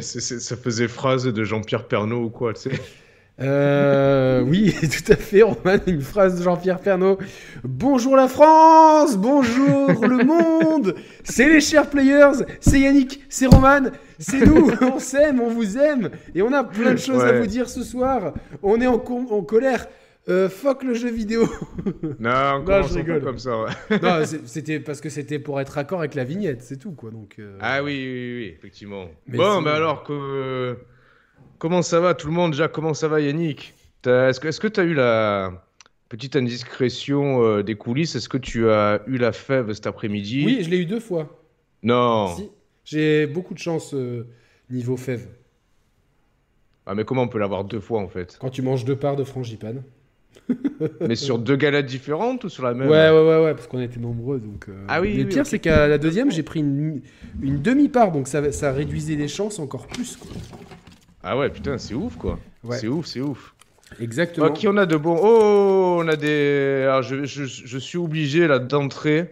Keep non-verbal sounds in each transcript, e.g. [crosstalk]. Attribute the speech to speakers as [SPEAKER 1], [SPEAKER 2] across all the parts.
[SPEAKER 1] Ça faisait phrase de Jean-Pierre Pernaud ou quoi, tu sais.
[SPEAKER 2] Euh, oui, [laughs] tout à fait, Roman, une phrase de Jean-Pierre Pernaud. Bonjour la France, bonjour le [laughs] monde, c'est les chers players, c'est Yannick, c'est Roman, c'est nous, [laughs] on s'aime, on vous aime, et on a plein de choses à vous dire ce soir. On est en, en colère. Euh, fuck le jeu vidéo. [laughs]
[SPEAKER 1] non, on je rigole comme ça.
[SPEAKER 2] non, c'était parce que c'était pour être accord avec la vignette, c'est tout quoi. Donc.
[SPEAKER 1] Euh. Ah oui, oui, oui, effectivement. bon, mais alors que Comment ça va tout le monde déjà Comment ça va Yannick? Est-ce que tu as eu la petite indiscrétion euh, des coulisses? Est-ce que tu as eu la fève cet après-midi?
[SPEAKER 2] Oui, je l'ai eu deux fois.
[SPEAKER 1] Non.
[SPEAKER 2] J'ai beaucoup de chance euh, niveau fève.
[SPEAKER 1] Ah mais comment on peut l'avoir deux fois en fait?
[SPEAKER 2] Quand tu manges deux parts de frangipane. [laughs]
[SPEAKER 1] mais sur deux galettes différentes ou sur la même
[SPEAKER 2] Ouais, ouais, ouais, ouais parce qu'on était nombreux. Donc, euh.
[SPEAKER 1] Ah oui.
[SPEAKER 2] Mais le pire, c'est qu'à la deuxième, j'ai pris une, demi-part, donc ça, ça réduisait les chances encore plus. Quoi.
[SPEAKER 1] Ah ouais, putain, c'est ouf quoi. C'est ouf, c'est ouf.
[SPEAKER 2] Exactement.
[SPEAKER 1] qui on a de bon Oh, on a des. Alors, je, je, suis obligé là d'entrer,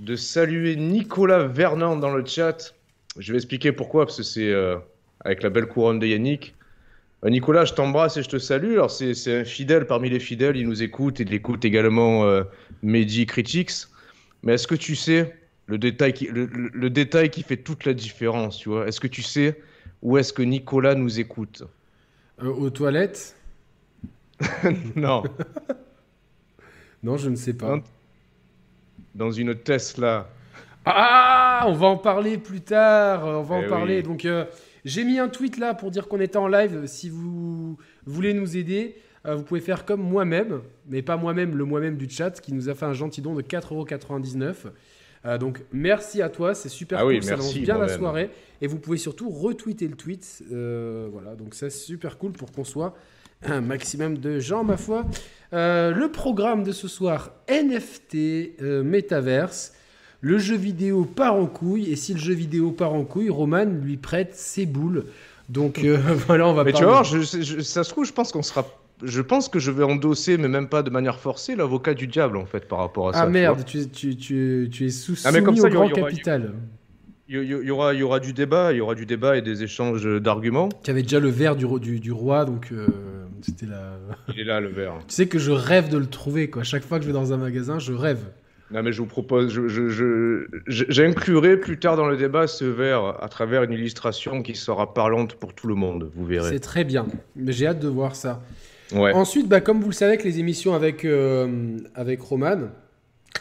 [SPEAKER 1] de saluer Nicolas Vernon dans le chat. Je vais expliquer pourquoi, parce que c'est euh, avec la belle couronne de Yannick. Euh, Nicolas, je t'embrasse et je te salue. Alors, c'est un fidèle parmi les fidèles, il nous écoute et il écoute également euh, Mehdi Critics. Mais est-ce que tu sais le détail, qui, le détail qui fait toute la différence, tu vois? Est-ce que tu sais où est-ce que Nicolas nous écoute?
[SPEAKER 2] Euh, Aux toilettes? [laughs]
[SPEAKER 1] Non. [laughs]
[SPEAKER 2] non, je ne sais pas.
[SPEAKER 1] Dans une Tesla.
[SPEAKER 2] Ah, on va en parler plus tard. On va en eh parler. Donc, euh, j'ai mis un tweet là pour dire qu'on était en live. Si vous voulez nous aider, euh, vous pouvez faire comme moi-même, mais pas moi-même, le moi-même du chat, qui nous a fait un gentil don de 4,99€. Euh, donc merci à toi, c'est super
[SPEAKER 1] ah
[SPEAKER 2] cool,
[SPEAKER 1] oui,
[SPEAKER 2] ça
[SPEAKER 1] lance
[SPEAKER 2] bien la soirée. Et vous pouvez surtout retweeter le tweet. Euh, voilà, donc c'est super cool pour qu'on soit un maximum de gens, ma foi. Le programme de ce soir, NFT, Metaverse. Le jeu vidéo part en couille. Et si le jeu vidéo part en couille, Roman lui prête ses boules. Donc [laughs] voilà, on va
[SPEAKER 1] Mais tu vois, ça se trouve, je pense qu'on sera je pense que je vais endosser, mais même pas de manière forcée, l'avocat du diable en fait par rapport à
[SPEAKER 2] ah,
[SPEAKER 1] ça.
[SPEAKER 2] Ah merde, tu, tu, tu, tu, es sous ah, mais comme ça, au grand capital.
[SPEAKER 1] Il y, aura, il y aura du débat, il y aura du débat et des échanges d'arguments.
[SPEAKER 2] Tu avais déjà le verre du, du, du roi, donc euh, c'était là.
[SPEAKER 1] Il est là le verre. [laughs]
[SPEAKER 2] Tu sais que je rêve de le trouver quoi. Chaque fois que je vais dans un magasin, je rêve.
[SPEAKER 1] Non mais je vous propose, j'inclurai je, je, plus tard dans le débat ce verre à travers une illustration qui sera parlante pour tout le monde, vous verrez.
[SPEAKER 2] C'est très bien, mais j'ai hâte de voir ça. Ensuite, bah, comme vous le savez, avec les émissions avec, euh, avec Roman,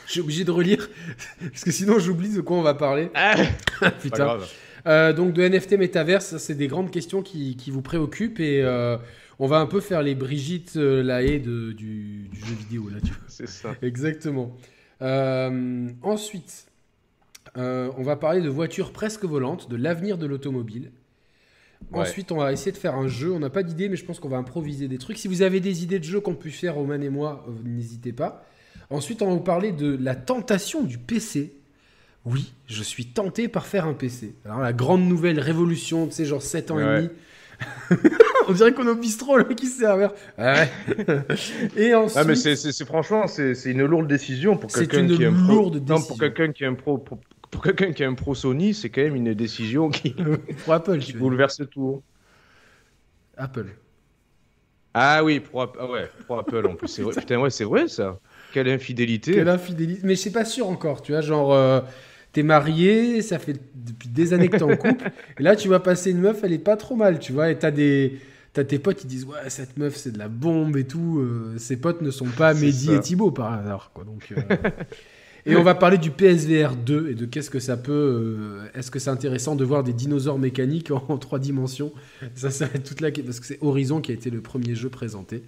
[SPEAKER 2] j'ai obligé de relire, [laughs] parce que sinon j'oublie de quoi on va parler.
[SPEAKER 1] Ah, [laughs] Putain.
[SPEAKER 2] Euh, donc de NFT Metaverse, c'est des grandes questions qui, qui vous préoccupent et euh, on va un peu faire les Brigitte Lahaye de, du, du, jeu vidéo là, tu vois.
[SPEAKER 1] C'est ça.
[SPEAKER 2] Exactement. Ensuite, on va parler de voitures presque volantes, de l'avenir de l'automobile. Ensuite, on va essayer de faire un jeu. On n'a pas d'idée, mais je pense qu'on va improviser des trucs. Si vous avez des idées de jeux qu'on peut faire, Roman et moi, euh, n'hésitez pas. Ensuite, on va vous parler de la tentation du PC. Oui, je suis tenté par faire un PC. Alors, la grande nouvelle révolution, tu sais, genre 7 ans et demi. [laughs] on dirait qu'on est au bistrot, là, qui sert
[SPEAKER 1] à [laughs] et ensuite... Ah, mais c'est franchement, c'est une lourde décision pour quelqu'un qui
[SPEAKER 2] est un pro... Non,
[SPEAKER 1] pour quelqu'un qui est un pro, pour quelqu'un qui a un pro Sony, c'est quand même une décision qui, [laughs]
[SPEAKER 2] pour Apple,
[SPEAKER 1] qui bouleverse tout.
[SPEAKER 2] Apple.
[SPEAKER 1] Ah oui, pour, ah ouais, pour Apple en plus. C'est vrai. [laughs] Putain, ouais, c'est vrai ça. Quelle infidélité.
[SPEAKER 2] Quelle infidélité. Mais je suis pas sûr encore, tu vois, genre. Euh, t'es marié, ça fait depuis des années que t'es en couple, et là tu vas passer une meuf, elle est pas trop mal, tu vois, et t'as des, t'as tes potes qui disent ouais cette meuf c'est de la bombe et tout, euh, ses potes ne sont pas Mehdi et Thibaut par hasard, quoi, donc. Euh, et on va parler du PSVR 2 et de qu'est-ce que ça peut. Euh, est-ce que c'est intéressant de voir des dinosaures mécaniques en, [laughs] trois dimensions? Ça, ça toute la parce que c'est Horizon qui a été le premier jeu présenté.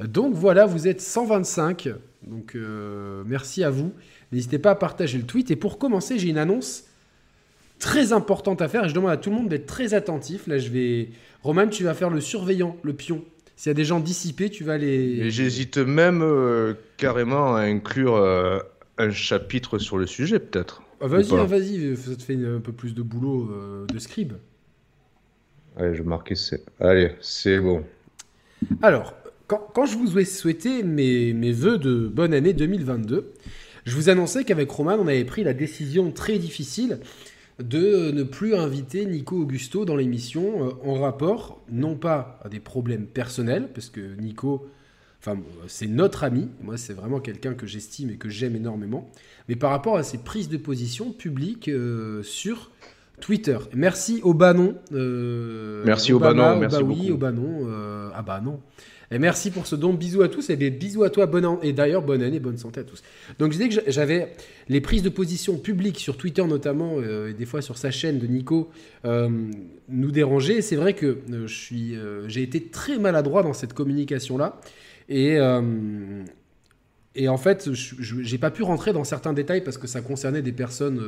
[SPEAKER 2] Donc voilà, vous êtes 125. Donc euh, merci à vous. N'hésitez pas à partager le tweet. Et pour commencer, j'ai une annonce très importante à faire. Et je demande à tout le monde d'être très attentif. Là, je vais. Roman, tu vas faire le surveillant, le pion. S'il y a des gens dissipés, tu vas les.
[SPEAKER 1] J'hésite même euh, carrément à inclure un chapitre sur le sujet, peut-être.
[SPEAKER 2] Ah, vas-y, hein, vas-y, ça te fait un peu plus de boulot euh, de scribe.
[SPEAKER 1] Allez, je vais marquer c'est. Allez, c'est bon.
[SPEAKER 2] Alors, quand, quand, je vous ai souhaité mes, mes voeux de bonne année 2022, je vous annonçais qu'avec Roman, on avait pris la décision très difficile de ne plus inviter Nico Augusto dans l'émission euh, en rapport, non pas à des problèmes personnels, parce que Nico, enfin, c'est notre ami, moi c'est vraiment quelqu'un que j'estime et que j'aime énormément, mais par rapport à ses prises de position publiques euh, sur Twitter. Merci au Banon.
[SPEAKER 1] Euh, merci au Banon, merci
[SPEAKER 2] bah oui, au Banon. ah bah non. Et merci pour ce don. Bisous à tous. Et bien, bisous à toi. Bonne et d'ailleurs, bonne année, bonne santé à tous. Donc, je disais que j'avais les prises de position publiques sur Twitter notamment, euh, et des fois sur sa chaîne de Nico, euh, nous déranger. C'est vrai que euh, je suis, j'ai été très maladroit dans cette communication-là. Et, et en fait, je n'ai pas pu rentrer dans certains détails parce que ça concernait des personnes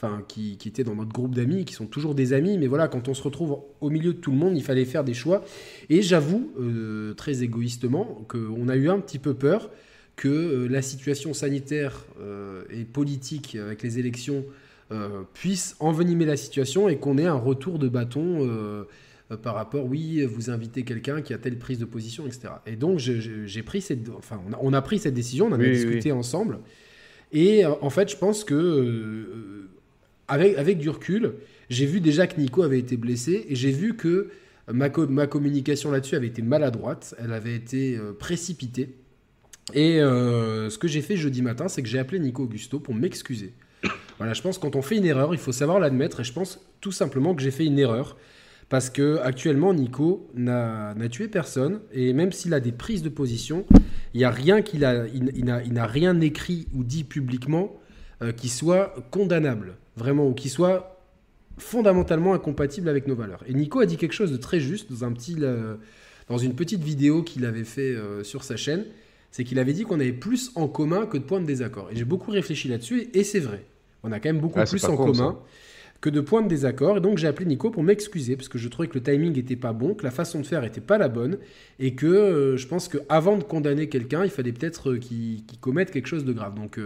[SPEAKER 2] enfin, qui, qui, étaient dans notre groupe d'amis, qui sont toujours des amis, mais voilà, quand on se retrouve au milieu de tout le monde, il fallait faire des choix. Et j'avoue, euh, très égoïstement, qu'on a eu un petit peu peur que euh, la situation sanitaire euh, et politique avec les élections puisse envenimer la situation et qu'on ait un retour de bâton par rapport, oui, vous invitez quelqu'un qui a telle prise de position, etc. Et donc, j'ai pris cette, enfin, on a, pris cette décision, on en a discuté ensemble. Et en fait, je pense que avec, du recul, j'ai vu déjà que Nico avait été blessé et j'ai vu que ma, ma communication là-dessus avait été maladroite, elle avait été euh, précipitée. Et euh, ce que j'ai fait jeudi matin, c'est que j'ai appelé Nico Augusto pour m'excuser. Voilà, je pense que quand on fait une erreur, il faut savoir l'admettre et je pense tout simplement que j'ai fait une erreur. Parce que actuellement, Nico n'a tué personne et même s'il a des prises de position, il n'y a rien qu'il a, il, n'a rien écrit ou dit publiquement euh, qui soit condamnable vraiment, ou qui soit fondamentalement incompatible avec nos valeurs. Et Nico a dit quelque chose de très juste dans, un petit, euh, dans une petite vidéo qu'il avait fait euh, sur sa chaîne, c'est qu'il avait dit qu'on avait plus en commun que de points de désaccord. Et j'ai beaucoup réfléchi là-dessus, et, c'est vrai. On a quand même beaucoup ah, plus en commun que de points de désaccord. Et donc j'ai appelé Nico pour m'excuser parce que je trouvais que le timing n'était pas bon, que la façon de faire n'était pas la bonne et que euh, je pense qu'avant de condamner quelqu'un, il fallait peut-être euh, qu'il commette quelque chose de grave. Donc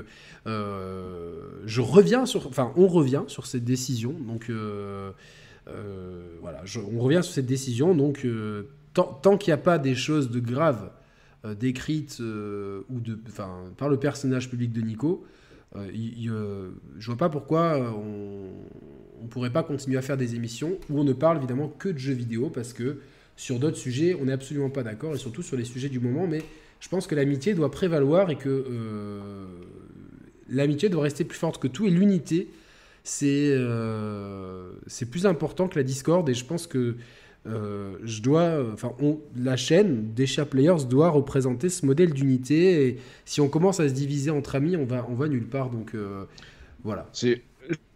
[SPEAKER 2] euh, je reviens sur, enfin on revient sur cette décision. Donc voilà, on revient sur cette décision. Donc tant, qu'il n'y a pas des choses de graves décrites ou de, par le personnage public de Nico, euh, euh, je vois pas pourquoi on ne pourrait pas continuer à faire des émissions où on ne parle évidemment que de jeux vidéo parce que sur d'autres sujets, on n'est absolument pas d'accord et surtout sur les sujets du moment. Mais je pense que l'amitié doit prévaloir et que euh, l'amitié doit rester plus forte que tout et l'unité, c'est c'est plus important que la discorde et je pense que euh, je dois, enfin, la chaîne des Players doit représenter ce modèle d'unité. Et si on commence à se diviser entre amis, on va, on va nulle part. Donc euh, voilà.
[SPEAKER 1] C'est,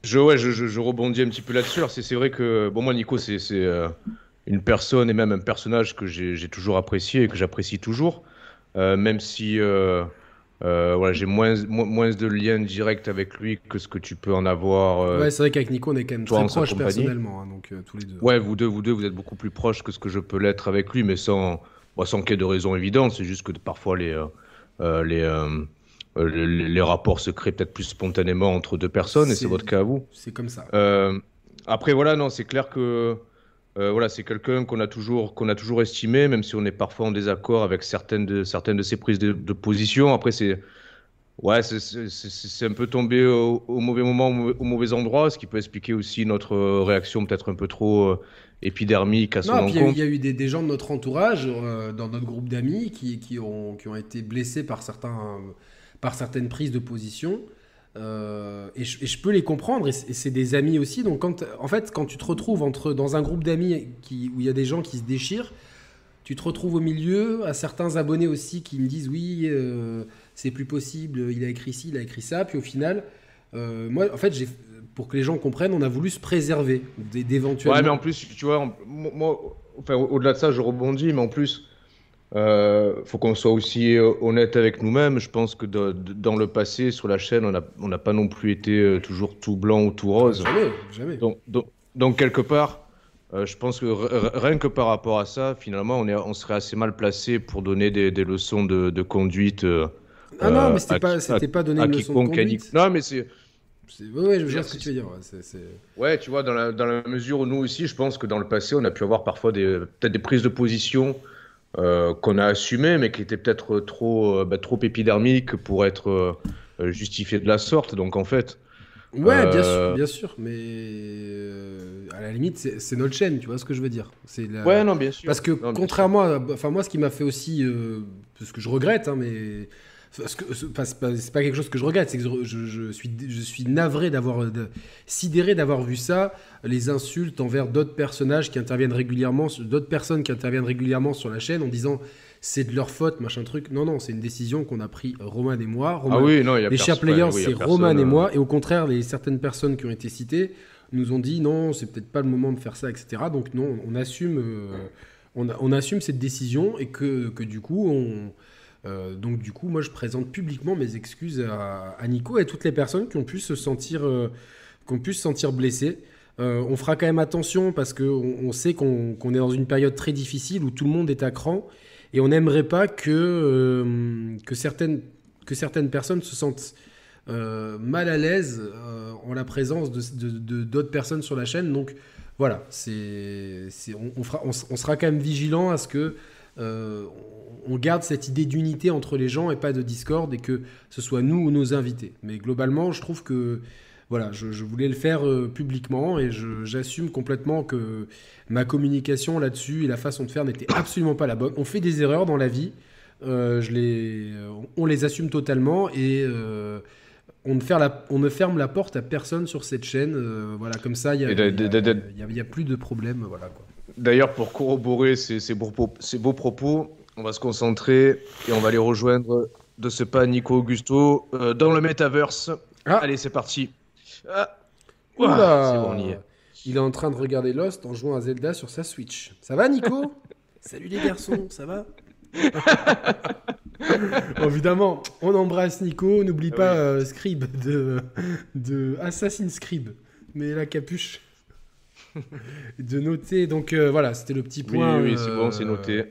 [SPEAKER 1] je, ouais, je, je, rebondis un petit peu là-dessus. C'est, c'est vrai que, bon, moi, Nico, c'est, euh, une personne et même un personnage que j'ai, toujours apprécié et que j'apprécie toujours, même si euh, voilà, j'ai moins, moins de liens directs avec lui que ce que tu peux en avoir.
[SPEAKER 2] Euh, ouais, c'est vrai qu'avec Nico, on est quand même très proches personnellement, hein, donc euh, tous les deux.
[SPEAKER 1] Ouais, vous deux, vous deux, vous êtes beaucoup plus proches que ce que je peux l'être avec lui, mais sans, sans qu'il y ait de raison évidente. C'est juste que parfois les, les, les, les, rapports se créent peut-être plus spontanément entre deux personnes, et c'est votre cas à vous.
[SPEAKER 2] C'est comme ça.
[SPEAKER 1] après, voilà, non, c'est clair que euh, voilà, c'est quelqu'un qu'on a toujours qu'on a toujours estimé, même si on est parfois en désaccord avec certaines de certaines de ses prises de, position. Après, c'est ouais, c'est un peu tombé au, mauvais moment, au mauvais endroit, ce qui peut expliquer aussi notre réaction peut-être un peu trop euh, épidermique à son
[SPEAKER 2] non, Il y, a eu des, des, gens de notre entourage, euh, dans notre groupe d'amis, qui, qui, ont, qui ont été blessés par certains par certaines prises de position. Euh, et, je, peux les comprendre, et c'est des amis aussi. Donc, quand, en fait, quand tu te retrouves entre, dans un groupe d'amis où il y a des gens qui se déchirent, tu te retrouves au milieu, à certains abonnés aussi qui me disent oui, euh, c'est plus possible, il a écrit ci, il a écrit ça. Puis au final, euh, moi, en fait, pour que les gens comprennent, on a voulu se préserver d'éventuels.
[SPEAKER 1] Ouais, mais en plus, tu vois, moi, au-delà de ça, je rebondis, mais en plus, euh, faut qu'on soit aussi euh, honnête avec nous-mêmes. Je pense que dans le passé, sur la chaîne, on n'a pas non plus été euh, toujours tout blanc ou tout rose.
[SPEAKER 2] Jamais, jamais.
[SPEAKER 1] Donc, donc, quelque part, euh, je pense que rien que par rapport à ça, finalement, on, est, on serait assez mal placé pour donner des, des leçons de, de conduite.
[SPEAKER 2] ah non, mais c'était pas, c'était pas donner une leçon de conduite.
[SPEAKER 1] Non, mais c'est.
[SPEAKER 2] Ouais, je veux dire ce que tu veux dire.
[SPEAKER 1] Ouais, tu vois, dans la, dans la mesure où nous aussi, je pense que dans le passé, on a pu avoir parfois des, peut-être des prises de position euh, qu'on a assumé, mais qui était peut-être trop, euh, bah, trop épidermique pour être euh, justifié de la sorte. Donc en fait,
[SPEAKER 2] Ouais, bien sûr, bien sûr, mais à la limite, c'est notre chaîne, tu vois ce que je veux dire. C'est la-
[SPEAKER 1] Ouais, non, bien sûr.
[SPEAKER 2] Parce que
[SPEAKER 1] Non,
[SPEAKER 2] contrairement à, enfin moi, ce qui m'a fait aussi, ce que je regrette, hein, mais c'est pas, pas- quelque chose que je regrette, c'est que je, suis, je suis navré d'avoir, sidéré d'avoir vu ça, les insultes envers d'autres personnages qui interviennent régulièrement, d'autres personnes qui interviennent régulièrement sur la chaîne en disant c'est de leur faute, machin truc. Non, non, c'est une décision qu'on a pris Roman et moi. Roman,
[SPEAKER 1] Ah oui, non, il y a
[SPEAKER 2] les chers players,
[SPEAKER 1] oui,
[SPEAKER 2] c'est Roman et
[SPEAKER 1] euh,
[SPEAKER 2] moi, et au contraire, les certaines personnes qui ont été citées nous ont dit non, c'est peut-être pas le moment de faire ça, etc. Donc non, on assume, euh, on, assume cette décision et que, que du coup, on, euh, donc du coup, moi, je présente publiquement mes excuses à, Nico et à toutes les personnes qui ont pu se sentir, euh, qui ont pu se sentir blessées. Euh, on fera quand même attention parce qu'on on sait qu'on est dans une période très difficile où tout le monde est à cran et on n'aimerait pas que, que, certaines, que certaines personnes se sentent mal à l'aise en la présence de- d'autres personnes sur la chaîne. Donc voilà, c'est, on, on on, sera quand même vigilant à ce que on garde cette idée d'unité entre les gens et pas de discorde et que ce soit nous ou nos invités. Mais globalement, je trouve que voilà, je, je voulais le faire euh, publiquement et j'assume complètement que ma communication là-dessus et la façon de faire n'était absolument pas la bonne. On fait des erreurs dans la vie, euh, je les, on les assume totalement et euh, on, ne ferme la, on ne ferme la porte à personne sur cette chaîne. voilà, comme ça, il y a, plus de problème. Voilà.
[SPEAKER 1] D'ailleurs, pour corroborer ces, ces beaux, propos- ces beaux propos, on va se concentrer et on va aller rejoindre de ce pas Nico Augusto euh, dans le metaverse.
[SPEAKER 2] Ah.
[SPEAKER 1] Allez, c'est parti. Ah.
[SPEAKER 2] Oula
[SPEAKER 1] Ouah, c'est bon, on y est.
[SPEAKER 2] Il est en train de regarder Lost en jouant à Zelda sur sa Switch. Ça va, Nico? [laughs] Salut les garçons, ça va? [laughs] Bon, Évidemment, on embrasse Nico. N'oublie
[SPEAKER 1] Ah
[SPEAKER 2] pas
[SPEAKER 1] oui.
[SPEAKER 2] euh, Scribe de, de Assassin's Creed. Mais la capuche. [laughs] de noter. Donc euh, voilà, c'était le petit
[SPEAKER 1] Oui,
[SPEAKER 2] point.
[SPEAKER 1] oui, c'est bon, c'est noté.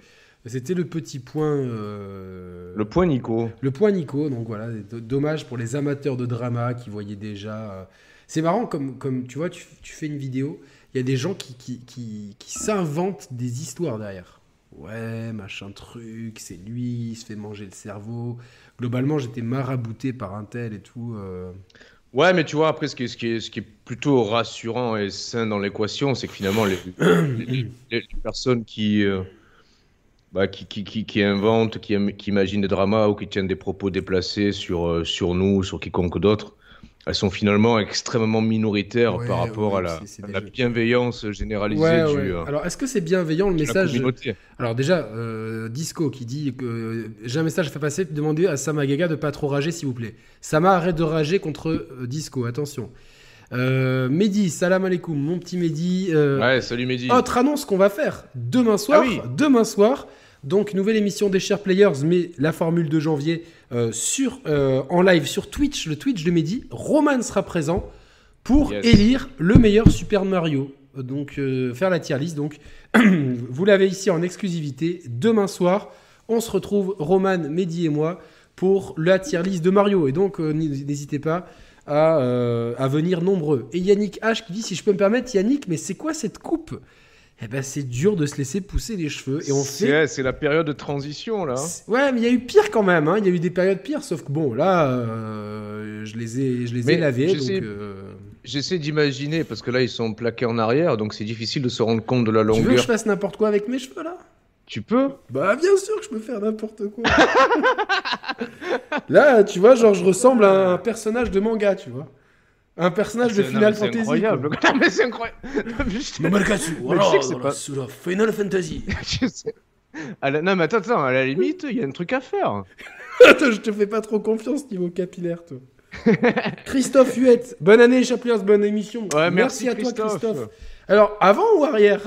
[SPEAKER 2] C'était le petit point. euh,
[SPEAKER 1] Le point Nico.
[SPEAKER 2] le point Nico, donc voilà, dommage pour les amateurs de drama qui voyaient déjà. euh, C'est marrant, comme, comme tu vois, tu, tu fais une vidéo, il y a des gens qui, qui, qui, qui s'inventent des histoires derrière. Ouais, machin truc, c'est lui, il se fait manger le cerveau. Globalement, j'étais marabouté par un tel et tout. euh.
[SPEAKER 1] Ouais, mais tu vois, après, ce qui est, ce qui est, ce qui est plutôt rassurant et sain dans l'équation, c'est que finalement, les, [coughs] les- les- les personnes qui, euh, bah, qui, qui, qui, qui inventent, qui, im- qui imaginent des dramas ou qui tiennent des propos déplacés sur, euh, sur nous, sur quiconque d'autre, elles sont finalement extrêmement minoritaires
[SPEAKER 2] Ouais,
[SPEAKER 1] par rapport
[SPEAKER 2] ouais,
[SPEAKER 1] à la, à bienveillance généralisée
[SPEAKER 2] Ouais,
[SPEAKER 1] du,
[SPEAKER 2] ouais.
[SPEAKER 1] euh,
[SPEAKER 2] Alors, est-ce que c'est bienveillant le message. Alors déjà, euh, Disco qui dit que j'ai un message à faire passer, demandez à Sama Gaga de pas trop rager s'il vous plaît. Sama arrête de rager contre euh, Disco, attention. Mehdi, salam alaikum, mon petit Mehdi.
[SPEAKER 1] Ouais, salut Mehdi.
[SPEAKER 2] autre annonce qu'on va faire demain soir.
[SPEAKER 1] Ah oui.
[SPEAKER 2] Demain soir. Donc nouvelle émission des chers players, mais la formule de janvier euh, sur euh, en live sur Twitch, le Twitch de Mehdi. Roman sera présent pour
[SPEAKER 1] Yes.
[SPEAKER 2] élire le meilleur Super Mario. Donc euh, faire la tier list. Donc [clears throat] vous l'avez ici en exclusivité. Demain soir, on se retrouve Roman, Mehdi et moi pour la tier list de Mario. Et donc n'hésitez pas à, à venir nombreux. Et Yannick H qui dit si je peux me permettre, Yannick, mais c'est quoi cette coupe? Eh ben c'est dur de se laisser pousser les cheveux. Et on
[SPEAKER 1] C'est
[SPEAKER 2] fait.
[SPEAKER 1] c'est la période de transition, là.
[SPEAKER 2] Ouais, mais il y a eu pire quand même. hein. Il y a eu des périodes pires, sauf que bon, là, euh, je les ai, je les ai lavés. euh,
[SPEAKER 1] J'essaie d'imaginer, parce que là, ils sont plaqués en arrière, donc c'est difficile de se rendre compte de la
[SPEAKER 2] Tu veux que je
[SPEAKER 1] longueur.
[SPEAKER 2] fasse n'importe quoi avec mes cheveux là?
[SPEAKER 1] Tu peux?
[SPEAKER 2] Bah bien sûr que je peux faire n'importe quoi. [laughs] Là, tu vois, genre je ressemble à un personnage de manga, tu vois. Un personnage de
[SPEAKER 1] non,
[SPEAKER 2] Final
[SPEAKER 1] mais C'est
[SPEAKER 2] Fantasy.
[SPEAKER 1] incroyable.
[SPEAKER 2] quoi. [laughs]
[SPEAKER 1] Non, mais c'est incroyable. [laughs] Je sais-
[SPEAKER 2] Mamalkatsu,
[SPEAKER 1] Mais
[SPEAKER 2] voilà,
[SPEAKER 1] je sais que c'est
[SPEAKER 2] voilà,
[SPEAKER 1] pas-
[SPEAKER 2] Final Fantasy. [laughs]
[SPEAKER 1] je sais. À la- Non, mais attends, attends, à la limite, il y a un truc à faire.
[SPEAKER 2] Attends, je te fais pas trop confiance niveau capillaire, toi. Christophe Huette, bonne année, Chapliers, bonne émission.
[SPEAKER 1] Ouais, merci,
[SPEAKER 2] à toi,
[SPEAKER 1] Christophe.
[SPEAKER 2] Alors, avant ou arrière?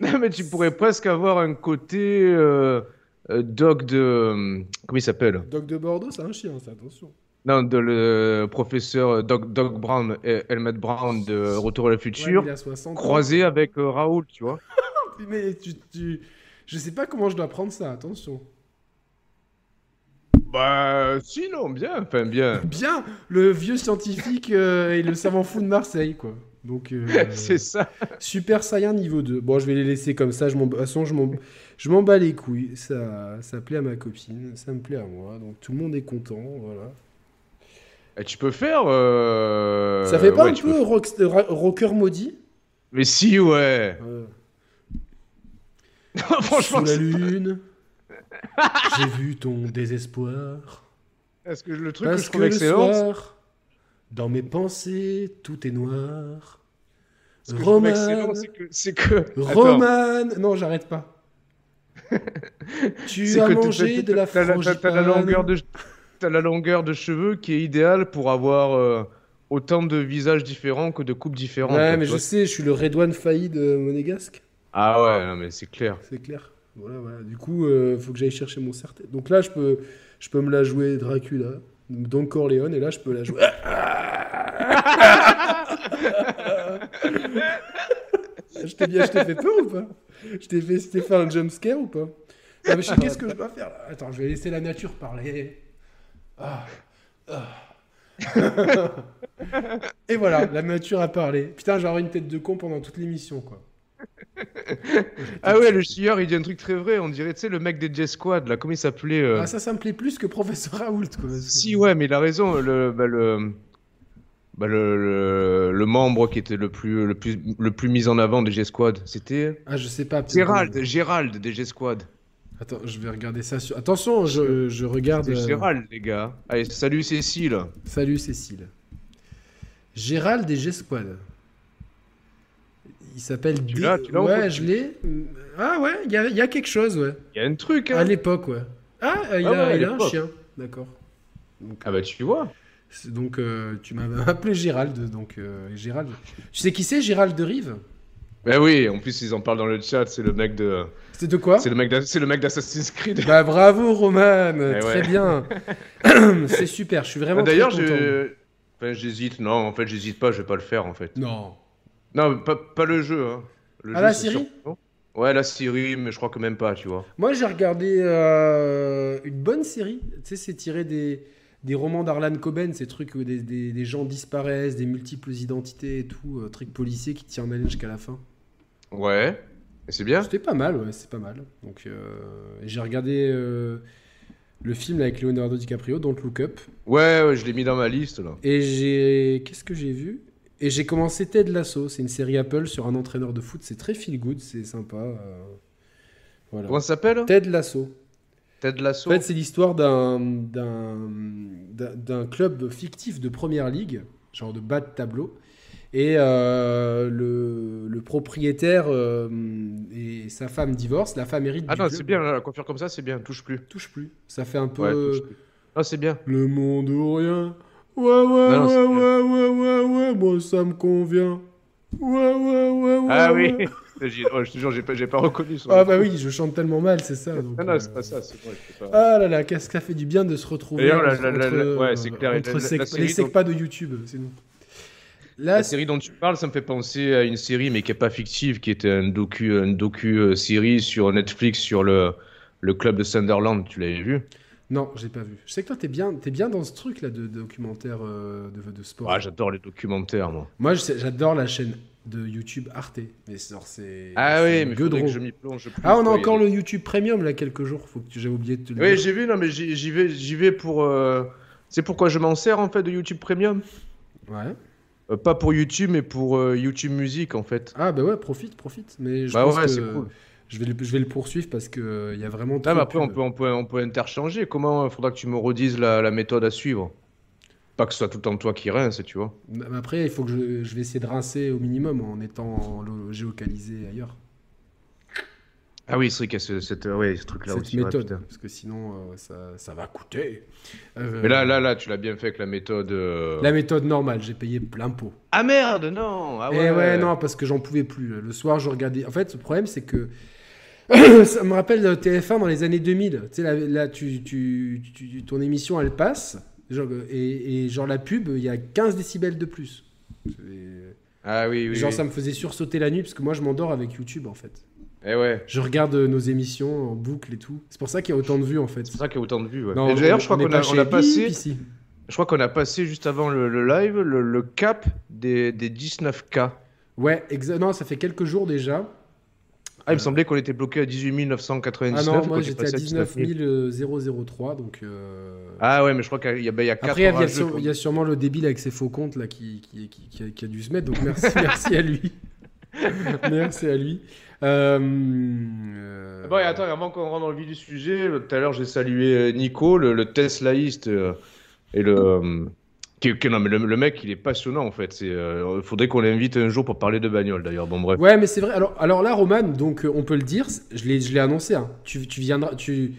[SPEAKER 1] Non, mais tu pourrais presque avoir un côté euh, euh, Doc de. euh, Comment il s'appelle?
[SPEAKER 2] Doc de Bordeaux, c'est un chien, ça, attention.
[SPEAKER 1] Non, de le professeur Doc, Doc Brown, et Helmet Brown de Retour à le
[SPEAKER 2] Ouais,
[SPEAKER 1] futur,
[SPEAKER 2] mais il a 60 ans.
[SPEAKER 1] croisé avec euh, Raoul, tu vois. [laughs]
[SPEAKER 2] Mais tu, tu- Je sais pas comment je dois prendre ça, attention.
[SPEAKER 1] Bah, sinon, bien, enfin, bien. [laughs]
[SPEAKER 2] Bien, le vieux scientifique euh, et le savant fou de Marseille, quoi. Donc, euh, [laughs]
[SPEAKER 1] c'est ça.
[SPEAKER 2] Super Saiyan niveau 2. Bon, je vais les laisser comme ça. Je m'en, de toute façon, je m'en, je m'en bats les couilles. Ça, ça plaît à ma copine, ça me plaît à moi. Donc, tout le monde est content, voilà.
[SPEAKER 1] Eh, tu peux faire. euh,
[SPEAKER 2] Ça fait pas
[SPEAKER 1] ouais,
[SPEAKER 2] un peu
[SPEAKER 1] peux-
[SPEAKER 2] rock- ra- rocker maudit?
[SPEAKER 1] Mais si, ouais.
[SPEAKER 2] Euh, [laughs]
[SPEAKER 1] Franchement,
[SPEAKER 2] Sous la lune, [laughs] j'ai vu ton désespoir.
[SPEAKER 1] Parce que le truc que
[SPEAKER 2] Parce
[SPEAKER 1] je
[SPEAKER 2] que le
[SPEAKER 1] excellent,
[SPEAKER 2] soir, dans mes pensées, tout est noir.
[SPEAKER 1] ce que
[SPEAKER 2] Roman,
[SPEAKER 1] c'est que, que.
[SPEAKER 2] Roman, non, j'arrête pas. [laughs] tu as
[SPEAKER 1] que
[SPEAKER 2] mangé de la frangipane.
[SPEAKER 1] T'as la longueur de, t'as la longueur de cheveux qui est idéale pour avoir euh, autant de visages différents que de coupes différentes.
[SPEAKER 2] Ouais, mais je sais, je suis le Redouane Faïd euh, monégasque.
[SPEAKER 1] Ah ouais, non, mais c'est clair.
[SPEAKER 2] C'est clair. Voilà, voilà. Du coup, euh, faut que j'aille chercher mon certain. Donc là, je peux, je peux me la jouer Dracula, Don Corleone, et là, je peux la jouer. [laughs] je t'ai bien, je t'ai fait peur ou pas? Je t'ai fait, fait un jumpscare ou pas? Ah, mais je sais qu'est-ce que je dois faire là? Attends, je vais laisser la nature parler. Ah. Ah. et voilà, la nature a parlé. Putain, j'aurai une tête de con pendant toute l'émission, quoi.
[SPEAKER 1] Ah ouais, le chieur, il dit un truc très vrai. On dirait, tu sais, le mec des J Squad, là, comment il s'appelait euh,
[SPEAKER 2] Ah, ça, ça me plaît plus que Professeur Raoult, quoi.
[SPEAKER 1] Si, ouais, mais il a raison. Le, bah, le, bah, le, le, le membre qui était le plus, le plus, le plus mis en avant des G Squad, c'était
[SPEAKER 2] Ah, je sais pas.
[SPEAKER 1] Gérald, Gérald des G Squad.
[SPEAKER 2] Attends, je vais regarder ça sur. Attention, je, je regarde.
[SPEAKER 1] C'est
[SPEAKER 2] euh,
[SPEAKER 1] Gérald, les gars. Allez, salut Cécile.
[SPEAKER 2] Salut Cécile. Gérald des G-Squad. Il s'appelle.
[SPEAKER 1] Tu
[SPEAKER 2] D-
[SPEAKER 1] tu
[SPEAKER 2] Ouais, je l'ai. Ah ouais, il y a, il y a quelque chose, ouais.
[SPEAKER 1] Il y a un truc, hein.
[SPEAKER 2] À l'époque, ouais. Ah, euh, il
[SPEAKER 1] Ah
[SPEAKER 2] a,
[SPEAKER 1] ouais, à
[SPEAKER 2] il a un chien. D'accord.
[SPEAKER 1] Ah bah tu vois.
[SPEAKER 2] donc euh, tu m'avais [laughs] appelé Gérald. Donc, euh, Gérald. Tu sais qui c'est, Gérald de Rive?
[SPEAKER 1] Bah oui, en plus ils en parlent dans le chat, c'est le mec de
[SPEAKER 2] C'était de quoi?
[SPEAKER 1] c'est le mec d'A- c'est le mec d'Assassin's Creed.
[SPEAKER 2] Bah bravo Roman, très
[SPEAKER 1] Eh ouais.
[SPEAKER 2] bien. [laughs] [clears throat] c'est super, je suis vraiment
[SPEAKER 1] Ah, D'ailleurs,
[SPEAKER 2] très
[SPEAKER 1] enfin, j'hésite. Non, en fait, j'hésite pas, je vais pas le faire en fait.
[SPEAKER 2] Non.
[SPEAKER 1] Non, pas, pas le jeu hein. Le
[SPEAKER 2] Ah,
[SPEAKER 1] jeu,
[SPEAKER 2] la
[SPEAKER 1] c'est
[SPEAKER 2] série?
[SPEAKER 1] Ouais, la série, mais je crois que même pas, tu vois.
[SPEAKER 2] Moi, j'ai regardé euh, une bonne série. Tu sais, c'est tiré des, des romans d'Arlan Coben, ces trucs où des, des- des gens disparaissent, des multiples identités et tout, euh, truc policier qui tient en haleine jusqu'à la fin.
[SPEAKER 1] Ouais. Et c'est bien.
[SPEAKER 2] C'était pas mal, ouais, c'est pas mal. Donc, euh, j'ai regardé euh, le film avec Leonardo DiCaprio, Don't Look Up.
[SPEAKER 1] Ouais, ouais, je l'ai mis dans ma liste là.
[SPEAKER 2] Et j'ai. Qu'est-ce que j'ai vu? Et j'ai commencé Ted Lasso. C'est une série Apple sur un entraîneur de foot. C'est très feel good, c'est sympa. euh, Voilà.
[SPEAKER 1] Comment ça s'appelle?
[SPEAKER 2] Ted Lasso.
[SPEAKER 1] Ted Lasso.
[SPEAKER 2] En fait, c'est l'histoire d'un d'un- d'un club fictif de première ligue, genre de bas de tableau. Et euh, le, le propriétaire euh, et sa femme divorcent. La femme hérite
[SPEAKER 1] Ah
[SPEAKER 2] du
[SPEAKER 1] non,
[SPEAKER 2] club.
[SPEAKER 1] c'est bien, la coiffure comme ça, c'est bien, touche plus.
[SPEAKER 2] Touche plus. Ça fait un peu
[SPEAKER 1] Ouais. Ah, c'est bien.
[SPEAKER 2] le monde ou rien. Ouais, ouais,
[SPEAKER 1] Non, non,
[SPEAKER 2] ouais, ouais, ouais, ouais, ouais, moi ça me convient. Ouais, ouais, ouais, ouais.
[SPEAKER 1] Ah oui.
[SPEAKER 2] ouais. [laughs]
[SPEAKER 1] Je te jure, j'ai pas, pas reconnu ça.
[SPEAKER 2] Ah bah oui, je chante tellement mal, c'est ça. donc,
[SPEAKER 1] Non, non, c'est
[SPEAKER 2] euh,
[SPEAKER 1] pas ça, c'est vrai. pas-
[SPEAKER 2] Ah là là, qu'est-ce que ça fait du bien de se retrouver entre,
[SPEAKER 1] ouais, c'est clair,
[SPEAKER 2] entre
[SPEAKER 1] la- la-
[SPEAKER 2] sec-
[SPEAKER 1] la série
[SPEAKER 2] les
[SPEAKER 1] dont-
[SPEAKER 2] secpas de YouTube, c'est nous.
[SPEAKER 1] La série dont tu parles, ça me fait penser à une série, mais qui est pas fictive, qui était un docu, un docu euh, série sur Netflix sur le, le club de Sunderland. Tu l'avais vu?
[SPEAKER 2] Non, j'ai pas vu. Je sais que toi, t'es bien, t'es bien dans ce truc là de, documentaire euh, de, de sport.
[SPEAKER 1] Ah, j'adore les documentaires, moi.
[SPEAKER 2] Moi, je j'adore la chaîne de YouTube Arte, mais c'est.
[SPEAKER 1] Ah oui, mais
[SPEAKER 2] Gueudron.
[SPEAKER 1] faudrait que je m'y plonge plus.
[SPEAKER 2] Ah, on a encore le YouTube Premium là quelques jours. Faut que tu- j'ai oublié de te le
[SPEAKER 1] Oui,
[SPEAKER 2] dire.
[SPEAKER 1] j'ai vu, non, mais j'y j'y vais, j'y vais pour. euh, C'est pourquoi je m'en sers en fait de YouTube Premium?
[SPEAKER 2] Ouais.
[SPEAKER 1] Euh, Pas pour YouTube, mais pour euh, YouTube Music en fait.
[SPEAKER 2] Ah bah ouais, profite, profite. Mais je
[SPEAKER 1] Bah
[SPEAKER 2] pense
[SPEAKER 1] ouais,
[SPEAKER 2] que
[SPEAKER 1] cool.
[SPEAKER 2] je vais le, je vais le poursuivre parce que euh, il y a vraiment.
[SPEAKER 1] Ah, mais
[SPEAKER 2] de
[SPEAKER 1] après, on peut, on, peut, on peut interchanger. Comment il faudra que tu me redises la, la méthode à suivre? Pas que ce soit tout le temps toi qui rince, tu vois.
[SPEAKER 2] Mais Après, il faut que je, je vais essayer de rincer au minimum en étant géocalisé ailleurs.
[SPEAKER 1] Ah oui, c'est vrai qu'il y a ce, cette, ouais, ce truc-là
[SPEAKER 2] Cette
[SPEAKER 1] aussi.
[SPEAKER 2] méthode, parce que sinon euh, ça, ça va coûter. Euh,
[SPEAKER 1] Mais là, là, là, tu l'as bien fait avec la méthode. euh,
[SPEAKER 2] La méthode normale, j'ai payé plein pot.
[SPEAKER 1] Ah merde, non ah
[SPEAKER 2] Et
[SPEAKER 1] ouais.
[SPEAKER 2] ouais, non, parce que j'en pouvais plus. Le soir, je regardais. En fait, le problème, c'est que [coughs] ça me rappelle le TF1 dans les années 2000. Tu sais, là, là, tu, tu, tu- ton émission, elle passe, genre, et, et genre la pub, il y a 15 décibels de plus.
[SPEAKER 1] Ah oui, oui.
[SPEAKER 2] genre,
[SPEAKER 1] oui.
[SPEAKER 2] ça me faisait sursauter la nuit, parce que moi, je m'endors avec YouTube, en fait.
[SPEAKER 1] Eh ouais.
[SPEAKER 2] Je regarde nos émissions en boucle et tout. C'est pour ça qu'il y a autant de vues, en fait.
[SPEAKER 1] C'est pour ça qu'il y a autant de vues. Ouais.
[SPEAKER 2] Non,
[SPEAKER 1] Et D'ailleurs, je crois qu'on a, on passé.
[SPEAKER 2] Ici.
[SPEAKER 1] Je crois qu'on a passé juste avant le, le live le, le cap des, des 19K.
[SPEAKER 2] Ouais, exa- non, ça fait quelques jours déjà.
[SPEAKER 1] Ah, il me semblait qu'on était bloqué à 18 999.
[SPEAKER 2] Ah non,
[SPEAKER 1] et
[SPEAKER 2] moi j'étais à
[SPEAKER 1] passé
[SPEAKER 2] 19
[SPEAKER 1] 000.
[SPEAKER 2] 003, donc. euh,
[SPEAKER 1] Ah ouais, mais je crois qu'il y a, ben, il y a 4
[SPEAKER 2] Après, il y, a, sur- il y a sûrement le débile avec ses faux comptes là qui, qui, qui, qui a, a dû se mettre, donc merci, [laughs] merci à lui. merci à lui. Euh,
[SPEAKER 1] Bon, et attends, avant qu'on rentre dans le vif du sujet, tout à l'heure j'ai salué euh, Nico, le, le Teslaïste, euh, et le, qui- qui- non, mais le, le mec, il est passionnant en fait. Il faudrait qu'on l'invite un jour pour parler de bagnole d'ailleurs. Bon, bref.
[SPEAKER 2] Ouais, mais c'est vrai. Alors, alors là, Roman, donc euh, on peut le dire, je l'ai, je l'ai annoncé. hein. Tu, tu viendras, tu,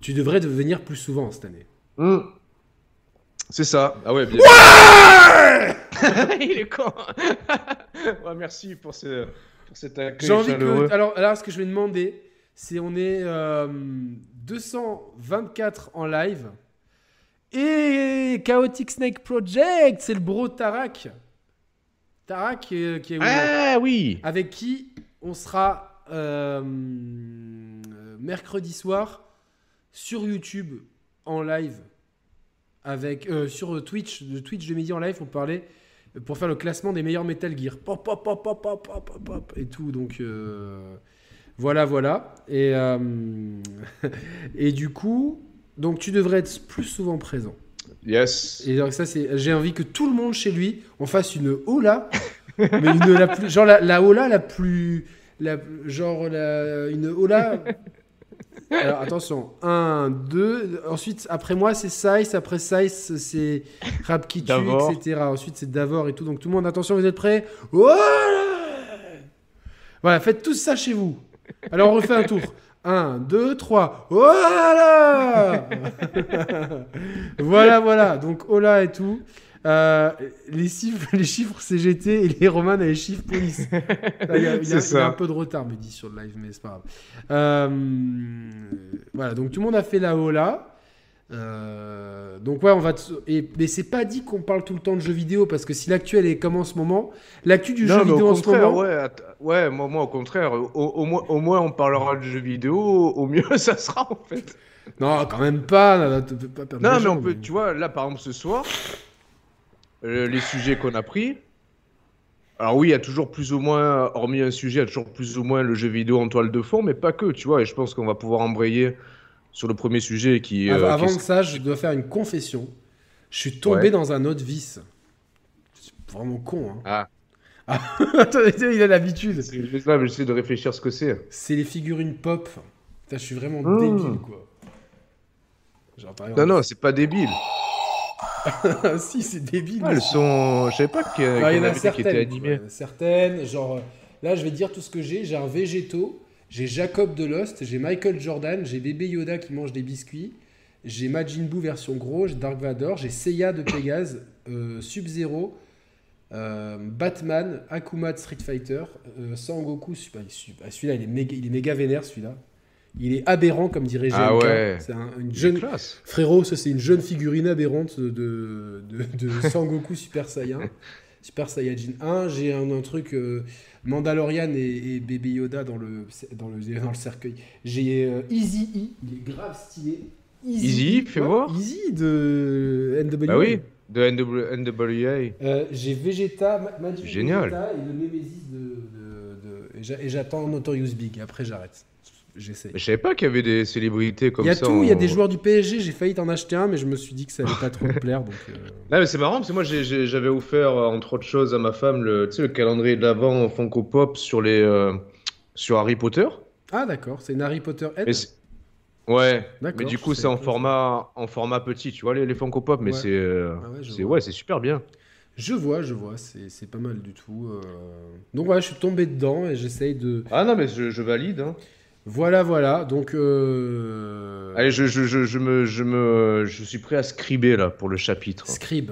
[SPEAKER 2] tu devrais venir plus souvent cette année.
[SPEAKER 1] Hmm. C'est ça. Ah ouais, bien. [laughs] il est con. [laughs] ouais, merci pour, ce, pour cet accueil
[SPEAKER 2] J'ai envie
[SPEAKER 1] chaleureux.
[SPEAKER 2] que. Alors, alors, ce que je vais demander, c'est on est euh, 224 en live. Et Chaotic Snake Project, c'est le bro Tarak. Tarak euh, qui est
[SPEAKER 1] Ah oui.
[SPEAKER 2] avec qui on sera euh, mercredi soir sur YouTube en live avec euh, sur Twitch, le Twitch de midi en live pour parler pour faire le classement des meilleurs Metal Gear. Pop, pop, pop, pop, pop, pop, pop, et tout. Donc euh, voilà, voilà. Et euh, [laughs] et du coup, donc tu devrais être plus souvent présent.
[SPEAKER 1] Yes.
[SPEAKER 2] Et donc ça, c'est, j'ai envie que tout le monde chez lui, on fasse une hola, [laughs] mais une la plus, genre la, la hola la plus, la, genre la, une hola. Alors attention, 1, 2, ensuite après moi c'est Size, après Size c'est Rap qui tue, etc. Ensuite c'est Davor et tout, donc tout le monde, attention, vous êtes prêts? Voilà Voilà, faites tous ça chez vous. Alors on refait un tour. 1, 2, 3. Voilà [laughs] Voilà, voilà. Donc, Ola et tout. Euh, les, chiffres, [laughs] les chiffres CGT et les Roman les chiffres police. [laughs] Là, Il y, a- il y a-
[SPEAKER 1] C'est
[SPEAKER 2] il y a
[SPEAKER 1] ça.
[SPEAKER 2] un peu de retard, me dit sur le live, mais c'est pas grave. Euh, voilà, donc tout le monde a fait la Ola. Euh, donc ouais, on va. te- Et, mais c'est pas dit qu'on parle tout le temps de jeux vidéo parce que si l'actuel est comme en ce moment, l'actu du
[SPEAKER 1] Non,
[SPEAKER 2] jeu
[SPEAKER 1] mais
[SPEAKER 2] vidéo en ce moment,
[SPEAKER 1] ouais, att- ouais, moi, moi au contraire, au, au moins, au moins on parlera de jeux vidéo, au mieux [laughs] ça sera en fait.
[SPEAKER 2] non, quand même pas. tu peux pas
[SPEAKER 1] Non, mais
[SPEAKER 2] gens,
[SPEAKER 1] on peut, tu vois, là par exemple ce soir, euh, les sujets qu'on a pris. Alors oui, il y a toujours plus ou moins, hormis un sujet, il y a toujours plus ou moins le jeu vidéo en toile de fond, mais pas que, tu vois. Et je pense qu'on va pouvoir embrayer sur le premier sujet qui. Euh,
[SPEAKER 2] Avant
[SPEAKER 1] qui
[SPEAKER 2] ça, je dois faire une confession. Je suis tombé
[SPEAKER 1] Ouais.
[SPEAKER 2] dans un autre vice. C'est vraiment con. Hein.
[SPEAKER 1] Ah,
[SPEAKER 2] Ah, [laughs] Attends, il a l'habitude.
[SPEAKER 1] c'est juste là, mais j'essaie de réfléchir ce que c'est.
[SPEAKER 2] C'est les figurines pop. Putain, je suis vraiment
[SPEAKER 1] Mmh.
[SPEAKER 2] débile, quoi. Genre,
[SPEAKER 1] Non, non, c'est pas débile.
[SPEAKER 2] Ah, [laughs] si, c'est débile.
[SPEAKER 1] Ah, elles sont. Je savais pas qu'il y
[SPEAKER 2] il y en
[SPEAKER 1] avait qui étaient
[SPEAKER 2] certaines.
[SPEAKER 1] animées.
[SPEAKER 2] quoi. Certaines, genre, euh, là, je vais dire tout ce que j'ai. J'ai un végétaux, j'ai Jacob de Lost, j'ai Michael Jordan, j'ai bébé Yoda qui mange des biscuits, j'ai Majin Buu version gros, j'ai Dark Vador, j'ai Seiya de Pégase, euh, Sub-Zero, euh, Batman, Akuma de Street Fighter, euh, Sangoku. Celui-là, il est méga, il est méga vénère, celui-là. Il est aberrant, comme dirait GMK.
[SPEAKER 1] Ah ouais.
[SPEAKER 2] C'est un- une
[SPEAKER 1] Jeune classe.
[SPEAKER 2] Frérot, ça c'est une jeune figurine aberrante de, de, de [laughs] Sangoku Super Saiyan. Super Saiyajin 1. J'ai un, un truc euh, Mandalorian et, et bébé Yoda dans le, dans le, dans le cercueil. J'ai euh, Easy E, il est grave stylé.
[SPEAKER 1] Easy E, fais voir.
[SPEAKER 2] Easy de NWA.
[SPEAKER 1] Bah oui, de NW NWA.
[SPEAKER 2] Euh, j'ai Vegeta, Ma- Majin
[SPEAKER 1] Génial.
[SPEAKER 2] Vegeta et le Nemesis de. de- de- et j'attends Notorious Big. Après, j'arrête. J'essaie.
[SPEAKER 1] Mais je savais pas qu'il y avait des célébrités comme
[SPEAKER 2] Il y a
[SPEAKER 1] ça.
[SPEAKER 2] tout, il y a des joueurs du PSG, j'ai failli t'en acheter un, mais je me suis dit que ça allait pas trop me plaire. Donc, euh, [laughs]
[SPEAKER 1] Non, mais c'est marrant parce que moi j'avais offert euh, entre autres choses à ma femme le, le calendrier de l'avant Funko Pop sur les euh, sur Harry Potter.
[SPEAKER 2] Ah d'accord, c'est une Harry Potter
[SPEAKER 1] ouais, mais du coup c'est en format en format petit, tu vois les, les Funko Pop, mais
[SPEAKER 2] Ouais.
[SPEAKER 1] c'est euh,
[SPEAKER 2] Ah ouais,
[SPEAKER 1] ouais super bien.
[SPEAKER 2] Je vois, je vois, c'est pas mal du tout. Donc voilà, je suis tombé dedans et j'essaye de...
[SPEAKER 1] Ah non mais je, je valide. hein.
[SPEAKER 2] Voilà, voilà, donc... euh,
[SPEAKER 1] Allez, je, je, je, je me je me je suis prêt à scriber là pour le chapitre.
[SPEAKER 2] Scribe,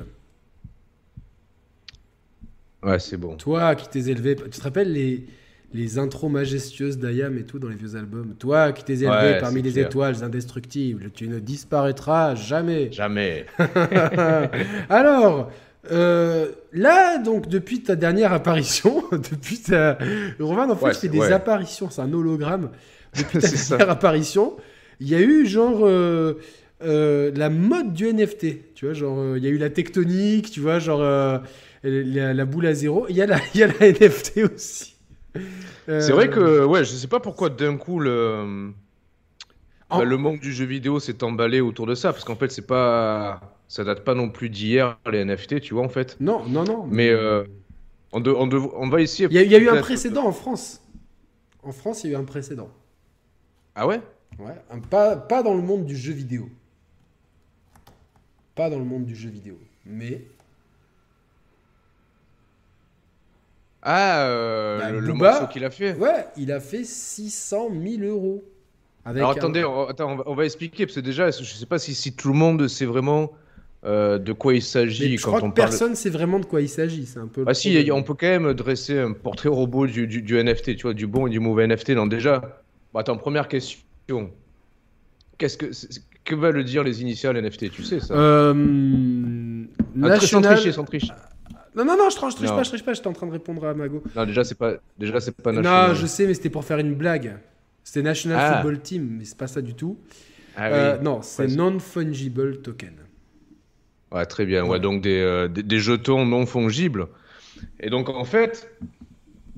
[SPEAKER 1] Ouais c'est bon.
[SPEAKER 2] toi qui t'es élevé... Tu te rappelles les, les intros majestueuses d'Ayam et tout dans les vieux albums? Toi qui t'es élevé
[SPEAKER 1] Ouais,
[SPEAKER 2] parmi les
[SPEAKER 1] clair.
[SPEAKER 2] étoiles indestructibles, tu ne disparaîtras jamais.
[SPEAKER 1] Jamais. [laughs]
[SPEAKER 2] Alors, euh, là, donc, depuis ta dernière apparition, [laughs] depuis ta... Roman, en fait,
[SPEAKER 1] Ouais,
[SPEAKER 2] fait des
[SPEAKER 1] ouais.
[SPEAKER 2] apparitions, c'est un hologramme. [laughs] Depuis ta dernière apparition, il y a eu, genre, euh, euh, la mode du NFT. Tu vois, genre, euh, il y a eu la tectonique, tu vois, genre, la, la boule à zéro. Il y, a la- il y a la [laughs] NFT aussi.
[SPEAKER 1] C'est vrai que, ouais, je sais pas pourquoi d'un coup le,
[SPEAKER 2] En-
[SPEAKER 1] bah, le monde du jeu vidéo s'est emballé autour de ça, parce qu'en fait, c'est pas, ça date pas non plus d'hier les NFT, tu vois, en fait.
[SPEAKER 2] Non, non, non.
[SPEAKER 1] Mais, euh, On, de- on, dev- on va essayer.
[SPEAKER 2] Il y a, il y a eu un précédent en France. En France, il y a eu un précédent.
[SPEAKER 1] Ah ouais?
[SPEAKER 2] Ouais, un- pas, pas dans le monde du jeu vidéo. Pas dans le monde du jeu vidéo. Mais
[SPEAKER 1] Ah, euh,
[SPEAKER 2] Bah,
[SPEAKER 1] le, le
[SPEAKER 2] Booba-
[SPEAKER 1] morceau qu'il a fait.
[SPEAKER 2] ouais, il a fait 600 000 euros. Avec
[SPEAKER 1] Alors
[SPEAKER 2] un-
[SPEAKER 1] attendez, on, attends, on va, on va expliquer, parce que déjà, je sais pas si, si tout le monde sait vraiment euh, de quoi il s'agit
[SPEAKER 2] je
[SPEAKER 1] quand
[SPEAKER 2] crois
[SPEAKER 1] on
[SPEAKER 2] que
[SPEAKER 1] parle.
[SPEAKER 2] personne sait vraiment de quoi il s'agit. C'est un peu.
[SPEAKER 1] Ah si, on peut quand même dresser un portrait robot du, du, du NFT, tu vois, du bon et du mauvais NFT. Non, déjà, bon, attends, première question. Qu'est-ce que, que veulent dire les initiales NFT Tu sais ça
[SPEAKER 2] Euh,
[SPEAKER 1] Ah, très- Sans
[SPEAKER 2] National.
[SPEAKER 1] tricher, sans tricher.
[SPEAKER 2] Non, non, non, je triche, je triche
[SPEAKER 1] Non.
[SPEAKER 2] pas, je triche pas. J'étais en train de répondre à Mago.
[SPEAKER 1] Non, déjà, c'est pas, déjà, c'est pas
[SPEAKER 2] Non,
[SPEAKER 1] national.
[SPEAKER 2] je sais, mais c'était pour faire une blague. C'était National
[SPEAKER 1] Ah.
[SPEAKER 2] Football Team, mais c'est pas ça du tout.
[SPEAKER 1] Ah oui.
[SPEAKER 2] Euh, non, c'est
[SPEAKER 1] Ouais,
[SPEAKER 2] non-fungible token.
[SPEAKER 1] Ouais, très bien. Ouais, donc des, euh, des, des jetons non fongibles. Et donc, en fait,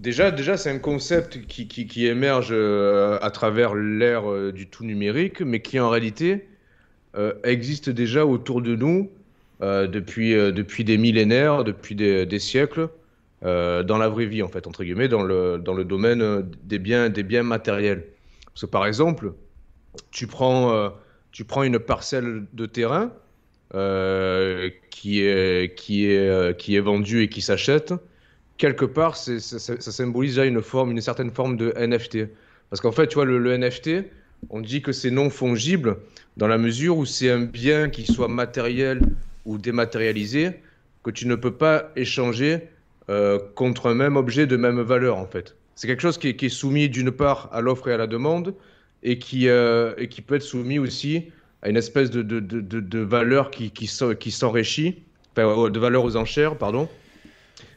[SPEAKER 1] déjà, déjà c'est un concept qui, qui, émerge euh, à travers l'ère euh, du tout numérique, mais qui en réalité euh, existe déjà autour de nous depuis, depuis des millénaires, depuis des, siècles, dans la vraie vie, en fait, entre guillemets, dans le, dans le domaine des biens, des biens matériels. Parce que, par exemple, tu prends, tu prends une parcelle de terrain qui est qui est qui est vendu et qui s'achète quelque part ça, symbolise déjà une forme une certaine forme de NFT parce qu'en fait tu vois le, NFT on dit que c'est non fongible dans la mesure où c'est un bien qui soit matériel ou dématérialisé que tu ne peux pas échanger euh, contre un même objet de même valeur en fait. C'est quelque chose qui est, soumis d'une part à l'offre et à la demande et qui euh, peut être soumis aussi à une espèce de, valeur qui, qui s'enrichit, enfin, de valeur aux enchères, pardon,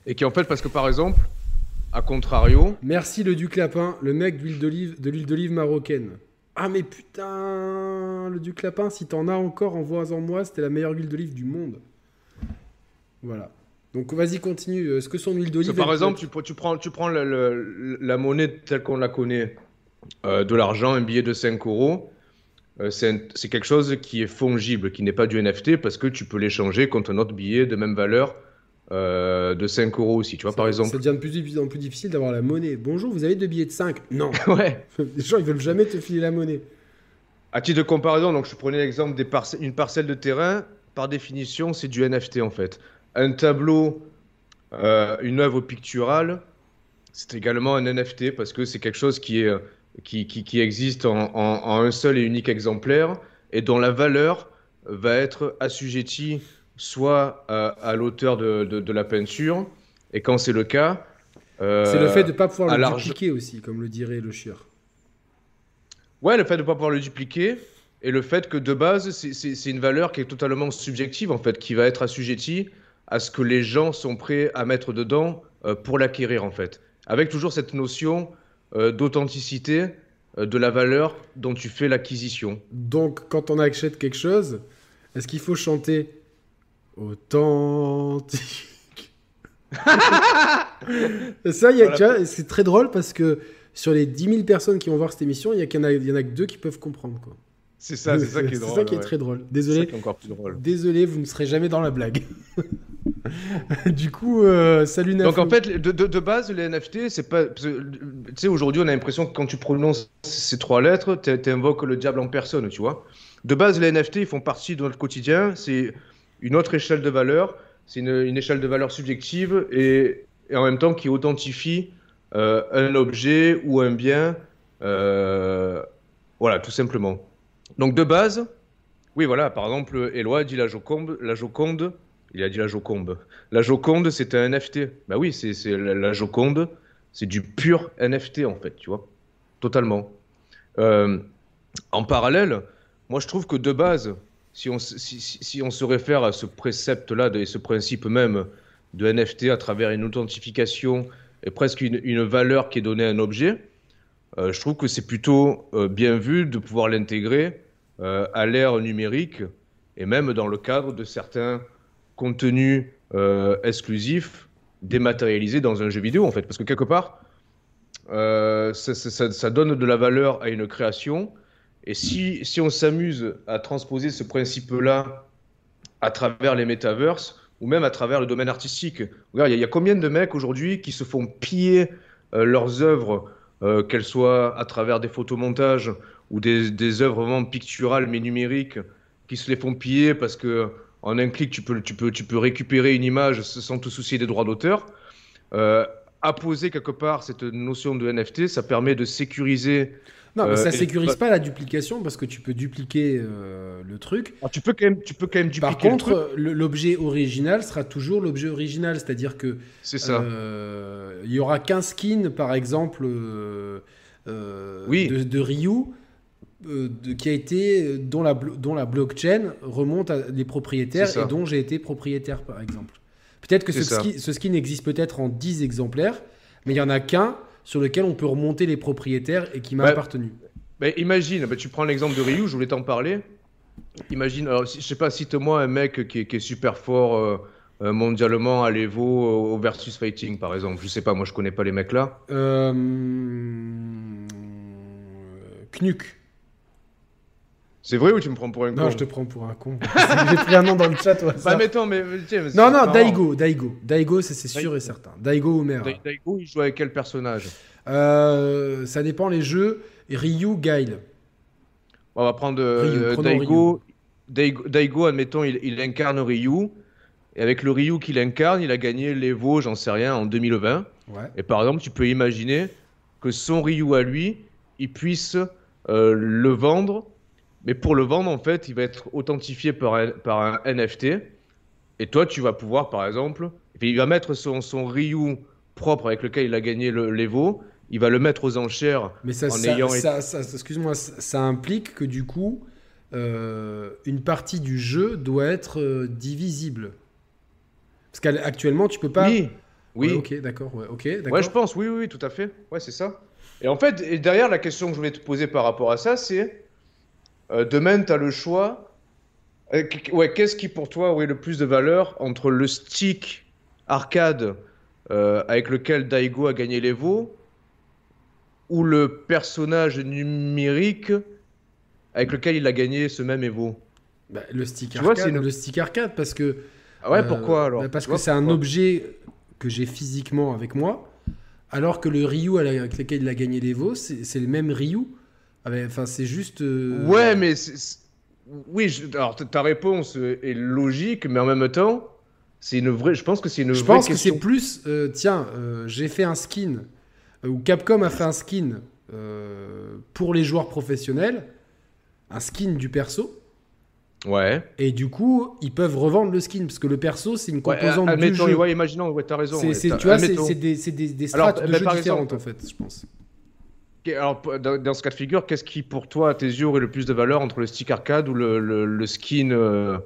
[SPEAKER 1] et qui en fait, parce que par exemple, à contrario,
[SPEAKER 2] Merci le Duc Lapin, le mec d'huile d'olive, de l'huile d'olive marocaine. Ah mais putain, le Duc Lapin, si t'en as encore, envoie-en moi, c'était la meilleure huile d'olive du monde. Voilà. Donc vas-y, continue. Est-ce que son huile d'olive...
[SPEAKER 1] par exemple, tu, tu prends, tu prends la, monnaie telle qu'on la connaît, euh, de l'argent, un billet de 5 euros, euh, c'est quelque chose qui est fongible, qui n'est pas du NFT, parce que tu peux l'échanger contre un autre billet de même valeur euh, de 5 euros aussi, tu vois,
[SPEAKER 2] Ça-
[SPEAKER 1] par
[SPEAKER 2] Ça
[SPEAKER 1] exemple.
[SPEAKER 2] devient de plus en plus difficile d'avoir la monnaie. Bonjour, vous avez deux billets de 5 Non. [laughs]
[SPEAKER 1] Ouais.
[SPEAKER 2] Les gens, ils veulent jamais te filer la monnaie.
[SPEAKER 1] À titre de comparaison, donc je prenais l'exemple des parce- une parcelle de terrain. Par définition, c'est du NFT en fait. Un tableau, euh, une œuvre picturale, c'est également un NFT parce que c'est quelque chose qui, est, qui, qui, qui existe en, en- en un seul et unique exemplaire et dont la valeur va être assujettie soit à, à l'auteur de, de- de la peinture, et quand c'est le cas, euh,
[SPEAKER 2] C'est le fait de ne pas pouvoir le dupliquer aussi, comme le dirait le chieur.
[SPEAKER 1] Ouais, le fait de ne pas pouvoir le dupliquer et le fait que de base, c'est- une valeur qui est totalement subjective en fait, qui va être assujettie à ce que les gens sont prêts à mettre dedans euh, pour l'acquérir en fait. Avec toujours cette notion euh, d'authenticité euh, de la valeur dont tu fais l'acquisition.
[SPEAKER 2] Donc, quand on achète quelque chose, est-ce qu'il faut chanter authentique [laughs] Ça, y a,
[SPEAKER 1] Voilà.
[SPEAKER 2] c'est très drôle parce que sur les 10 000 personnes qui vont voir cette émission, il y, en a- y en a que deux qui peuvent comprendre. Quoi.
[SPEAKER 1] C'est ça, c'est ça qui est [laughs] drôle.
[SPEAKER 2] C'est ça qui est
[SPEAKER 1] ouais.
[SPEAKER 2] très drôle. Désolé,
[SPEAKER 1] qui est encore plus drôle.
[SPEAKER 2] désolé, vous ne serez jamais dans la blague. [laughs] du coup, euh, salut Nafou.
[SPEAKER 1] Donc en fait, de, de, de base, les NFT, c'est pas. Tu sais, aujourd'hui, on a l'impression que quand tu prononces ces trois lettres, tu invoques le diable en personne, tu vois. De base, les NFT, ils font partie de notre quotidien. C'est une autre échelle de valeur. C'est une, échelle de valeur subjective et, en même temps qui authentifie euh, un objet ou un bien. euh, voilà, tout simplement. Donc de base, oui, voilà, par exemple, Éloi dit la Joconde, la Joconde, il a dit la Joconde. La Joconde, c'est un NFT. Bah oui, c'est la Joconde, c'est du pur NFT en fait, tu vois, totalement. Euh, en parallèle, moi je trouve que de base, si on, se réfère à ce précepte-là et ce principe même de NFT à travers une authentification et presque une, valeur qui est donnée à un objet, euh, je trouve que c'est plutôt euh, bien vu de pouvoir l'intégrer euh, à l'ère numérique et même dans le cadre de certains contenus exclusifs dématérialisés dans un jeu vidéo en fait. Parce que quelque part, ça donne de la valeur à une création. Et si, si on s'amuse à transposer ce principe-là à travers les metaverses ou même à travers le domaine artistique, regarde, il y, a- combien de mecs aujourd'hui qui se font piller euh, leurs œuvres, euh, qu'elles soient à travers des photomontages ou des, des œuvres vraiment picturales mais numériques, qui se les font piller parce que en un clic tu peux, tu peux, tu peux récupérer une image sans te soucier des droits d'auteur. Euh, apposer quelque part cette notion de NFT, ça permet de sécuriser.
[SPEAKER 2] Non, mais
[SPEAKER 1] Euh,
[SPEAKER 2] ça
[SPEAKER 1] et-
[SPEAKER 2] sécurise pas la duplication parce que tu peux dupliquer euh, le truc.
[SPEAKER 1] Alors, tu peux quand même, tu peux quand même dupliquer
[SPEAKER 2] Par contre, l'objet original sera toujours l'objet original, c'est-à-dire que
[SPEAKER 1] c'est ça.
[SPEAKER 2] euh, il y aura qu'un skin, par exemple, euh,
[SPEAKER 1] Oui.
[SPEAKER 2] de, de Ryu. euh, de- qui a été dont la, dont la blockchain remonte à des propriétaires et dont j'ai été propriétaire par exemple. Peut-être que ce skin existe peut-être en 10 exemplaires, mais il y en a qu'un sur lequel on peut remonter les propriétaires et qui m'a appartenu.
[SPEAKER 1] Imagine, ben, tu prends l'exemple de Ryu, je voulais t'en parler. Imagine, alors, je sais pas, cite-moi un mec qui est, qui est super fort euh, euh, mondialement à l'Evo au versus fighting, par exemple. Je sais pas, moi je connais pas les mecs là.
[SPEAKER 2] Euh... Knuk.
[SPEAKER 1] C'est vrai ou tu me prends pour un
[SPEAKER 2] Non,
[SPEAKER 1] con
[SPEAKER 2] je te prends pour un con. [laughs] J'ai pris un nom dans le chat. au
[SPEAKER 1] Bah, mais. mais tiens, mais c'est
[SPEAKER 2] non, non. Daigo. Daigo, Daigo c'est c'est sûr et certain. Daigo ou.
[SPEAKER 1] Da- Daigo, il joue avec quel personnage?
[SPEAKER 2] Euh, ça dépend les jeux. Ryu, Guile.
[SPEAKER 1] On va prendre euh,
[SPEAKER 2] Ryu,
[SPEAKER 1] Daigo. Daigo. Daigo, admettons, il, il incarne Ryu. Et avec le Ryu qu'il incarne, il a gagné l'Evo, j'en sais rien, en 2020.
[SPEAKER 2] Ouais.
[SPEAKER 1] Et par exemple, tu peux imaginer que son Ryu à lui, il puisse euh, le vendre. Mais pour le vendre, en fait, il va être authentifié par un, par un NFT. Et toi, tu vas pouvoir, par exemple, et puis il va mettre son, son Ryu propre avec lequel il a gagné le- l'Evo. Il va le mettre aux enchères
[SPEAKER 2] Mais ça,
[SPEAKER 1] en
[SPEAKER 2] ça,
[SPEAKER 1] ayant
[SPEAKER 2] ça- ça- excuse-moi, ça, implique que du coup, euh, une partie du jeu doit être euh, divisible. Parce qu'actuellement, tu peux pas.
[SPEAKER 1] Oui, oui.
[SPEAKER 2] Ouais, ok, d'accord. Ouais.
[SPEAKER 1] Ouais, je pense, oui, oui, oui, tout à fait. Ouais, c'est ça. Et en fait, et derrière, la question que je voulais te poser par rapport à ça, c'est euh, demain, tu as le choix. Euh, ouais, qu'est-ce qui pour toi aurait le plus de valeur entre le stick arcade euh, avec lequel Daigo a gagné l'Evo ou le personnage numérique avec lequel il a gagné ce même Evo
[SPEAKER 2] Bah, le stick
[SPEAKER 1] Tu vois,
[SPEAKER 2] arcade,
[SPEAKER 1] c'est une-
[SPEAKER 2] le stick arcade, parce que.
[SPEAKER 1] Ah ouais,
[SPEAKER 2] euh,
[SPEAKER 1] pourquoi alors?
[SPEAKER 2] bah, Parce que
[SPEAKER 1] vois,
[SPEAKER 2] c'est un objet que j'ai physiquement avec moi, alors que le Ryu avec lequel il a gagné l'Evo, c'est c'est le même Ryu. Avec- Enfin, c'est juste. euh,
[SPEAKER 1] Ouais, mais oui, je- alors ta- réponse est logique, mais en même temps, c'est une vraie. Je pense que c'est une
[SPEAKER 2] Je
[SPEAKER 1] vraie
[SPEAKER 2] pense que c'est plus, euh, tiens, euh, j'ai fait un skin, euh, ou Capcom a fait un skin euh, pour les joueurs professionnels, un skin du perso,
[SPEAKER 1] Ouais.
[SPEAKER 2] et du coup, ils peuvent revendre le skin, parce que le perso, c'est une
[SPEAKER 1] Ouais,
[SPEAKER 2] composante du
[SPEAKER 1] admettons,
[SPEAKER 2] jeu.
[SPEAKER 1] ouais, imaginons, ouais, t'as raison.
[SPEAKER 2] C'est-
[SPEAKER 1] ouais,
[SPEAKER 2] tu vois, c'est des, des, des
[SPEAKER 1] Alors,
[SPEAKER 2] strates de
[SPEAKER 1] par
[SPEAKER 2] différentes,
[SPEAKER 1] exemple-
[SPEAKER 2] en fait, je pense.
[SPEAKER 1] Alors, dans, ce cas de figure, qu'est-ce qui, pour toi, à tes yeux, aurait le plus de valeur entre le stick arcade ou le, le- le skin euh,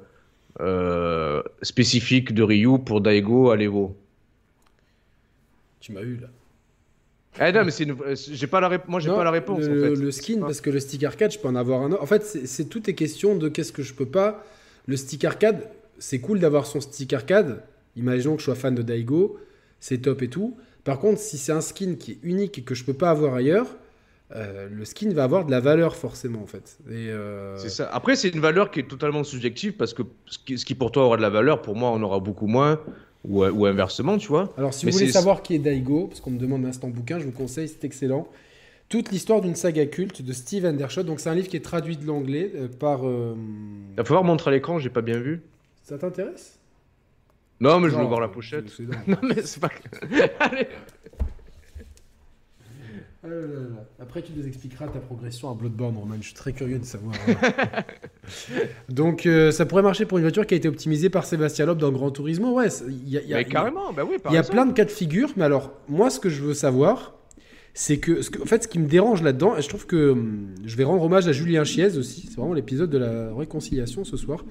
[SPEAKER 1] euh, spécifique de Ryu pour Daigo à l'Evo
[SPEAKER 2] Tu m'as eu, là.
[SPEAKER 1] Ah non, mais c'est une... euh, j'ai pas la moi, j'ai
[SPEAKER 2] Non,
[SPEAKER 1] pas la réponse.
[SPEAKER 2] Le,
[SPEAKER 1] en fait.
[SPEAKER 2] le skin, parce que le stick arcade, je peux en avoir un autre. En fait, c'est- c'est tout est question de qu'est-ce que je peux pas. Le stick arcade, c'est cool d'avoir son stick arcade. Imaginons que je sois fan de Daigo, c'est top et tout. Par contre, si c'est un skin qui est unique et que je peux pas avoir ailleurs, euh, le skin va avoir de la valeur forcément en fait. Euh,
[SPEAKER 1] C'est ça. Après, c'est une valeur qui est totalement subjective parce que ce qui, ce qui pour toi aura de la valeur, pour moi, en aura beaucoup moins. Ou, ou inversement, tu vois.
[SPEAKER 2] Alors, si
[SPEAKER 1] Mais
[SPEAKER 2] vous voulez savoir qui est Daigo, parce qu'on me demande l'instant bouquin, je vous conseille, c'est excellent. Toute l'histoire d'une saga culte de Steve Andershot. Donc, c'est un livre qui est traduit de l'anglais euh, par.
[SPEAKER 1] Il va falloir montrer à l'écran, j'ai pas bien vu.
[SPEAKER 2] Ça t'intéresse?
[SPEAKER 1] Non, mais je veux voir la pochette. [laughs] Non, mais c'est pas. [laughs] Allez.
[SPEAKER 2] Ah. Après, tu nous expliqueras ta progression à Bloodborne, Roman. Je suis très curieux de savoir. [laughs] Donc, euh, ça pourrait marcher pour une voiture qui a été optimisée par Sébastien Loeb dans Gran Turismo. Ouais, y a, y a-
[SPEAKER 1] Mais carrément, bah oui,
[SPEAKER 2] Il y a
[SPEAKER 1] exemple.
[SPEAKER 2] plein de cas de figure, mais alors, moi, ce que je veux savoir, c'est que, ce que- en fait, ce qui me dérange là-dedans, et je trouve que hum, je vais rendre hommage à Julien Chiez aussi, c'est vraiment l'épisode de la réconciliation ce soir,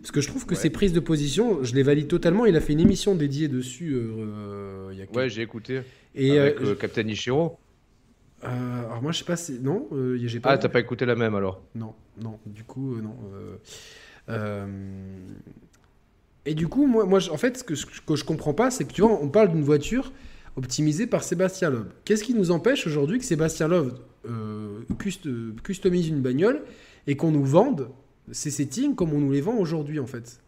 [SPEAKER 2] parce que je trouve que
[SPEAKER 1] Ouais.
[SPEAKER 2] ses prises de position, je les valide totalement. Il a fait une émission dédiée dessus euh, euh, y a
[SPEAKER 1] Ouais, j'ai écouté.
[SPEAKER 2] Et
[SPEAKER 1] avec
[SPEAKER 2] euh,
[SPEAKER 1] Captain Ishiro.
[SPEAKER 2] Euh, alors moi, je sais pas si non, euh, j'ai pas.
[SPEAKER 1] Ah, t'as pas écouté la même alors?
[SPEAKER 2] Non, non, du coup, euh, non. Et du coup, moi, en fait, ce que, je comprends pas, c'est que tu vois, on parle d'une voiture optimisé par Sébastien Loeb. Qu'est-ce qui nous empêche aujourd'hui que Sébastien Loeb cust- customise une bagnole et qu'on nous vende ces settings comme on nous les vend aujourd'hui en fait?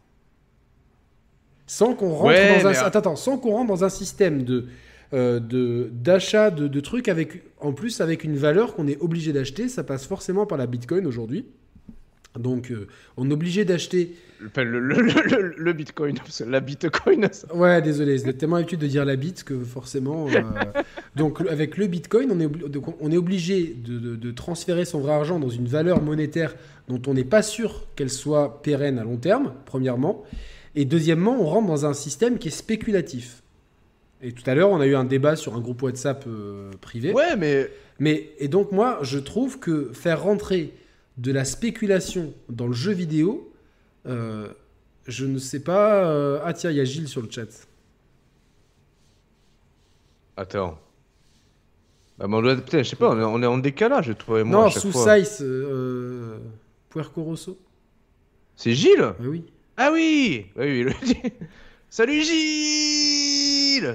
[SPEAKER 2] Sans qu'on rentre
[SPEAKER 1] Ouais,
[SPEAKER 2] dans un attends, attends, sans qu'on rentre dans un système de de d'achat de, de trucs avec en plus avec une valeur qu'on est obligé d'acheter, ça passe forcément par la Bitcoin aujourd'hui. Donc euh, on est obligé d'acheter
[SPEAKER 1] le, le, le, le- le bitcoin, la bitcoin. ça-
[SPEAKER 2] Ouais, désolé, j'ai tellement l'habitude de dire la bit que forcément. euh, donc, avec le bitcoin, on est, obli- donc, on est obligé de, de- de transférer son vrai argent dans une valeur monétaire dont on n'est pas sûr qu'elle soit pérenne à long terme, premièrement. Et deuxièmement, on rentre dans un système qui est spéculatif. Et tout à l'heure, on a eu un débat sur un groupe WhatsApp euh, privé.
[SPEAKER 1] Ouais, mais
[SPEAKER 2] Mais, et donc, moi, je trouve que faire rentrer de la spéculation dans le jeu vidéo, euh, je ne sais pas. euh, Ah, tiens, il y a Gilles sur le chat.
[SPEAKER 1] attends. Bah, mais on doit- putain, je sais pas, on est, on est en décalage, toi et moi.
[SPEAKER 2] non, sous. Size, euh, Puerco Rosso.
[SPEAKER 1] C'est Gilles?
[SPEAKER 2] Ah oui.
[SPEAKER 1] Ah oui Oui, oui, le... Salut Gilles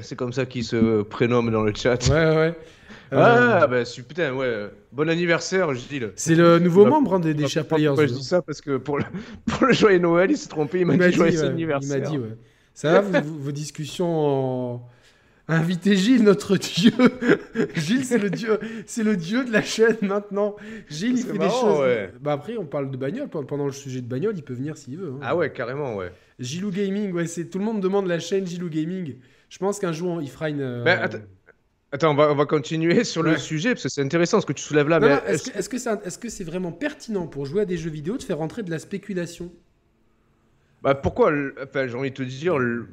[SPEAKER 1] C'est comme ça qu'il se prénomme dans le chat.
[SPEAKER 2] Ouais, ouais. [laughs]
[SPEAKER 1] Ah,
[SPEAKER 2] Euh,
[SPEAKER 1] bah su- putain, ouais. Bon anniversaire, Gilles.
[SPEAKER 2] c'est le nouveau membre hein, des, des Players.
[SPEAKER 1] Pourquoi je dis ça Parce que pour le, [laughs] pour le joyeux Noël, il s'est trompé, il m'a dit
[SPEAKER 2] dit,
[SPEAKER 1] joyeux
[SPEAKER 2] ouais,
[SPEAKER 1] anniversaire.
[SPEAKER 2] il m'a dit, ouais. Ça va, vos discussions en... Invitez Gilles, notre dieu. [laughs] Gilles, c'est le dieu, c'est le dieu de la chaîne maintenant. Gilles, il fait des choses.
[SPEAKER 1] ouais.
[SPEAKER 2] Bah après, on parle de bagnole. Pendant- Pendant le sujet de bagnole, il peut venir s'il veut. hein.
[SPEAKER 1] Ah ouais, carrément, ouais.
[SPEAKER 2] Gilou Gaming, ouais, c'est tout le monde demande la chaîne Gilou Gaming. Je pense qu'un jour il fera une. euh,
[SPEAKER 1] attends, on va, on va continuer [laughs] sur le sujet, parce que c'est intéressant ce que tu soulèves là.
[SPEAKER 2] Est-ce que est-ce que c'est vraiment pertinent pour jouer à des jeux vidéo de faire rentrer de la spéculation?
[SPEAKER 1] Bah pourquoi Enfin, j'ai envie de te dire, euh,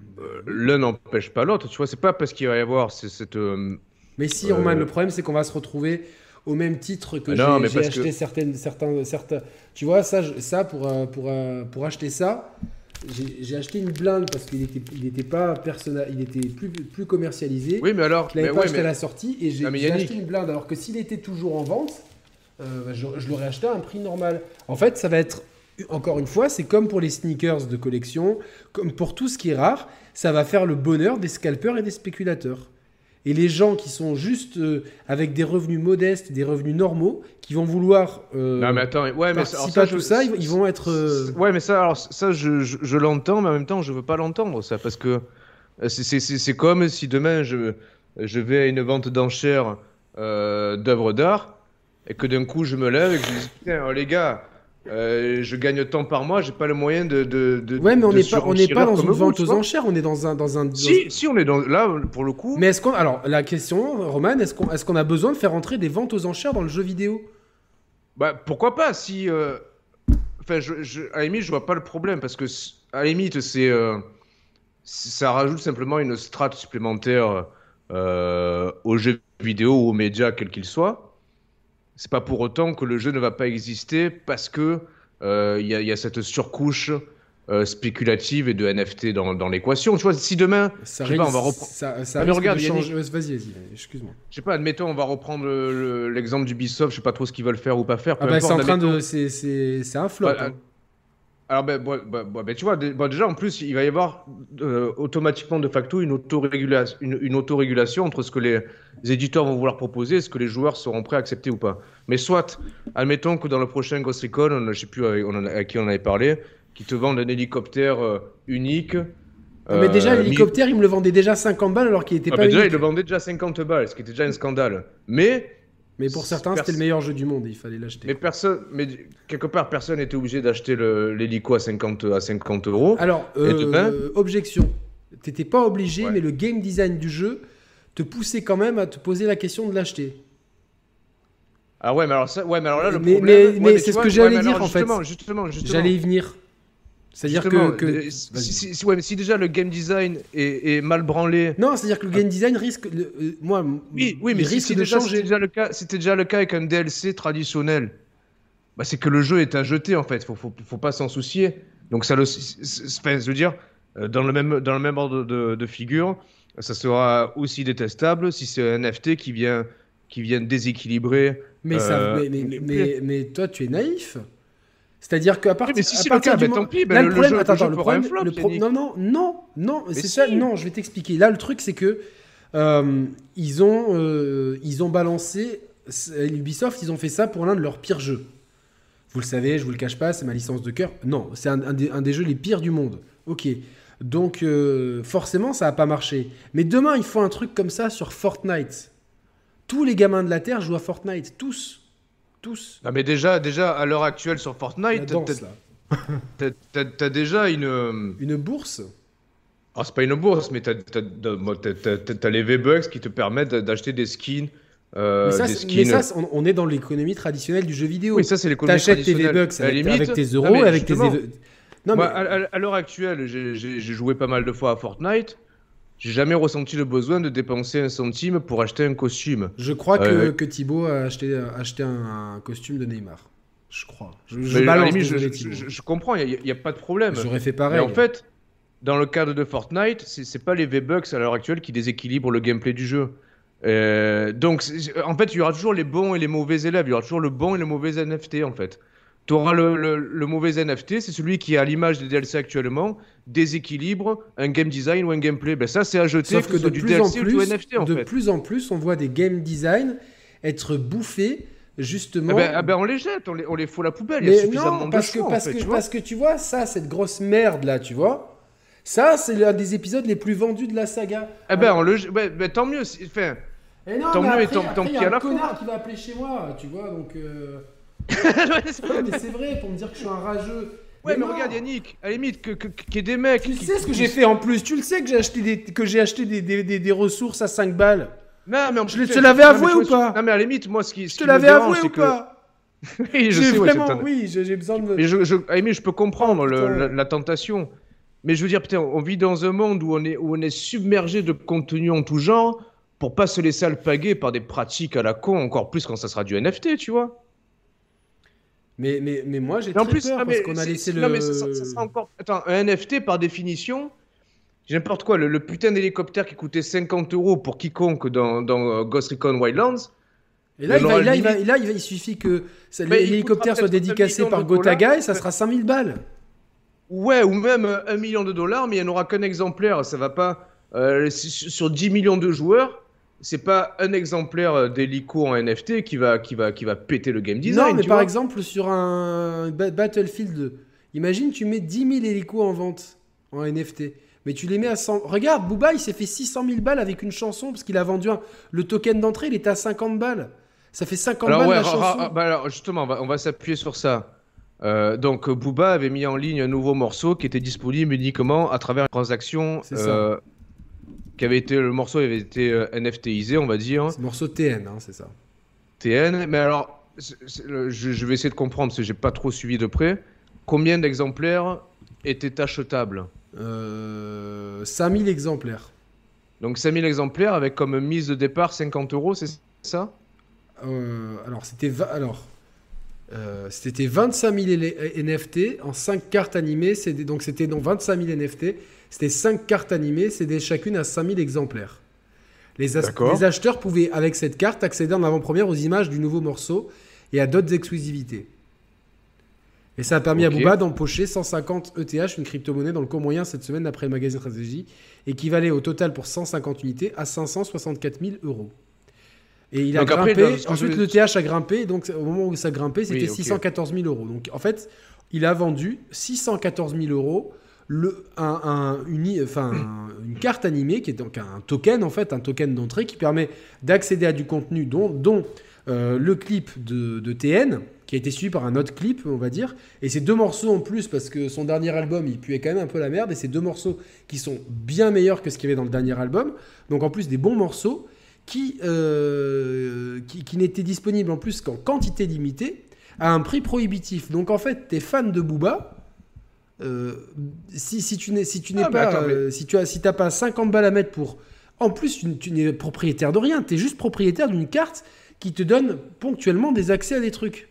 [SPEAKER 1] l'un n'empêche pas l'autre. Tu vois, c'est pas parce qu'il va y avoir cette. euh,
[SPEAKER 2] Mais si,
[SPEAKER 1] Euh,
[SPEAKER 2] Roman, le problème c'est qu'on va se retrouver au même titre que
[SPEAKER 1] Ah
[SPEAKER 2] j'ai acheté
[SPEAKER 1] que-
[SPEAKER 2] certaines, certains, certains. Tu vois, ça, ça pour, euh, pour, euh, pour acheter ça, j'ai acheté une blinde parce qu'il était, il était pas personnel, il était plus, plus commercialisé.
[SPEAKER 1] Oui, mais alors.
[SPEAKER 2] Je l'avais pas
[SPEAKER 1] ouais,
[SPEAKER 2] acheté
[SPEAKER 1] mais-
[SPEAKER 2] à la sortie et j'ai acheté une blinde. Alors que s'il était toujours en vente, euh, je, je l'aurais acheté à un prix normal. En fait, ça va être, encore une fois, c'est comme pour les sneakers de collection, comme pour tout ce qui est rare, ça va faire le bonheur des scalpers et des spéculateurs. Et les gens qui sont juste euh, avec des revenus modestes, des revenus normaux, qui vont vouloir euh,
[SPEAKER 1] Non, mais attends, ouais, mais je-
[SPEAKER 2] tout ça, ils, vont être... euh,
[SPEAKER 1] Ouais, mais ça, alors, ça, je, je, je l'entends, mais en même temps, je veux pas l'entendre, ça, parce que c'est- comme si demain je, je vais à une vente d'enchères d'œuvres d'art et que d'un coup je me lève et que je dis putain, oh, les gars, euh, je gagne tant par mois, j'ai pas le moyen de. de, de
[SPEAKER 2] Ouais, mais on n'est pas, on n'est pas dans une vente aux enchères, on est dans un... Dans un dans-
[SPEAKER 1] Si, si, on est dans. Là, pour le coup.
[SPEAKER 2] Mais est-ce qu'on. Alors, la question, Roman, est-ce qu'on est qu'on a besoin de faire entrer des ventes aux enchères dans le jeu vidéo?
[SPEAKER 1] Bah, pourquoi pas si. euh, Enfin, je, je- à la limite, je vois pas le problème parce que, à la limite, c'est. euh, Ça rajoute simplement une strate supplémentaire aux jeux vidéo ou aux médias, quels qu'ils soient. C'est pas pour autant que le jeu ne va pas exister parce que euh, il y, a- il y a cette surcouche euh, spéculative et de NFT dans, dans l'équation. Tu vois, si demain,
[SPEAKER 2] ça
[SPEAKER 1] Je sais pas, on va reprendre-
[SPEAKER 2] Ça, ça
[SPEAKER 1] Ah, mais regarde, Yannick.
[SPEAKER 2] Vas-y, vas-y, excuse-moi.
[SPEAKER 1] je sais pas, admettons, on va reprendre le- le- l'exemple d'Ubisoft, je sais pas trop ce qu'ils veulent faire ou pas faire.
[SPEAKER 2] Ah bah, c'est en train de. Un flop.
[SPEAKER 1] Bah,
[SPEAKER 2] hein.
[SPEAKER 1] Alors, ben, bah, bah, tu vois, dé- déjà, en plus, il va y avoir euh, automatiquement, de facto, une autorégulation, une, une autorégulation entre ce que les, éditeurs vont vouloir proposer et ce que les joueurs seront prêts à accepter ou pas. Mais soit, admettons que dans le prochain Ghost Recon, on, je sais plus on a- à qui on avait parlé, qui te vendent un hélicoptère euh, unique.
[SPEAKER 2] Ah, mais déjà,
[SPEAKER 1] euh,
[SPEAKER 2] l'hélicoptère, il me le vendait déjà 50 balles alors qu'il était
[SPEAKER 1] Ah,
[SPEAKER 2] pas
[SPEAKER 1] déjà,
[SPEAKER 2] unique.
[SPEAKER 1] il le vendait déjà 50 balles, ce qui était déjà un scandale. Mais
[SPEAKER 2] Mais pour certains, c'était le meilleur jeu du monde et il fallait l'acheter.
[SPEAKER 1] Mais personne, mais quelque part, personne n'était obligé d'acheter l'hélico à 50, à 50 euros.
[SPEAKER 2] Alors,
[SPEAKER 1] demain
[SPEAKER 2] euh, objection. T'étais pas obligé,
[SPEAKER 1] Ouais.
[SPEAKER 2] mais le game design du jeu te poussait quand même à te poser la question de l'acheter.
[SPEAKER 1] Ah ouais, mais alors ça, ouais, mais alors là, le
[SPEAKER 2] Mais-
[SPEAKER 1] problème.
[SPEAKER 2] mais-
[SPEAKER 1] ouais,
[SPEAKER 2] mais c'est ce
[SPEAKER 1] vois,
[SPEAKER 2] que j'allais dire,
[SPEAKER 1] alors,
[SPEAKER 2] en fait.
[SPEAKER 1] Justement.
[SPEAKER 2] J'allais y venir. C'est-à-dire que. que-
[SPEAKER 1] euh, si, si- si- ouais, mais si déjà le game design est, est mal branlé.
[SPEAKER 2] Non, c'est-à-dire que le game design risque. euh, moi,
[SPEAKER 1] Oui, mais
[SPEAKER 2] risque
[SPEAKER 1] si
[SPEAKER 2] de
[SPEAKER 1] déjà,
[SPEAKER 2] changer.
[SPEAKER 1] c'était déjà le cas, c'était déjà le cas avec un DLC traditionnel. Bah, c'est que le jeu est à jeter en fait. Faut, faut, faut pas s'en soucier. Donc ça le, enfin, je veux dire, euh, dans le même, dans le même ordre de, de figure, ça sera aussi détestable si c'est un NFT qui vient, qui vient déséquilibrer. Euh,
[SPEAKER 2] mais, mais-
[SPEAKER 1] mais,
[SPEAKER 2] mais toi, tu es naïf. C'est-à-dire qu'à partir,
[SPEAKER 1] mais si
[SPEAKER 2] à
[SPEAKER 1] le
[SPEAKER 2] partir
[SPEAKER 1] cas,
[SPEAKER 2] du
[SPEAKER 1] ben
[SPEAKER 2] moment-
[SPEAKER 1] tant pis, ben
[SPEAKER 2] Là,
[SPEAKER 1] le-
[SPEAKER 2] le
[SPEAKER 1] le
[SPEAKER 2] problème,
[SPEAKER 1] jeu-
[SPEAKER 2] attends,
[SPEAKER 1] le jeu
[SPEAKER 2] le problème,
[SPEAKER 1] flop,
[SPEAKER 2] le pro-
[SPEAKER 1] Yannick.
[SPEAKER 2] non, non, non, non, c'est
[SPEAKER 1] si.
[SPEAKER 2] ça, non, je vais t'expliquer. Là, le truc, c'est que euh, ils, ont, euh, ils ont balancé. Ubisoft, ils ont fait ça pour l'un de leurs pires jeux. Vous le savez, je vous le cache pas, c'est ma licence de cœur. Non, c'est un, un des, un des jeux les pires du monde. Ok. Donc, euh, forcément, ça n'a pas marché. Mais demain, il faut un truc comme ça sur Fortnite. Tous les gamins de la Terre jouent à Fortnite. Tous. Tous.
[SPEAKER 1] Ah, mais déjà, déjà à l'heure actuelle sur Fortnite, [laughs] t'as- déjà une. euh,
[SPEAKER 2] Une bourse
[SPEAKER 1] Ah, c'est pas une bourse, mais t'as les V-Bucks qui te permettent d'acheter des skins. euh,
[SPEAKER 2] Mais ça,
[SPEAKER 1] des
[SPEAKER 2] c'est-
[SPEAKER 1] skins.
[SPEAKER 2] mais ça, c'est- on, on est dans l'économie traditionnelle du jeu vidéo.
[SPEAKER 1] oui, ça c'est l'économie
[SPEAKER 2] T'achètes tes. V-Bucks avec, tes
[SPEAKER 1] non,
[SPEAKER 2] euros,
[SPEAKER 1] mais
[SPEAKER 2] avec tes...
[SPEAKER 1] justement,
[SPEAKER 2] Non,
[SPEAKER 1] moi,
[SPEAKER 2] mais...
[SPEAKER 1] à, à- à l'heure actuelle, j'ai joué pas mal de fois à Fortnite. J'ai jamais ressenti le besoin de dépenser un centime pour acheter un costume.
[SPEAKER 2] Je crois que,
[SPEAKER 1] Euh,
[SPEAKER 2] que Thibaut a acheté, a acheté un, un costume de Neymar. Je crois. Je,
[SPEAKER 1] Mais
[SPEAKER 2] balance,
[SPEAKER 1] limite, comprends, il n'y a, pas de problème.
[SPEAKER 2] J'aurais fait
[SPEAKER 1] Mais
[SPEAKER 2] pareil.
[SPEAKER 1] en fait, dans le cadre de Fortnite, c'est pas les V-Bucks à l'heure actuelle qui déséquilibrent le gameplay du jeu. Euh, donc, en fait, il y aura toujours les bons et les mauvais élèves. Il y aura toujours le bon et le mauvais NFT, en fait. Tu auras le, le- le mauvais NFT, c'est celui qui, à l'image des DLC actuellement, déséquilibre un game design ou un gameplay. Ben ça, c'est à jeter,
[SPEAKER 2] Sauf
[SPEAKER 1] que,
[SPEAKER 2] de
[SPEAKER 1] du
[SPEAKER 2] plus en
[SPEAKER 1] DLC ou du
[SPEAKER 2] plus,
[SPEAKER 1] NFT, en
[SPEAKER 2] de
[SPEAKER 1] fait.
[SPEAKER 2] plus en plus, on voit des game design être bouffés justement.
[SPEAKER 1] Ah ben, ah ben, on les jette, on les, on les fout à la poubelle. il y a
[SPEAKER 2] Mais
[SPEAKER 1] suffisamment
[SPEAKER 2] non,
[SPEAKER 1] de
[SPEAKER 2] parce que,
[SPEAKER 1] choix,
[SPEAKER 2] parce,
[SPEAKER 1] fait,
[SPEAKER 2] que,
[SPEAKER 1] tu vois.
[SPEAKER 2] parce que tu vois, ça, cette grosse merde là, tu vois, ça, c'est l'un des épisodes les plus vendus de la saga.
[SPEAKER 1] Ah ben, on le, j- ben, ben, tant mieux. Enfin,
[SPEAKER 2] Et non,
[SPEAKER 1] tant
[SPEAKER 2] mais
[SPEAKER 1] mieux et
[SPEAKER 2] après,
[SPEAKER 1] tant-
[SPEAKER 2] après,
[SPEAKER 1] tant
[SPEAKER 2] il y
[SPEAKER 1] pis
[SPEAKER 2] a
[SPEAKER 1] à la
[SPEAKER 2] connard
[SPEAKER 1] fois.
[SPEAKER 2] qui va appeler chez moi, tu vois, donc. euh, mais c'est vrai, pour me dire que je suis un rageux.
[SPEAKER 1] Ouais, mais, regarde Yannick, à la limite, que, que, qu'il y ait des mecs.
[SPEAKER 2] Tu
[SPEAKER 1] qui-
[SPEAKER 2] sais ce que
[SPEAKER 1] qui-
[SPEAKER 2] j'ai fait en plus Tu le sais que j'ai acheté des, que j'ai acheté des, des, des- des ressources à 5 balles
[SPEAKER 1] Non, mais en
[SPEAKER 2] Je
[SPEAKER 1] plus,
[SPEAKER 2] te
[SPEAKER 1] c'est-
[SPEAKER 2] l'avais avoué ou pas
[SPEAKER 1] Non, mais à la limite, moi, ce qui. ce
[SPEAKER 2] Je te l'avais avoué ou
[SPEAKER 1] que-
[SPEAKER 2] pas [laughs]
[SPEAKER 1] Oui, je sais,
[SPEAKER 2] vraiment, oui, j'ai besoin de me.
[SPEAKER 1] Mais je, je, je peux comprendre
[SPEAKER 2] Oh,
[SPEAKER 1] le-
[SPEAKER 2] putain.
[SPEAKER 1] la, la tentation. Mais je veux dire, putain, on vit dans un monde où on est, où on est submergé de contenu en tout genre pour pas se laisser alpaguer par des pratiques à la con, encore plus quand ça sera du NFT, tu vois.
[SPEAKER 2] Mais, mais, mais moi j'ai très
[SPEAKER 1] plus,
[SPEAKER 2] peur
[SPEAKER 1] non,
[SPEAKER 2] parce qu'on a laissé
[SPEAKER 1] non,
[SPEAKER 2] le.
[SPEAKER 1] mais ça, ça- ça sera encore. Attends, un NFT par définition, n'importe quoi, le, le putain d'hélicoptère qui coûtait 50 euros pour quiconque dans, dans euh, Ghost Recon Wildlands.
[SPEAKER 2] Et là,
[SPEAKER 1] Il
[SPEAKER 2] va, là, il, va, là, il va- il suffit que l'hélicoptère soit dédicacé
[SPEAKER 1] million
[SPEAKER 2] par Gotaga et ça sera 5000 balles.
[SPEAKER 1] Ouais, ou même euh, un million de dollars, mais il n'y en aura qu'un exemplaire. Ça va pas. euh, sur 10 millions de joueurs, c'est pas un exemplaire euh, d'hélico en NFT qui va, qui, va, qui va péter le game design.
[SPEAKER 2] non, mais
[SPEAKER 1] tu
[SPEAKER 2] par
[SPEAKER 1] vois.
[SPEAKER 2] exemple, sur un ba- Battlefield, imagine tu mets 10 000 hélicos en vente en NFT. Mais tu les mets à 100. Regarde, Booba, il s'est fait 600 000 balles avec une chanson parce qu'il a vendu un... le token d'entrée, il était à 50 balles. Ça fait 50
[SPEAKER 1] Alors,
[SPEAKER 2] balles
[SPEAKER 1] ouais,
[SPEAKER 2] la chanson.
[SPEAKER 1] bah alors, justement, on va, on va s'appuyer sur ça. Euh, donc, Booba avait mis en ligne un nouveau morceau qui était disponible uniquement à travers une transaction.
[SPEAKER 2] C'est ça.
[SPEAKER 1] euh, qui avait été, le morceau avait été euh, NFTisé, on va dire.
[SPEAKER 2] C'est morceau TN, hein, c'est ça.
[SPEAKER 1] TN. Mais alors, c'est- c'est le- je, je vais essayer de comprendre parce que j'ai pas trop suivi de près. Combien d'exemplaires étaient achetables?
[SPEAKER 2] Euh, 5000 exemplaires.
[SPEAKER 1] Donc 5000 exemplaires avec comme mise de départ 50 euros, c'est ça?
[SPEAKER 2] Euh, alors, c'était va- alors euh, c'était 25 000 L- NFT en 5 cartes animées. donc, c'était donc 25 000 NFT. C'était 5 cartes animées, des chacune à 5000 exemplaires. Les, acheteurs pouvaient, avec cette carte, accéder en avant-première aux images du nouveau morceau et à d'autres exclusivités. Et ça a permis à Booba d'empocher 150 ETH, une crypto-monnaie dans le cours moyen cette semaine d'après le magazine Stratégie, équivalait au total pour 150 unités à 564 000 euros. Et il a
[SPEAKER 1] Donc après,
[SPEAKER 2] grimpé,
[SPEAKER 1] ce que
[SPEAKER 2] ensuite
[SPEAKER 1] je-
[SPEAKER 2] le TH a grimpé, donc au moment où ça grimpait, c'était
[SPEAKER 1] Oui, ok.
[SPEAKER 2] 614 000 euros. Donc en fait, il a vendu 614 000 euros le, un, un- une, carte animée qui est donc un token en fait, un token d'entrée qui permet d'accéder à du contenu dont, euh, le clip de, de TN qui a été suivi par un autre clip, on va dire, et ces deux morceaux en plus parce que son dernier album il puait quand même un peu la merde et ces deux morceaux qui sont bien meilleurs que ce qu'il y avait dans le dernier album, donc en plus des bons morceaux qui, euh, qui, qui n'étaient disponibles en plus qu'en quantité limitée à un prix prohibitif. Donc en fait, t'es fan de Booba. Euh, si, si tu n'es si tu n'es
[SPEAKER 1] Ah, mais
[SPEAKER 2] pas
[SPEAKER 1] attends, mais-
[SPEAKER 2] euh, si tu as si t'as pas 50 balles à mettre pour en plus tu, tu n'es propriétaire de rien tu es juste propriétaire d'une carte qui te donne ponctuellement des accès à des trucs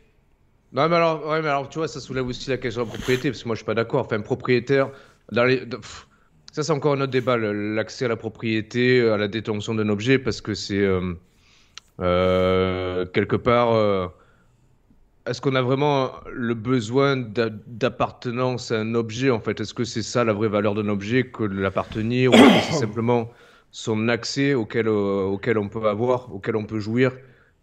[SPEAKER 1] Non, mais alors, ouais, mais alors, tu vois, ça soulève aussi la question de la propriété, parce que moi, je suis pas d'accord. Enfin, propriétaire, dans les... de- pff, ça, c'est encore un autre débat, l'accès à la propriété, à la détention d'un objet, parce que c'est euh, euh, quelque part. Euh, est-ce qu'on a vraiment le besoin d'a- d'appartenance à un objet, en fait? Est-ce que c'est ça la vraie valeur d'un objet que de l'appartenir, ou est-ce que c'est [coughs] simplement son accès auquel, euh, auquel on peut avoir, auquel on peut jouir,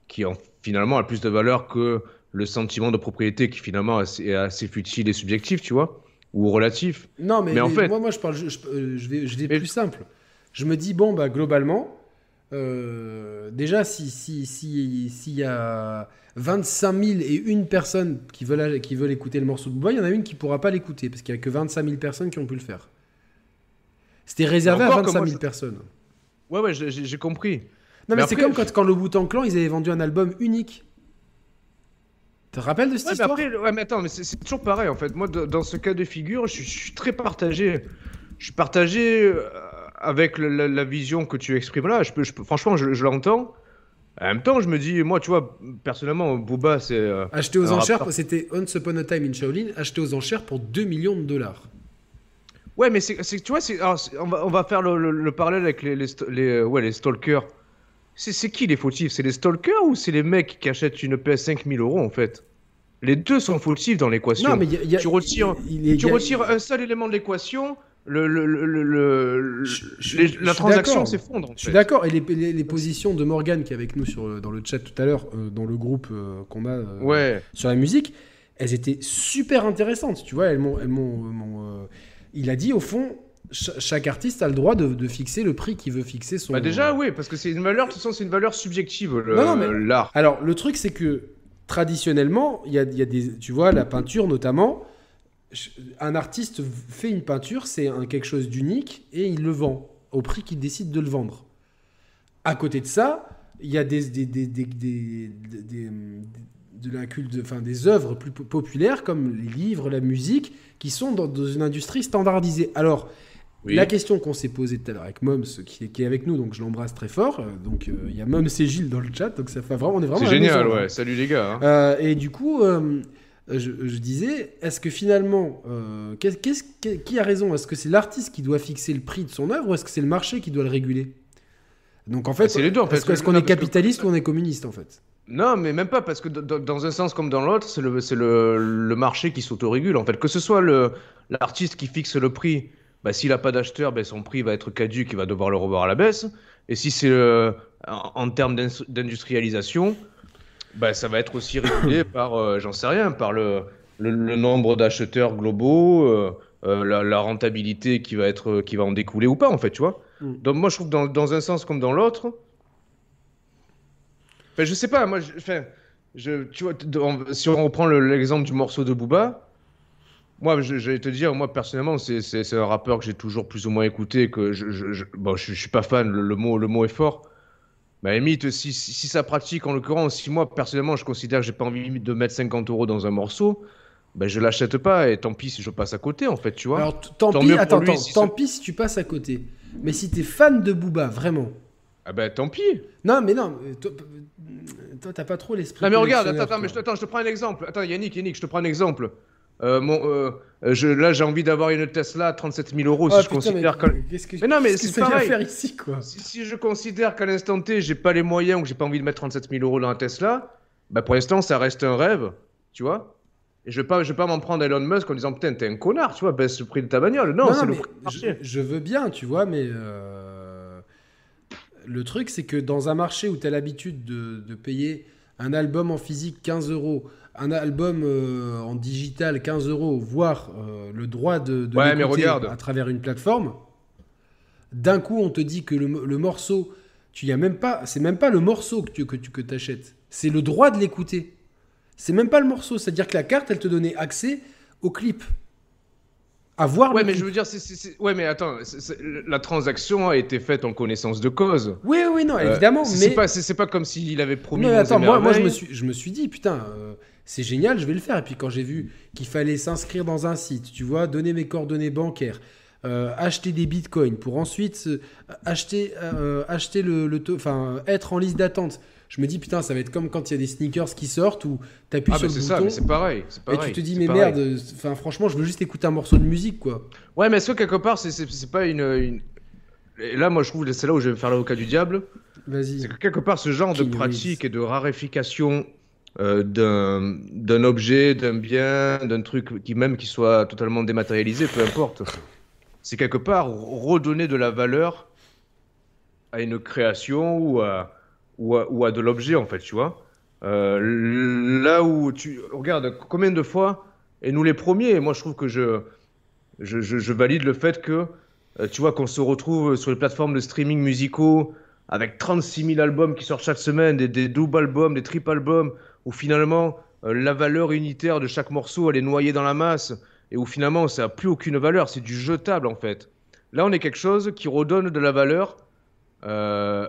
[SPEAKER 1] qui en, finalement a plus de valeur que le sentiment de propriété qui finalement est assez, futile et subjectif, tu vois, ou relatif.
[SPEAKER 2] Non, mais, en fait, moi, moi je parle, je, je vais, je vais plus simple. Je me dis bon bah globalement, euh, déjà si si y a 25 000 et une personne qui veulent qui veulent écouter le morceau de Booba, il y en a une qui pourra pas l'écouter parce qu'il y a que 25 000 personnes qui ont pu le faire. C'était réservé à 25 000 personnes.
[SPEAKER 1] Ouais ouais, j'ai compris.
[SPEAKER 2] Non mais, c'est comme quand, quand le Wu-Tang Clan ils avaient vendu un album unique. Tu te rappelles de cette histoire?
[SPEAKER 1] mais ouais, mais attends, mais c'est toujours pareil en fait. Moi, dans ce cas de figure, je, suis très partagé. Je suis partagé euh, avec la, vision que tu exprimes là. Je peux, je franchement, je, l'entends. En même temps, je me dis, moi, tu vois, personnellement, Booba, c'est. Euh,
[SPEAKER 2] acheté aux enchères, c'était Once Upon a Time in Shaolin, acheté aux enchères pour 2 millions de dollars.
[SPEAKER 1] Ouais, mais c'est, tu vois, on, va, on va faire le, parallèle avec les, les, les, ouais, les stalkers. C'est qui les fautifs? C'est les stalkers ou c'est les mecs qui achètent une PS5 1000 euros en fait? Les deux sont fautifs dans l'équation. Non, mais tu retires, tu retires un seul élément de l'équation, le, le, le, la transaction s'effondre.
[SPEAKER 2] Je suis d'accord. Et les, les, positions de Morgan qui est avec nous sur, dans le chat tout à l'heure, euh, dans le groupe euh, qu'on a euh,
[SPEAKER 1] ouais.
[SPEAKER 2] sur la musique, elles étaient super intéressantes. Tu vois, elles m'ont, m'ont, il a dit au fond, chaque artiste a le droit de, fixer le prix qu'il veut fixer son.
[SPEAKER 1] Bah déjà, oui, parce que c'est une valeur, de toute façon, c'est une valeur subjective, l'art.
[SPEAKER 2] Alors, le truc, c'est que traditionnellement, il y a, des. Tu vois, la peinture notamment, un artiste fait une peinture, c'est quelque chose d'unique et il le vend au prix qu'il décide de le vendre. À côté de ça, il y a des, des, des, des de la culte, enfin des œuvres plus populaires comme les livres, la musique, qui sont dans, dans une industrie standardisée. Alors, la question qu'on s'est posée tout à l'heure avec Moms, qui, qui, est avec nous, donc je l'embrasse très fort. Euh, donc euh, il y a Moms et Gilles dans le chat, donc ça fait vraiment, on est vraiment.
[SPEAKER 1] C'est génial, ouais. Salut les gars.
[SPEAKER 2] Hein. Euh, et du coup, je, disais, est-ce que finalement, qu'est-ce, qui a raison? Est-ce que c'est l'artiste qui doit fixer le prix de son œuvre ou est-ce que c'est le marché qui doit le réguler? Donc en fait,
[SPEAKER 1] c'est les deux.
[SPEAKER 2] Est-ce, qu'on est capitaliste ou on est communiste en fait?
[SPEAKER 1] Non, mais même pas, parce que dans un sens comme dans l'autre, c'est le, le, le, marché qui s'autorégule. En fait, que ce soit l'artiste qui fixe le prix bah, s'il n'a pas d'acheteur, ben, son prix va être caduque, il va devoir le revoir à la baisse. Et si c'est euh, en, termes d'industrialisation, bah, ça va être aussi régulé [coughs] par, euh, j'en sais rien, par le, le, nombre d'acheteurs globaux, euh, la, rentabilité qui va, être, qui va en découler ou pas, en fait, tu vois. Mm. Donc moi, je trouve que dans, dans un sens comme dans l'autre, enfin, je sais pas, moi, je, je, tu vois, si on reprend l'exemple du morceau de Booba, moi, je, vais te dire, moi personnellement, c'est un rappeur que j'ai toujours plus ou moins écouté. Que je, je, bon, je, suis pas fan, le, mot, le mot est fort. À limite, si, si, ça pratique, en l'occurrence, si moi personnellement je considère que j'ai pas envie de mettre 50 euros dans un morceau, ben je l'achète pas et tant pis si je passe à côté en fait, tu vois.
[SPEAKER 2] Alors tant, pis, attends, tant pis si tu passes à côté. Mais si tu es fan de Booba, vraiment.
[SPEAKER 1] Ah ben tant pis.
[SPEAKER 2] Non, mais non, toi, t'as pas trop l'esprit.
[SPEAKER 1] Non, mais regarde, attends, attends, mais je, attends, je te prends un exemple. Attends, Yannick, Yannick, je te prends un exemple. Euh, mon, euh, je, là, j'ai envie d'avoir une Tesla à 37 000 euros. si oh, je considère
[SPEAKER 2] mais, que, non, mais c'est faire ici, quoi.
[SPEAKER 1] Si, je considère qu'à l'instant T, j'ai pas les moyens ou que j'ai pas envie de mettre 37 000 euros dans la Tesla, bah pour l'instant, ça reste un rêve, tu vois. Et je vais pas, je vais pas m'en prendre à Elon Musk en disant putain, t'es un connard, tu vois, baisse le prix de ta bagnole. Non, c'est le
[SPEAKER 2] je, je, veux bien, tu vois, mais euh, le truc, c'est que dans un marché où tu as l'habitude de, de payer un album en physique 15 euros un album euh, en digital 15 euros, voire euh, le droit de, de à travers une plateforme, d'un coup on te dit que le, morceau, tu y as même pas, c'est même pas le morceau que tu que tu que achètes, c'est le droit de l'écouter. C'est même pas le morceau, c'est-à-dire que la carte, elle te donnait accès au clip. À voir
[SPEAKER 1] ouais, mais je veux dire, ouais, mais attends, la transaction a été faite en connaissance de cause.
[SPEAKER 2] Oui, oui, non, évidemment, euh, mais
[SPEAKER 1] c'est pas, c'est, pas comme s'il avait promis.
[SPEAKER 2] Mais attends, moi, moi, je me suis, je me suis dit, putain, c'est génial, je vais le faire. Et puis quand j'ai vu qu'il fallait s'inscrire dans un site, tu vois, donner mes coordonnées bancaires, euh, acheter des bitcoins pour ensuite acheter, euh, acheter le, le enfin être en liste d'attente. Je me dis putain, ça va être comme quand il y a des sneakers qui sortent ou t'appuies ah, sur le bouton. Ça,
[SPEAKER 1] c'est pareil,
[SPEAKER 2] Et tu te dis mais merde, enfin franchement, je veux juste écouter un morceau de musique quoi.
[SPEAKER 1] Ouais, mais est-ce que quelque part c'est pas une, Et là, moi, je trouve c'est là où je vais me faire l'avocat du diable.
[SPEAKER 2] Vas-y.
[SPEAKER 1] C'est que quelque part, ce genre de pratique et de raréfication euh, d'un objet, d'un bien, d'un truc qui même qui soit totalement dématérialisé, peu importe. C'est quelque part redonner de la valeur à une création ou à, ou à, ou à de l'objet, en fait, tu vois. Euh, là où tu regardes combien de fois, et nous les premiers, moi je trouve que je, je, je, valide le fait que, euh, tu vois, qu'on se retrouve sur les plateformes de streaming musicaux avec 36 000 albums qui sortent chaque semaine, des, des double albums, des triple albums, où finalement euh, la valeur unitaire de chaque morceau elle est noyée dans la masse, et où finalement ça n'a plus aucune valeur, c'est du jetable en fait. Là on est quelque chose qui redonne de la valeur euh,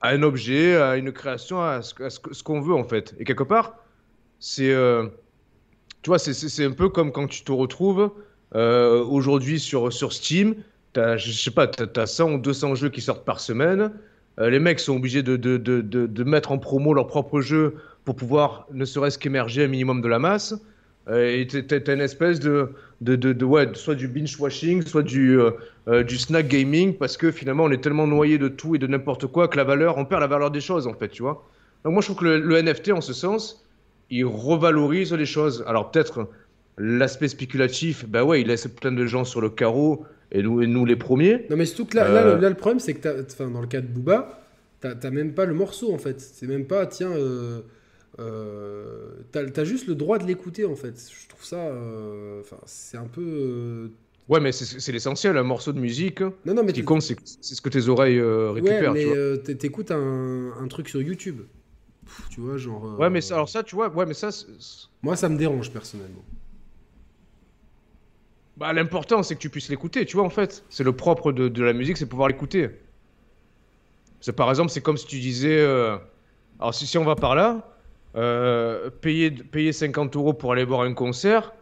[SPEAKER 1] à un objet, à une création, à ce, qu'on veut en fait. Et quelque part, c'est, euh, tu vois, c'est- un peu comme quand tu te retrouves aujourd'hui sur, Steam, t'as, t'as 100 ou 200 jeux qui sortent par semaine. Euh, les mecs sont obligés de, de, de, de, mettre en promo leurs propres jeux pour pouvoir ne serait-ce qu'émerger un minimum de la masse. Euh, et une espèce de, de, ouais, soit du binge-washing, soit du, euh, euh, du snack gaming, parce que finalement on est tellement noyé de tout et de n'importe quoi que la valeur, on perd la valeur des choses en fait, tu vois. Donc moi je trouve que le NFT en ce sens, il revalorise les choses. Alors peut-être l'aspect spéculatif, bah ouais, il laisse plein de gens sur le carreau et nous, et nous les premiers.
[SPEAKER 2] Non, mais surtout que là,
[SPEAKER 1] Euh.
[SPEAKER 2] là, le- là, le problème, c'est que enfin, dans le cas de Booba, t'as même pas le morceau en fait. C'est même pas, tiens, euh, euh, t'as t'as juste le droit de l'écouter en fait. Je trouve ça. euh, Enfin, c'est un peu. euh,
[SPEAKER 1] Ouais, mais c'est l'essentiel, un morceau de musique.
[SPEAKER 2] Non, non, mais
[SPEAKER 1] Ce qui compte, c'est c'est ce que tes oreilles euh,
[SPEAKER 2] Ouais,
[SPEAKER 1] récupèrent,
[SPEAKER 2] mais
[SPEAKER 1] tu vois.
[SPEAKER 2] euh, t'é- t'écoutes un, un truc sur YouTube. Pff, tu vois, genre. euh,
[SPEAKER 1] Ouais, mais ça, alors ça, tu vois, ouais, mais ça,
[SPEAKER 2] Moi, ça me dérange personnellement.
[SPEAKER 1] Bah, l'important, c'est que tu puisses l'écouter, tu vois, en fait. C'est le propre de, de la musique, c'est pouvoir l'écouter. C'est par exemple, c'est comme si tu disais, euh, alors si, si on va par là, euh, payer, payer 50 euros pour aller voir un concert,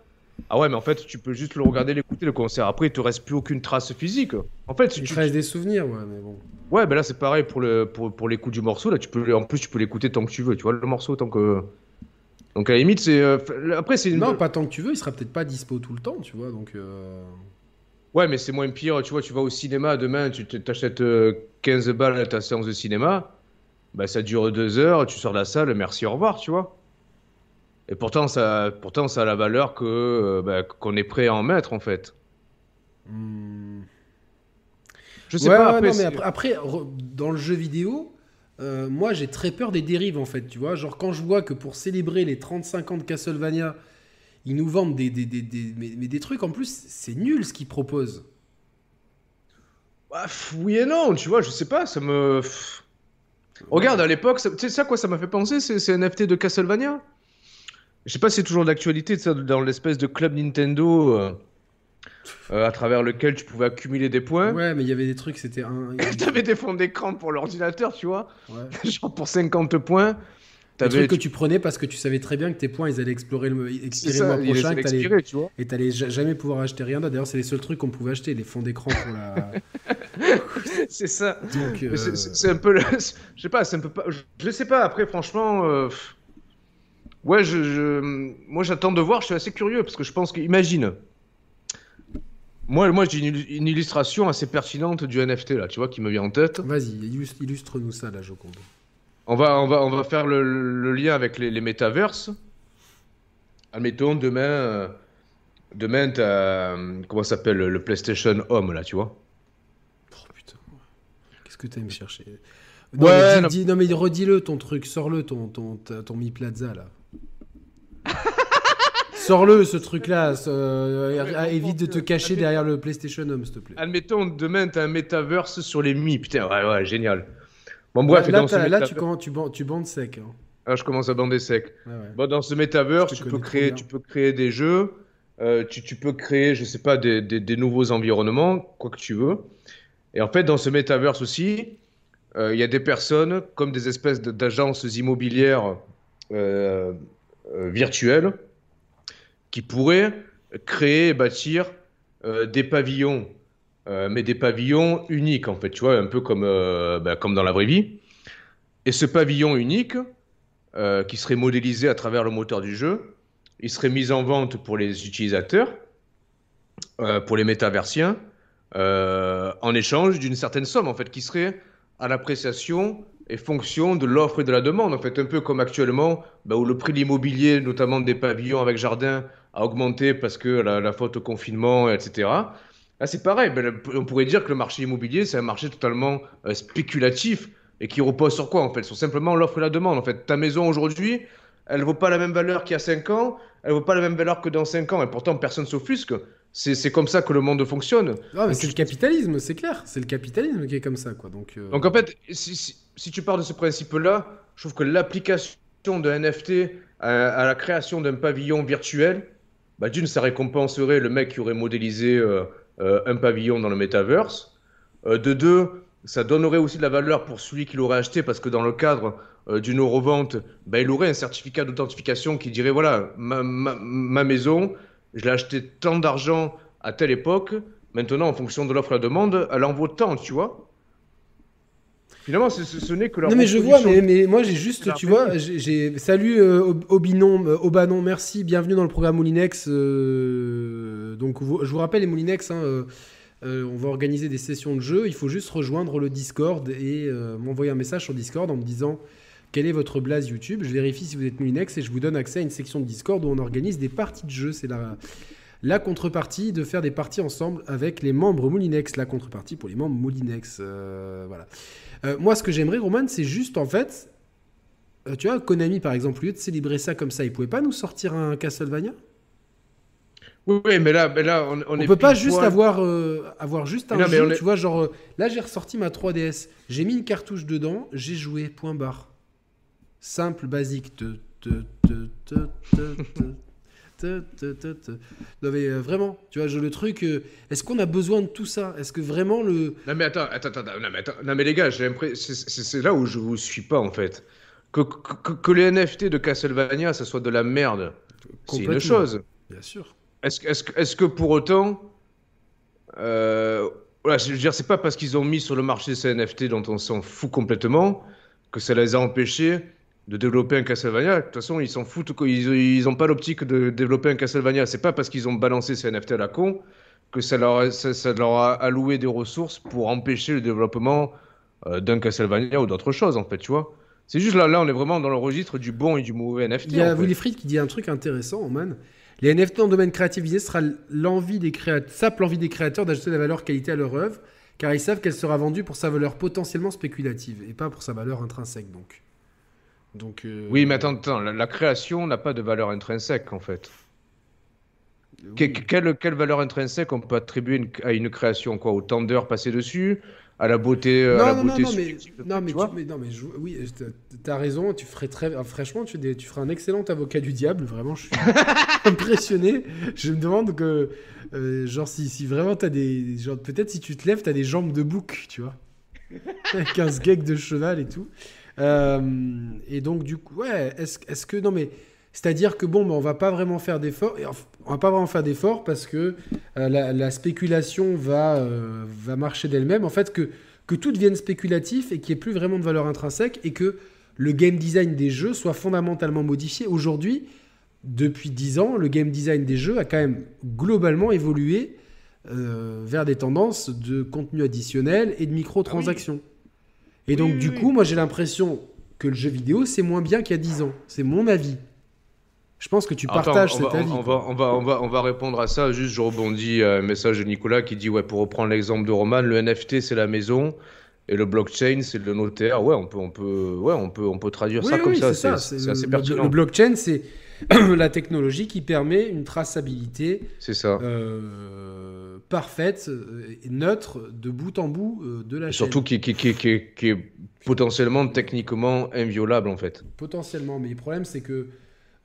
[SPEAKER 1] ah ouais, mais en fait, tu peux juste le regarder, l'écouter, le concert. Après, il te reste plus aucune trace physique. En fait, si
[SPEAKER 2] Il
[SPEAKER 1] tu,
[SPEAKER 2] te reste des souvenirs, ouais, mais bon.
[SPEAKER 1] Ouais, ben là c'est pareil pour le pour, pour l'écoute du morceau. Là, tu peux en plus tu peux l'écouter tant que tu veux. Tu vois le morceau tant que. Donc à la limite c'est euh, après c'est une.
[SPEAKER 2] Non, pas tant que tu veux, il sera peut-être pas dispo tout le temps, tu vois, donc. euh,
[SPEAKER 1] Ouais, mais c'est moins pire. Tu vois, tu vas au cinéma demain, tu te- t'achètes euh, 15 balles à ta séance de cinéma. Bah ça dure deux heures. Tu sors de la salle, merci, au revoir, tu vois. Et pourtant ça pourtant ça a la valeur que euh, bah, qu'on est prêt à en mettre en fait.
[SPEAKER 2] hmm.
[SPEAKER 1] Je sais
[SPEAKER 2] Ouais,
[SPEAKER 1] pas.
[SPEAKER 2] ouais,
[SPEAKER 1] Après,
[SPEAKER 2] non, mais après, dans le jeu vidéo, euh, moi j'ai très peur des dérives en fait, tu vois. Genre quand je vois que pour célébrer les 35 ans de Castlevania, ils nous vendent des, des, des, des- mais, des trucs en plus, c'est nul ce qu'ils proposent.
[SPEAKER 1] Bah, oui et non, tu vois, je sais pas, ça me. Regarde, à l'époque, tu sais ça quoi ça m'a fait penser, c'est NFT de Castlevania. Je sais pas si c'est toujours d'actualité, dans l'espèce de club Nintendo euh, euh, à travers lequel tu pouvais accumuler des points.
[SPEAKER 2] Ouais, mais il y avait des trucs, c'était un. [laughs]
[SPEAKER 1] T'avais des fonds d'écran pour l'ordinateur, tu vois.
[SPEAKER 2] Ouais. [laughs]
[SPEAKER 1] Genre pour 50 points.
[SPEAKER 2] Des trucs que tu prenais parce que tu savais très bien que tes points ils allaient explorer le, expirer le
[SPEAKER 1] ça,
[SPEAKER 2] mois
[SPEAKER 1] il
[SPEAKER 2] prochain
[SPEAKER 1] l'expirer, tu vois.
[SPEAKER 2] et t'allais ja- jamais pouvoir acheter rien d'autre. D'ailleurs, c'est les seuls trucs qu'on pouvait acheter, les fonds d'écran pour la. [laughs]
[SPEAKER 1] C'est ça.
[SPEAKER 2] Euh,
[SPEAKER 1] c'est- un peu le... Je sais pas, c'est un peu pas... Je, sais pas, après, franchement... euh, Ouais, je, je- moi j'attends de voir, je suis assez curieux, parce que je pense que... Imagine, moi, moi j'ai une, une illustration assez pertinente du NFT, là, tu vois, qui me vient en tête.
[SPEAKER 2] Vas-y, illustre- illustre-nous ça, la Joconde.
[SPEAKER 1] On va, on va, on va faire le, le lien avec les, les métaverses. Admettons, demain... euh, Demain, t'as... euh, Comment ça s'appelle Le PlayStation Home, là, tu vois
[SPEAKER 2] Oh putain. Qu'est-ce que t'aimes chercher? Non,
[SPEAKER 1] Ouais,
[SPEAKER 2] mais dis-
[SPEAKER 1] non.
[SPEAKER 2] dis- non, mais redis-le ton truc, sors-le ton, ton, ta- ton Mi Plaza là. [laughs] Sors-le ce truc-là, ce- euh, évite de te cacher derrière le PlayStation Home, s'il te plaît.
[SPEAKER 1] Admettons, demain, t'as un métaverse sur les Mi. Putain, ouais, ouais, génial. Bon, bref,
[SPEAKER 2] là,
[SPEAKER 1] ce
[SPEAKER 2] tu, bandes sec. hein.
[SPEAKER 1] Ah, je commence à bander sec.
[SPEAKER 2] Ouais.
[SPEAKER 1] Bon, dans ce
[SPEAKER 2] te
[SPEAKER 1] tu peux, créer, tu peux créer des jeux, euh, tu, tu peux créer, je sais pas, des, des- des nouveaux environnements, quoi que tu veux. Et en fait, dans ce métaverse aussi, euh, il y a des personnes comme des espèces d'agences immobilières euh, euh, virtuelles qui pourraient créer bâtir euh, des pavillons, euh, mais des pavillons uniques en fait, tu vois, un peu comme, euh, bah, comme dans la vraie vie. Et ce pavillon unique, qui serait modélisé à travers le moteur du jeu, il serait mis en vente pour les utilisateurs, pour les métaversiens, en échange d'une certaine somme en fait, qui serait à l'appréciation et fonction de l'offre et de la demande. En fait, un peu comme actuellement, bah, où le prix de l'immobilier, notamment des pavillons avec jardin, a augmenté parce que la, la faute au confinement, etc. Ah, c'est pareil, ben, on pourrait dire que le marché immobilier, c'est un marché totalement euh, spéculatif et qui repose sur quoi en fait? Sur simplement l'offre et la demande. En fait, ta maison aujourd'hui, elle vaut pas la même valeur qu'il y a 5 ans, elle vaut pas la même valeur que dans 5 ans, et pourtant personne s'offusque. C'est comme ça que le monde fonctionne.
[SPEAKER 2] Ah, c'est le capitalisme, c'est clair. C'est le capitalisme qui est comme ça, quoi. Donc, euh,
[SPEAKER 1] Donc en fait, si, si, tu pars de ce principe-là, je trouve que l'application de NFT à, la création d'un pavillon virtuel, bah, d'une, ça récompenserait le mec qui aurait modélisé euh, euh, un pavillon dans le metaverse. de deux, ça donnerait aussi de la valeur pour celui qui l'aurait acheté parce que dans le cadre euh, d'une revente, ben, il aurait un certificat d'authentification qui dirait voilà, ma, ma, maison, je l'ai acheté tant d'argent à telle époque, maintenant en fonction de l'offre et la demande, elle en vaut tant, tu vois. Finalement, ce, n'est que leur.
[SPEAKER 2] Non, mais je vois, mais, mais moi j'ai juste, tu vois, j'ai. Salut euh, Obinon, euh, Obanon, merci, bienvenue dans le programme Moulinex. donc, je vous rappelle, les Moulinex, hein, euh, on va organiser des sessions de jeu. Il faut juste rejoindre le Discord et euh, m'envoyer un message sur Discord en me disant quel est votre blase YouTube. Je vérifie si vous êtes Moulinex et je vous donne accès à une section de Discord où on organise des parties de jeu. C'est la, la contrepartie de faire des parties ensemble avec les membres Moulinex. La contrepartie pour les membres Moulinex. Euh, voilà. Moi, ce que j'aimerais, Roman, c'est juste en fait. tu vois, Konami par exemple, au lieu de célébrer ça comme ça, il pouvait pas nous sortir un Castlevania
[SPEAKER 1] oui, mais là, mais là on,
[SPEAKER 2] on, on peut pas juste avoir, euh, avoir juste un jeu, tu vois, genre, euh, là j'ai ressorti ma 3DS, j'ai mis une cartouche dedans, j'ai joué, point barre. Simple, basique. Non mais euh, vraiment, tu vois, je, le truc, est-ce qu'on a besoin de tout ça? Est-ce que vraiment le...
[SPEAKER 1] Non mais attends, attends, attends, non mais, attends, non, mais les gars, j'ai l'impression, c'est là où je vous suis pas en fait. Que, que, que les NFT de Castlevania, ça soit de la merde, c'est une chose.
[SPEAKER 2] Bien sûr.
[SPEAKER 1] Est-ce est est que pour autant, euh, voilà, je veux dire, c'est pas parce qu'ils ont mis sur le marché ces NFT dont on s'en fout complètement que ça les a empêchés de développer un Castlevania. De toute façon, ils s'en foutent, ils n'ont pas l'optique de développer un Castlevania. C'est pas parce qu'ils ont balancé ces NFT à la con que ça leur, ça, leur a alloué des ressources pour empêcher le développement euh, d'un Castlevania ou d'autre chose, en fait, tu vois. C'est juste là, là, on est vraiment dans le registre du bon et du mauvais NFT.
[SPEAKER 2] Il y a Wilfried qui dit un truc intéressant, man. Les NFT dans le domaine créatif visé sera l'envie des créateurs, sape l'envie des créateurs d'ajouter de la valeur qualité à leur œuvre, car ils savent qu'elle sera vendue pour sa valeur potentiellement spéculative et pas pour sa valeur intrinsèque. Donc,
[SPEAKER 1] donc euh, oui, mais attends, attends la, création n'a pas de valeur intrinsèque en fait. quelle, quelle, valeur intrinsèque on peut attribuer à une création quoi Autant d'heures passées dessus à la beauté,
[SPEAKER 2] non,
[SPEAKER 1] à la
[SPEAKER 2] non, beauté non, mais, non, mais, tu, mais, non, mais oui, t'as as raison. Tu ferais très, franchement, tu, des, tu ferais un excellent avocat du diable. Vraiment, je suis [laughs] impressionné. Je me demande que, euh, genre, si, si vraiment t'as des, genre, peut-être si tu te lèves, t'as des jambes de bouc, tu vois, [laughs] avec un sgeg de cheval et tout. Euh, et donc, du coup, ouais, est-ce est que, non, mais c'est-à-dire que bon, ben, on va pas vraiment faire d'efforts. On va pas vraiment faire d'efforts parce que euh, la, spéculation va, euh, va marcher d'elle-même. En fait, que, que tout devienne spéculatif et qu'il n'y ait plus vraiment de valeur intrinsèque et que le game design des jeux soit fondamentalement modifié. Aujourd'hui, depuis 10 ans, le game design des jeux a quand même globalement évolué euh, vers des tendances de contenu additionnel et de microtransactions. Ah et donc, du coup, moi, j'ai l'impression que le jeu vidéo, c'est moins bien qu'il y a 10 ans. C'est mon avis. Je pense que tu partages cet avis.
[SPEAKER 1] On va, on, va, on, va, on va répondre à ça. Juste, je rebondis à un message de Nicolas qui dit ouais, pour reprendre l'exemple de Roman, le NFT c'est la maison et le blockchain c'est le notaire. Ouais, on peut, on peut, ouais, on peut, on peut traduire ça comme ça. C'est assez pertinent.
[SPEAKER 2] Le blockchain c'est [clears throat] la technologie qui permet une traçabilité.
[SPEAKER 1] C'est ça.
[SPEAKER 2] Euh, parfaite et neutre de bout en bout euh, de la chaîne.
[SPEAKER 1] Surtout qui, qui, qui, qui, est potentiellement techniquement inviolable en fait.
[SPEAKER 2] Potentiellement, mais le problème c'est que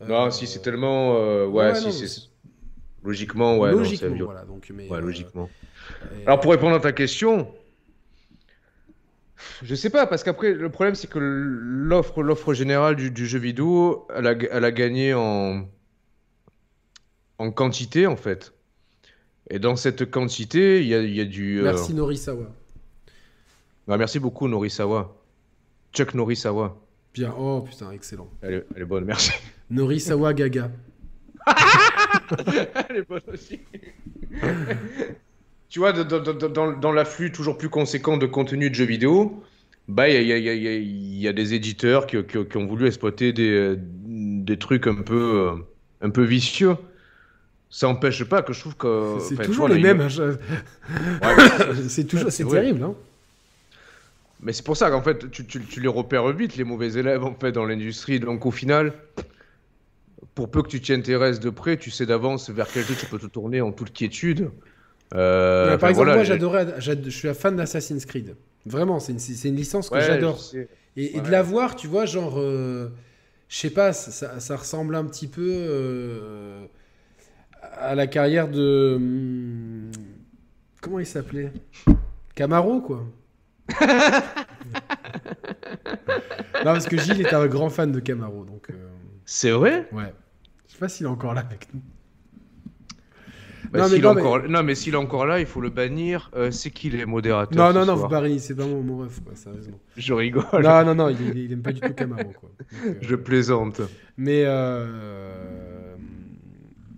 [SPEAKER 1] non, si c'est tellement. Euh, ouais, si c'est. Logiquement, ouais.
[SPEAKER 2] Logiquement, voilà. Donc,
[SPEAKER 1] mais, ouais, euh, logiquement. Alors, pour répondre à ta question, je sais pas, parce qu'après, le problème, c'est que l'offre, l'offre générale du, jeu vidéo, elle a, elle a gagné en, en quantité, en fait. Et dans cette quantité, il y a, y a, du.
[SPEAKER 2] Euh, merci Norisawa.
[SPEAKER 1] Bah, merci beaucoup Norisawa. Chuck Norisawa.
[SPEAKER 2] Bien, oh putain, excellent.
[SPEAKER 1] Elle est, bonne, merci.
[SPEAKER 2] Norisawa Gaga. [laughs]
[SPEAKER 1] elle est bonne aussi. tu vois, dans, l'afflux toujours plus conséquent de contenu de jeux vidéo, bah il y, a, des éditeurs qui, ont voulu exploiter des, des trucs un peu, un peu vicieux. Ça empêche pas que je trouve que.
[SPEAKER 2] C'est toujours
[SPEAKER 1] vois,
[SPEAKER 2] les mêmes. hein,
[SPEAKER 1] Ouais, [laughs]
[SPEAKER 2] c'est toujours, c'est terrible. Hein.
[SPEAKER 1] Mais c'est pour ça qu'en fait, tu, tu- tu les repères vite, les mauvais élèves, en fait, dans l'industrie. Donc, au final, pour peu que tu t'y intéresses de près, tu sais d'avance vers quel jeu tu peux te tourner en toute quiétude. Euh, enfin,
[SPEAKER 2] par exemple,
[SPEAKER 1] voilà,
[SPEAKER 2] moi, j'adorais, j'ad- je suis un fan d'Assassin's Creed. Vraiment, c'est une, une licence que
[SPEAKER 1] Ouais,
[SPEAKER 2] j'adore. Et, de la voir, tu vois, genre, euh, je sais pas, ça, ça- ça ressemble un petit peu euh, à la carrière de. hum, Comment il s'appelait? Camaro, quoi. [laughs] non, parce que Gilles est un grand fan de Camaro, donc. euh,
[SPEAKER 1] C'est vrai?
[SPEAKER 2] Ouais. Je sais pas s'il est encore là avec nous.
[SPEAKER 1] Bah,
[SPEAKER 2] Non, mais
[SPEAKER 1] s'il
[SPEAKER 2] non,
[SPEAKER 1] est
[SPEAKER 2] mais-
[SPEAKER 1] encore... non, mais s'il est encore là, il faut le bannir. Euh, c'est qui les modérateurs
[SPEAKER 2] Non, non, non,
[SPEAKER 1] soir?
[SPEAKER 2] Vous barrez, c'est pas mon, mon ref, quoi, sérieusement.
[SPEAKER 1] Je rigole.
[SPEAKER 2] Non, non, non, il, il- il aime pas du tout Camaro, quoi. [laughs] Donc, euh,
[SPEAKER 1] Je plaisante.
[SPEAKER 2] Mais, euh,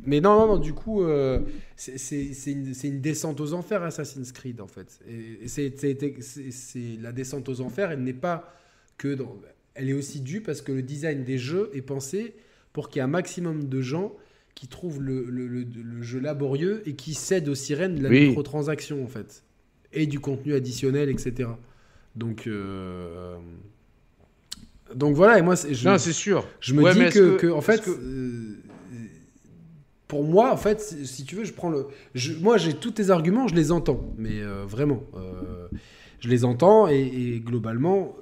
[SPEAKER 2] mais non, non, non, du coup, euh, c'est une, descente aux enfers, Assassin's Creed, en fait. Et c'est la descente aux enfers, elle n'est pas que dans. Elle est aussi due parce que le design des jeux est pensé pour qu'il y ait un maximum de gens qui trouvent le, le- le- le jeu laborieux et qui cèdent aux sirènes de la
[SPEAKER 1] Oui.
[SPEAKER 2] microtransaction, en fait. Et du contenu additionnel, etc. Donc. euh, Donc voilà, et moi, je,
[SPEAKER 1] Non, c'est sûr.
[SPEAKER 2] je me
[SPEAKER 1] Ouais,
[SPEAKER 2] dis que,
[SPEAKER 1] que-
[SPEAKER 2] que, en fait,
[SPEAKER 1] que-
[SPEAKER 2] euh, pour moi, en fait, si tu veux, je prends le. je- moi, j'ai tous tes arguments, je les entends, mais euh, vraiment, euh, je les entends et, globalement,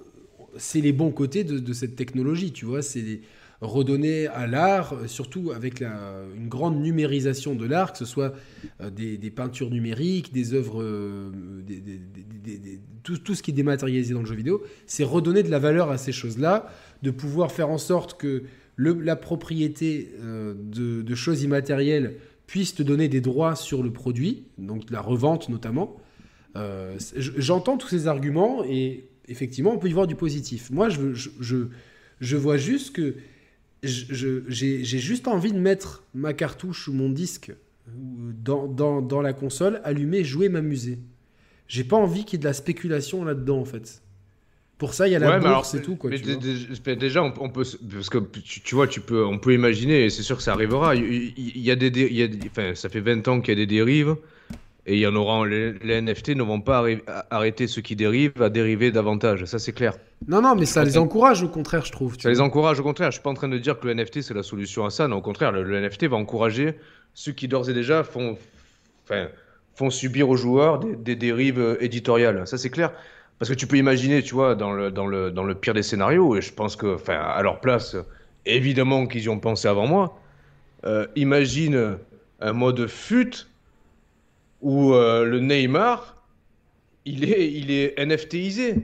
[SPEAKER 2] c'est les bons côtés de, cette technologie, tu vois, c'est redonner à l'art, euh, surtout avec la, une grande numérisation de l'art, que ce soit des, peintures numériques, des œuvres, des- tout ce qui est dématérialisé dans le jeu vidéo, c'est redonner de la valeur à ces choses-là, de pouvoir faire en sorte que la propriété euh, de, choses immatérielles puisse te donner des droits sur le produit, donc la revente notamment. Euh, J'entends tous ces arguments et effectivement, on peut y voir du positif. Moi, je, vois juste que j'ai juste envie de mettre ma cartouche ou mon disque euh, dans, dans la console, allumer, jouer, m'amuser. J'ai pas envie qu'il y ait de la spéculation là-dedans, en fait. Pour ça, il y a la
[SPEAKER 1] Ouais,
[SPEAKER 2] bourse et tout, quoi.
[SPEAKER 1] mais
[SPEAKER 2] tu vois.
[SPEAKER 1] déjà, on, on peut, parce que tu, tu vois, tu peux, on peut imaginer, et c'est sûr que ça arrivera. Il, il- il y a des, dé- il y a des- enfin, ça fait 20 ans qu'il y a des dérives, et il y en aura. Les, les NFT ne vont pas arrêter ceux qui dérivent à dériver davantage. Ça, c'est clair.
[SPEAKER 2] Non, non, mais ça les encourage au contraire, je trouve.
[SPEAKER 1] Ça les encourage. Au contraire, je suis pas en train de dire que le NFT c'est la solution à ça. Non, au contraire, le, le NFT va encourager ceux qui d'ores et déjà font, enfin, font subir aux joueurs des, des dérives euh, éditoriales. Ça, c'est clair. Parce que tu peux imaginer, tu vois, dans le, dans le, dans le pire des scénarios, et je pense que, enfin, à leur place, évidemment qu'ils y ont pensé avant moi. euh, imagine un mode fut où euh, le Neymar, il est, il est NFTisé.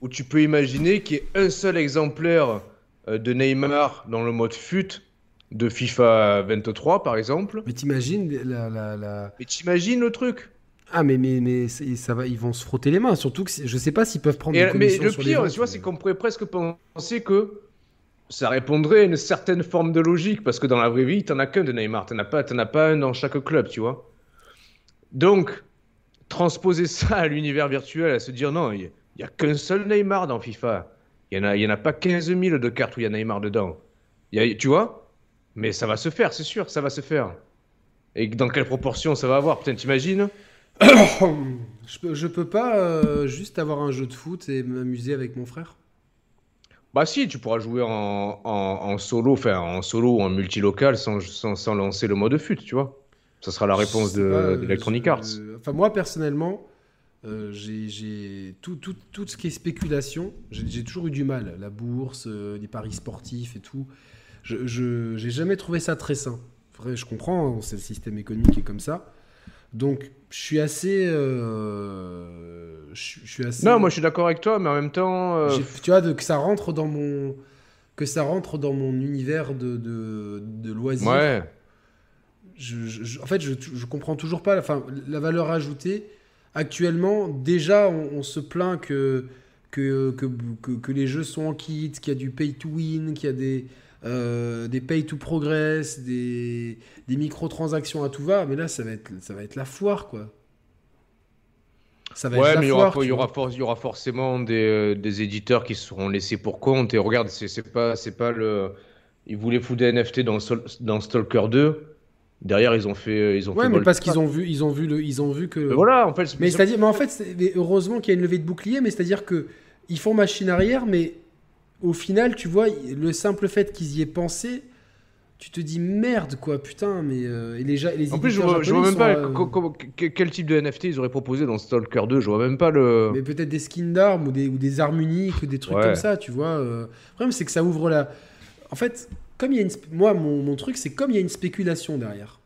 [SPEAKER 1] Où tu peux imaginer qu'il y ait un seul exemplaire euh, de Neymar dans le mode fut de FIFA 23, par exemple.
[SPEAKER 2] Mais t'imagines la, la, la-
[SPEAKER 1] Mais t'imagines le truc
[SPEAKER 2] Ah, mais, mais, mais ça va, ils vont se frotter les mains. Surtout que je sais pas s'ils peuvent prendre
[SPEAKER 1] Et,
[SPEAKER 2] des
[SPEAKER 1] mais le
[SPEAKER 2] sur
[SPEAKER 1] pire, tu vois, c'est qu'on pourrait presque penser que ça répondrait à une certaine forme de logique, parce que dans la vraie vie, t'en as qu'un de Neymar, t'en as pas, t'en as pas un dans chaque club, tu vois. Donc, transposer ça à l'univers virtuel, à se dire non, il y, a qu'un seul Neymar dans FIFA. Il y en a, il y en a pas 15 000 de cartes où il y a Neymar dedans. Il y a- tu vois? Mais ça va se faire, c'est sûr, ça va se faire. Et dans quelle proportion ça va avoir? Putain, t'imagines? [coughs]
[SPEAKER 2] je, peux, je peux pas euh, juste avoir un jeu de foot et m'amuser avec mon frère?
[SPEAKER 1] Bah si, tu pourras jouer en, en, en solo, enfin en solo ou en multilocal sans, sans, sans lancer le mode fut, tu vois. Ça sera la réponse de- d'Electronic
[SPEAKER 2] je-
[SPEAKER 1] Arts.
[SPEAKER 2] Enfin, moi, personnellement, euh, j'ai- tout, tout, tout ce qui est spéculation, j'ai toujours eu du mal. La bourse, euh, les paris sportifs et tout. Je j'ai jamais trouvé ça très sain. Vrai, je comprends, hein, c'est le système économique qui est comme ça. Donc, je suis assez. euh, je, je suis assez.
[SPEAKER 1] Non, moi je suis d'accord avec toi, mais en même temps, euh,
[SPEAKER 2] tu vois, de- que ça rentre dans mon. Que ça rentre dans mon univers de, de, de loisirs
[SPEAKER 1] ouais.
[SPEAKER 2] je, je- je- en fait, je, je comprends toujours pas. Enfin, la valeur ajoutée. Actuellement, déjà, on, on se plaint que que, que, que, que les jeux sont en kit, qu'il y a du pay to win, qu'il y a des euh, des pay to progress, des, des microtransactions à tout va. Mais là, ça va être ça va être la foire, quoi. Ça va être
[SPEAKER 1] Ouais, mais il y aura,
[SPEAKER 2] foire.
[SPEAKER 1] il y, aura
[SPEAKER 2] vois.
[SPEAKER 1] for- il y aura forcément des, euh, des éditeurs qui seront laissés pour compte. Et regarde, c'est pas, pas le, ils voulaient foutre des NFT dans, Sol- dans Stalker 2. Derrière, ils ont fait. Ils ont
[SPEAKER 2] Ouais,
[SPEAKER 1] fait
[SPEAKER 2] mais parce qu'ils ont vu, ils ont vu le, ils ont vu que.
[SPEAKER 1] Mais voilà, en fait.
[SPEAKER 2] Mais c'est-à-dire, mais en fait, heureusement qu'il y a une levée de bouclier, mais c'est-à-dire que ils font machine arrière, mais au final, tu vois, le simple fait qu'ils y aient pensé, tu te dis merde, quoi, putain, mais euh, et les, les
[SPEAKER 1] En plus, je vois, je vois même pas
[SPEAKER 2] euh,
[SPEAKER 1] quel type de NFT ils auraient proposé dans Stalker 2. Je vois même pas le.
[SPEAKER 2] Mais peut-être des skins d'armes ou des, ou des armes uniques, des trucs
[SPEAKER 1] Ouais.
[SPEAKER 2] comme ça, tu vois. euh. Le problème, c'est que ça ouvre la. En fait, comme il y a une. Moi, mon, mon truc, c'est comme il y a une spéculation derrière.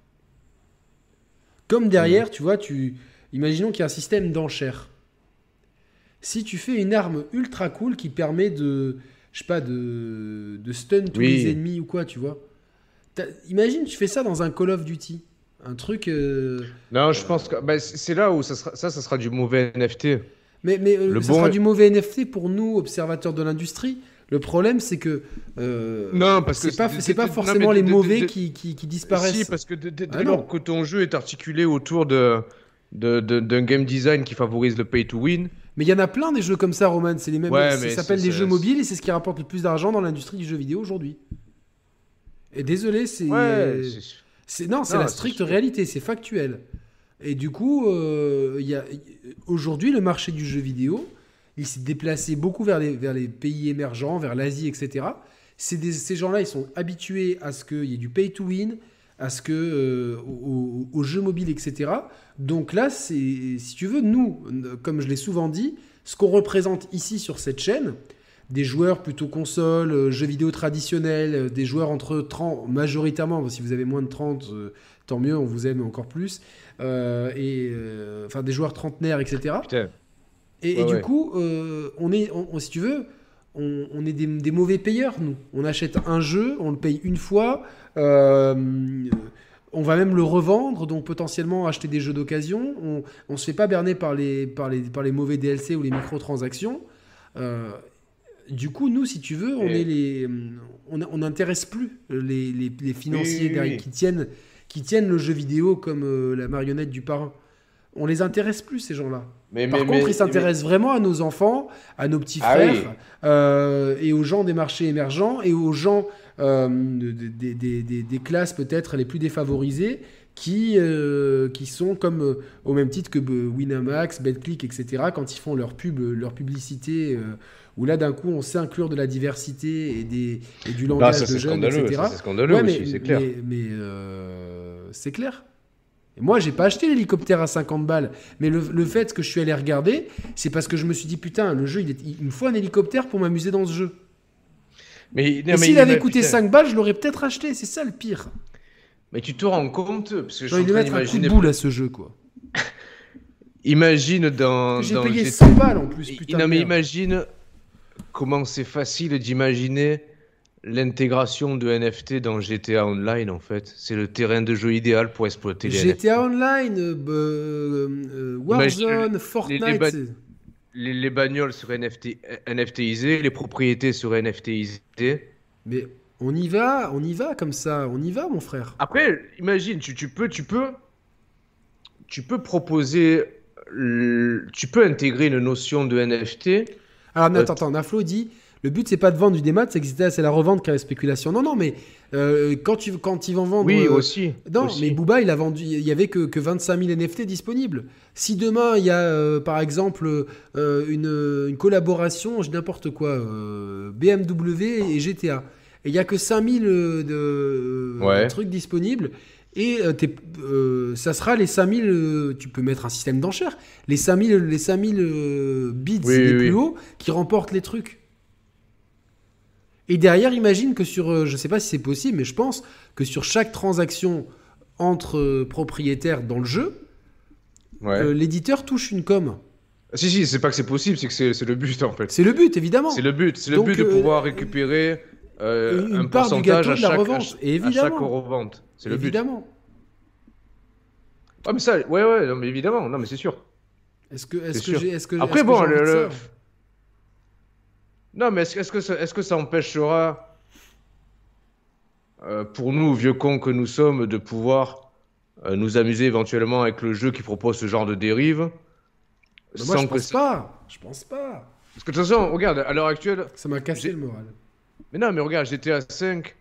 [SPEAKER 2] Comme derrière, tu vois, tu. Imaginons qu'il y a un système d'enchères. Si tu fais une arme ultra cool qui permet de. Je sais pas, de. de stun tous
[SPEAKER 1] Oui.
[SPEAKER 2] les ennemis ou quoi, tu vois. Imagine, tu fais ça dans un Call of Duty. Un truc. euh,
[SPEAKER 1] Non, je pense que bah, c'est là où ça sera, ça, ça sera du mauvais NFT.
[SPEAKER 2] Mais, mais euh,
[SPEAKER 1] Le
[SPEAKER 2] ça
[SPEAKER 1] bon
[SPEAKER 2] sera du mauvais NFT pour nous, observateurs de l'industrie. Le problème, c'est que euh,
[SPEAKER 1] Non, parce que
[SPEAKER 2] c'est pas,
[SPEAKER 1] c'est-
[SPEAKER 2] forcément les
[SPEAKER 1] de-
[SPEAKER 2] mauvais
[SPEAKER 1] de-
[SPEAKER 2] qui, qui, qui disparaissent.
[SPEAKER 1] Si, parce que dès
[SPEAKER 2] Ah
[SPEAKER 1] lors que ton jeu est articulé autour de de- de- d'un game design qui favorise le pay to win,
[SPEAKER 2] Mais il y en a plein des jeux comme ça, Roman. C'est les mêmes.
[SPEAKER 1] Ouais,
[SPEAKER 2] ça s'appelle
[SPEAKER 1] c'est-
[SPEAKER 2] jeux mobiles et c'est ce qui rapporte le plus d'argent dans l'industrie du jeu vidéo aujourd'hui. Et désolé, c'est.
[SPEAKER 1] ouais,
[SPEAKER 2] non, c'est la stricte réalité, c'est factuel. Et du coup, euh, y a aujourd'hui le marché du jeu vidéo, il s'est déplacé beaucoup vers les, vers les pays émergents, vers l'Asie, etc. Des- ces gens-là, ils sont habitués à ce qu'il y ait du pay to win, à ce que euh, au- au- aux jeux mobiles, etc. Donc là, c'est si tu veux, nous, comme je l'ai souvent dit, ce qu'on représente ici sur cette chaîne, des joueurs plutôt console, euh, jeux vidéo traditionnels, euh, des joueurs entre 30, majoritairement, si vous avez moins de 30, euh, tant mieux, on vous aime encore plus, euh, et enfin des joueurs trentenaires, etc.
[SPEAKER 1] putain.
[SPEAKER 2] Et, et
[SPEAKER 1] Ouais,
[SPEAKER 2] du
[SPEAKER 1] ouais.
[SPEAKER 2] coup, on est, on- on- si tu veux, on, on est des, des mauvais payeurs, nous. On achète un jeu, on le paye une fois, euh, on va même le revendre, donc potentiellement acheter des jeux d'occasion. On ne se fait pas berner par les, par, les, par les mauvais DLC ou les microtransactions. Euh, du coup, nous, si tu veux, on
[SPEAKER 1] Et-
[SPEAKER 2] est les, on n'intéresse plus les, les, les financiers
[SPEAKER 1] Oui, oui,
[SPEAKER 2] derrière
[SPEAKER 1] oui.
[SPEAKER 2] qui tiennent, qui tiennent le jeu vidéo comme euh, la marionnette du parrain. On les intéresse plus ces gens-là.
[SPEAKER 1] Mais,
[SPEAKER 2] Par
[SPEAKER 1] mais-
[SPEAKER 2] contre,
[SPEAKER 1] mais-
[SPEAKER 2] ils s'intéressent vraiment à nos enfants, à nos petits
[SPEAKER 1] Ah
[SPEAKER 2] frères,
[SPEAKER 1] oui.
[SPEAKER 2] euh, et aux gens des marchés émergents, et aux gens euh, de- de- des- des- des- des classes peut-être les plus défavorisées, qui, euh, qui sont comme au même titre que Winamax, BetClick, etc., quand ils font leur pub, leur publicité, où là d'un coup on sait inclure de la diversité et, des, et du
[SPEAKER 1] Non,
[SPEAKER 2] langage
[SPEAKER 1] ça
[SPEAKER 2] de jeunes, etc.
[SPEAKER 1] c'est scandaleux
[SPEAKER 2] Ouais,
[SPEAKER 1] aussi, c'est clair.
[SPEAKER 2] Mais, mais, euh, c'est clair. Et moi, j'ai pas acheté l'hélicoptère à 50 balles. Mais le, le fait que je suis allé regarder, c'est parce que je me suis dit, putain, le jeu, il, est- il me faut un hélicoptère pour m'amuser dans ce jeu.
[SPEAKER 1] Mais, non,
[SPEAKER 2] Et
[SPEAKER 1] mais
[SPEAKER 2] s'il
[SPEAKER 1] il-
[SPEAKER 2] avait coûté
[SPEAKER 1] putain,
[SPEAKER 2] 5 balles, je l'aurais peut-être acheté. C'est ça le pire.
[SPEAKER 1] Mais tu te rends compte parce que je suis en train
[SPEAKER 2] mettre un coup de
[SPEAKER 1] d'imaginer.
[SPEAKER 2] boule à ce jeu, quoi. [laughs]
[SPEAKER 1] Imagine dans.
[SPEAKER 2] J'ai
[SPEAKER 1] dans
[SPEAKER 2] payé
[SPEAKER 1] GTA
[SPEAKER 2] 100 balles en plus, putain.
[SPEAKER 1] non mais
[SPEAKER 2] merde.
[SPEAKER 1] imagine comment c'est facile d'imaginer l'intégration de NFT dans GTA Online en fait. C'est le terrain de jeu idéal pour exploiter les NFT.
[SPEAKER 2] GTA Online, euh, euh, euh, Warzone, Fortnite.
[SPEAKER 1] les ba- Les, les bagnoles seraient NFT, NFTisées, les propriétés seraient NFTisées.
[SPEAKER 2] Mais on y va, on y va comme ça. On y va, mon frère.
[SPEAKER 1] Après, imagine, tu, tu peux, tu peux, tu peux proposer, le- tu peux intégrer une notion de NFT.
[SPEAKER 2] Alors, mais
[SPEAKER 1] Euh,
[SPEAKER 2] attends, attends, Naflo dit le but, c'est pas de vendre du démat, c'est que c'est la revente qui a la spéculation. Non, non, mais euh, quand, tu, quand ils vont vendre.
[SPEAKER 1] Oui,
[SPEAKER 2] euh,
[SPEAKER 1] aussi.
[SPEAKER 2] Non,
[SPEAKER 1] aussi.
[SPEAKER 2] mais Booba, il a vendu, il y avait que, que 25 000 NFT disponibles. Si demain, il y a, euh, par exemple, euh, une, une collaboration, je n'importe quoi, BMW et GTA, et il y a que 5 000 euh, de,
[SPEAKER 1] Ouais.
[SPEAKER 2] trucs disponibles, et ça sera les 5 000, euh, tu peux mettre un système d'enchères, les 5 000, les 5 000 euh, bits
[SPEAKER 1] Oui,
[SPEAKER 2] les
[SPEAKER 1] oui,
[SPEAKER 2] plus
[SPEAKER 1] oui.
[SPEAKER 2] hauts qui remportent les trucs. Et derrière, imagine que sur, euh, je sais pas si c'est possible, mais je pense que sur chaque transaction entre euh, propriétaires dans le jeu,
[SPEAKER 1] Ouais.
[SPEAKER 2] euh, l'éditeur touche une com.
[SPEAKER 1] Si, si, c'est pas que c'est possible, c'est que c'est le but en fait.
[SPEAKER 2] C'est le but, évidemment.
[SPEAKER 1] C'est le but, c'est le
[SPEAKER 2] Donc,
[SPEAKER 1] but de
[SPEAKER 2] euh,
[SPEAKER 1] pouvoir récupérer euh,
[SPEAKER 2] une
[SPEAKER 1] un
[SPEAKER 2] part du
[SPEAKER 1] pourcentage
[SPEAKER 2] gâteau
[SPEAKER 1] à
[SPEAKER 2] de la
[SPEAKER 1] chaque,
[SPEAKER 2] revente,
[SPEAKER 1] à ch- à
[SPEAKER 2] évidemment.
[SPEAKER 1] chaque revente. C'est le but.
[SPEAKER 2] évidemment.
[SPEAKER 1] Ouais, mais ça, ouais, ouais, non, mais évidemment, non, mais c'est sûr.
[SPEAKER 2] Est-ce que, est-ce
[SPEAKER 1] C'est
[SPEAKER 2] que j'ai, est-ce que,
[SPEAKER 1] Après, bon, le- Non, mais est-ce que, ça- est-ce que ça empêchera, euh, pour nous, vieux cons que nous sommes, de pouvoir euh, nous amuser éventuellement avec le jeu qui propose ce genre de dérive
[SPEAKER 2] Bah, moi, je
[SPEAKER 1] sans
[SPEAKER 2] pense pas. Je pense pas.
[SPEAKER 1] Parce que de toute façon, regarde, à l'heure actuelle,
[SPEAKER 2] Ça m'a cassé le moral.
[SPEAKER 1] mais non, mais regarde, GTA 5,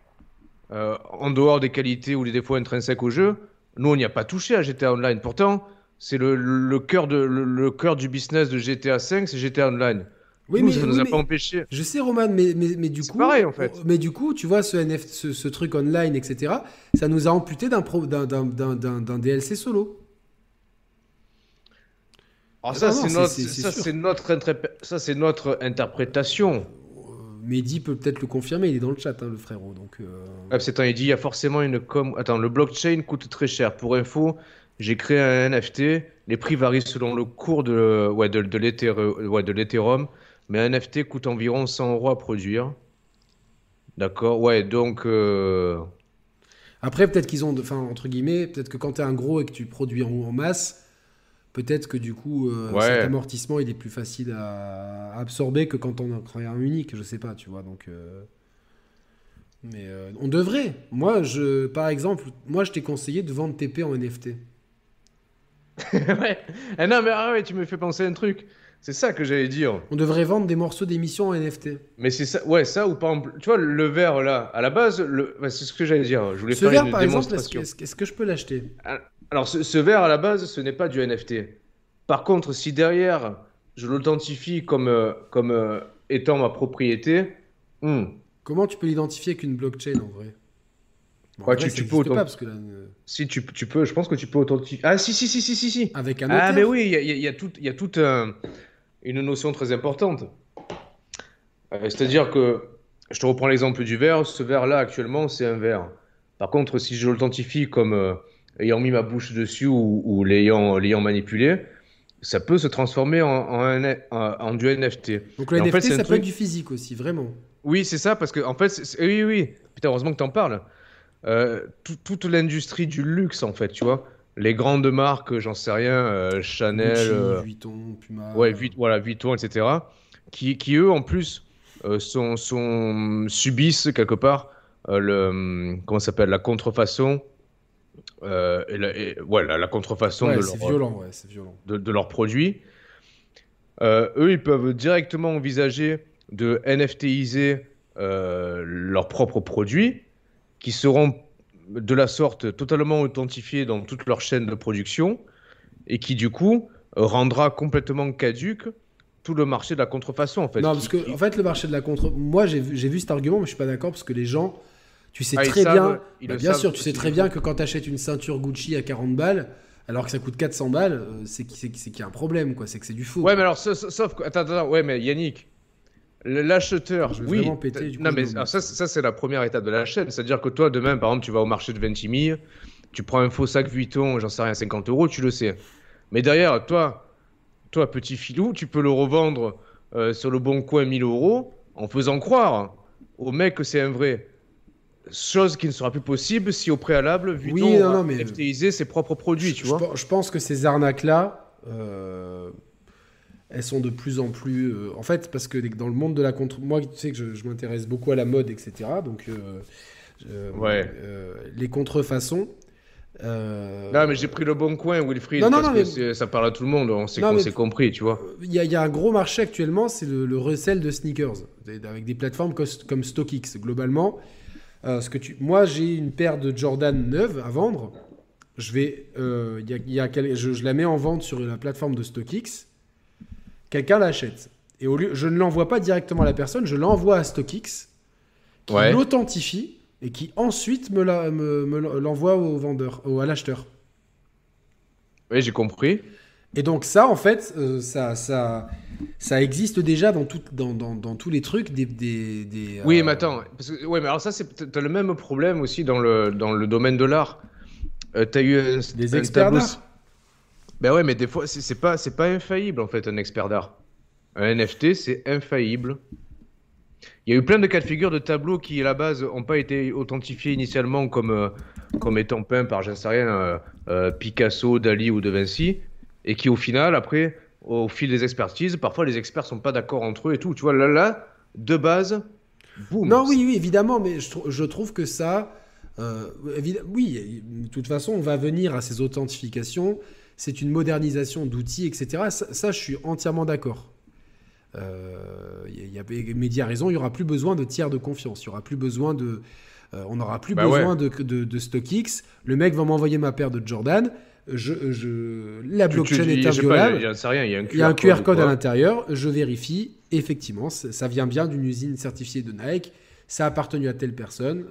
[SPEAKER 1] euh, en dehors des qualités ou des défauts intrinsèques au jeu, nous, on n'y a pas touché à GTA Online. Pourtant, c'est le, le, cœur de, le, cœur du business de GTA 5, c'est GTA Online.
[SPEAKER 2] Oui, mais, ça nous a pas empêché. Je sais, Roman, mais, mais, mais du coup.
[SPEAKER 1] pareil, en fait.
[SPEAKER 2] Mais du coup, tu vois, ce, NF, ce, truc online, etc., ça nous a amputé d'un DLC solo.
[SPEAKER 1] Alors, ça, c'est notre, ça, notre, ça, c'est notre interprétation.
[SPEAKER 2] Mehdi peut peut-être le confirmer, il est dans le chat, hein, le frérot. Donc,
[SPEAKER 1] euh... c'est il dit il y a forcément une com. Attends, le blockchain coûte très cher. Pour info, j'ai créé un NFT. Les prix varient selon le cours de, ouais, de, de l'Ethereum. Mais un NFT coûte environ 100 euros à produire. D'accord Ouais, donc. Euh,
[SPEAKER 2] Après, peut-être qu'ils ont. Enfin, entre guillemets, peut-être que quand tu es un gros et que tu produis en, en masse peut-être que du coup, euh, cet amortissement, il est plus facile à, absorber que quand on a créé un unique, je sais pas, tu vois. Donc, euh, mais on devrait. Moi, je, par exemple, moi, je t'ai conseillé de vendre TP en NFT. [laughs]
[SPEAKER 1] ouais. Ah non, mais ah ouais, tu me fais penser à un truc. C'est ça que j'allais dire.
[SPEAKER 2] On devrait vendre des morceaux d'émissions en NFT.
[SPEAKER 1] Mais c'est ça, ouais, ça ou par exemple, tu vois, le verre là, à la base, le... c'est ce que j'allais dire. Je voulais
[SPEAKER 2] ce
[SPEAKER 1] faire
[SPEAKER 2] verre, par exemple, est-ce que, je peux l'acheter?
[SPEAKER 1] Ah, alors, ce, verre à la base, ce n'est pas du NFT. Par contre, si derrière, je l'authentifie comme, euh, comme euh, étant ma propriété. Hmm.
[SPEAKER 2] Comment tu peux l'identifier avec une blockchain en vrai?
[SPEAKER 1] Ouais, tu, peux authentifier. Euh, si tu, tu, peux, je pense que tu peux authentifier. Ah si si si si si si.
[SPEAKER 2] Avec un
[SPEAKER 1] Ah mais oui, il y, y, a toute il y a toute une notion très importante. C'est-à-dire que je te reprends l'exemple du verre. Ce verre là actuellement c'est un verre. Par contre, si je l'authentifie comme ayant mis ma bouche dessus ou, l'ayant manipulé, ça peut se transformer en, en, du NFT.
[SPEAKER 2] Donc le NFT, ça peut être du physique aussi, vraiment.
[SPEAKER 1] Oui, c'est ça, parce que en fait, oui, oui, putain, heureusement que tu en parles. Euh, toute l'industrie du luxe, en fait, tu vois. Les grandes marques, j'en sais rien, euh, Chanel,
[SPEAKER 2] euh, Vuitton, Puma.
[SPEAKER 1] Ouais, voilà, Vuitton, etc. Qui, qui eux, en plus, sont, sont, subissent quelque part le, comment s'appelle, la contrefaçon euh, et, la, la, contrefaçon de, leur,
[SPEAKER 2] violent,
[SPEAKER 1] De, leurs produits. Euh, eux, ils peuvent directement envisager de NFTiser euh, leurs propres produits, qui seront de la sorte totalement authentifiés dans toute leur chaîne de production, et qui du coup rendra complètement caduque tout le marché de la contrefaçon en fait.
[SPEAKER 2] Non, parce que en fait le marché de la contre, moi j'ai vu cet argument, mais je suis pas d'accord parce que les gens tu sais ah, très bien, bah, bien sûr, tu sais très bien que quand tu achètes une ceinture Gucci à 40 balles, alors que ça coûte 400 balles, euh, c'est qu'il y a un problème, quoi. C'est que c'est du faux.
[SPEAKER 1] Ouais, mais alors, sauf, attends, attends, ouais, mais Yannick, l'acheteur, oui. non, mais ça, ça c'est la première étape de la chaîne. C'est-à-dire que toi, demain, par exemple, tu vas au marché de Ventimille, tu prends un faux sac Vuitton, j'en sais rien, 50 euros, tu le sais. Mais derrière, toi, toi, petit filou, tu peux le revendre euh, sur le bon coin 1000 euros en faisant croire au mec que c'est un vrai. Chose qui ne sera plus possible si au préalable, Vuitton oui, non, mais... FTiser ses propres produits, tu vois.
[SPEAKER 2] Je pense que ces arnaques-là, euh, elles sont de plus en plus... Euh, en fait, parce que dans le monde de la contre... Moi, tu sais que je, m'intéresse beaucoup à la mode, etc. Donc,
[SPEAKER 1] euh, ouais.
[SPEAKER 2] les contrefaçons...
[SPEAKER 1] Non, mais j'ai pris le bon coin, Wilfried, non, parce que ça parle à tout le monde, on s'est compris, tu vois.
[SPEAKER 2] Il y, y, a un gros marché actuellement, c'est le, le resell de sneakers, avec des plateformes comme StockX. Globalement, euh, ce que tu... Moi, j'ai une paire de Jordan neuve à vendre. Je, vais, euh, y a, je, la mets en vente sur la plateforme de StockX. Quelqu'un l'achète. Et au lieu, je ne l'envoie pas directement à la personne, je l'envoie à StockX, qui l'authentifie et qui ensuite me, l'envoie au vendeur, au, à l'acheteur.
[SPEAKER 1] Oui, j'ai compris.
[SPEAKER 2] Et donc ça, en fait, euh, ça, ça, ça existe déjà dans, tout, dans, dans, dans tous les trucs des... des, des
[SPEAKER 1] oui, euh, mais attends, parce que, ouais, mais alors ça, tu as le même problème aussi dans le, dans le domaine de l'art. Euh, tu as eu un,
[SPEAKER 2] des experts
[SPEAKER 1] Ben ouais, mais des fois, c'est pas, pas infaillible, en fait, un expert d'art. Un NFT, c'est infaillible. Il y a eu plein de cas de figure de tableaux qui, à la base, n'ont pas été authentifiés initialement comme, comme étant peints par, je sais rien, Picasso, Dali ou De Vinci et qui au final, après, au fil des expertises, parfois les experts sont pas d'accord entre eux et tout. Tu vois, là, là, de base, boum.
[SPEAKER 2] Non, oui, oui, évidemment, mais je, trouve que ça, euh, oui, de toute façon, on va venir à ces authentifications. C'est une modernisation d'outils, etc. Ça, je suis entièrement d'accord. Euh, il y a, Mehdi a raison, il n'y aura plus besoin de tiers de confiance. Il y aura plus besoin de. euh, on n'aura plus
[SPEAKER 1] Bah
[SPEAKER 2] besoin de, de, de StockX. Le mec va m'envoyer ma paire de Jordan. Je, je, la
[SPEAKER 1] Tu-
[SPEAKER 2] blockchain
[SPEAKER 1] tu-
[SPEAKER 2] est
[SPEAKER 1] sais pas,
[SPEAKER 2] inviolable.
[SPEAKER 1] Il y a un QR,
[SPEAKER 2] Il y a un QR code à l'intérieur, je vérifie, effectivement, ça vient bien d'une usine certifiée de Nike, ça a appartenu à telle personne,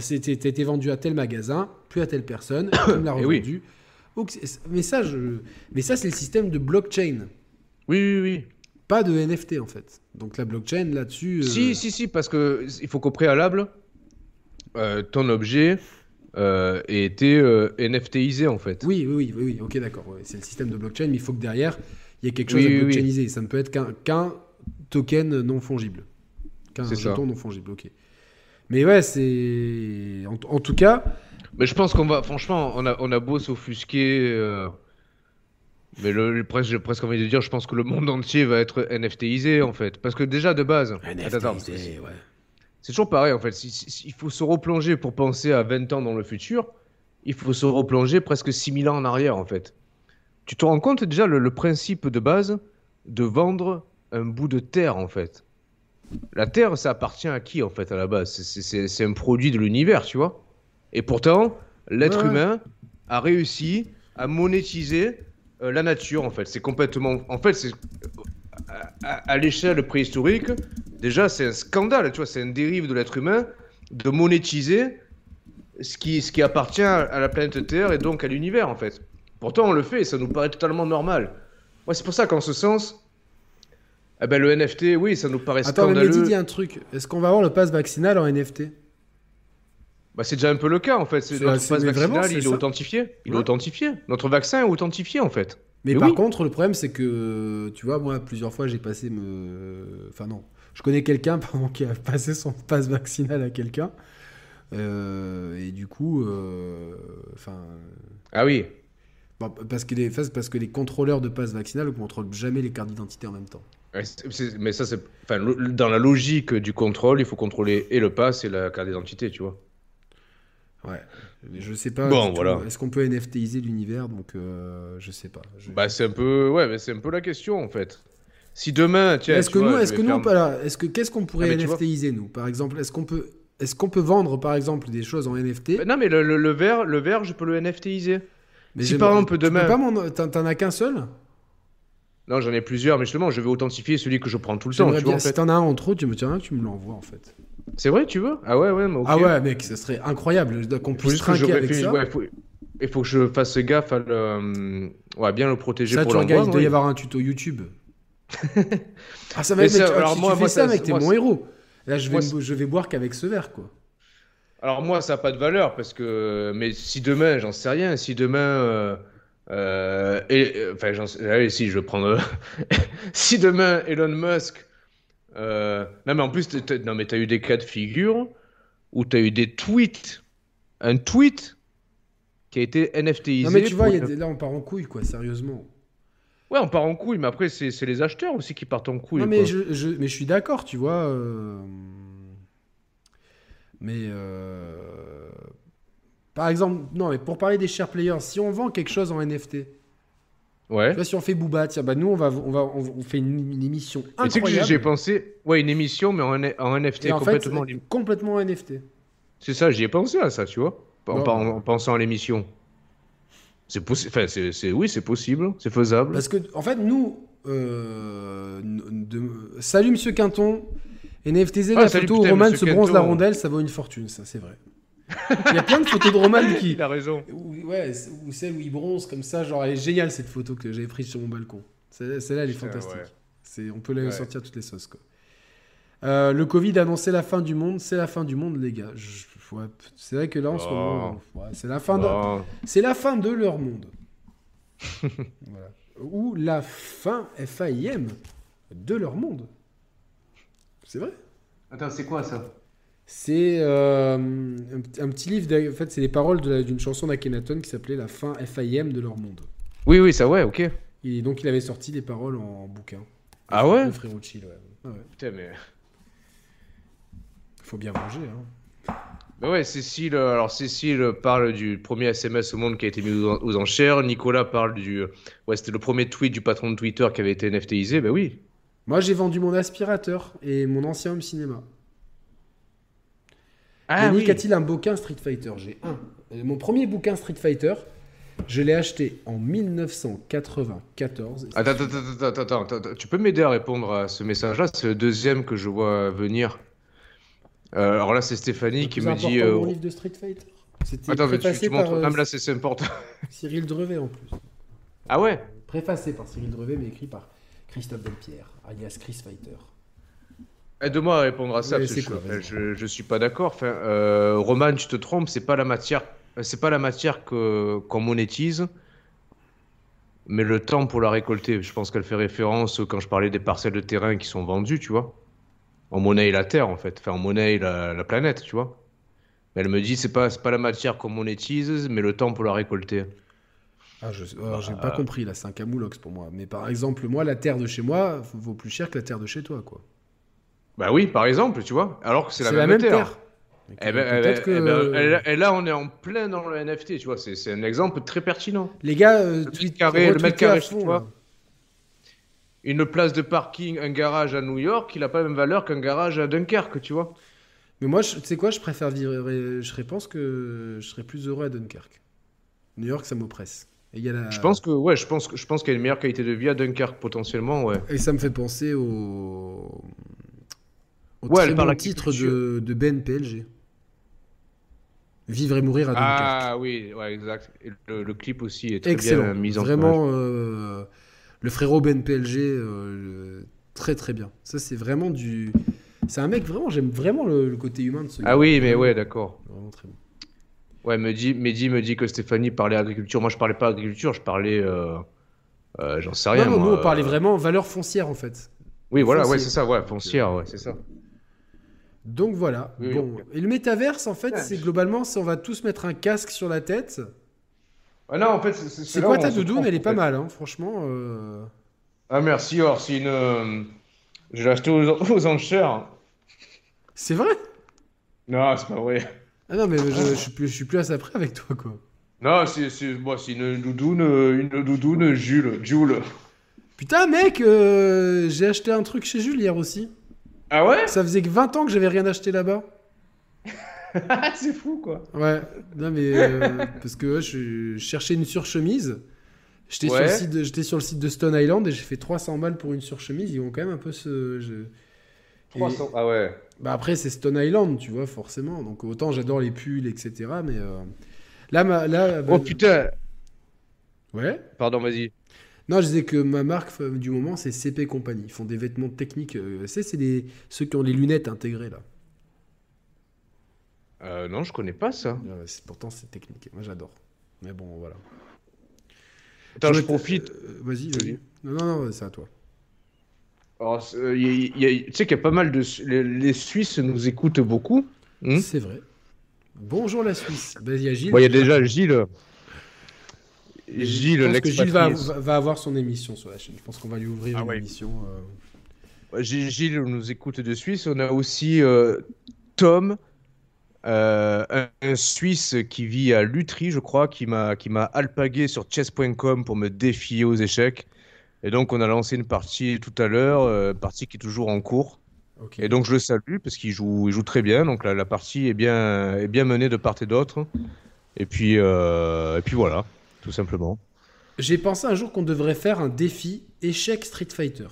[SPEAKER 2] c'était été vendu à tel magasin, puis à telle personne, [coughs] qui me l'a
[SPEAKER 1] Eh oui.
[SPEAKER 2] Mais ça, je- mais ça c'est le système de blockchain,
[SPEAKER 1] Oui, oui, oui.
[SPEAKER 2] pas de NFT en fait. Donc la blockchain là-dessus... euh,
[SPEAKER 1] Si, si, si, parce que il faut qu'au préalable, euh, ton objet euh, ait été euh, NFTisé en fait.
[SPEAKER 2] Oui, oui, oui, oui, ok d'accord, ouais, c'est le système de blockchain, mais il faut que derrière, il y ait quelque chose
[SPEAKER 1] Oui,
[SPEAKER 2] à
[SPEAKER 1] oui, oui.
[SPEAKER 2] blockchainiser. Ça ne peut être qu'un qu'un token non fongible. Qu'un
[SPEAKER 1] ça.
[SPEAKER 2] jeton non fongible, ok. Mais ouais, c'est... En, en tout cas...
[SPEAKER 1] Mais je pense qu'on va, franchement, on a, on a beau s'offusquer. euh, Mais le, le- presque, j'ai presque envie de dire, je pense que le monde entier va être NFTisé en fait. Parce que déjà de base, attends, attends, c'est-
[SPEAKER 2] ouais.
[SPEAKER 1] c'est toujours pareil en fait. Si- si- si- il faut se replonger pour penser à 20 ans dans le futur. Il faut se replonger presque 6000 ans en arrière en fait. Tu te rends compte déjà le, le principe de base de vendre un bout de terre en fait. La terre, ça appartient à qui en fait à la base? C'est- c'est- C'est c'est un produit de l'univers, tu vois? Et pourtant, l'être
[SPEAKER 2] Ouais,
[SPEAKER 1] humain a réussi à monétiser euh, la nature en fait. C'est complètement. En fait, c'est à, à- à l'échelle préhistorique, déjà c'est un scandale, tu vois, c'est un dérive de l'être humain de monétiser ce qui, ce qui appartient à la planète Terre et donc à l'univers en fait. Pourtant on le fait et ça nous paraît totalement normal. Moi c'est pour ça qu'en ce sens, eh ben, le NFT, oui, ça nous paraît
[SPEAKER 2] Attends, mais
[SPEAKER 1] scandaleux.
[SPEAKER 2] Mehdi dit un truc. Est-ce qu'on va avoir le pass vaccinal en NFT
[SPEAKER 1] Bah, c'est déjà un peu le cas en fait. C'est notre passe
[SPEAKER 2] vraiment,
[SPEAKER 1] vaccinal, il est authentifié. Il est authentifié. Notre vaccin est authentifié en fait.
[SPEAKER 2] Mais par
[SPEAKER 1] oui.
[SPEAKER 2] contre, le problème, c'est que, tu vois, moi, plusieurs fois, j'ai passé me. Enfin, non. Je connais quelqu'un, [laughs] qui a passé son passe vaccinal à quelqu'un. Euh, et du coup, euh, enfin.
[SPEAKER 1] Ah oui.
[SPEAKER 2] bon, parce, que les, parce que les contrôleurs de passe vaccinal ne contrôlent jamais les cartes d'identité en même temps.
[SPEAKER 1] Ouais, mais ça, c'est. Enfin, dans la logique du contrôle, il faut contrôler et le pass et la carte d'identité, tu vois.
[SPEAKER 2] Ouais. Mais Je sais pas.
[SPEAKER 1] Bon, voilà.
[SPEAKER 2] Est-ce qu'on peut NFTiser l'univers Donc, euh, je sais pas. Je-
[SPEAKER 1] Bah, c'est un peu. Ouais, mais c'est un peu la question en fait. Si demain, tiens.
[SPEAKER 2] Est-ce
[SPEAKER 1] tu
[SPEAKER 2] que
[SPEAKER 1] vois,
[SPEAKER 2] nous, est-ce que nous, peut- alors, est-ce que qu'est-ce qu'on pourrait
[SPEAKER 1] Ah, tu
[SPEAKER 2] NFTiser nous Par exemple, est-ce qu'on peut, est-ce qu'on peut vendre par exemple des choses en NFT
[SPEAKER 1] Bah, non, mais le, le, le verre, le verre, je peux le NFTiser.
[SPEAKER 2] Mais
[SPEAKER 1] si par exemple,
[SPEAKER 2] tu
[SPEAKER 1] demain-
[SPEAKER 2] pas t'en t'en as qu'un seul?
[SPEAKER 1] Non, j'en ai plusieurs, mais justement, je vais authentifier celui que je prends tout le temps, tu vois, en
[SPEAKER 2] Si
[SPEAKER 1] fait.
[SPEAKER 2] t'en as un en trop, tu me tiens, tu me l'envoies en fait.
[SPEAKER 1] C'est vrai, tu veux Ah ouais, ouais, mais.
[SPEAKER 2] Ah ouais, mec, ça serait incroyable qu'on puisse trinquer avec ça.
[SPEAKER 1] Ouais, faut- Il faut que je fasse gaffe à le. Ouais, bien le protéger
[SPEAKER 2] ça,
[SPEAKER 1] pour l'envoi.
[SPEAKER 2] il doit y avoir un tuto YouTube. [laughs] ah, ça va être.
[SPEAKER 1] ça,
[SPEAKER 2] mais tu-
[SPEAKER 1] alors
[SPEAKER 2] tu,
[SPEAKER 1] moi-
[SPEAKER 2] tu fais
[SPEAKER 1] moi,
[SPEAKER 2] ça, mec, t'es mon héros. Là, je vais,
[SPEAKER 1] moi,
[SPEAKER 2] je vais boire qu'avec ce verre, quoi.
[SPEAKER 1] Alors moi, ça n'a pas de valeur parce que. Mais si demain, j'en sais rien, si demain. euh, euh, et, euh, enfin. Allez, si, je vais prendre. [laughs] si demain, Elon Musk. euh, Non, mais en plus, t'as- non, mais t'as eu des cas de figure où t'as eu des tweets. Un tweet qui a été NFTisé.
[SPEAKER 2] Non, mais tu vois, y a des- là, on part en couille, quoi, sérieusement.
[SPEAKER 1] Ouais, on part en couille, mais après, c'est c'est les acheteurs aussi qui partent en couille.
[SPEAKER 2] non, mais
[SPEAKER 1] quoi.
[SPEAKER 2] je, je- mais je suis d'accord, tu vois. euh, Mais. euh, Par exemple, non, mais pour parler des share players, si on vend quelque chose en NFT,
[SPEAKER 1] Ouais.
[SPEAKER 2] tu vois, si on fait Booba, tiens, bah nous, on, va, on, va, on, fait une, une émission
[SPEAKER 1] Mais tu sais que j'ai-
[SPEAKER 2] incroyable.
[SPEAKER 1] pensé. Ouais, une émission, mais en, NFT
[SPEAKER 2] en fait,
[SPEAKER 1] complètement.
[SPEAKER 2] complètement NFT.
[SPEAKER 1] C'est ça, j'y ai pensé à ça, tu vois. En,
[SPEAKER 2] Non.
[SPEAKER 1] en- en pensant à l'émission. C'est possible. Enfin, c'est, oui, c'est possible, c'est faisable.
[SPEAKER 2] Parce que, en fait, nous. euh, de- Salut, monsieur Quinton. NFTZ,
[SPEAKER 1] Ah,
[SPEAKER 2] la
[SPEAKER 1] salut,
[SPEAKER 2] photo
[SPEAKER 1] putain,
[SPEAKER 2] Roman se bronze la
[SPEAKER 1] Quinton.
[SPEAKER 2] rondelle, ça vaut une fortune, ça, c'est vrai. Il y a plein de photos de Roman qui.
[SPEAKER 1] Il a raison.
[SPEAKER 2] Ou, ouais, ou celle où il bronze comme ça, genre elle est géniale cette photo que j'avais prise sur mon balcon. Celle- Celle-là, elle est fantastique.
[SPEAKER 1] ouais.
[SPEAKER 2] C'est, on peut la
[SPEAKER 1] Ouais.
[SPEAKER 2] sortir toutes les sauces. Quoi. Euh, le Covid a annoncé la fin du monde, c'est la fin du monde, les gars. Je- ouais, c'est vrai que là, en ce
[SPEAKER 1] Oh.
[SPEAKER 2] moment, ouais, c'est la fin de,
[SPEAKER 1] Oh.
[SPEAKER 2] c'est la fin de leur monde. [laughs] Voilà. Ou la fin FAIM de leur monde. C'est vrai?
[SPEAKER 1] Attends, c'est quoi ça?
[SPEAKER 2] C'est euh, un, petit livre, en fait, c'est les paroles d'une chanson d'Akhenaton qui s'appelait La fin FAIM de leur monde.
[SPEAKER 1] Oui, oui, ça, ouais, ok.
[SPEAKER 2] Et donc, il avait sorti des paroles en, bouquin.
[SPEAKER 1] Ah ouais?
[SPEAKER 2] Le frérot chill, ouais. Ah ouais.
[SPEAKER 1] Putain, mais.
[SPEAKER 2] Faut bien manger, hein.
[SPEAKER 1] Bah ouais, Cécile, euh, alors Cécile parle du premier SMS au monde qui a été mis aux, aux enchères. Nicolas parle du. Ouais, c'était le premier tweet du patron de Twitter qui avait été NFTisé. Bah oui.
[SPEAKER 2] Moi, j'ai vendu mon aspirateur et mon ancien home cinéma.
[SPEAKER 1] Ah
[SPEAKER 2] Yannick
[SPEAKER 1] oui.
[SPEAKER 2] a-t-il un bouquin Street Fighter J'ai un. Euh, Mon premier bouquin Street Fighter, je l'ai acheté en 1994.
[SPEAKER 1] Attends, attends, attends, attends, attends, attends, tu peux m'aider à répondre à ce message-là C'est le deuxième que je vois venir. Euh, alors là, c'est Stéphanie qui me dit. euh,
[SPEAKER 2] mon livre de Street Fighter. C'était
[SPEAKER 1] Attends, mais tu, tu montres.
[SPEAKER 2] par euh,
[SPEAKER 1] mais là, c'est c'est important. [laughs]
[SPEAKER 2] Cyril Drevet en plus.
[SPEAKER 1] Ah ouais
[SPEAKER 2] Préfacé par Cyril Drevet, mais écrit par Christophe Delpierre, alias Chris Fighter.
[SPEAKER 1] Aide-moi à répondre à ça, parce que
[SPEAKER 2] c'est quoi,
[SPEAKER 1] je, je, suis pas d'accord. Enfin, euh, Roman, tu te trompes, c'est pas la matière, c'est pas la matière que qu'on monétise, mais le temps pour la récolter. Je pense qu'elle fait référence quand je parlais des parcelles de terrain qui sont vendues, tu vois. On monnaie la terre, en fait. Enfin, on monnaie la, la planète, tu vois. Mais elle me dit, c'est pas, pas la matière qu'on monétise, mais le temps pour la récolter.
[SPEAKER 2] Ah, je alors, j'ai
[SPEAKER 1] Bah.
[SPEAKER 2] pas compris, là, c'est un camoulox pour moi. Mais par exemple, moi, la terre de chez moi vaut plus cher que la terre de chez toi, quoi.
[SPEAKER 1] Bah oui, par exemple, tu vois. Alors que c'est la, même, terre. Eh
[SPEAKER 2] euh,
[SPEAKER 1] ben, eh ben,
[SPEAKER 2] que...
[SPEAKER 1] eh ben, et là- et là, on est en plein dans le NFT, tu vois. C'est c'est un exemple très pertinent.
[SPEAKER 2] Les gars, euh,
[SPEAKER 1] mètre
[SPEAKER 2] tweet-
[SPEAKER 1] carré- le mètre carré toi.
[SPEAKER 2] là.
[SPEAKER 1] Une place de parking, un garage à New York, il a pas la même valeur qu'un garage à Dunkerque, tu vois.
[SPEAKER 2] Mais moi, tu sais quoi, je préfère vivre. Je pense que je serais plus heureux à Dunkerque. New York, ça m'oppresse. Et, il y a la-
[SPEAKER 1] Je pense que, ouais, je pense que, je pense qu'il y a une meilleure qualité de vie à Dunkerque, potentiellement, ouais.
[SPEAKER 2] Et ça me fait penser au, au
[SPEAKER 1] Ouais,
[SPEAKER 2] très
[SPEAKER 1] elle parle
[SPEAKER 2] bon titre de, de BNPLG. Vivre et mourir à Dunkerque.
[SPEAKER 1] Ah oui, ouais, exact. Et le, le clip aussi est très
[SPEAKER 2] Excellent.
[SPEAKER 1] bien mis en
[SPEAKER 2] vraiment, euh, le frérot BNPLG, euh, très très bien. Ça, c'est vraiment du. C'est un mec vraiment, j'aime vraiment le, le côté humain de ce gars.
[SPEAKER 1] Ah oui, mais ouais, d'accord.
[SPEAKER 2] Vraiment très bon.
[SPEAKER 1] Ouais, Mehdi, Mehdi me dit que Stéphanie parlait agriculture. Moi, je parlais pas agriculture, je parlais. euh, euh, J'en sais rien.
[SPEAKER 2] non, non,
[SPEAKER 1] moi,
[SPEAKER 2] nous, on parlait
[SPEAKER 1] euh,
[SPEAKER 2] vraiment valeur foncière en fait.
[SPEAKER 1] Oui, voilà, ouais, c'est ça, ouais, foncière, ouais, c'est ça.
[SPEAKER 2] Donc voilà.
[SPEAKER 1] Oui,
[SPEAKER 2] bon. Et le métaverse, en fait, c'est globalement, on va tous mettre un casque sur la tête.
[SPEAKER 1] Ah non, en fait, c'est
[SPEAKER 2] C'est quoi ta doudoune? Elle est pas mal, hein, franchement. euh.
[SPEAKER 1] Ah merci, alors c'est une. euh, Je l'ai acheté aux, [laughs] aux enchères.
[SPEAKER 2] C'est vrai?
[SPEAKER 1] Non, c'est pas vrai.
[SPEAKER 2] Ah non, mais je, je suis plus, je suis plus à ça près avec toi, quoi.
[SPEAKER 1] Non, c'est bon, une doudoune, euh, une doudoune Jules, Jules.
[SPEAKER 2] Putain, mec, euh, j'ai acheté un truc chez Jules hier aussi.
[SPEAKER 1] Ah ouais?
[SPEAKER 2] Ça faisait que 20 ans que j'avais rien acheté là-bas. [laughs]
[SPEAKER 1] C'est fou quoi.
[SPEAKER 2] Ouais, non mais euh, [laughs] parce que ouais, je, je cherchais une surchemise. J'étais sur, le site de- j'étais sur le site de Stone Island et j'ai fait 300 balles pour une surchemise. Ils vont quand même un peu se. je-
[SPEAKER 1] 300. Ah ouais.
[SPEAKER 2] Bah après c'est Stone Island, tu vois forcément. Donc autant j'adore les pulls, etc. Mais euh, là, ma, là. bah,
[SPEAKER 1] Oh putain.
[SPEAKER 2] Ouais.
[SPEAKER 1] Pardon, vas-y.
[SPEAKER 2] Non, je disais que ma marque euh, du moment c'est CP Company. Ils font des vêtements techniques. euh, tu sais, c'est ceux qui ont les lunettes intégrées là.
[SPEAKER 1] Euh, non, je connais pas ça.
[SPEAKER 2] Ouais, c'est- pourtant c'est technique. Moi j'adore. Mais bon voilà.
[SPEAKER 1] Attends, je profite.
[SPEAKER 2] euh, vas-y,
[SPEAKER 1] Vas-y.
[SPEAKER 2] Non non non, c'est à toi.
[SPEAKER 1] Tu sais qu'il y a pas mal de. Les, les Suisses nous écoutent beaucoup. Hmm
[SPEAKER 2] C'est vrai. Bonjour la Suisse. Ben, Il y a Gilles.
[SPEAKER 1] Bon, il y a déjà Gilles.
[SPEAKER 2] Je
[SPEAKER 1] Gilles,
[SPEAKER 2] pense que Gilles va, avoir son émission sur la chaîne. Je pense qu'on va lui ouvrir
[SPEAKER 1] Ah
[SPEAKER 2] une
[SPEAKER 1] ouais.
[SPEAKER 2] émission. euh.
[SPEAKER 1] Gilles, nous écoute de Suisse. On a aussi euh, Tom, euh, un, un Suisse qui vit à Lutry, je crois, qui m'a qui m'a alpagué sur chess.com pour me défier aux échecs. Et donc, on a lancé une partie tout à l'heure, euh, partie qui est toujours en cours. Et donc, je le salue parce qu'il joue, il joue très bien. Donc, la, la partie est bien, est bien menée de part et d'autre. Et puis, euh, et puis voilà, tout simplement.
[SPEAKER 2] J'ai pensé un jour qu'on devrait faire un défi échec Street Fighter.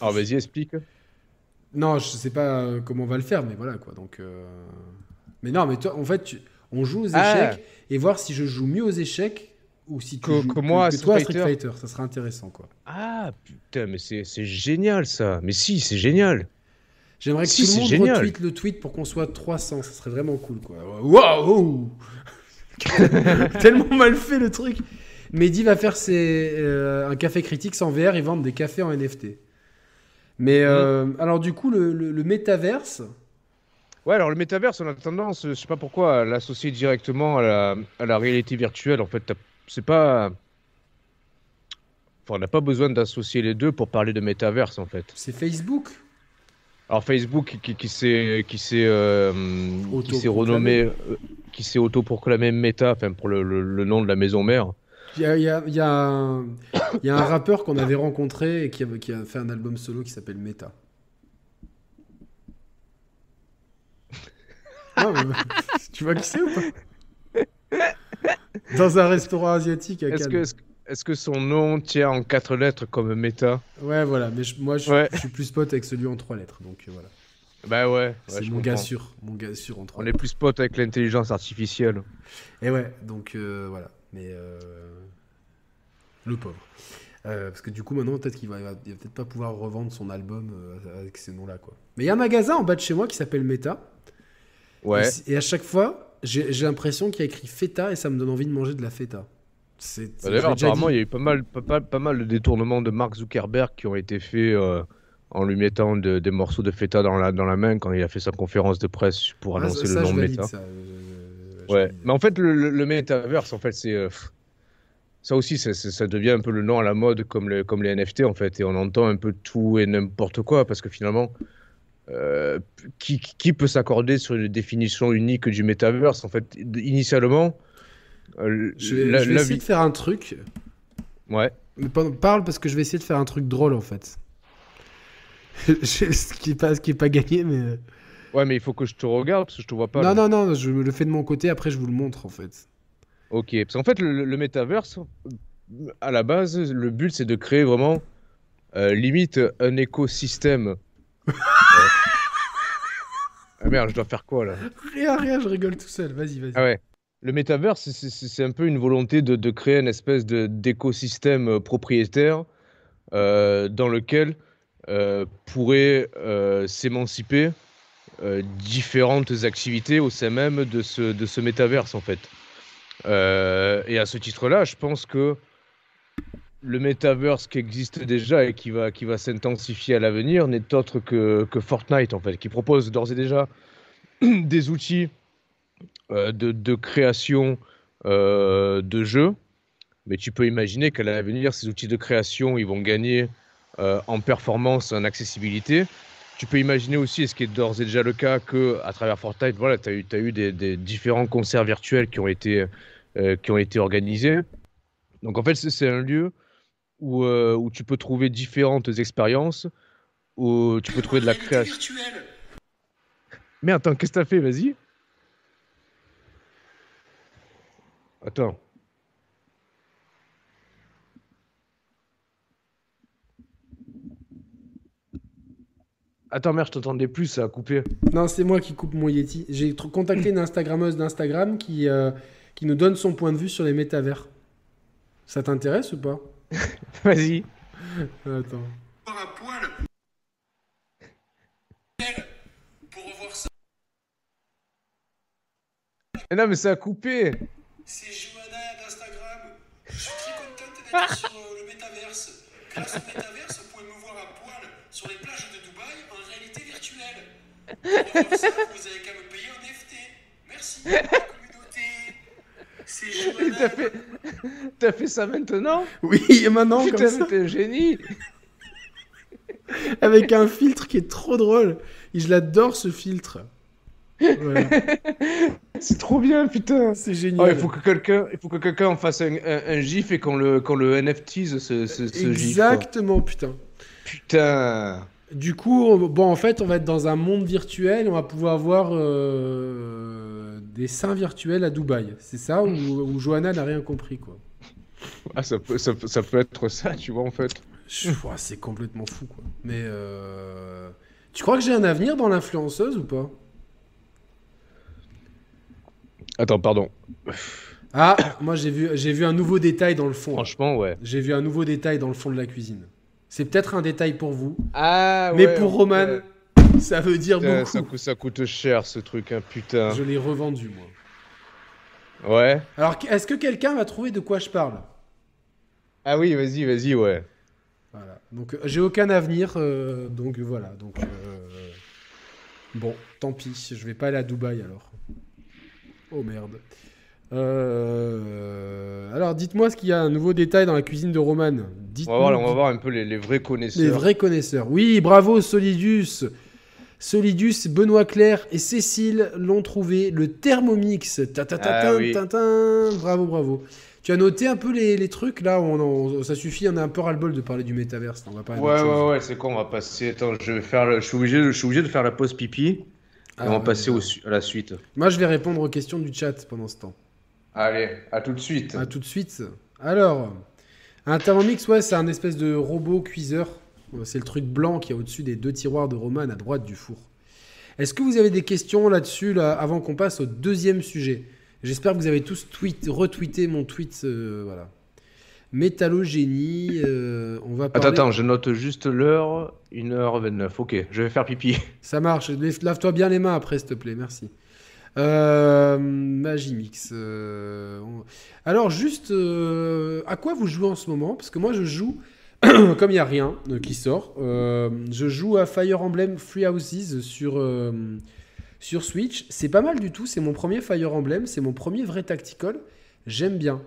[SPEAKER 1] Alors, vas-y, explique.
[SPEAKER 2] Non, je sais pas euh, comment on va le faire, mais voilà quoi. Donc, euh, mais non, mais toi, en fait, tu- on joue aux
[SPEAKER 1] Ah.
[SPEAKER 2] échecs et voir si je joue mieux aux échecs ou si tu
[SPEAKER 1] Que-
[SPEAKER 2] joues
[SPEAKER 1] que moi
[SPEAKER 2] que toi Street
[SPEAKER 1] Fighter.
[SPEAKER 2] Ça serait intéressant quoi.
[SPEAKER 1] Ah, putain, mais c'est génial ça. Mais si, c'est génial.
[SPEAKER 2] J'aimerais que
[SPEAKER 1] Si,
[SPEAKER 2] tout le monde retweet le tweet pour qu'on soit 300. Ça serait vraiment cool quoi. Waouh [laughs] Tellement mal fait le truc. Mehdi va faire ses, euh, un café critique sans VR et vendre des cafés en NFT. Mais euh, alors du coup le, le, le métaverse,
[SPEAKER 1] Ouais, alors le métaverse, on a tendance, je sais pas pourquoi, à l'associer directement à la, à la réalité virtuelle. En fait, c'est pas. Enfin, on n'a pas besoin d'associer les deux pour parler de métaverse, en fait.
[SPEAKER 2] c'est Facebook.
[SPEAKER 1] Alors Facebook qui, qui s'est qui s'est euh, qui s'est renommé, euh, qui s'est autoproclamé Meta, enfin pour le, le- le nom de la maison mère.
[SPEAKER 2] Il y a, y a- il y a un, y a un rappeur qu'on avait rencontré et qui a, qui a fait un album solo qui s'appelle Meta. [laughs] Non, mais- tu vois qui c'est ou pas? Dans un restaurant asiatique à Cannes.
[SPEAKER 1] Est-ce- que son nom tient en quatre lettres comme méta
[SPEAKER 2] Ouais, voilà, mais je- moi je,
[SPEAKER 1] Ouais.
[SPEAKER 2] je suis plus pote avec celui en trois lettres, donc euh, voilà.
[SPEAKER 1] Bah ouais, ouais,
[SPEAKER 2] c'est mon gars sûr, mon gars sûr en trois
[SPEAKER 1] On est plus potes avec l'intelligence artificielle.
[SPEAKER 2] Et ouais, donc euh, voilà. Mais euh, le pauvre. Euh, parce que du coup, maintenant, peut-être qu'il va, peut-être pas pouvoir revendre son album euh, avec ces noms-là, quoi. Mais il y a un magasin en bas de chez moi qui s'appelle Meta.
[SPEAKER 1] Ouais.
[SPEAKER 2] Et, et à chaque fois, j'ai j'ai l'impression qu'il y a écrit feta et ça me donne envie de manger de la feta. C'est.
[SPEAKER 1] Bah, D'ailleurs, apparemment, il y a eu pas mal, pas, pas- pas mal de détournements de Mark Zuckerberg qui ont été faits euh, en lui mettant de- des morceaux de feta dans la, dans la main quand il a fait sa conférence de presse pour
[SPEAKER 2] Ah,
[SPEAKER 1] annoncer
[SPEAKER 2] ça,
[SPEAKER 1] le nom Meta.
[SPEAKER 2] ça, je
[SPEAKER 1] Ouais, mais en fait, le, le, le metaverse, en fait, c'est. euh, ça aussi, ça devient un peu le nom à la mode comme, le, comme les NFT, en fait. Et on entend un peu tout et n'importe quoi, parce que finalement, euh, qui, qui peut s'accorder sur une définition unique du metaverse En fait, initialement, euh,
[SPEAKER 2] Je vais, je essayer de faire un truc.
[SPEAKER 1] Ouais.
[SPEAKER 2] Parle parce que je vais essayer de faire un truc drôle en fait. [laughs] Ce qui est pas, pas gagné, mais.
[SPEAKER 1] ouais, mais il faut que je te regarde, parce que je te vois pas.
[SPEAKER 2] non,
[SPEAKER 1] là.
[SPEAKER 2] non, non, je le fais de mon côté, après je vous le montre en fait.
[SPEAKER 1] Ok, parce qu'en fait, le, le metaverse, à la base, le but, c'est de créer vraiment, euh, limite, un écosystème. [laughs] Euh, Ah merde, je dois faire quoi là?
[SPEAKER 2] Rien, rien, je rigole tout seul. Vas-y, vas-y.
[SPEAKER 1] Ah ouais. Le metaverse, c'est- un peu une volonté de, créer une espèce d'écosystème euh, propriétaire euh, dans lequel euh, pourraient s'émanciper différentes activités au sein même de ce, de ce métaverse en fait. Et à ce titre-là, je pense que le métaverse qui existe déjà et qui va, qui va s'intensifier à l'avenir n'est autre que, que Fortnite en fait, qui propose d'ores et déjà [clears throat] des outils de, de création euh, de jeux. Mais tu peux imaginer qu'à l'avenir, ces outils de création, ils vont gagner euh, en performance, en accessibilité. Tu peux imaginer aussi, et ce qui est d'ores et déjà le cas, que à travers Fortnite, voilà, tu as eu, t'as eu des, des différents concerts virtuels qui ont été, euh, qui ont été organisés. Donc en fait, c'est un lieu où, euh, où tu peux trouver différentes expériences, où tu peux trouver de la création. Mais attends, qu'est-ce que t'as fait? Vas-y. Attends. Attends, merde, je t'entendais plus, ça a coupé.
[SPEAKER 2] Non, c'est moi qui coupe mon Yeti. J'ai contacté une Instagrammeuse d'Instagram qui, euh, qui nous donne son point de vue sur les métavers. Ça t'intéresse ou pas? [laughs]
[SPEAKER 1] Vas-y.
[SPEAKER 2] Attends.
[SPEAKER 3] à poil. Pour revoir ça,
[SPEAKER 1] Eh non, mais ça a coupé.
[SPEAKER 3] C'est Johanna d'Instagram. Je suis très contente d'être [laughs] sur euh, le métaverse. Grâce au métaverse, vous pouvez me voir à poil sur les plages de Dubaï en réalité virtuelle. Pour ça, vous avez qu'à me payer en NFT. Merci, la communauté. C'est [laughs] Johanna.
[SPEAKER 1] T'as fait... T'as fait ça maintenant?
[SPEAKER 2] Oui, et maintenant,
[SPEAKER 1] Putain,
[SPEAKER 2] comme ça,
[SPEAKER 1] t'es un génie.
[SPEAKER 2] avec un filtre qui est trop drôle. Et je l'adore ce filtre.
[SPEAKER 1] C'est trop bien, putain.
[SPEAKER 2] C'est
[SPEAKER 1] Oh,
[SPEAKER 2] génial.
[SPEAKER 1] il faut que quelqu'un, il faut que quelqu'un en fasse un, un- un gif et qu'on le, qu'on le NFTise ce, ce, ce gif. quoi.
[SPEAKER 2] Exactement, putain.
[SPEAKER 1] Putain.
[SPEAKER 2] Du coup, on- bon, en fait, on va être dans un monde virtuel. On va pouvoir voir euh, des seins virtuels à Dubaï. C'est ça où, où Johanna n'a rien compris, quoi.
[SPEAKER 1] Ah, ça peut, ça, peut- ça peut être ça, tu vois, en fait.
[SPEAKER 2] C'est complètement fou, quoi. Mais euh, tu crois que j'ai un avenir dans l'influenceuse ou pas?
[SPEAKER 1] Attends, pardon.
[SPEAKER 2] Ah, moi j'ai vu, j'ai vu un nouveau détail dans le fond.
[SPEAKER 1] Franchement, ouais.
[SPEAKER 2] J'ai vu un nouveau détail dans le fond de la cuisine. C'est peut-être un détail pour vous,
[SPEAKER 1] Ah,
[SPEAKER 2] mais pour Roman, ça veut dire
[SPEAKER 1] Putain, ça,
[SPEAKER 2] beaucoup.
[SPEAKER 1] coûte, ça coûte cher, ce truc, hein, putain.
[SPEAKER 2] Je l'ai revendu, moi.
[SPEAKER 1] Ouais.
[SPEAKER 2] Alors, est-ce que quelqu'un va trouver de quoi je parle?
[SPEAKER 1] Ah oui, vas-y, vas-y, ouais.
[SPEAKER 2] Voilà. Donc, euh, j'ai aucun avenir. euh, donc, voilà. Donc, euh, bon, tant pis. Je vais pas aller à Dubaï alors. Oh merde. Euh, alors, dites-moi ce qu'il y a un nouveau détail dans la cuisine de Roman.
[SPEAKER 1] On va, voir, on va voir un peu les, les vrais connaisseurs.
[SPEAKER 2] Les vrais connaisseurs. Oui, bravo Solidus. Solidus, Benoît Claire et Cécile l'ont trouvé. Le Thermomix. Ta ta ta
[SPEAKER 1] Ah oui.
[SPEAKER 2] Bravo, bravo. Tu as noté un peu les, les trucs là on ça suffit, on a un peu ras-le-bol de parler du métaverse. On va parler
[SPEAKER 1] Ouais,
[SPEAKER 2] chose.
[SPEAKER 1] ouais, ouais, c'est quoi On va passer. Attends, je vais faire. le- Je suis obligé, de- je suis obligé de faire la pause pipi. Et
[SPEAKER 2] Ah,
[SPEAKER 1] on va
[SPEAKER 2] ouais,
[SPEAKER 1] passer
[SPEAKER 2] ouais.
[SPEAKER 1] au su- à la suite.
[SPEAKER 2] Moi, je vais répondre aux questions du chat pendant ce temps.
[SPEAKER 1] Allez, à tout de suite.
[SPEAKER 2] À tout de suite. Alors, un Thermomix, ouais, c'est un espèce de robot cuiseur. C'est le truc blanc qui est au-dessus des deux tiroirs de Roman à droite du four. Est-ce que vous avez des questions là-dessus là, avant qu'on passe au deuxième sujet? J'espère que vous avez tous tweet, retweeté mon tweet. euh, voilà. Métallogénie, euh, on va
[SPEAKER 1] Attends,
[SPEAKER 2] parler...
[SPEAKER 1] attends, je note juste l'heure. 1h29. Ok, je vais faire pipi. [laughs]
[SPEAKER 2] Ça marche. Lave- Lave-toi bien les mains après, s'il te plaît. Merci. Euh, Magimix. euh, Alors, juste, euh, à quoi vous jouez en ce moment? Parce que moi, je joue, [coughs] comme il n'y a rien qui sort, je joue à Fire Emblem Free Houses sur, sur Switch. C'est pas mal du tout. C'est mon premier Fire Emblem. C'est mon premier vrai tactical. J'aime bien.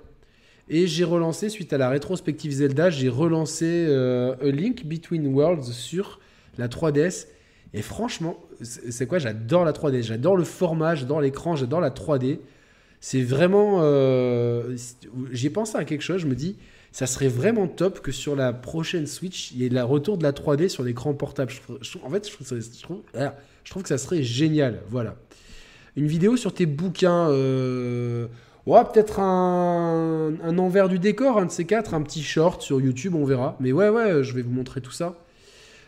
[SPEAKER 2] Et j'ai relancé, suite à la rétrospective Zelda, j'ai relancé euh, A Link Between Worlds sur la 3DS. Et franchement, c'est quoi? J'adore la 3D. J'adore le format, j'adore l'écran, j'adore la 3D. C'est vraiment. euh, J'ai pensé à quelque chose, je me dis, ça serait vraiment top que sur la prochaine Switch, il y ait le retour de la 3D sur l'écran portable. En fait, ah, je trouve que ça serait génial. Voilà. Une vidéo sur tes bouquins. euh, Ouais, peut-être un, un envers du décor, un de ces quatre, un petit short sur YouTube, on verra. Mais ouais, ouais, je vais vous montrer tout ça.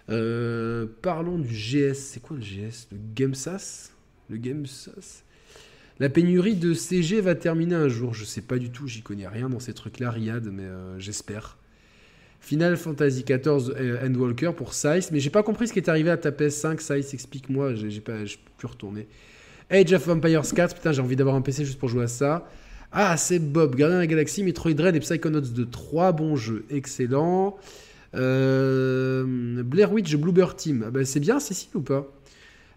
[SPEAKER 2] Euh, parlons du GS. C'est quoi le GS Le GameSAS? Le GameSAS? La pénurie de CG va terminer un jour. Je sais pas du tout, j'y connais rien dans ces trucs-là, Riyad, mais euh, j'espère. Final Fantasy XIV euh, Endwalker pour Size, mais j'ai pas compris ce qui est arrivé à ta PS5. Size, explique-moi, j'ai pas, peux retourner. Age of Empires 4, putain, j'ai envie d'avoir un PC juste pour jouer à ça. Ah, c'est Bob, Gardien de la Galaxie, Metroid Dread et Psychonauts 2, trois bons jeux, excellent. Euh, Blair Witch Bloober Team, ah bah, c'est bien Cécile ou pas?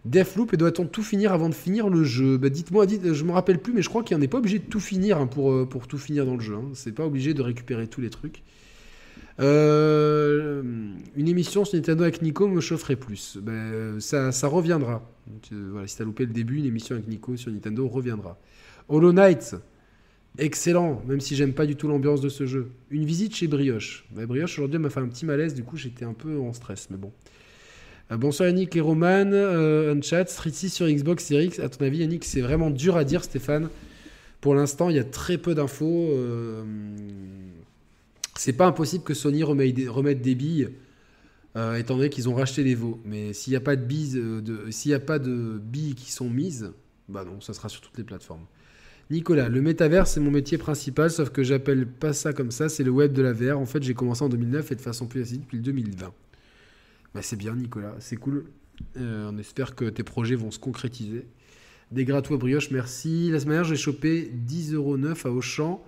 [SPEAKER 2] Deathloop, et doit-on tout finir avant de finir le jeu? Bah, Dites-moi, dites, je me rappelle plus, mais je crois qu'il n'est pas obligé de tout finir hein, pour, euh, pour tout finir dans le jeu. hein. C'est pas obligé de récupérer tous les trucs. Euh, une émission sur Nintendo avec Nico me chaufferait plus. Ben, ça, ça reviendra. Euh, voilà, si t'as loupé le début, une émission avec Nico sur Nintendo reviendra. Hollow Knight, excellent, même si j'aime pas du tout l'ambiance de ce jeu. Une visite chez Brioche. Ben, Brioche aujourd'hui m'a fait un petit malaise, du coup j'étais un peu en stress, mais bon. Euh, bonsoir Yannick et Roman, euh, Unchat, Street 6 sur Xbox Series X. À ton avis, Yannick, c'est vraiment dur à dire, Stéphane. Pour l'instant, il y a très peu d'infos. euh, c'est pas impossible que Sony remette des, billes, euh, étant donné qu'ils ont racheté les veaux. Mais s'il n'y a pas de billes, s'il a pas de billes qui sont mises, bah non, ça sera sur toutes les plateformes. Nicolas, le métavers, c'est mon métier principal, sauf que j'appelle pas ça comme ça, c'est le web de la VR. En fait, j'ai commencé en 2009 et de façon plus acide depuis le 2020. Bah, c'est bien, Nicolas, c'est cool. Euh, on espère que tes projets vont se concrétiser. Des gratuits brioche, merci. La semaine dernière, j'ai chopé 10,09€ à Auchan.